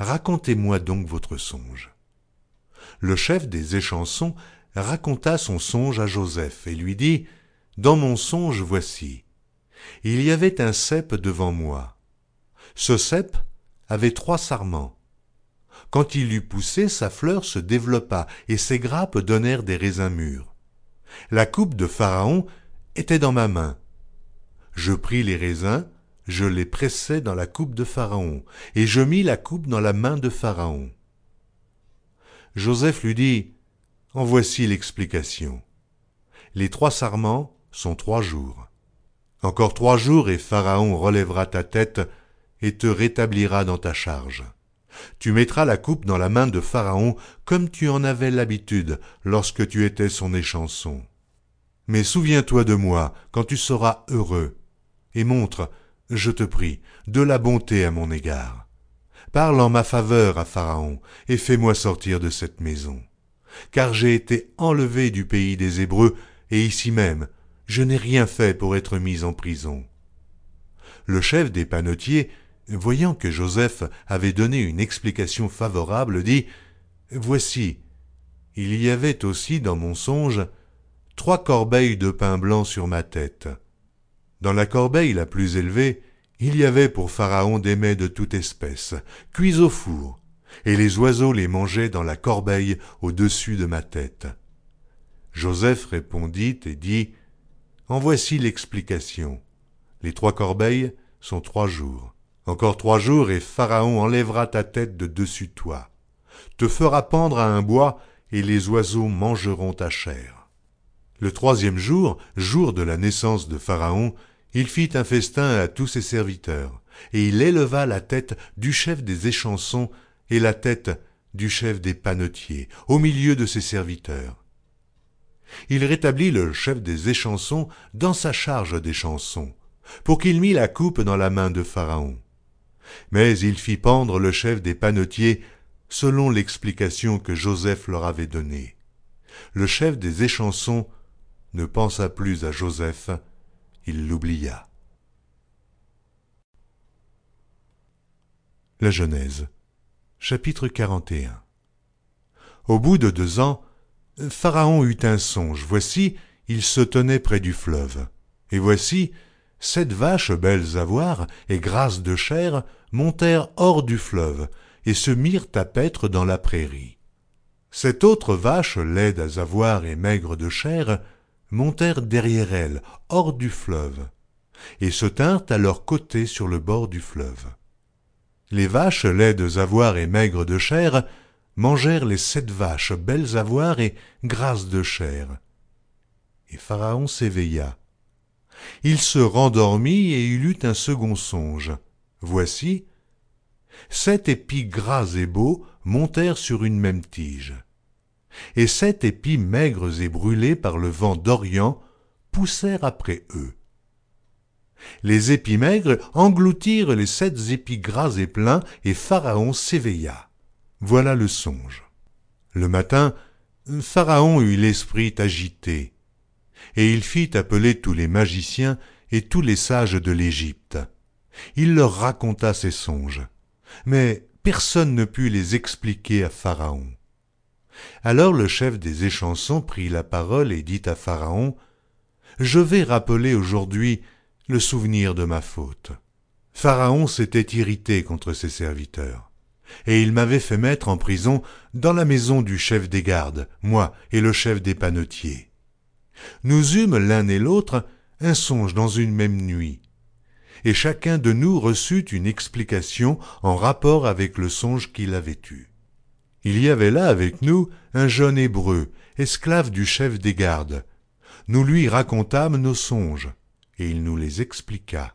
Racontez-moi donc votre songe. Le chef des échansons raconta son songe à Joseph et lui dit, Dans mon songe voici. Il y avait un cep devant moi. Ce cep avait trois sarments. Quand il eut poussé, sa fleur se développa et ses grappes donnèrent des raisins mûrs. La coupe de Pharaon était dans ma main. Je pris les raisins, je les pressai dans la coupe de Pharaon, et je mis la coupe dans la main de Pharaon. Joseph lui dit, En voici l'explication. Les trois sarments sont trois jours. Encore trois jours et Pharaon relèvera ta tête et te rétablira dans ta charge. Tu mettras la coupe dans la main de Pharaon comme tu en avais l'habitude lorsque tu étais son échanson. Mais souviens-toi de moi quand tu seras heureux, et montre, je te prie, de la bonté à mon égard. Parle en ma faveur à Pharaon, et fais-moi sortir de cette maison. Car j'ai été enlevé du pays des Hébreux, et ici même, je n'ai rien fait pour être mis en prison. Le chef des panetiers voyant que Joseph avait donné une explication favorable, dit Voici, il y avait aussi dans mon songe trois corbeilles de pain blanc sur ma tête. Dans la corbeille la plus élevée, il y avait pour Pharaon des mets de toute espèce, cuits au four, et les oiseaux les mangeaient dans la corbeille au-dessus de ma tête. Joseph répondit et dit En voici l'explication. Les trois corbeilles sont trois jours. Encore trois jours et Pharaon enlèvera ta tête de dessus toi, te fera pendre à un bois, et les oiseaux mangeront ta chair. Le troisième jour, jour de la naissance de Pharaon, il fit un festin à tous ses serviteurs, et il éleva la tête du chef des échansons et la tête du chef des panetiers, au milieu de ses serviteurs. Il rétablit le chef des échansons dans sa charge des chansons, pour qu'il mît la coupe dans la main de Pharaon mais il fit pendre le chef des panetiers selon l'explication que Joseph leur avait donnée. Le chef des échansons ne pensa plus à Joseph, l'oublia. La Genèse, chapitre 41 Au bout de deux ans, Pharaon eut un songe. Voici, il se tenait près du fleuve. Et voici, sept vaches belles à voir et grasses de chair montèrent hors du fleuve et se mirent à paître dans la prairie. Cette autre vache, laide à voir et maigre de chair, montèrent derrière elle, hors du fleuve, et se tinrent à leur côté sur le bord du fleuve. Les vaches, laides à voir et maigres de chair, mangèrent les sept vaches, belles à voir et grasses de chair. Et Pharaon s'éveilla. Il se rendormit et il eut un second songe. Voici, sept épis gras et beaux montèrent sur une même tige, et sept épis maigres et brûlés par le vent d'Orient poussèrent après eux. Les épis maigres engloutirent les sept épis gras et pleins, et Pharaon s'éveilla. Voilà le songe. Le matin, Pharaon eut l'esprit agité, et il fit appeler tous les magiciens et tous les sages de l'Égypte il leur raconta ses songes, mais personne ne put les expliquer à Pharaon. Alors le chef des échansons prit la parole et dit à Pharaon, Je vais rappeler aujourd'hui le souvenir de ma faute. Pharaon s'était irrité contre ses serviteurs, et il m'avait fait mettre en prison dans la maison du chef des gardes, moi et le chef des panetiers. Nous eûmes l'un et l'autre un songe dans une même nuit, et chacun de nous reçut une explication en rapport avec le songe qu'il avait eu. Il y avait là avec nous un jeune hébreu, esclave du chef des gardes. Nous lui racontâmes nos songes, et il nous les expliqua.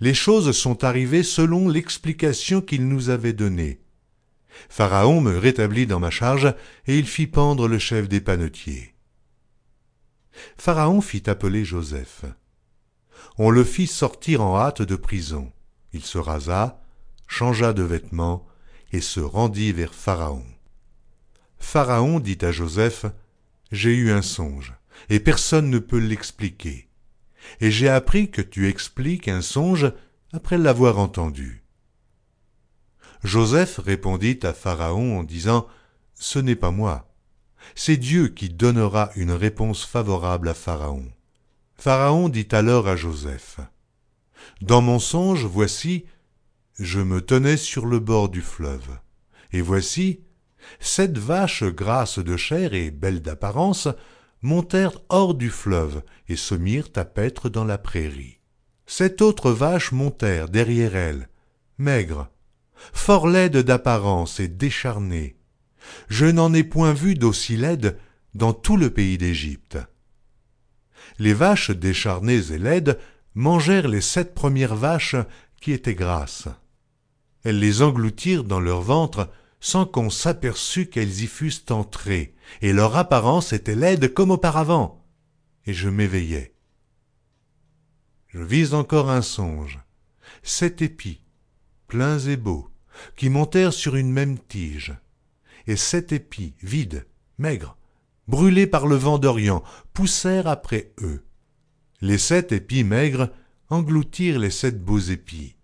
Les choses sont arrivées selon l'explication qu'il nous avait donnée. Pharaon me rétablit dans ma charge, et il fit pendre le chef des panetiers. Pharaon fit appeler Joseph on le fit sortir en hâte de prison. Il se rasa, changea de vêtements, et se rendit vers Pharaon. Pharaon dit à Joseph, J'ai eu un songe, et personne ne peut l'expliquer. Et j'ai appris que tu expliques un songe après l'avoir entendu. Joseph répondit à Pharaon en disant, Ce n'est pas moi, c'est Dieu qui donnera une réponse favorable à Pharaon. Pharaon dit alors à Joseph, Dans mon songe, voici, je me tenais sur le bord du fleuve, et voici, sept vaches grasses de chair et belles d'apparence montèrent hors du fleuve et se mirent à paître dans la prairie. Sept autres vaches montèrent derrière elles, maigres, fort laides d'apparence et décharnées. Je n'en ai point vu d'aussi laides dans tout le pays d'Égypte. Les vaches décharnées et laides mangèrent les sept premières vaches qui étaient grasses. Elles les engloutirent dans leur ventre sans qu'on s'aperçût qu'elles y fussent entrées, et leur apparence était laide comme auparavant. Et je m'éveillai. Je vis encore un songe. Sept épis, pleins et beaux, qui montèrent sur une même tige, et sept épis, vides, maigres, brûlés par le vent d'Orient, poussèrent après eux. Les sept épis maigres engloutirent les sept beaux épis.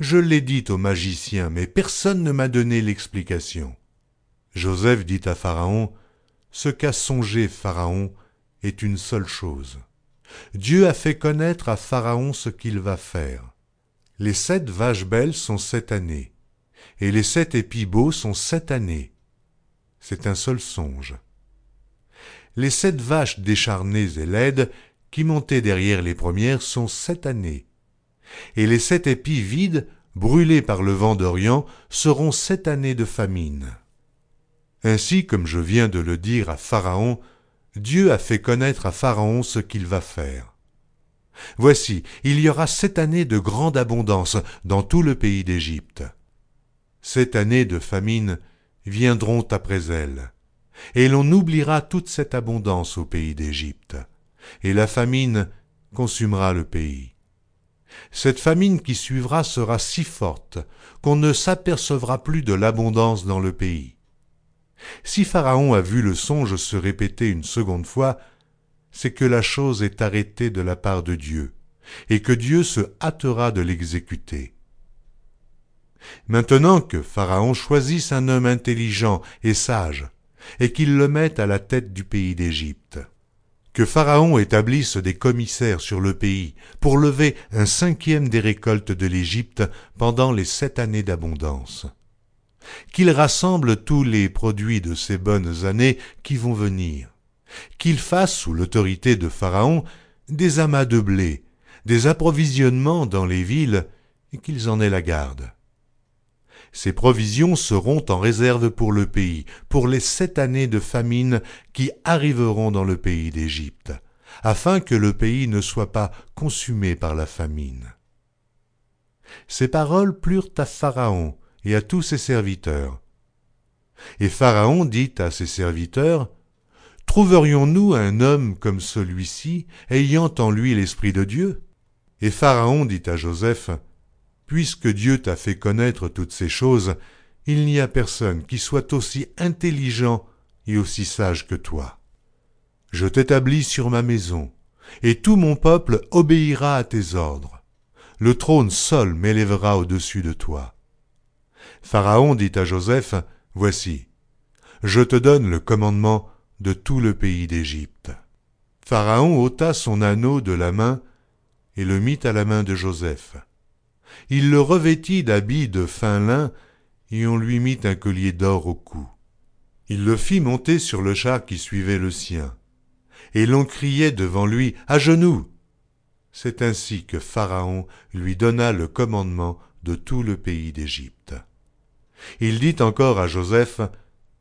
Je l'ai dit au magicien, mais personne ne m'a donné l'explication. Joseph dit à Pharaon, Ce qu'a songé Pharaon est une seule chose. Dieu a fait connaître à Pharaon ce qu'il va faire. Les sept vaches belles sont sept années, et les sept épis beaux sont sept années. C'est un seul songe. Les sept vaches décharnées et laides qui montaient derrière les premières sont sept années, et les sept épis vides, brûlés par le vent d'Orient, seront sept années de famine. Ainsi, comme je viens de le dire à Pharaon, Dieu a fait connaître à Pharaon ce qu'il va faire. Voici, il y aura sept années de grande abondance dans tout le pays d'Égypte. Sept années de famine viendront après elles, et l'on oubliera toute cette abondance au pays d'Égypte, et la famine consumera le pays. Cette famine qui suivra sera si forte qu'on ne s'apercevra plus de l'abondance dans le pays. Si Pharaon a vu le songe se répéter une seconde fois, c'est que la chose est arrêtée de la part de Dieu, et que Dieu se hâtera de l'exécuter. Maintenant que Pharaon choisisse un homme intelligent et sage, et qu'il le mette à la tête du pays d'Égypte que Pharaon établisse des commissaires sur le pays pour lever un cinquième des récoltes de l'Égypte pendant les sept années d'abondance. Qu'il rassemble tous les produits de ces bonnes années qui vont venir. Qu'il fasse, sous l'autorité de Pharaon, des amas de blé, des approvisionnements dans les villes, et qu'ils en aient la garde. Ces provisions seront en réserve pour le pays, pour les sept années de famine qui arriveront dans le pays d'Égypte, afin que le pays ne soit pas consumé par la famine. Ces paroles plurent à Pharaon et à tous ses serviteurs. Et Pharaon dit à ses serviteurs, Trouverions-nous un homme comme celui-ci, ayant en lui l'Esprit de Dieu? Et Pharaon dit à Joseph, Puisque Dieu t'a fait connaître toutes ces choses, il n'y a personne qui soit aussi intelligent et aussi sage que toi. Je t'établis sur ma maison, et tout mon peuple obéira à tes ordres. Le trône seul m'élèvera au-dessus de toi. Pharaon dit à Joseph, Voici, je te donne le commandement de tout le pays d'Égypte. Pharaon ôta son anneau de la main et le mit à la main de Joseph il le revêtit d'habits de fin lin, et on lui mit un collier d'or au cou. Il le fit monter sur le char qui suivait le sien, et l'on criait devant lui à genoux. C'est ainsi que Pharaon lui donna le commandement de tout le pays d'Égypte. Il dit encore à Joseph,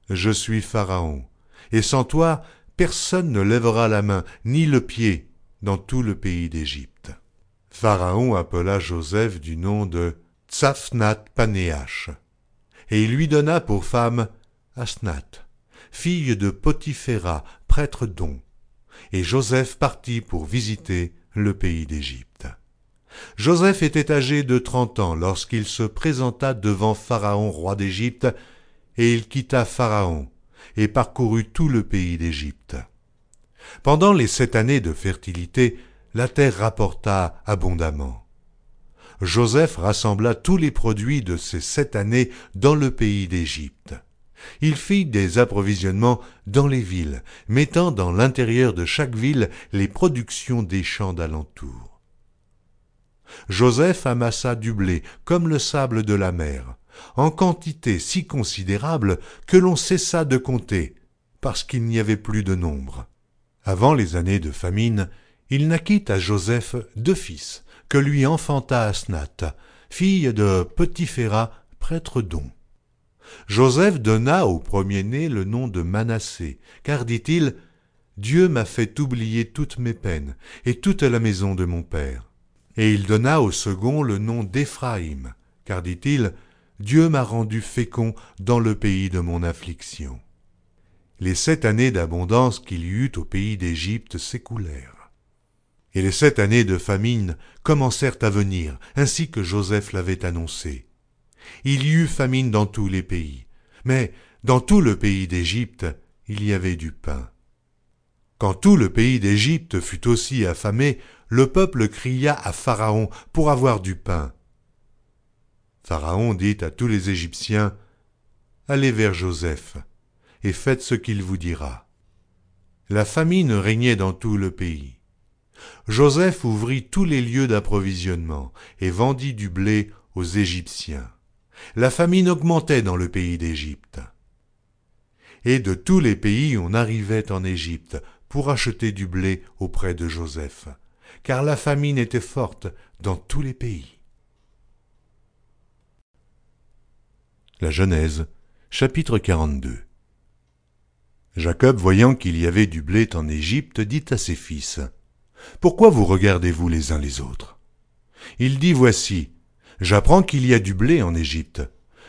Je suis Pharaon, et sans toi personne ne lèvera la main ni le pied dans tout le pays d'Égypte. Pharaon appela Joseph du nom de Tsafnat Panéach, et il lui donna pour femme Asnath, fille de Potiphéra, prêtre d'On. Et Joseph partit pour visiter le pays d'Égypte. Joseph était âgé de trente ans lorsqu'il se présenta devant Pharaon, roi d'Égypte, et il quitta Pharaon et parcourut tout le pays d'Égypte. Pendant les sept années de fertilité, la terre rapporta abondamment. Joseph rassembla tous les produits de ces sept années dans le pays d'Égypte. Il fit des approvisionnements dans les villes, mettant dans l'intérieur de chaque ville les productions des champs d'alentour. Joseph amassa du blé comme le sable de la mer, en quantité si considérable que l'on cessa de compter, parce qu'il n'y avait plus de nombre. Avant les années de famine, il naquit à Joseph deux fils, que lui enfanta Asnath, fille de Petiphéra, prêtre d'On. Joseph donna au premier-né le nom de Manassé, car dit-il, Dieu m'a fait oublier toutes mes peines et toute la maison de mon père. Et il donna au second le nom d'Éphraïm, car dit-il, Dieu m'a rendu fécond dans le pays de mon affliction. Les sept années d'abondance qu'il y eut au pays d'Égypte s'écoulèrent. Et les sept années de famine commencèrent à venir, ainsi que Joseph l'avait annoncé. Il y eut famine dans tous les pays, mais dans tout le pays d'Égypte il y avait du pain. Quand tout le pays d'Égypte fut aussi affamé, le peuple cria à Pharaon pour avoir du pain. Pharaon dit à tous les Égyptiens, Allez vers Joseph, et faites ce qu'il vous dira. La famine régnait dans tout le pays. Joseph ouvrit tous les lieux d'approvisionnement et vendit du blé aux Égyptiens. La famine augmentait dans le pays d'Égypte. Et de tous les pays on arrivait en Égypte pour acheter du blé auprès de Joseph, car la famine était forte dans tous les pays. La Genèse, chapitre 42 Jacob, voyant qu'il y avait du blé en Égypte, dit à ses fils, Pourquoi vous regardez-vous les uns les autres? Il dit, Voici, j'apprends qu'il y a du blé en Égypte.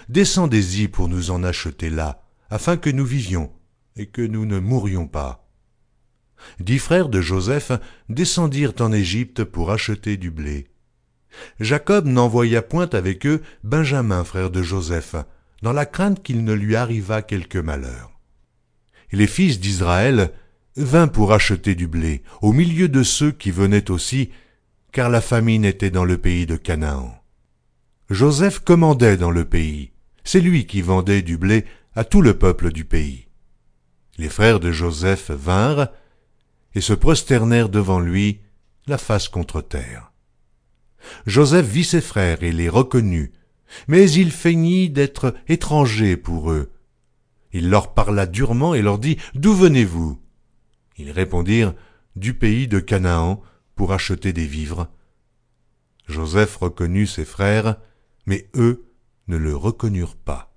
Descendez-y pour nous en acheter là, afin que nous vivions, et que nous ne mourions pas. Dix frères de Joseph descendirent en Égypte pour acheter du blé. Jacob n'envoya point avec eux Benjamin, frère de Joseph, dans la crainte qu'il ne lui arrivât quelque malheur. Et les fils d'Israël vinrent pour acheter du blé, au milieu de ceux qui venaient aussi, car la famine était dans le pays de Canaan. Joseph commandait dans le pays, c'est lui qui vendait du blé à tout le peuple du pays. Les frères de Joseph vinrent et se prosternèrent devant lui, la face contre terre. Joseph vit ses frères et les reconnut, mais il feignit d'être étranger pour eux. Il leur parla durement et leur dit D'où venez-vous? Ils répondirent Du pays de Canaan, pour acheter des vivres. Joseph reconnut ses frères, mais eux ne le reconnurent pas.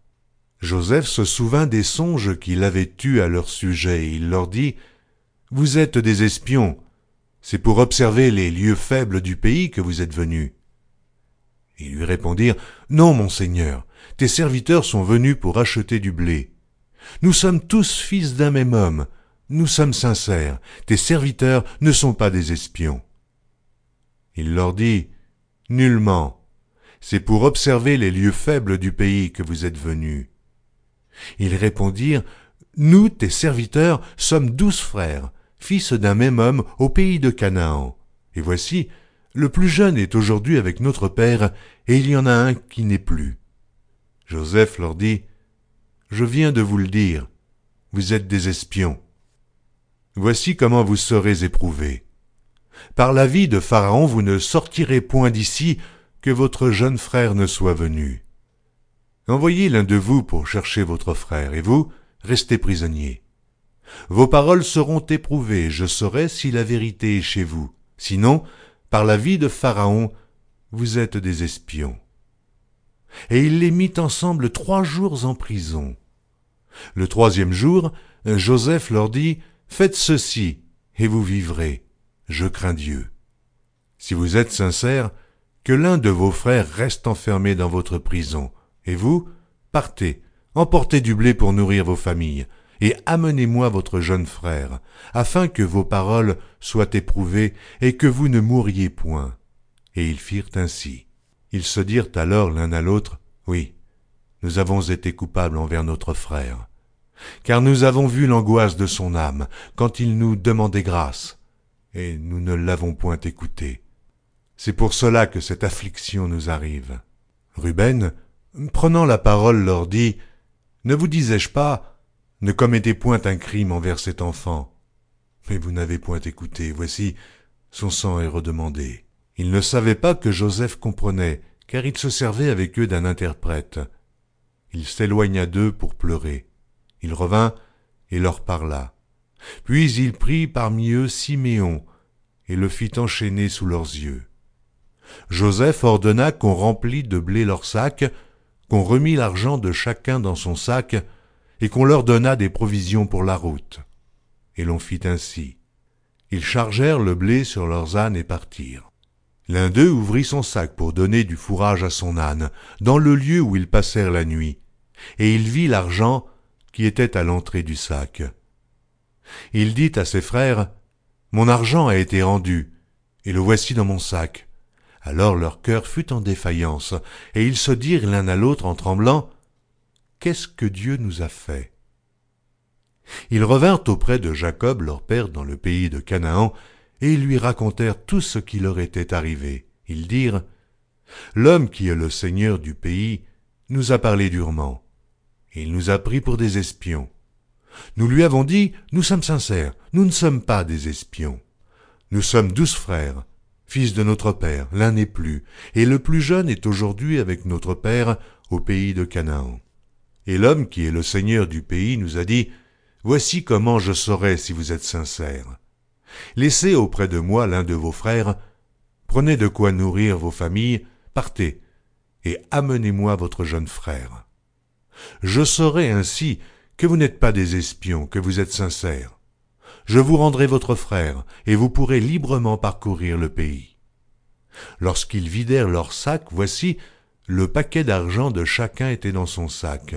Joseph se souvint des songes qu'il avait eus à leur sujet, et il leur dit Vous êtes des espions, c'est pour observer les lieux faibles du pays que vous êtes venus. Ils lui répondirent, Non, mon Seigneur, tes serviteurs sont venus pour acheter du blé. Nous sommes tous fils d'un même homme, nous sommes sincères, tes serviteurs ne sont pas des espions. Il leur dit, Nullement, c'est pour observer les lieux faibles du pays que vous êtes venus. Ils répondirent, Nous, tes serviteurs, sommes douze frères, fils d'un même homme au pays de Canaan. Et voici, le plus jeune est aujourd'hui avec notre père, et il y en a un qui n'est plus. Joseph leur dit, Je viens de vous le dire, vous êtes des espions. Voici comment vous serez éprouvés. Par la vie de Pharaon, vous ne sortirez point d'ici que votre jeune frère ne soit venu. Envoyez l'un de vous pour chercher votre frère, et vous, restez prisonniers. Vos paroles seront éprouvées, je saurai si la vérité est chez vous. Sinon, par la vie de Pharaon, vous êtes des espions. Et il les mit ensemble trois jours en prison. Le troisième jour, Joseph leur dit, Faites ceci, et vous vivrez. Je crains Dieu. Si vous êtes sincères, que l'un de vos frères reste enfermé dans votre prison, et vous, partez, emportez du blé pour nourrir vos familles, et amenez-moi votre jeune frère, afin que vos paroles soient éprouvées et que vous ne mouriez point. Et ils firent ainsi. Ils se dirent alors l'un à l'autre, Oui, nous avons été coupables envers notre frère, car nous avons vu l'angoisse de son âme quand il nous demandait grâce, et nous ne l'avons point écouté. C'est pour cela que cette affliction nous arrive. Ruben, prenant la parole, leur dit, Ne vous disais-je pas, ne commettez point un crime envers cet enfant. Mais vous n'avez point écouté, voici, son sang est redemandé. Ils ne savaient pas que Joseph comprenait, car il se servait avec eux d'un interprète. Il s'éloigna d'eux pour pleurer. Il revint et leur parla. Puis il prit parmi eux Siméon et le fit enchaîner sous leurs yeux. Joseph ordonna qu'on remplît de blé leurs sacs, qu'on remît l'argent de chacun dans son sac, et qu'on leur donna des provisions pour la route. Et l'on fit ainsi. Ils chargèrent le blé sur leurs ânes et partirent. L'un d'eux ouvrit son sac pour donner du fourrage à son âne, dans le lieu où ils passèrent la nuit, et il vit l'argent qui était à l'entrée du sac. Il dit à ses frères, Mon argent a été rendu, et le voici dans mon sac. Alors leur cœur fut en défaillance, et ils se dirent l'un à l'autre en tremblant, Qu'est-ce que Dieu nous a fait? Ils revinrent auprès de Jacob leur père dans le pays de Canaan, et ils lui racontèrent tout ce qui leur était arrivé. Ils dirent, L'homme qui est le seigneur du pays nous a parlé durement, il nous a pris pour des espions. Nous lui avons dit, Nous sommes sincères, nous ne sommes pas des espions. Nous sommes douze frères, fils de notre père, l'un n'est plus, et le plus jeune est aujourd'hui avec notre père au pays de Canaan. Et l'homme qui est le seigneur du pays nous a dit, Voici comment je saurai si vous êtes sincères. Laissez auprès de moi l'un de vos frères, prenez de quoi nourrir vos familles, partez, et amenez-moi votre jeune frère. Je saurai ainsi que vous n'êtes pas des espions, que vous êtes sincères. Je vous rendrai votre frère, et vous pourrez librement parcourir le pays. Lorsqu'ils vidèrent leur sac, voici, le paquet d'argent de chacun était dans son sac.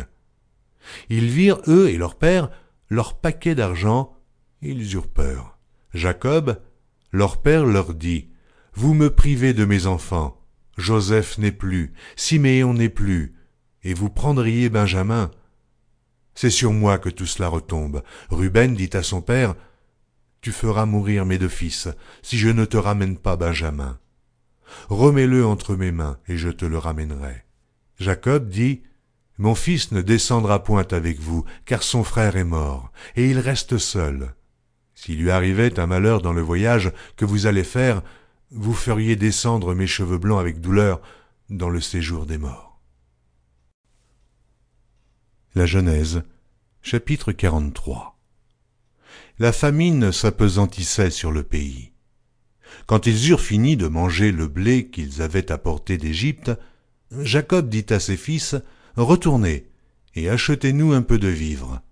Ils virent, eux et leur père, leur paquet d'argent, et ils eurent peur. Jacob, leur père leur dit, Vous me privez de mes enfants, Joseph n'est plus, Siméon n'est plus, et vous prendriez Benjamin. C'est sur moi que tout cela retombe. Ruben dit à son père, Tu feras mourir mes deux fils, si je ne te ramène pas Benjamin. Remets-le entre mes mains, et je te le ramènerai. Jacob dit, Mon fils ne descendra point avec vous, car son frère est mort, et il reste seul. S'il lui arrivait un malheur dans le voyage que vous allez faire, vous feriez descendre mes cheveux blancs avec douleur dans le séjour des morts. La chapitre 43 La famine s'apesantissait sur le pays. Quand ils eurent fini de manger le blé qu'ils avaient apporté d'Égypte, Jacob dit à ses fils, Retournez, et achetez-nous un peu de vivres.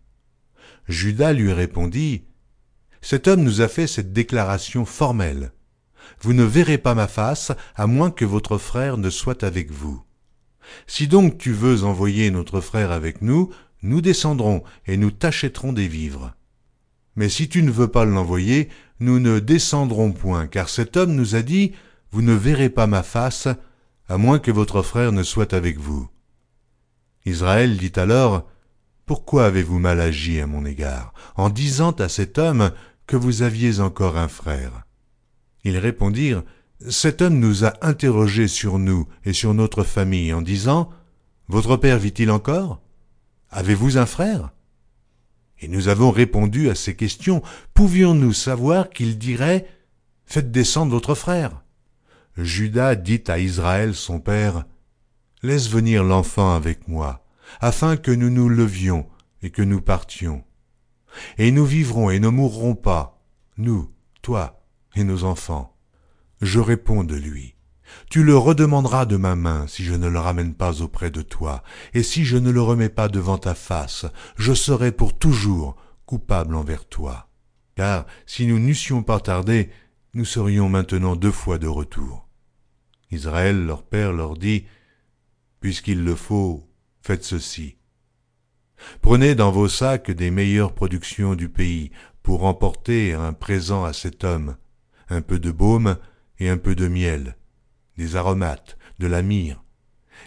Judas lui répondit, cet homme nous a fait cette déclaration formelle. Vous ne verrez pas ma face, à moins que votre frère ne soit avec vous. Si donc tu veux envoyer notre frère avec nous, nous descendrons et nous t'achèterons des vivres. Mais si tu ne veux pas l'envoyer, nous ne descendrons point, car cet homme nous a dit, Vous ne verrez pas ma face, à moins que votre frère ne soit avec vous. Israël dit alors, Pourquoi avez-vous mal agi à mon égard, en disant à cet homme, que vous aviez encore un frère? Ils répondirent, Cet homme nous a interrogés sur nous et sur notre famille en disant, Votre père vit-il encore? Avez-vous un frère? Et nous avons répondu à ces questions. Pouvions-nous savoir qu'il dirait, Faites descendre votre frère? Judas dit à Israël son père, Laisse venir l'enfant avec moi, afin que nous nous levions et que nous partions et nous vivrons et ne mourrons pas, nous, toi et nos enfants. Je réponds de lui. Tu le redemanderas de ma main si je ne le ramène pas auprès de toi, et si je ne le remets pas devant ta face, je serai pour toujours coupable envers toi. Car si nous n'eussions pas tardé, nous serions maintenant deux fois de retour. Israël, leur père, leur dit, Puisqu'il le faut, faites ceci. Prenez dans vos sacs des meilleures productions du pays pour emporter un présent à cet homme, un peu de baume et un peu de miel, des aromates, de la myrrhe,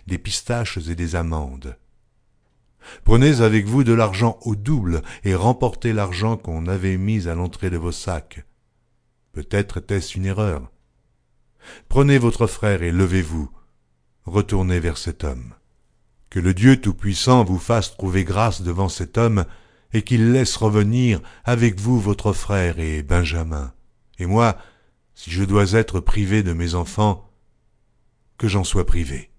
des pistaches et des amandes. Prenez avec vous de l'argent au double et remportez l'argent qu'on avait mis à l'entrée de vos sacs. Peut-être était-ce une erreur. Prenez votre frère et levez-vous. Retournez vers cet homme. Que le Dieu Tout-Puissant vous fasse trouver grâce devant cet homme et qu'il laisse revenir avec vous votre frère et Benjamin. Et moi, si je dois être privé de mes enfants, que j'en sois privé.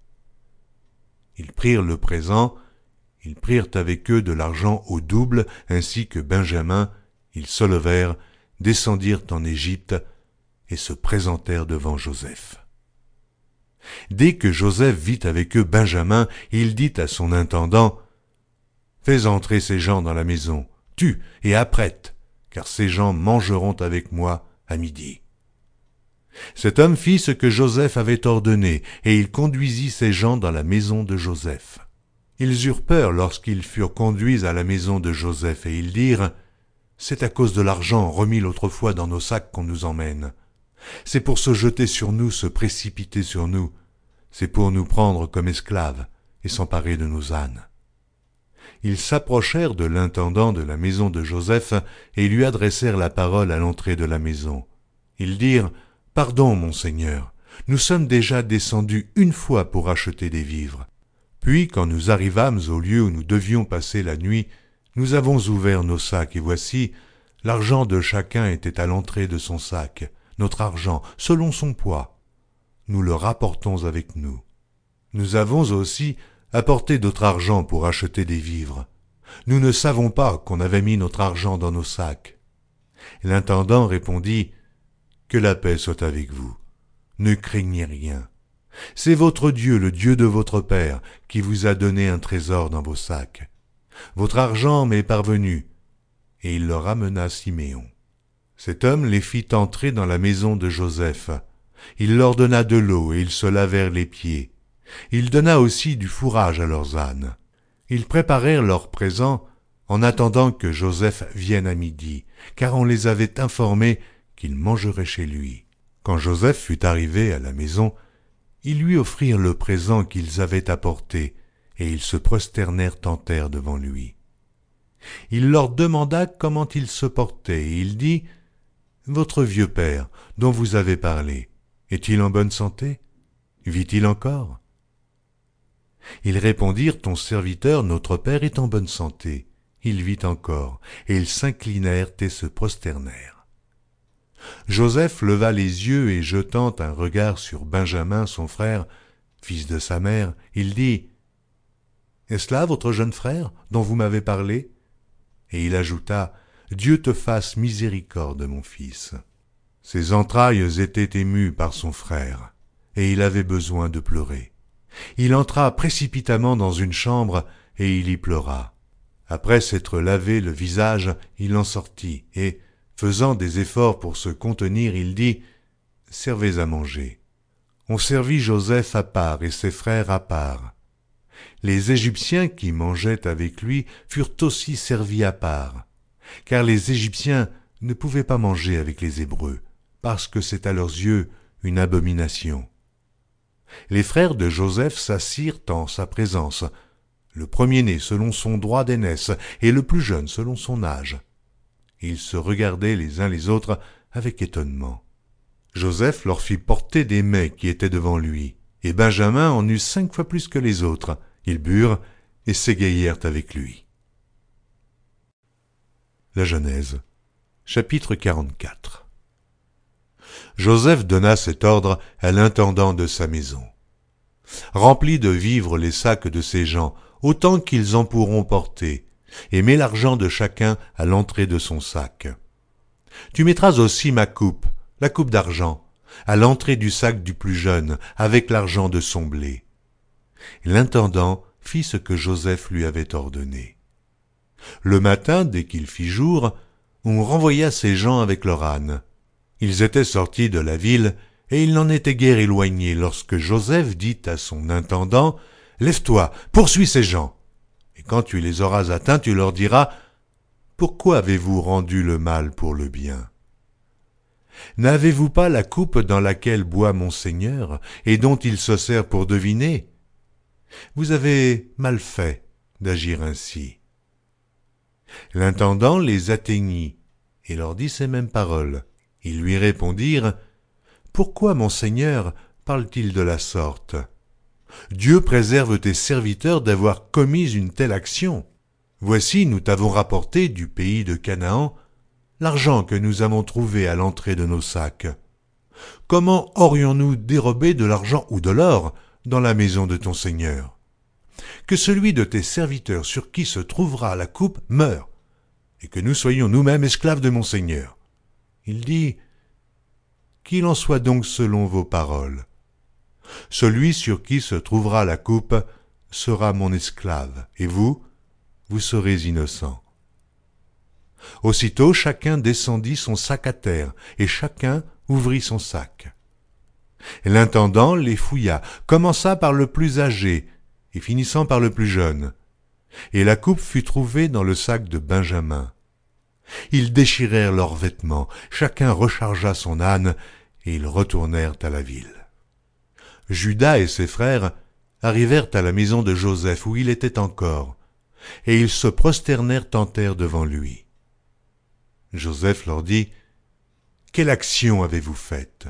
Ils prirent le présent, ils prirent avec eux de l'argent au double, ainsi que Benjamin, ils se levèrent, descendirent en Égypte, et se présentèrent devant Joseph. Dès que Joseph vit avec eux Benjamin, il dit à son intendant, Fais entrer ces gens dans la maison, tue et apprête, car ces gens mangeront avec moi à midi. Cet homme fit ce que Joseph avait ordonné, et il conduisit ces gens dans la maison de Joseph. Ils eurent peur lorsqu'ils furent conduits à la maison de Joseph, et ils dirent, C'est à cause de l'argent remis l'autre fois dans nos sacs qu'on nous emmène. C'est pour se jeter sur nous, se précipiter sur nous. C'est pour nous prendre comme esclaves et s'emparer de nos ânes ils s'approchèrent de l'intendant de la maison de Joseph et lui adressèrent la parole à l'entrée de la maison. Ils dirent Pardon, mon Seigneur, nous sommes déjà descendus une fois pour acheter des vivres. Puis, quand nous arrivâmes au lieu où nous devions passer la nuit, nous avons ouvert nos sacs, et voici, l'argent de chacun était à l'entrée de son sac, notre argent, selon son poids. Nous le rapportons avec nous. Nous avons aussi apportez d'autre argent pour acheter des vivres. Nous ne savons pas qu'on avait mis notre argent dans nos sacs. L'intendant répondit, Que la paix soit avec vous. Ne craignez rien. C'est votre Dieu, le Dieu de votre Père, qui vous a donné un trésor dans vos sacs. Votre argent m'est parvenu. Et il leur amena Siméon. Cet homme les fit entrer dans la maison de Joseph. Il leur donna de l'eau et ils se lavèrent les pieds. Il donna aussi du fourrage à leurs ânes. Ils préparèrent leurs présents en attendant que Joseph vienne à midi, car on les avait informés qu'il mangerait chez lui. Quand Joseph fut arrivé à la maison, ils lui offrirent le présent qu'ils avaient apporté, et ils se prosternèrent en terre devant lui. Il leur demanda comment ils se portaient, et il dit Votre vieux père, dont vous avez parlé, est-il en bonne santé? Vit-il encore? Ils répondirent Ton serviteur, notre père, est en bonne santé. Il vit encore. Et ils s'inclinèrent et se prosternèrent. Joseph leva les yeux et jetant un regard sur Benjamin, son frère, fils de sa mère, il dit Est-ce là votre jeune frère dont vous m'avez parlé? Et il ajouta Dieu te fasse miséricorde, mon fils. Ses entrailles étaient émues par son frère, et il avait besoin de pleurer. Il entra précipitamment dans une chambre, et il y pleura. Après s'être lavé le visage, il en sortit, et, faisant des efforts pour se contenir, il dit Servez à manger. On servit Joseph à part et ses frères à part. Les Égyptiens qui mangeaient avec lui furent aussi servis à part, car les Égyptiens ne pouvaient pas manger avec les Hébreux, parce que c'est à leurs yeux une abomination les frères de Joseph s'assirent en sa présence, le premier-né selon son droit d'aînesse et le plus jeune selon son âge. Ils se regardaient les uns les autres avec étonnement. Joseph leur fit porter des mets qui étaient devant lui, et Benjamin en eut cinq fois plus que les autres. Ils burent et s'égayèrent avec lui. La Genèse, chapitre 44 Joseph donna cet ordre à l'intendant de sa maison. Remplis de vivres les sacs de ces gens, autant qu'ils en pourront porter, et mets l'argent de chacun à l'entrée de son sac. Tu mettras aussi ma coupe, la coupe d'argent, à l'entrée du sac du plus jeune, avec l'argent de son blé. L'intendant fit ce que Joseph lui avait ordonné. Le matin, dès qu'il fit jour, on renvoya ces gens avec leur âne. Ils étaient sortis de la ville, et ils n'en étaient guère éloignés lorsque Joseph dit à son intendant Lève-toi, poursuis ces gens. Quand tu les auras atteints, tu leur diras Pourquoi avez-vous rendu le mal pour le bien? N'avez-vous pas la coupe dans laquelle boit mon Seigneur et dont il se sert pour deviner? Vous avez mal fait d'agir ainsi. L'intendant les atteignit et leur dit ces mêmes paroles. Ils lui répondirent Pourquoi, mon Seigneur, parle-t-il de la sorte? Dieu préserve tes serviteurs d'avoir commis une telle action. Voici, nous t'avons rapporté du pays de Canaan l'argent que nous avons trouvé à l'entrée de nos sacs. Comment aurions-nous dérobé de l'argent ou de l'or dans la maison de ton Seigneur? Que celui de tes serviteurs sur qui se trouvera la coupe meure, et que nous soyons nous-mêmes esclaves de mon Seigneur. Il dit, Qu'il en soit donc selon vos paroles. Celui sur qui se trouvera la coupe sera mon esclave, et vous, vous serez innocent. Aussitôt chacun descendit son sac à terre, et chacun ouvrit son sac. L'intendant les fouilla, commença par le plus âgé, et finissant par le plus jeune. Et la coupe fut trouvée dans le sac de Benjamin. Ils déchirèrent leurs vêtements, chacun rechargea son âne, et ils retournèrent à la ville. Judas et ses frères arrivèrent à la maison de Joseph où il était encore, et ils se prosternèrent en terre devant lui. Joseph leur dit, Quelle action avez-vous faite?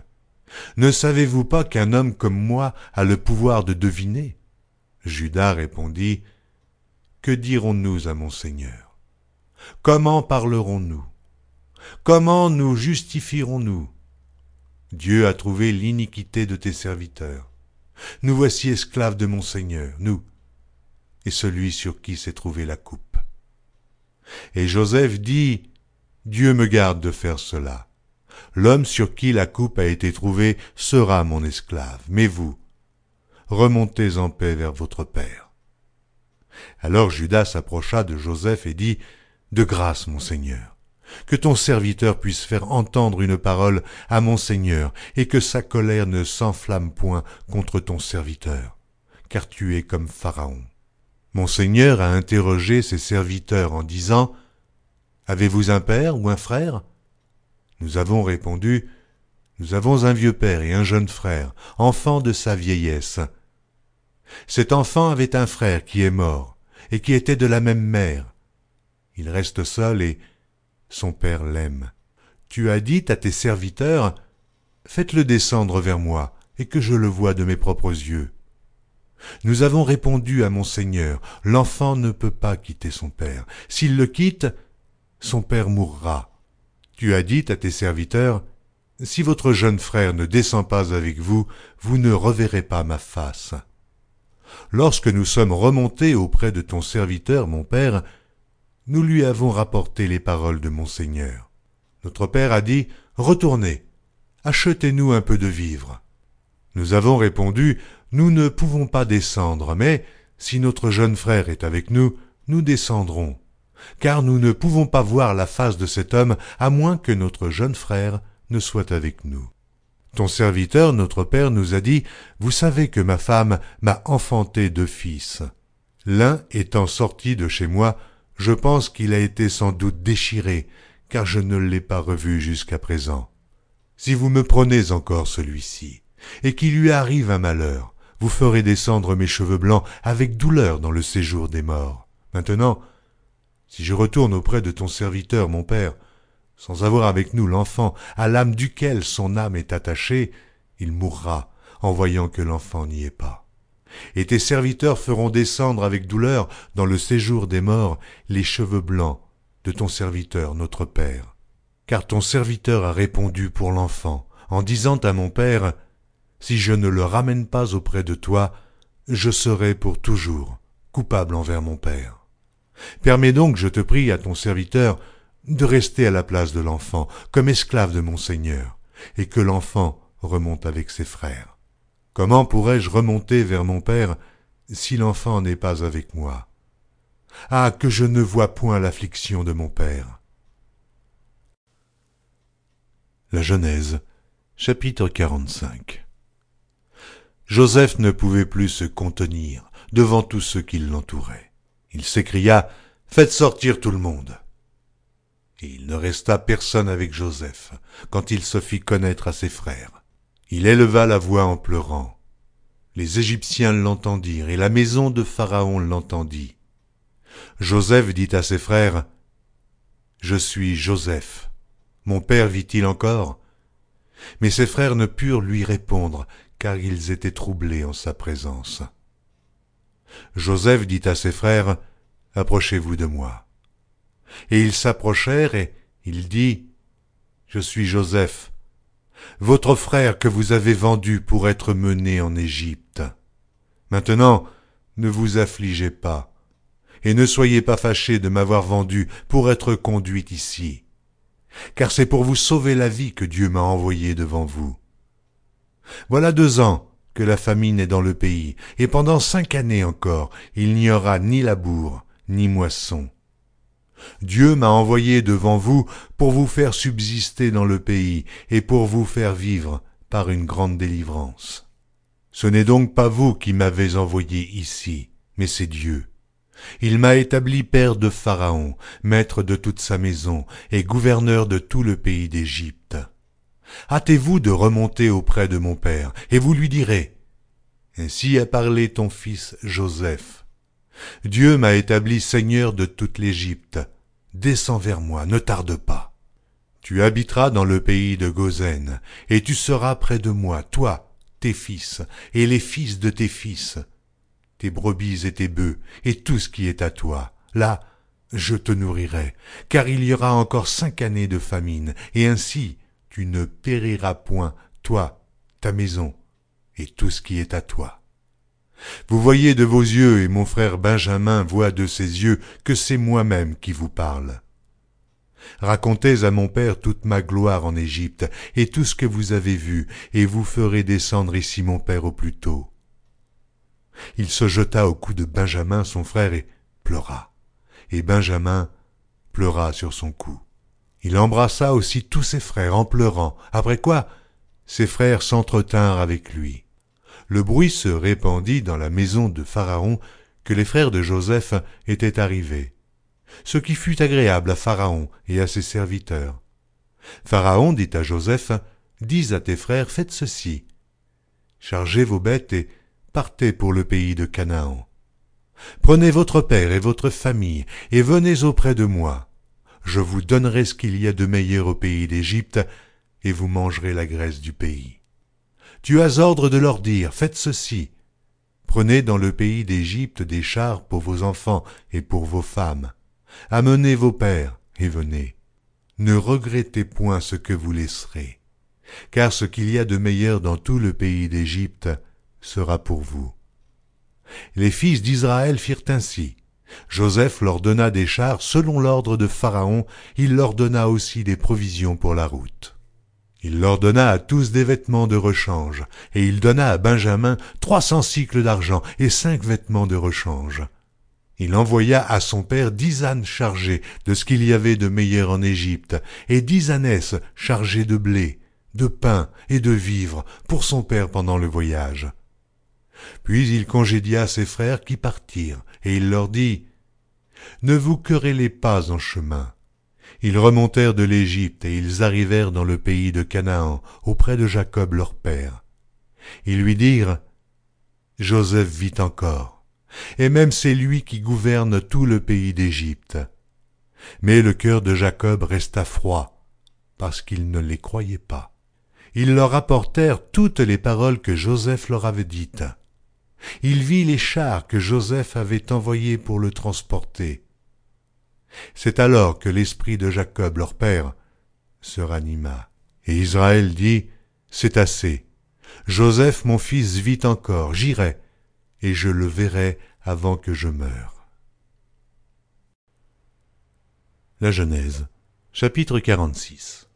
Ne savez-vous pas qu'un homme comme moi a le pouvoir de deviner? Judas répondit, Que dirons-nous à mon Seigneur? Comment parlerons-nous? Comment nous justifierons-nous? Dieu a trouvé l'iniquité de tes serviteurs. Nous voici esclaves de mon Seigneur, nous, et celui sur qui s'est trouvée la coupe. Et Joseph dit, Dieu me garde de faire cela. L'homme sur qui la coupe a été trouvée sera mon esclave, mais vous, remontez en paix vers votre père. Alors Judas s'approcha de Joseph et dit, De grâce, mon Seigneur, que ton serviteur puisse faire entendre une parole à mon Seigneur, et que sa colère ne s'enflamme point contre ton serviteur, car tu es comme Pharaon. Mon Seigneur a interrogé ses serviteurs en disant, Avez-vous un père ou un frère? Nous avons répondu, Nous avons un vieux père et un jeune frère, enfant de sa vieillesse. Cet enfant avait un frère qui est mort, et qui était de la même mère. Il reste seul et son père l'aime. Tu as dit à tes serviteurs, Faites-le descendre vers moi, et que je le voie de mes propres yeux. Nous avons répondu à mon Seigneur, l'enfant ne peut pas quitter son père. S'il le quitte, son père mourra. Tu as dit à tes serviteurs, Si votre jeune frère ne descend pas avec vous, vous ne reverrez pas ma face. Lorsque nous sommes remontés auprès de ton serviteur, mon père, nous lui avons rapporté les paroles de mon Seigneur. Notre père a dit, Retournez, achetez-nous un peu de vivres. Nous avons répondu, Nous ne pouvons pas descendre, mais si notre jeune frère est avec nous, nous descendrons car nous ne pouvons pas voir la face de cet homme à moins que notre jeune frère ne soit avec nous. Ton serviteur, notre père, nous a dit, Vous savez que ma femme m'a enfanté deux fils. L'un étant sorti de chez moi, je pense qu'il a été sans doute déchiré, car je ne l'ai pas revu jusqu'à présent. Si vous me prenez encore celui-ci, et qu'il lui arrive un malheur, vous ferez descendre mes cheveux blancs avec douleur dans le séjour des morts. Maintenant, si je retourne auprès de ton serviteur, mon père, sans avoir avec nous l'enfant à l'âme duquel son âme est attachée, il mourra en voyant que l'enfant n'y est pas. Et tes serviteurs feront descendre avec douleur dans le séjour des morts les cheveux blancs de ton serviteur, notre Père. Car ton serviteur a répondu pour l'enfant, en disant à mon Père, Si je ne le ramène pas auprès de toi, je serai pour toujours coupable envers mon Père. Permets donc, je te prie, à ton serviteur, de rester à la place de l'enfant, comme esclave de mon Seigneur, et que l'enfant remonte avec ses frères. Comment pourrais-je remonter vers mon Père si l'enfant n'est pas avec moi? Ah, que je ne vois point l'affliction de mon Père. La Genèse, chapitre 45 Joseph ne pouvait plus se contenir devant tous ceux qui l'entouraient. Il s'écria Faites sortir tout le monde. Et il ne resta personne avec Joseph, quand il se fit connaître à ses frères. Il éleva la voix en pleurant. Les Égyptiens l'entendirent, et la maison de Pharaon l'entendit. Joseph dit à ses frères, Je suis Joseph. Mon père vit-il encore? Mais ses frères ne purent lui répondre, car ils étaient troublés en sa présence. Joseph dit à ses frères, Approchez-vous de moi. Et ils s'approchèrent, et il dit, Je suis Joseph, votre frère que vous avez vendu pour être mené en Égypte. Maintenant, ne vous affligez pas, et ne soyez pas fâchés de m'avoir vendu pour être conduit ici, car c'est pour vous sauver la vie que Dieu m'a envoyé devant vous. Voilà deux ans que la famine est dans le pays, et pendant cinq années encore il n'y aura ni labour, ni moisson. Dieu m'a envoyé devant vous pour vous faire subsister dans le pays et pour vous faire vivre par une grande délivrance. Ce n'est donc pas vous qui m'avez envoyé ici, mais c'est Dieu. Il m'a établi père de Pharaon, maître de toute sa maison et gouverneur de tout le pays d'Égypte. Hâtez-vous de remonter auprès de mon père, et vous lui direz, Ainsi a parlé ton fils Joseph. Dieu m'a établi seigneur de toute l'Égypte. Descends vers moi, ne tarde pas. Tu habiteras dans le pays de Gozen, et tu seras près de moi, toi, tes fils, et les fils de tes fils, tes brebis et tes bœufs, et tout ce qui est à toi. Là, je te nourrirai, car il y aura encore cinq années de famine, et ainsi tu ne périras point, toi, ta maison, et tout ce qui est à toi. Vous voyez de vos yeux, et mon frère Benjamin voit de ses yeux, que c'est moi-même qui vous parle. Racontez à mon père toute ma gloire en Égypte, et tout ce que vous avez vu, et vous ferez descendre ici mon père au plus tôt. Il se jeta au cou de Benjamin son frère et pleura, et Benjamin pleura sur son cou. Il embrassa aussi tous ses frères en pleurant, après quoi ses frères s'entretinrent avec lui. Le bruit se répandit dans la maison de Pharaon que les frères de Joseph étaient arrivés, ce qui fut agréable à Pharaon et à ses serviteurs. Pharaon dit à Joseph, Dis à tes frères, faites ceci. Chargez vos bêtes et partez pour le pays de Canaan. Prenez votre père et votre famille, et venez auprès de moi je vous donnerai ce qu'il y a de meilleur au pays d'Égypte, et vous mangerez la graisse du pays. Tu as ordre de leur dire, faites ceci. Prenez dans le pays d'Égypte des chars pour vos enfants et pour vos femmes. Amenez vos pères, et venez. Ne regrettez point ce que vous laisserez, car ce qu'il y a de meilleur dans tout le pays d'Égypte sera pour vous. Les fils d'Israël firent ainsi. Joseph leur donna des chars selon l'ordre de Pharaon, il leur donna aussi des provisions pour la route. Il leur donna à tous des vêtements de rechange, et il donna à Benjamin trois cents cycles d'argent et cinq vêtements de rechange. Il envoya à son père dix ânes chargés de ce qu'il y avait de meilleur en Égypte, et dix ânesses chargées de blé, de pain et de vivres pour son père pendant le voyage. Puis il congédia ses frères qui partirent, et il leur dit, Ne vous querellez pas en chemin. Ils remontèrent de l'Égypte, et ils arrivèrent dans le pays de Canaan, auprès de Jacob leur père. Ils lui dirent, Joseph vit encore, et même c'est lui qui gouverne tout le pays d'Égypte. Mais le cœur de Jacob resta froid, parce qu'il ne les croyait pas. Ils leur apportèrent toutes les paroles que Joseph leur avait dites. Il vit les chars que Joseph avait envoyés pour le transporter. C'est alors que l'esprit de Jacob leur père se ranima. Et Israël dit, C'est assez. Joseph mon fils vit encore, j'irai, et je le verrai avant que je meure. La Genèse, chapitre 46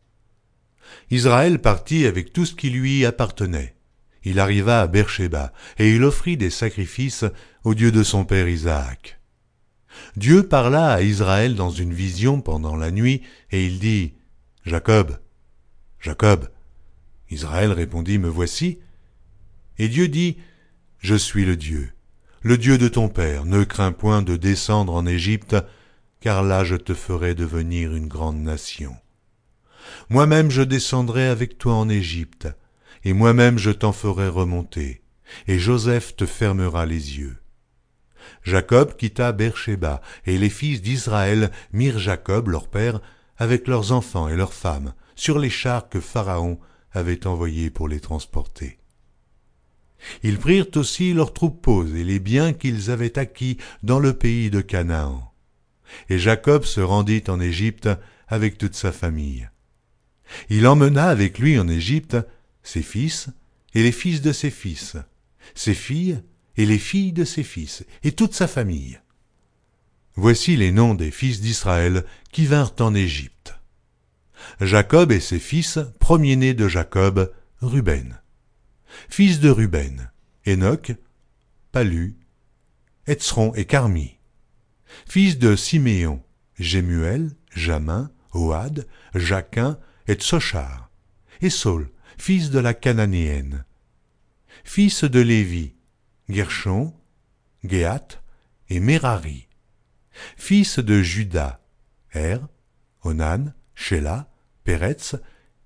Israël partit avec tout ce qui lui appartenait il arriva à Beersheba, et il offrit des sacrifices au Dieu de son père Isaac. Dieu parla à Israël dans une vision pendant la nuit, et il dit, Jacob, Jacob. Israël répondit, Me voici. Et Dieu dit, Je suis le Dieu, le Dieu de ton père, ne crains point de descendre en Égypte, car là je te ferai devenir une grande nation. Moi-même je descendrai avec toi en Égypte, et moi-même je t'en ferai remonter, et Joseph te fermera les yeux. Jacob quitta Beersheba, et les fils d'Israël mirent Jacob, leur père, avec leurs enfants et leurs femmes, sur les chars que Pharaon avait envoyés pour les transporter. Ils prirent aussi leurs troupeaux et les biens qu'ils avaient acquis dans le pays de Canaan. Et Jacob se rendit en Égypte avec toute sa famille. Il emmena avec lui en Égypte ses fils et les fils de ses fils, ses filles et les filles de ses fils, et toute sa famille. Voici les noms des fils d'Israël qui vinrent en Égypte. Jacob et ses fils, premiers-nés de Jacob, Ruben. Fils de Ruben, Enoch, Palu, Etzron et Carmi. Fils de Siméon, Jémuel, Jamin, Oad, Jacquin et Tsochar. Et Saul, fils de la Cananéenne. Fils de Lévi, Gershon, Géat et Merari. Fils de Judas, Er, Onan, Sheila, Péretz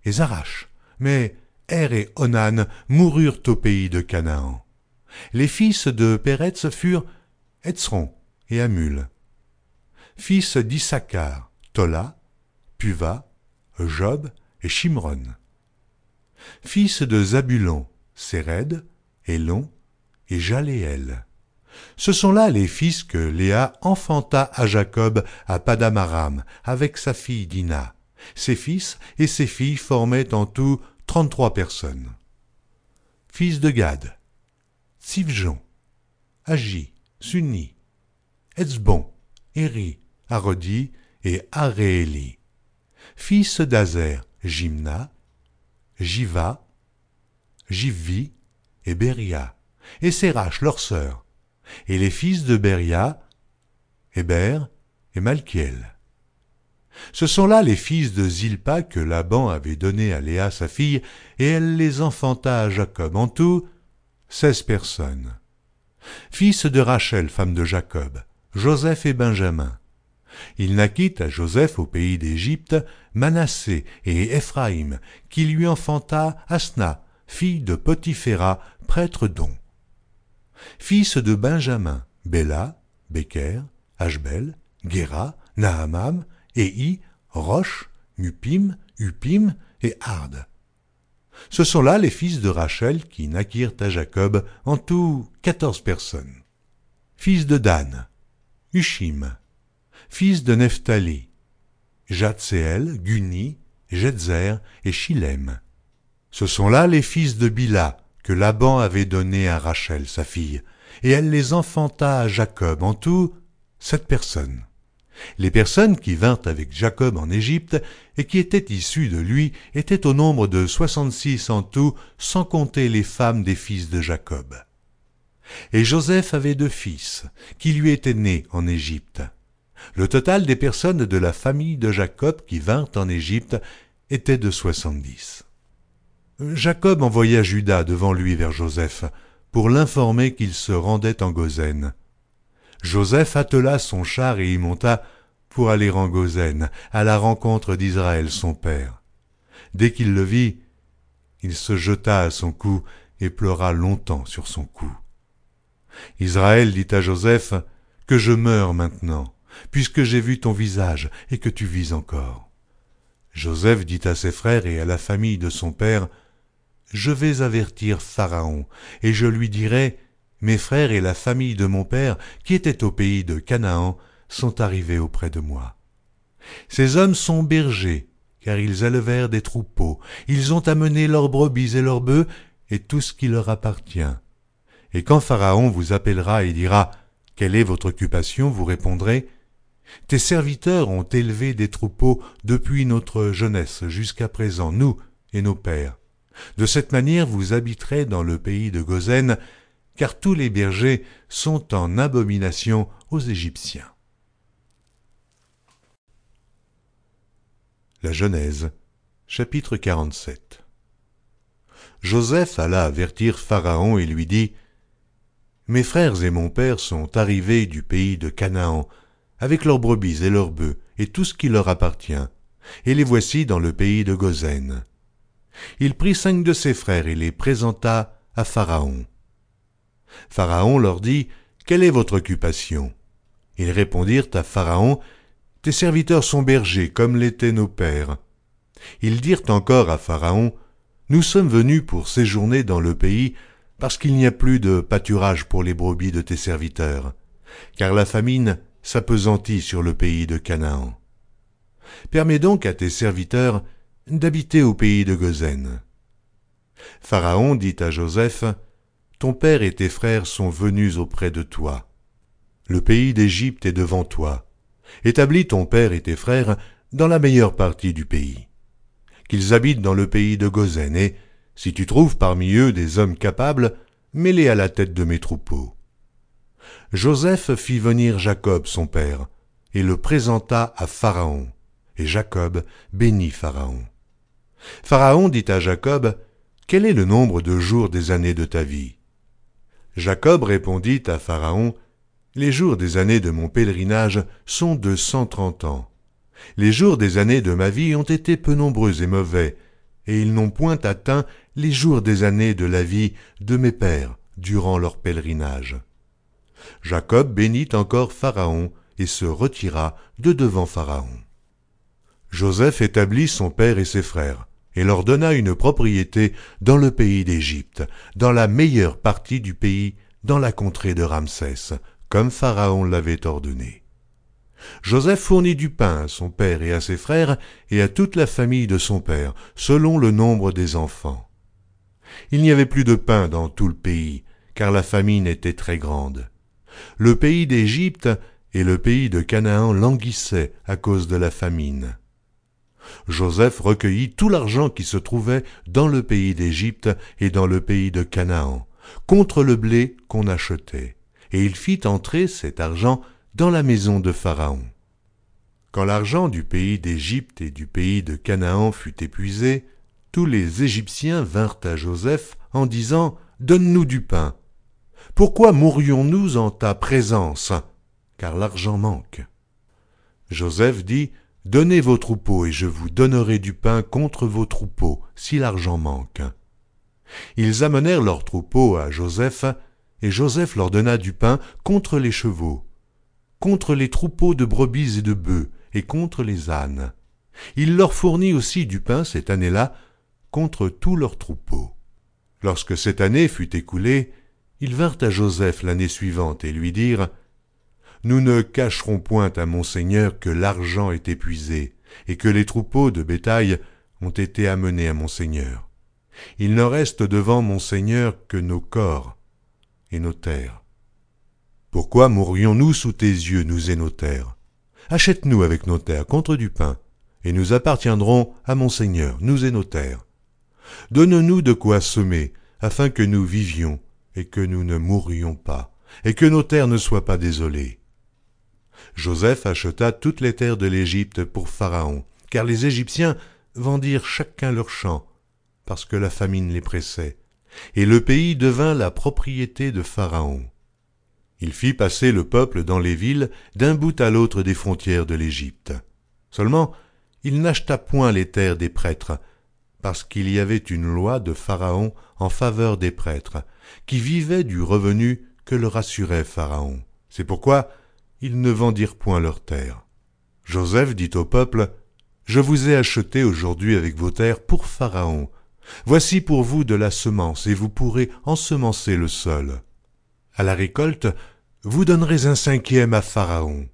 et Zarash. Mais Er et Onan moururent au pays de Canaan. Les fils de Péretz furent Etzron et Amul. Fils d'Issachar, Tola, Puva, Job et Shimron. Fils de Zabulon, Séred, Elon et Jaléel. Ce sont là les fils que Léa enfanta à Jacob à Padamaram avec sa fille Dina. Ses fils et ses filles formaient en tout trente-trois personnes. Fils de Gad, Tsivjon, Agi, Sunni, Etzbon, Eri, Arodi et Aréeli. Fils d'Azer, Jimna, Jiva, Jivvi et Beria, et Sérach leur sœur, et les fils de Beria, Héber et Malkiel. Ce sont là les fils de Zilpa que Laban avait donnés à Léa sa fille, et elle les enfanta à Jacob, en tout seize personnes. Fils de Rachel, femme de Jacob, Joseph et Benjamin. Il naquit à Joseph au pays d'Égypte Manassé et Éphraïm, qui lui enfanta Asna, fille de Potiphéra, prêtre d'On. Fils de Benjamin, Béla, Beker, Ashbel, Guéra, Nahamam, Ei, Roche, Mupim, Upim et Ard. Ce sont là les fils de Rachel qui naquirent à Jacob, en tout quatorze personnes. Fils de Dan, Ushim. Fils de Nephtali, Jatseel, Guni, Jetzer et Shilem. Ce sont là les fils de Bila, que Laban avait donnés à Rachel, sa fille, et elle les enfanta à Jacob, en tout sept personnes. Les personnes qui vinrent avec Jacob en Égypte et qui étaient issues de lui étaient au nombre de soixante-six en tout, sans compter les femmes des fils de Jacob. Et Joseph avait deux fils, qui lui étaient nés en Égypte. Le total des personnes de la famille de Jacob qui vinrent en Égypte était de soixante-dix. Jacob envoya Judas devant lui vers Joseph, pour l'informer qu'il se rendait en Gozen. Joseph attela son char et y monta pour aller en Gozen, à la rencontre d'Israël son père. Dès qu'il le vit, il se jeta à son cou et pleura longtemps sur son cou. Israël dit à Joseph, Que je meure maintenant, puisque j'ai vu ton visage et que tu vis encore. Joseph dit à ses frères et à la famille de son père, Je vais avertir Pharaon, et je lui dirai, Mes frères et la famille de mon père, qui étaient au pays de Canaan, sont arrivés auprès de moi. Ces hommes sont bergers, car ils élevèrent des troupeaux, ils ont amené leurs brebis et leurs bœufs, et tout ce qui leur appartient. Et quand Pharaon vous appellera et dira, Quelle est votre occupation? vous répondrez, tes serviteurs ont élevé des troupeaux depuis notre jeunesse jusqu'à présent, nous et nos pères. De cette manière vous habiterez dans le pays de Gozen, car tous les bergers sont en abomination aux Égyptiens. La Genèse, chapitre 47 Joseph alla avertir Pharaon et lui dit Mes frères et mon père sont arrivés du pays de Canaan, avec leurs brebis et leurs bœufs, et tout ce qui leur appartient, et les voici dans le pays de Gozen. Il prit cinq de ses frères et les présenta à Pharaon. Pharaon leur dit, Quelle est votre occupation? Ils répondirent à Pharaon, Tes serviteurs sont bergers, comme l'étaient nos pères. Ils dirent encore à Pharaon, Nous sommes venus pour séjourner dans le pays, parce qu'il n'y a plus de pâturage pour les brebis de tes serviteurs, car la famine s'appesantit sur le pays de Canaan. Permets donc à tes serviteurs d'habiter au pays de Gozen. Pharaon dit à Joseph, Ton père et tes frères sont venus auprès de toi. Le pays d'Égypte est devant toi. Établis ton père et tes frères dans la meilleure partie du pays. Qu'ils habitent dans le pays de Gozen, et, si tu trouves parmi eux des hommes capables, mets-les à la tête de mes troupeaux. Joseph fit venir Jacob son père, et le présenta à Pharaon, et Jacob bénit Pharaon. Pharaon dit à Jacob, Quel est le nombre de jours des années de ta vie? Jacob répondit à Pharaon, Les jours des années de mon pèlerinage sont de cent trente ans. Les jours des années de ma vie ont été peu nombreux et mauvais, et ils n'ont point atteint les jours des années de la vie de mes pères durant leur pèlerinage. Jacob bénit encore Pharaon et se retira de devant Pharaon. Joseph établit son père et ses frères, et leur donna une propriété dans le pays d'Égypte, dans la meilleure partie du pays, dans la contrée de Ramsès, comme Pharaon l'avait ordonné. Joseph fournit du pain à son père et à ses frères et à toute la famille de son père, selon le nombre des enfants. Il n'y avait plus de pain dans tout le pays, car la famine était très grande. Le pays d'Égypte et le pays de Canaan languissaient à cause de la famine. Joseph recueillit tout l'argent qui se trouvait dans le pays d'Égypte et dans le pays de Canaan, contre le blé qu'on achetait, et il fit entrer cet argent dans la maison de Pharaon. Quand l'argent du pays d'Égypte et du pays de Canaan fut épuisé, tous les Égyptiens vinrent à Joseph en disant Donne-nous du pain. Pourquoi mourrions-nous en ta présence? Car l'argent manque. Joseph dit Donnez vos troupeaux, et je vous donnerai du pain contre vos troupeaux, si l'argent manque. Ils amenèrent leurs troupeaux à Joseph, et Joseph leur donna du pain contre les chevaux, contre les troupeaux de brebis et de bœufs, et contre les ânes. Il leur fournit aussi du pain cette année-là contre tous leurs troupeaux. Lorsque cette année fut écoulée, ils vinrent à Joseph l'année suivante et lui dirent nous ne cacherons point à mon Seigneur que l'argent est épuisé, et que les troupeaux de bétail ont été amenés à mon Seigneur. Il ne reste devant mon Seigneur que nos corps et nos terres. Pourquoi mourrions-nous sous tes yeux, nous et nos terres? Achète-nous avec nos terres contre du pain, et nous appartiendrons à mon Seigneur, nous et nos terres. Donne-nous de quoi semer, afin que nous vivions, et que nous ne mourrions pas, et que nos terres ne soient pas désolées. Joseph acheta toutes les terres de l'Égypte pour Pharaon, car les Égyptiens vendirent chacun leur champ, parce que la famine les pressait, et le pays devint la propriété de Pharaon. Il fit passer le peuple dans les villes d'un bout à l'autre des frontières de l'Égypte. Seulement, il n'acheta point les terres des prêtres, parce qu'il y avait une loi de Pharaon en faveur des prêtres, qui vivaient du revenu que leur assurait Pharaon. C'est pourquoi ils ne vendirent point leurs terres. Joseph dit au peuple, Je vous ai acheté aujourd'hui avec vos terres pour Pharaon. Voici pour vous de la semence, et vous pourrez ensemencer le sol. À la récolte, vous donnerez un cinquième à Pharaon,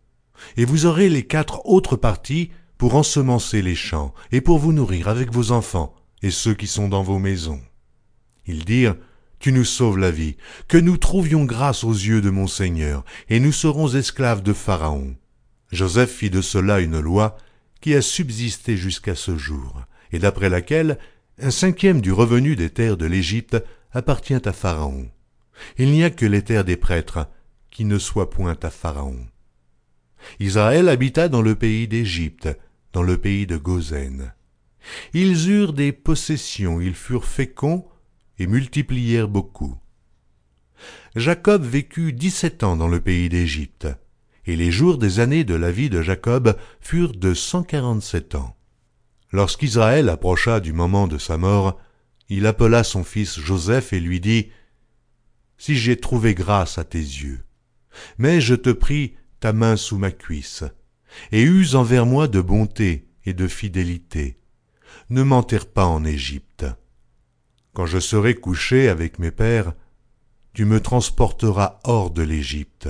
et vous aurez les quatre autres parties pour ensemencer les champs, et pour vous nourrir avec vos enfants, et ceux qui sont dans vos maisons. Ils dirent, tu nous sauves la vie, que nous trouvions grâce aux yeux de mon Seigneur, et nous serons esclaves de Pharaon. Joseph fit de cela une loi qui a subsisté jusqu'à ce jour, et d'après laquelle un cinquième du revenu des terres de l'Égypte appartient à Pharaon. Il n'y a que les terres des prêtres qui ne soient point à Pharaon. Israël habita dans le pays d'Égypte, dans le pays de Gozen. Ils eurent des possessions, ils furent féconds, et multiplièrent beaucoup. Jacob vécut dix-sept ans dans le pays d'Égypte. Et les jours des années de la vie de Jacob furent de cent quarante-sept ans. Lorsqu'Israël approcha du moment de sa mort, il appela son fils Joseph et lui dit, Si j'ai trouvé grâce à tes yeux, mais je te prie ta main sous ma cuisse, et use envers moi de bonté et de fidélité. Ne m'enterre pas en Égypte. Quand je serai couché avec mes pères, tu me transporteras hors de l'Égypte,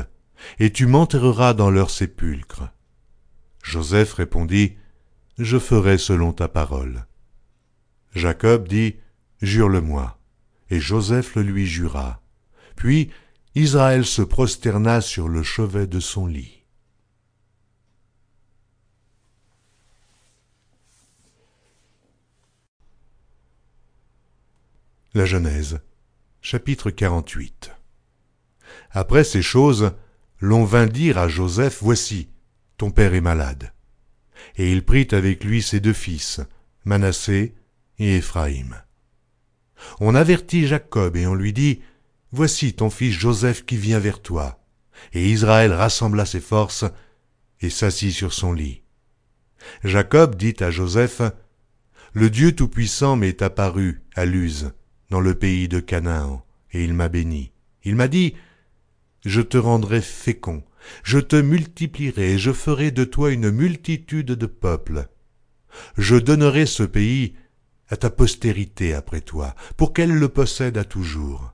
et tu m'enterreras dans leur sépulcre. Joseph répondit, Je ferai selon ta parole. Jacob dit, Jure-le-moi. Et Joseph le lui jura. Puis Israël se prosterna sur le chevet de son lit. La Genèse, chapitre 48 Après ces choses, l'on vint dire à Joseph, Voici, ton père est malade. Et il prit avec lui ses deux fils, Manassé et Éphraïm. On avertit Jacob et on lui dit, Voici ton fils Joseph qui vient vers toi. Et Israël rassembla ses forces et s'assit sur son lit. Jacob dit à Joseph, Le Dieu Tout-Puissant m'est apparu à Luz, dans le pays de Canaan, et il m'a béni. Il m'a dit, Je te rendrai fécond, je te multiplierai, et je ferai de toi une multitude de peuples. Je donnerai ce pays à ta postérité après toi, pour qu'elle le possède à toujours.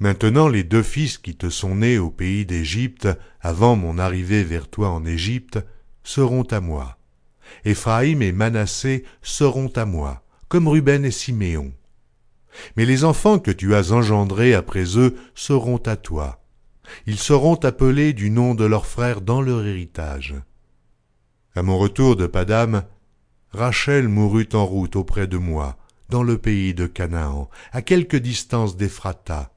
Maintenant les deux fils qui te sont nés au pays d'Égypte, avant mon arrivée vers toi en Égypte, seront à moi. Éphraïm et Manassé seront à moi, comme Ruben et Siméon. Mais les enfants que tu as engendrés après eux seront à toi. Ils seront appelés du nom de leurs frères dans leur héritage. À mon retour de Padam, Rachel mourut en route auprès de moi, dans le pays de Canaan, à quelque distance d'Ephrata,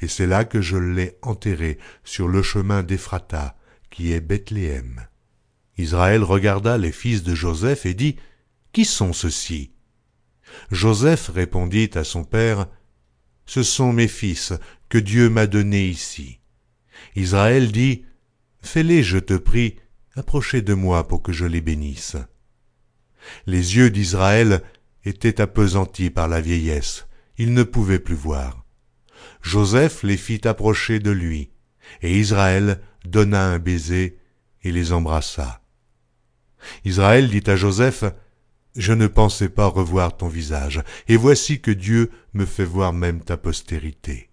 et c'est là que je l'ai enterrée sur le chemin d'Ephrata, qui est Bethléem. Israël regarda les fils de Joseph et dit, Qui sont ceux-ci? Joseph répondit à son père, Ce sont mes fils que Dieu m'a donnés ici. Israël dit, Fais-les, je te prie, approchez de moi pour que je les bénisse. Les yeux d'Israël étaient appesantis par la vieillesse, il ne pouvait plus voir. Joseph les fit approcher de lui, et Israël donna un baiser et les embrassa. Israël dit à Joseph, Je ne pensais pas revoir ton visage, et voici que Dieu me fait voir même ta postérité.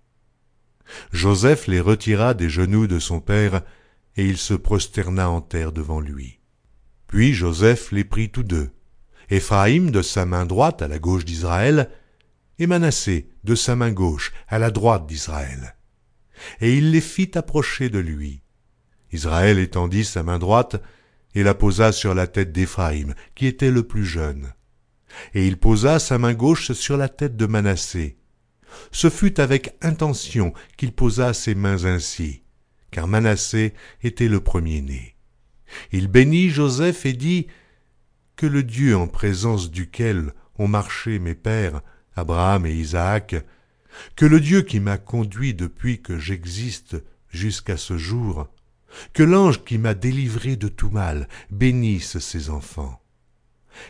Joseph les retira des genoux de son père, et il se prosterna en terre devant lui. Puis Joseph les prit tous deux, Éphraïm de sa main droite à la gauche d'Israël, et Manassé de sa main gauche à la droite d'Israël. Et il les fit approcher de lui. Israël étendit sa main droite et la posa sur la tête d'Éphraïm, qui était le plus jeune. Et il posa sa main gauche sur la tête de Manassé. Ce fut avec intention qu'il posa ses mains ainsi, car Manassé était le premier-né. Il bénit Joseph et dit, Que le Dieu en présence duquel ont marché mes pères Abraham et Isaac, que le Dieu qui m'a conduit depuis que j'existe jusqu'à ce jour, que l'ange qui m'a délivré de tout mal bénisse ses enfants.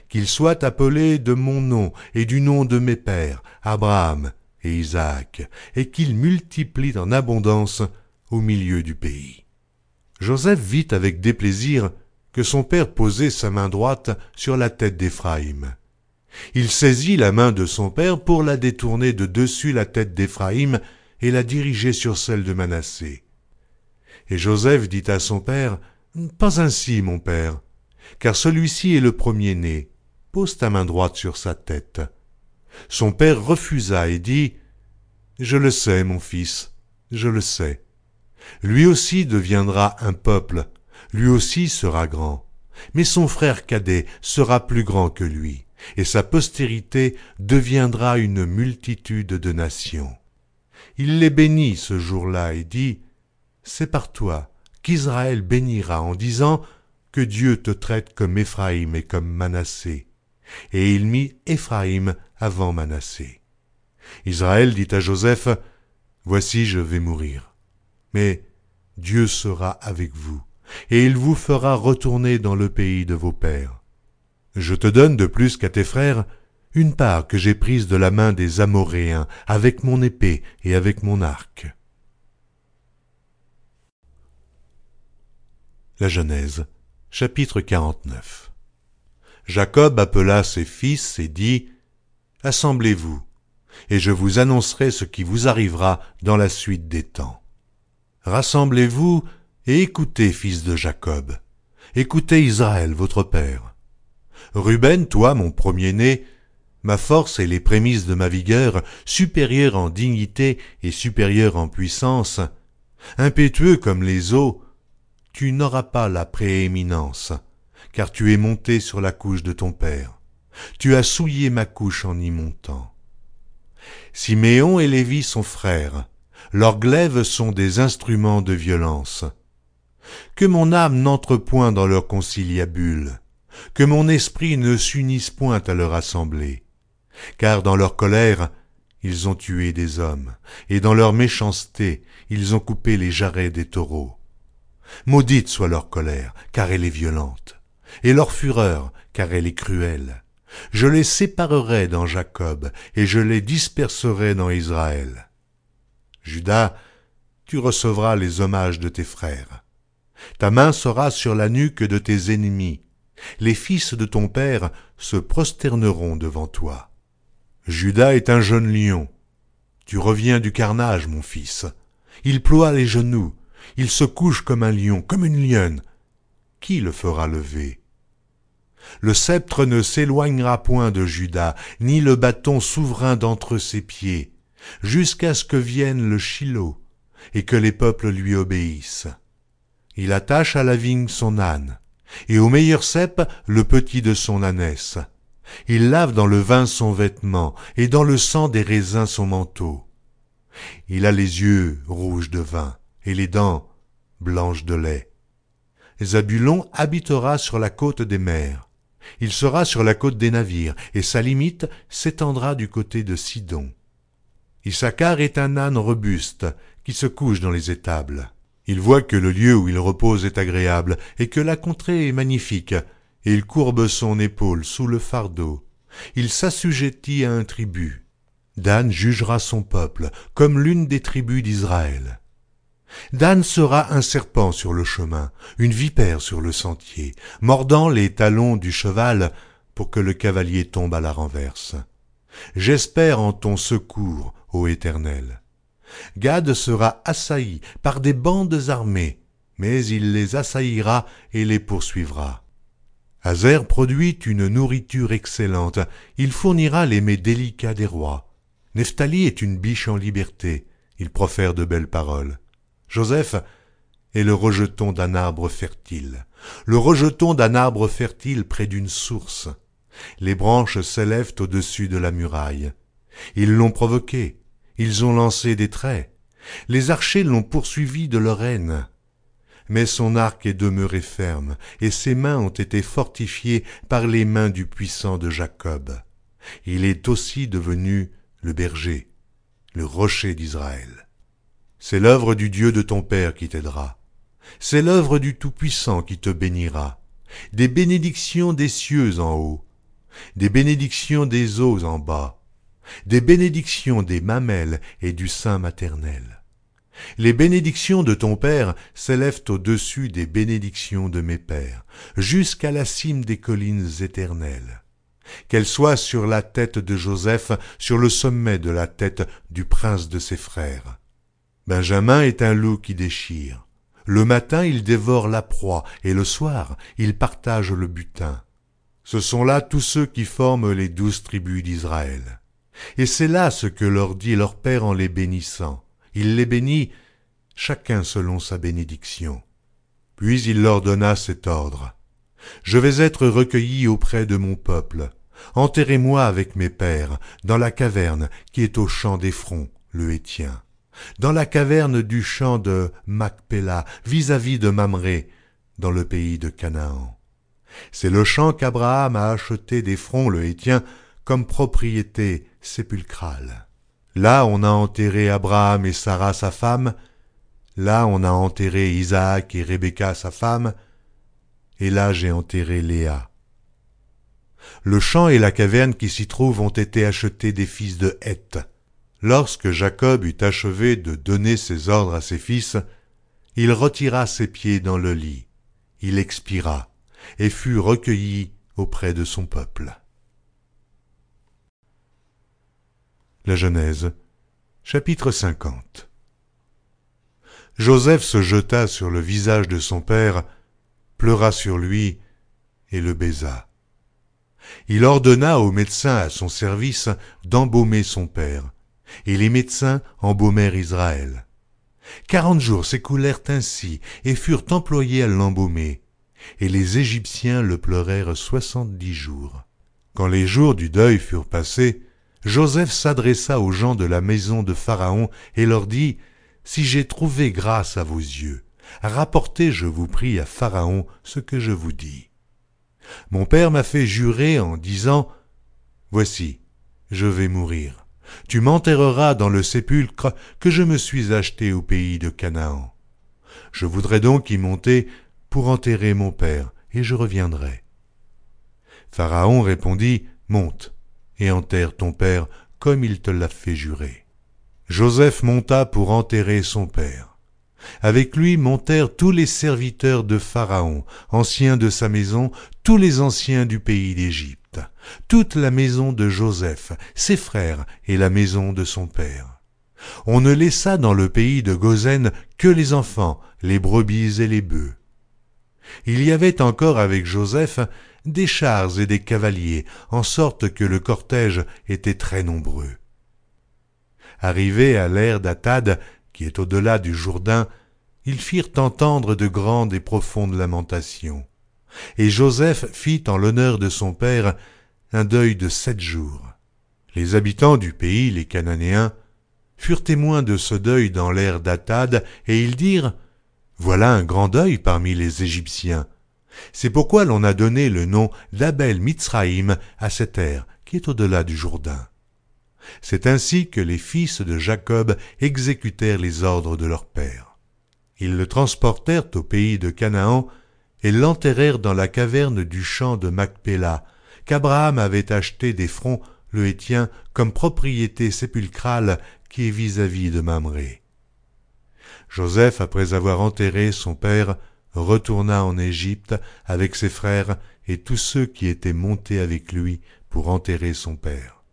Qu'ils soient appelés de mon nom et du nom de mes pères, Abraham et Isaac, et qu'ils multiplient en abondance au milieu du pays. Joseph vit avec déplaisir que son père posait sa main droite sur la tête d'Éphraïm, il saisit la main de son père pour la détourner de dessus la tête d'Éphraïm et la diriger sur celle de Manassé. Et Joseph dit à son père, Pas ainsi, mon père, car celui-ci est le premier-né. Pose ta main droite sur sa tête. Son père refusa et dit, Je le sais, mon fils, je le sais. Lui aussi deviendra un peuple, lui aussi sera grand, mais son frère cadet sera plus grand que lui et sa postérité deviendra une multitude de nations. Il les bénit ce jour-là et dit, C'est par toi qu'Israël bénira en disant que Dieu te traite comme Éphraïm et comme Manassé. Et il mit Éphraïm avant Manassé. Israël dit à Joseph, Voici je vais mourir. Mais Dieu sera avec vous, et il vous fera retourner dans le pays de vos pères. Je te donne de plus qu'à tes frères une part que j'ai prise de la main des Amoréens avec mon épée et avec mon arc. La Genèse, chapitre 49 Jacob appela ses fils et dit, Assemblez-vous, et je vous annoncerai ce qui vous arrivera dans la suite des temps. Rassemblez-vous et écoutez, fils de Jacob. Écoutez Israël, votre père. Ruben, toi, mon premier-né, ma force et les prémices de ma vigueur, supérieur en dignité et supérieur en puissance, impétueux comme les eaux, tu n'auras pas la prééminence, car tu es monté sur la couche de ton père. Tu as souillé ma couche en y montant. Siméon et Lévi sont frères, leurs glaives sont des instruments de violence. Que mon âme n'entre point dans leur conciliabule, que mon esprit ne s'unisse point à leur assemblée. Car dans leur colère, ils ont tué des hommes, et dans leur méchanceté, ils ont coupé les jarrets des taureaux. Maudite soit leur colère, car elle est violente, et leur fureur, car elle est cruelle. Je les séparerai dans Jacob, et je les disperserai dans Israël. Judas, tu recevras les hommages de tes frères. Ta main sera sur la nuque de tes ennemis. Les fils de ton père se prosterneront devant toi. Judas est un jeune lion. Tu reviens du carnage, mon fils. Il ploie les genoux, il se couche comme un lion, comme une lionne. Qui le fera lever? Le sceptre ne s'éloignera point de Judas, ni le bâton souverain d'entre ses pieds, jusqu'à ce que vienne le Shiloh, et que les peuples lui obéissent. Il attache à la vigne son âne, et au meilleur cep le petit de son ânesse. Il lave dans le vin son vêtement, et dans le sang des raisins son manteau. Il a les yeux rouges de vin, et les dents blanches de lait. Zabulon habitera sur la côte des mers. Il sera sur la côte des navires, et sa limite s'étendra du côté de Sidon. Issachar est un âne robuste, qui se couche dans les étables. Il voit que le lieu où il repose est agréable, et que la contrée est magnifique, et il courbe son épaule sous le fardeau. Il s'assujettit à un tribut. Dan jugera son peuple, comme l'une des tribus d'Israël. Dan sera un serpent sur le chemin, une vipère sur le sentier, mordant les talons du cheval pour que le cavalier tombe à la renverse. J'espère en ton secours, ô Éternel. Gad sera assailli par des bandes armées, mais il les assaillira et les poursuivra. Hazer produit une nourriture excellente, il fournira les mets délicats des rois. Nephtali est une biche en liberté, il profère de belles paroles. Joseph est le rejeton d'un arbre fertile, le rejeton d'un arbre fertile près d'une source. Les branches s'élèvent au-dessus de la muraille. Ils l'ont provoqué, ils ont lancé des traits, les archers l'ont poursuivi de leur haine. Mais son arc est demeuré ferme, et ses mains ont été fortifiées par les mains du puissant de Jacob. Il est aussi devenu le berger, le rocher d'Israël. C'est l'œuvre du Dieu de ton Père qui t'aidera. C'est l'œuvre du Tout-Puissant qui te bénira. Des bénédictions des cieux en haut, des bénédictions des eaux en bas, des bénédictions des mamelles et du sein maternel. Les bénédictions de ton Père s'élèvent au-dessus des bénédictions de mes pères, jusqu'à la cime des collines éternelles. Qu'elles soient sur la tête de Joseph, sur le sommet de la tête du prince de ses frères. Benjamin est un loup qui déchire. Le matin il dévore la proie, et le soir il partage le butin. Ce sont là tous ceux qui forment les douze tribus d'Israël. Et c'est là ce que leur dit leur Père en les bénissant. Il les bénit, chacun selon sa bénédiction. Puis il leur donna cet ordre. Je vais être recueilli auprès de mon peuple. Enterrez-moi avec mes pères, dans la caverne qui est au champ d'Ephron, le Hétien dans la caverne du champ de Macpéla, vis-à-vis de Mamré, dans le pays de Canaan. C'est le champ qu'Abraham a acheté d'Ephron le Hétien comme propriété sépulcrale. Là on a enterré Abraham et Sarah sa femme, Là on a enterré Isaac et Rebecca sa femme, et là j'ai enterré Léa. Le champ et la caverne qui s'y trouvent ont été achetés des fils de Heth. Lorsque Jacob eut achevé de donner ses ordres à ses fils, il retira ses pieds dans le lit, il expira, et fut recueilli auprès de son peuple. La Genèse, chapitre 50 Joseph se jeta sur le visage de son père, pleura sur lui, et le baisa. Il ordonna aux médecins à son service d'embaumer son père, et les médecins embaumèrent Israël. Quarante jours s'écoulèrent ainsi et furent employés à l'embaumer, et les Égyptiens le pleurèrent soixante-dix jours. Quand les jours du deuil furent passés, Joseph s'adressa aux gens de la maison de Pharaon et leur dit, Si j'ai trouvé grâce à vos yeux, rapportez, je vous prie, à Pharaon ce que je vous dis. Mon père m'a fait jurer en disant, Voici, je vais mourir tu m'enterreras dans le sépulcre que je me suis acheté au pays de Canaan. Je voudrais donc y monter pour enterrer mon père, et je reviendrai. Pharaon répondit, Monte, et enterre ton père comme il te l'a fait jurer. Joseph monta pour enterrer son père. Avec lui montèrent tous les serviteurs de Pharaon, anciens de sa maison, tous les anciens du pays d'Égypte toute la maison de Joseph, ses frères et la maison de son père. On ne laissa dans le pays de Gozen que les enfants, les brebis et les bœufs. Il y avait encore avec Joseph des chars et des cavaliers, en sorte que le cortège était très nombreux. Arrivés à l'ère d'Atad, qui est au-delà du Jourdain, ils firent entendre de grandes et profondes lamentations. Et Joseph fit en l'honneur de son père un deuil de sept jours. Les habitants du pays, les Cananéens, furent témoins de ce deuil dans l'ère d'Atad, et ils dirent Voilà un grand deuil parmi les Égyptiens. C'est pourquoi l'on a donné le nom d'Abel Mitzraïm à cette ère qui est au-delà du Jourdain. C'est ainsi que les fils de Jacob exécutèrent les ordres de leur père. Ils le transportèrent au pays de Canaan et l'enterrèrent dans la caverne du champ de Macpéla, qu'Abraham avait acheté des fronts le Hétien comme propriété sépulcrale qui est vis-à-vis de Mamré. Joseph, après avoir enterré son père, retourna en Égypte avec ses frères et tous ceux qui étaient montés avec lui pour enterrer son père.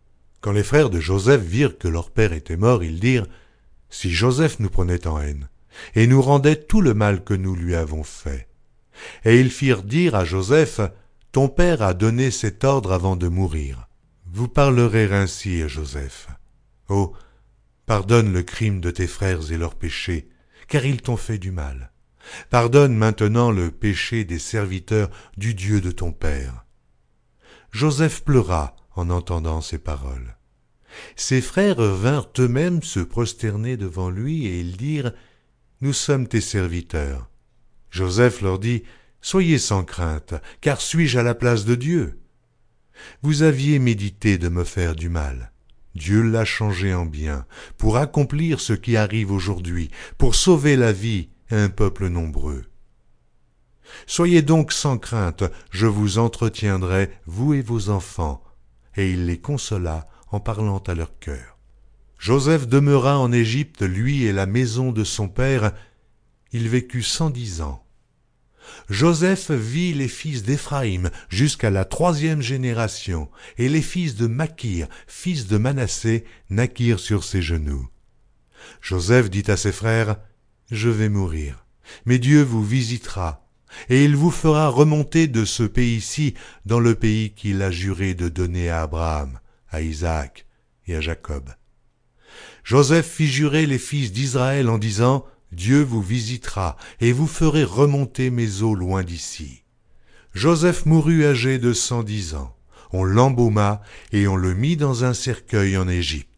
Quand les frères de Joseph virent que leur père était mort, ils dirent Si Joseph nous prenait en haine, et nous rendait tout le mal que nous lui avons fait. Et ils firent dire à Joseph ton père a donné cet ordre avant de mourir. Vous parlerez ainsi à Joseph. Oh, pardonne le crime de tes frères et leurs péchés, car ils t'ont fait du mal. Pardonne maintenant le péché des serviteurs du Dieu de ton père. Joseph pleura en entendant ces paroles. Ses frères vinrent eux-mêmes se prosterner devant lui et ils dirent Nous sommes tes serviteurs. Joseph leur dit Soyez sans crainte, car suis-je à la place de Dieu? Vous aviez médité de me faire du mal. Dieu l'a changé en bien, pour accomplir ce qui arrive aujourd'hui, pour sauver la vie à un peuple nombreux. Soyez donc sans crainte, je vous entretiendrai, vous et vos enfants. Et il les consola en parlant à leur cœur. Joseph demeura en Égypte, lui et la maison de son père. Il vécut cent dix ans. Joseph vit les fils d'Éphraïm jusqu'à la troisième génération, et les fils de Makir, fils de Manassé, naquirent sur ses genoux. Joseph dit à ses frères, Je vais mourir, mais Dieu vous visitera, et il vous fera remonter de ce pays-ci dans le pays qu'il a juré de donner à Abraham, à Isaac et à Jacob. Joseph fit jurer les fils d'Israël en disant, Dieu vous visitera, et vous ferez remonter mes eaux loin d'ici. Joseph mourut âgé de cent dix ans. On l'embauma, et on le mit dans un cercueil en Égypte.